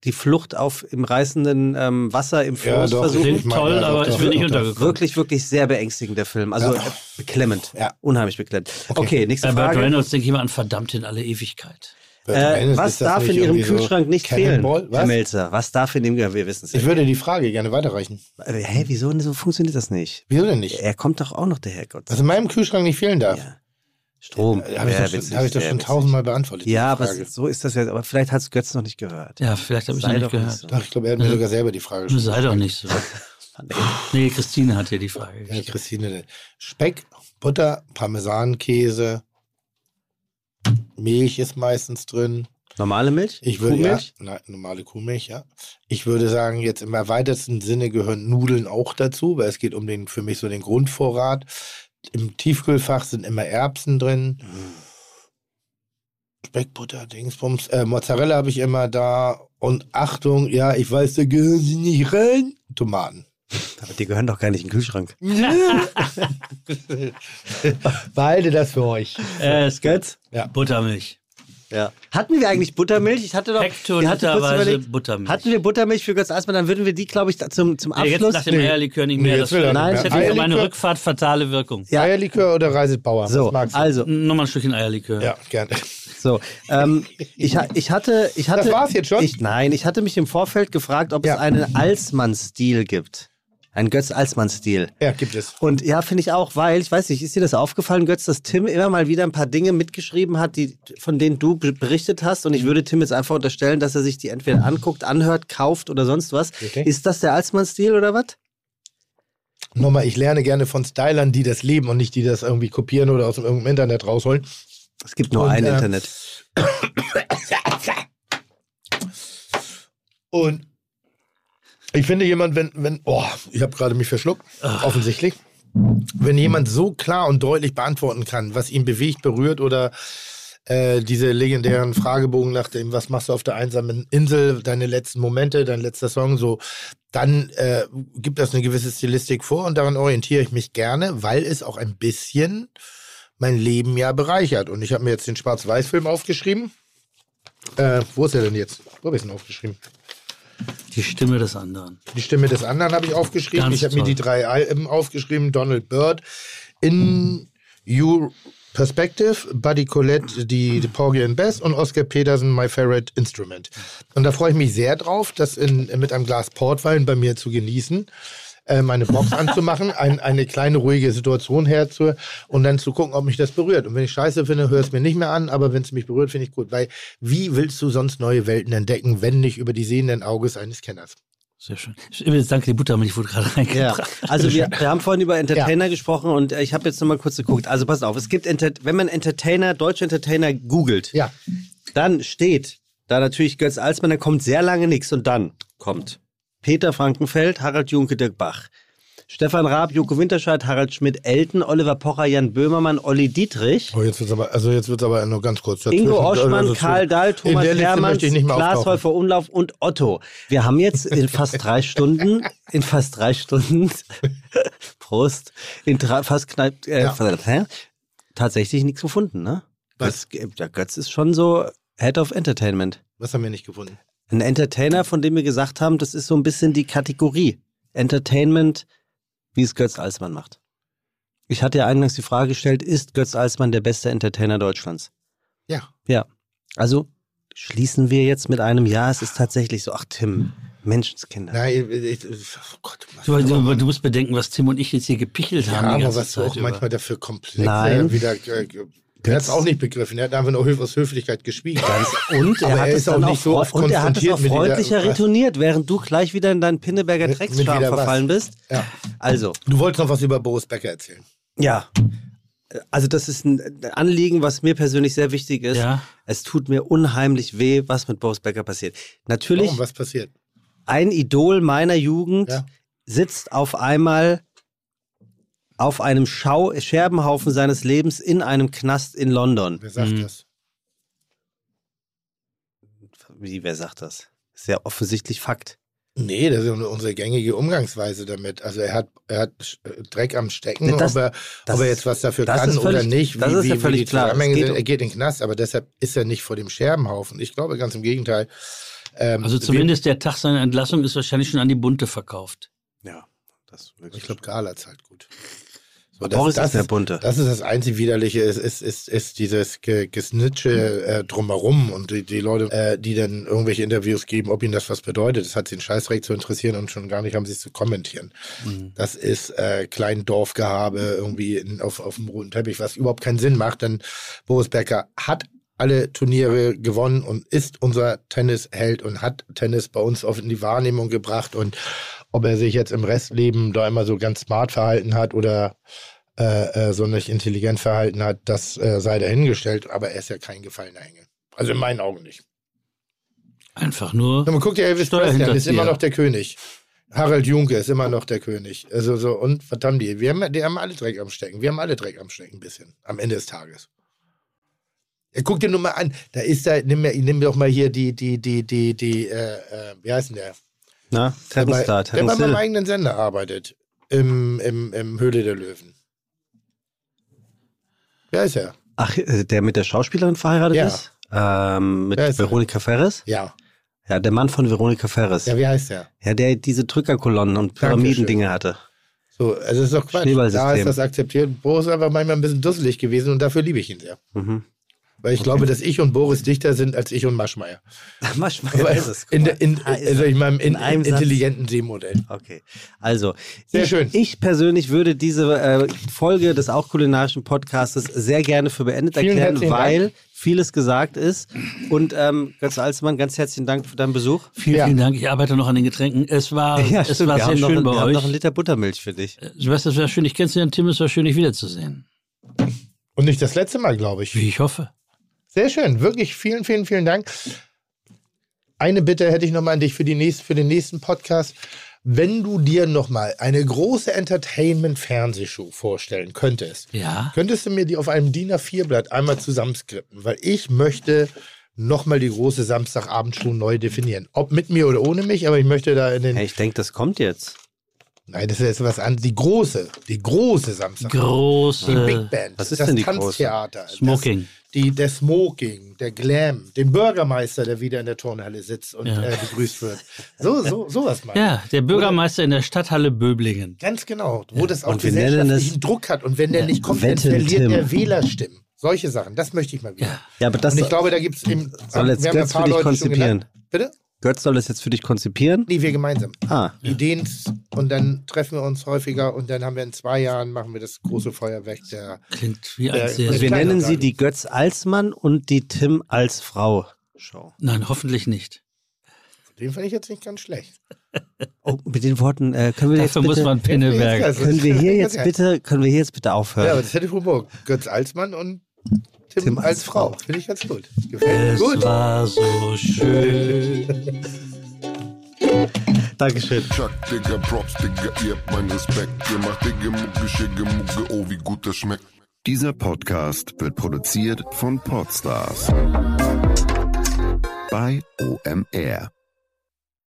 die Flucht auf im reißenden ähm, Wasser im Ja, Floß doch, versuchen. ich toll, ja, doch, aber doch, ist mir doch, nicht untergekommen. Wirklich, wirklich sehr beängstigend, der Film. Also Ja. äh, beklemmend. Ja. Unheimlich beklemmend. Okay, nächste Bei Burt Frage. Reynolds denke ich mal an verdammt in alle Ewigkeit. Äh, was darf in Ihrem irgendwie so Kühlschrank nicht fehlen, Cannonball? Herr Was? Melzer? Was darf in dem, ja, wir wissen es Ich würde die Frage gerne weiterreichen. Äh, Hä, wieso so funktioniert das nicht? Wieso denn nicht? Er kommt doch auch noch, der Herrgott. Was in meinem Kühlschrank nicht fehlen darf. Ja. Strom. Äh, Habe ich, schon- witzig, hab ich sehr schon tausendmal beantwortet. Ja, aber so ist das ja. Aber vielleicht hat es Götz noch nicht gehört. Ja, vielleicht habe ich noch nicht doch nicht gehört. so. Doch, ich glaube, er hat mir sogar selber die Frage Du sei doch nicht so. Nee. Christine hat dir die Frage Ja, gestellt. Christine. Speck, Butter, Parmesankäse, Milch ist meistens drin. Normale Milch? Ich würde ja, Kuhmilch? na, normale Kuhmilch, ja. Ich würde sagen, jetzt im erweiterten Sinne gehören Nudeln auch dazu, weil es geht um den für mich so den Grundvorrat. Im Tiefkühlfach sind immer Erbsen drin. Speck, Butter, Dingsbums, äh, Mozzarella habe ich immer da. Und Achtung, ja, ich weiß, da gehören sie nicht rein. Tomaten. Aber die gehören doch gar nicht in den Kühlschrank. Behalte das für euch. Äh, es Götz? Ja. Buttermilch. Ja. Hatten wir eigentlich Buttermilch? Ich hatte doch. wir hatten kurz Hektoliterweise überlegt, Buttermilch. Hatten wir Buttermilch für Götz Eismann, dann würden wir die, glaube ich, zum, zum Nee, jetzt Abschluss. nach dem Eierlikör nicht mehr. Nee, das er Nein, das hätte für meine Rückfahrt fatale Wirkung. Ja. Eierlikör oder Reisebauer? so, magst du? also, Nochmal ein Stückchen Eierlikör. Ja, gerne. so. Ähm, ich, ich hatte. Ich hatte Das war's jetzt schon? Ich, nein, ich hatte mich im Vorfeld gefragt, ob Ja. es einen Alsmann-Stil gibt. Einen Götz-Alsmann-Stil. Ja, gibt es. Und ja, finde ich auch, weil, ich weiß nicht, ist dir das aufgefallen, Götz, dass Tim immer mal wieder ein paar Dinge mitgeschrieben hat, die, von denen du be- berichtet hast. Und ich würde Tim jetzt einfach unterstellen, dass er sich die entweder anguckt, anhört, kauft oder sonst was. Okay. Ist das der Alsmann-Stil oder was? Nochmal, ich lerne gerne von Stylern, die das leben und nicht die das irgendwie kopieren oder aus dem irgendeinem Internet rausholen. Es gibt nur Und, ein äh, Internet. Und ich finde jemand, wenn, wenn, oh, ich habe gerade mich verschluckt, offensichtlich. Wenn jemand so klar und deutlich beantworten kann, was ihn bewegt, berührt oder äh, diese legendären Fragebogen nach dem, was machst du auf der einsamen Insel, deine letzten Momente, dein letzter Song, so, dann äh, gibt das eine gewisse Stilistik vor und daran orientiere ich mich gerne, weil es auch ein bisschen mein Leben ja bereichert. Und ich habe mir jetzt den Schwarz-Weiß-Film aufgeschrieben. Äh, wo ist er denn jetzt? Wo habe ich ihn aufgeschrieben? Die Stimme des anderen. Die Stimme des anderen habe ich aufgeschrieben. Ganz ich habe mir die drei Alben aufgeschrieben. Donald Byrd, In You Perspective, Buddy Collette, die, die Porgy and Bess und Oscar Peterson, My Favorite Instrument. Und da freue ich mich sehr drauf, das in, mit einem Glas Portwein bei mir zu genießen, äh, meine Box anzumachen, ein, eine kleine ruhige Situation herzu und dann zu gucken, ob mich das berührt. Und wenn ich scheiße finde, höre es mir nicht mehr an, aber wenn es mich berührt, finde ich gut. Weil wie willst du sonst neue Welten entdecken, wenn nicht über die sehenden Auges eines Kenners? Sehr schön. Übrigens, danke, die Buttermilch wurde gerade Ja, reingebracht. also wir, wir haben vorhin über Entertainer gesprochen und äh, ich habe jetzt nochmal kurz geguckt. Also pass auf, es gibt, Enter wenn man Entertainer, deutsche Entertainer googelt, Ja. dann steht da natürlich Götz Alsmann, da kommt sehr lange nichts und dann kommt Peter Frankenfeld, Harald Junke, Dirk Bach, Stefan Raab, Joko Winterscheid, Harald Schmidt, Elton, Oliver Pocher, Jan Böhmermann, Olli Dietrich, Oh, jetzt wird's aber, also jetzt wird's aber nur ganz kurz. Ingo. Oschmann, Also, Karl Dahl, Thomas mehr Klaas. Häufer Umlauf und Otto. Wir haben jetzt in fast drei Stunden, in fast drei Stunden, Prost, in drei, fast knapp, äh, Ja. tatsächlich nichts gefunden, ne? Was? Götz, der Götz ist schon so Head of Entertainment. Was haben wir nicht gefunden? Ein Entertainer, von dem wir gesagt haben, das ist so ein bisschen die Kategorie Entertainment, wie es Götz Alsmann macht. Ich hatte ja eingangs die Frage gestellt, ist Götz Alsmann der beste Entertainer Deutschlands? Ja. Ja. Also schließen wir jetzt mit einem Ja, es ist tatsächlich so. Ach, Tim, Menschenskinder. Nein, ich, ich, oh Gott. Du, du, du musst bedenken, was Tim und ich jetzt hier gepichelt ja, haben die aber was du auch über. manchmal dafür komplex Nein. wieder. Äh, er hat es auch nicht begriffen. Er hat einfach nur aus Höflichkeit geschwiegen. Und er hat er es ist auch nicht so oft und er hat es auch freundlicher retourniert, während du gleich wieder in deinen Pinneberger Drecksschwarm wieder was? verfallen bist. Ja. Also, Du wolltest noch was über Boris Becker erzählen. ja. Also das ist ein Anliegen, was mir persönlich sehr wichtig ist. Ja. Es tut mir unheimlich weh, was mit Boris Becker passiert. Natürlich, Warum? Was passiert? ein Idol meiner Jugend Ja. sitzt auf einmal auf einem Schau Scherbenhaufen seines Lebens in einem Knast in London. Wer sagt Mhm. das? Wie, wer sagt das? Ist ja offensichtlich Fakt. Nee, das ist unsere gängige Umgangsweise damit. Also er hat, er hat äh, Dreck am Stecken, Das- ob, er, das- ob er jetzt was dafür kann völlig- oder nicht. das ist ja völlig die klar. Es Zusammenhänge geht sind. um- Er geht in den Knast, aber deshalb ist er nicht vor dem Scherbenhaufen. Ich glaube ganz im Gegenteil. Ähm, Also zumindest der Tag seiner Entlassung ist wahrscheinlich schon an die Bunte verkauft. Ja, das Wir, ich glaube, Gala zahlt gut. So, Boris ist der Bunte. Das ist das einzig Widerliche, ist, ist, ist, ist dieses Ge- Gesnitsche äh, drumherum und die, die Leute, äh, die dann irgendwelche Interviews geben, ob ihnen das was bedeutet. Das hat sie den Scheißrecht zu interessieren und schon gar nicht haben sie es zu kommentieren. Das ist äh, Kleindorfgehabe irgendwie in, auf, auf dem roten Teppich, was überhaupt keinen Sinn macht, denn Boris Becker hat alle Turniere gewonnen und ist unser Tennisheld und hat Tennis bei uns auf in die Wahrnehmung gebracht und ob er sich jetzt im Restleben da immer so ganz smart verhalten hat oder äh, äh, so nicht intelligent verhalten hat, das äh, sei dahingestellt, aber er ist ja kein gefallener Engel. Also in meinen Augen nicht. Einfach nur. Na, man guckt ja Elvis Presley ist immer noch der König. Harald Junke ist immer noch der König. Also so, und haben die? Wir haben, die haben alle Dreck am Stecken. Wir haben alle Dreck am Stecken ein bisschen. Am Ende des Tages. Ja, guck dir nur mal an. Da ist da, nimm, mir, nimm doch mal hier die, die, die, die, die, äh, äh, wie heißt denn der? Na, Der bei, Terrenstar, der bei meinem eigenen Sender arbeitet. Im, im, im Höhle der Löwen. Wer ist er? Ach, äh, der mit der Schauspielerin verheiratet Ja. ist? Ähm, mit ist er? Veronika Ferres? Ja. Ja, der Mann von Veronika Ferres. Ja, wie heißt der? Ja, der diese Drückerkolonnen und Pyramidendinge hatte. So, also das ist doch Quatsch. Da ist das akzeptiert. Boris ist einfach manchmal ein bisschen dusselig gewesen und dafür liebe ich ihn sehr. Mhm. Weil ich glaube, dass ich und Boris dichter sind als ich und Maschmeyer. Maschmeyer Weil ist es. in, in, Ah, also er. ich meine, in, In einem in Satz. intelligenten Seemodell. Okay, also Sehr ich, schön. ich persönlich würde diese äh, Folge des auch kulinarischen Podcastes sehr gerne für beendet Vielen erklären, weil Dank. vieles gesagt ist. Und ähm, Götz Alsmann, ganz herzlichen Dank für deinen Besuch. Vielen, Ja. vielen Dank. Ich arbeite noch an den Getränken. Es war, Ja, es stimmt, war wir sehr haben noch, schön bei wir haben euch. noch einen Liter Buttermilch für dich. Sebastian, es war schön. Ich kenn's ja, Tim, es war schön, dich wiederzusehen. Und nicht das letzte Mal, glaube ich. Wie ich hoffe. Sehr schön. Wirklich vielen, vielen, vielen Dank. Eine Bitte hätte ich nochmal an dich für, die nächst, für den nächsten Podcast. Wenn du dir nochmal eine große Entertainment-Fernsehshow vorstellen könntest, Ja. könntest du mir die auf einem DIN A4-Blatt einmal zusammenskripten? Weil ich möchte nochmal die große Samstagabendshow neu definieren. Ob mit mir oder ohne mich, aber ich möchte da in den. Hey, ich denke, das kommt jetzt. Nein, das ist jetzt was anderes. Die große, die große Samstag. Große. Die Big Band. Was ist das denn die Tanztheater. Smoking. Das, die, der Smoking, der Glam, den Bürgermeister, der wieder in der Turnhalle sitzt und Ja. äh, begrüßt wird. So, so, sowas mal. Ja, der Bürgermeister in der Stadthalle Böblingen. Ganz genau. Wo das auch gesellschaftlichen es- Druck hat. Und wenn der nicht kommt, dann verliert Tim. er Wählerstimmen. Solche Sachen. Das möchte ich mal wieder. Ja, aber das und ich glaube, da gibt es eben. soll jetzt wir haben ja für dich schon konzipieren. genannt. Bitte? Götz soll das jetzt für dich konzipieren? Nee, wir gemeinsam. Ah, Ideen und dann treffen wir uns häufiger und dann haben wir in zwei Jahren machen wir das große Feuerwerk der Klingt wie Der- ein sehr. der- wir nennen sie die Götz Alsmann und die Tim als Frau Show. Nein, hoffentlich nicht. Den fand ich jetzt nicht ganz schlecht. Oh, mit den Worten äh, können wir Dafür jetzt muss bitte, man Pinneberg. Also, können wir hier jetzt bitte, können wir hier jetzt bitte Ja, aufhören? aber das hätte Humor. Götz Alsmann und Tim, Tim als als Frau. Frau. Finde ich ganz gut. Gefällt mir Es gut. war so schön. Dankeschön. Chuck, Digga, Props, Digga, ihr habt meinen Respekt. Ihr macht Digga, Mucke, Schicke, Mucke, oh, wie gut das schmeckt. Dieser Podcast wird produziert von Podstars bei OMR.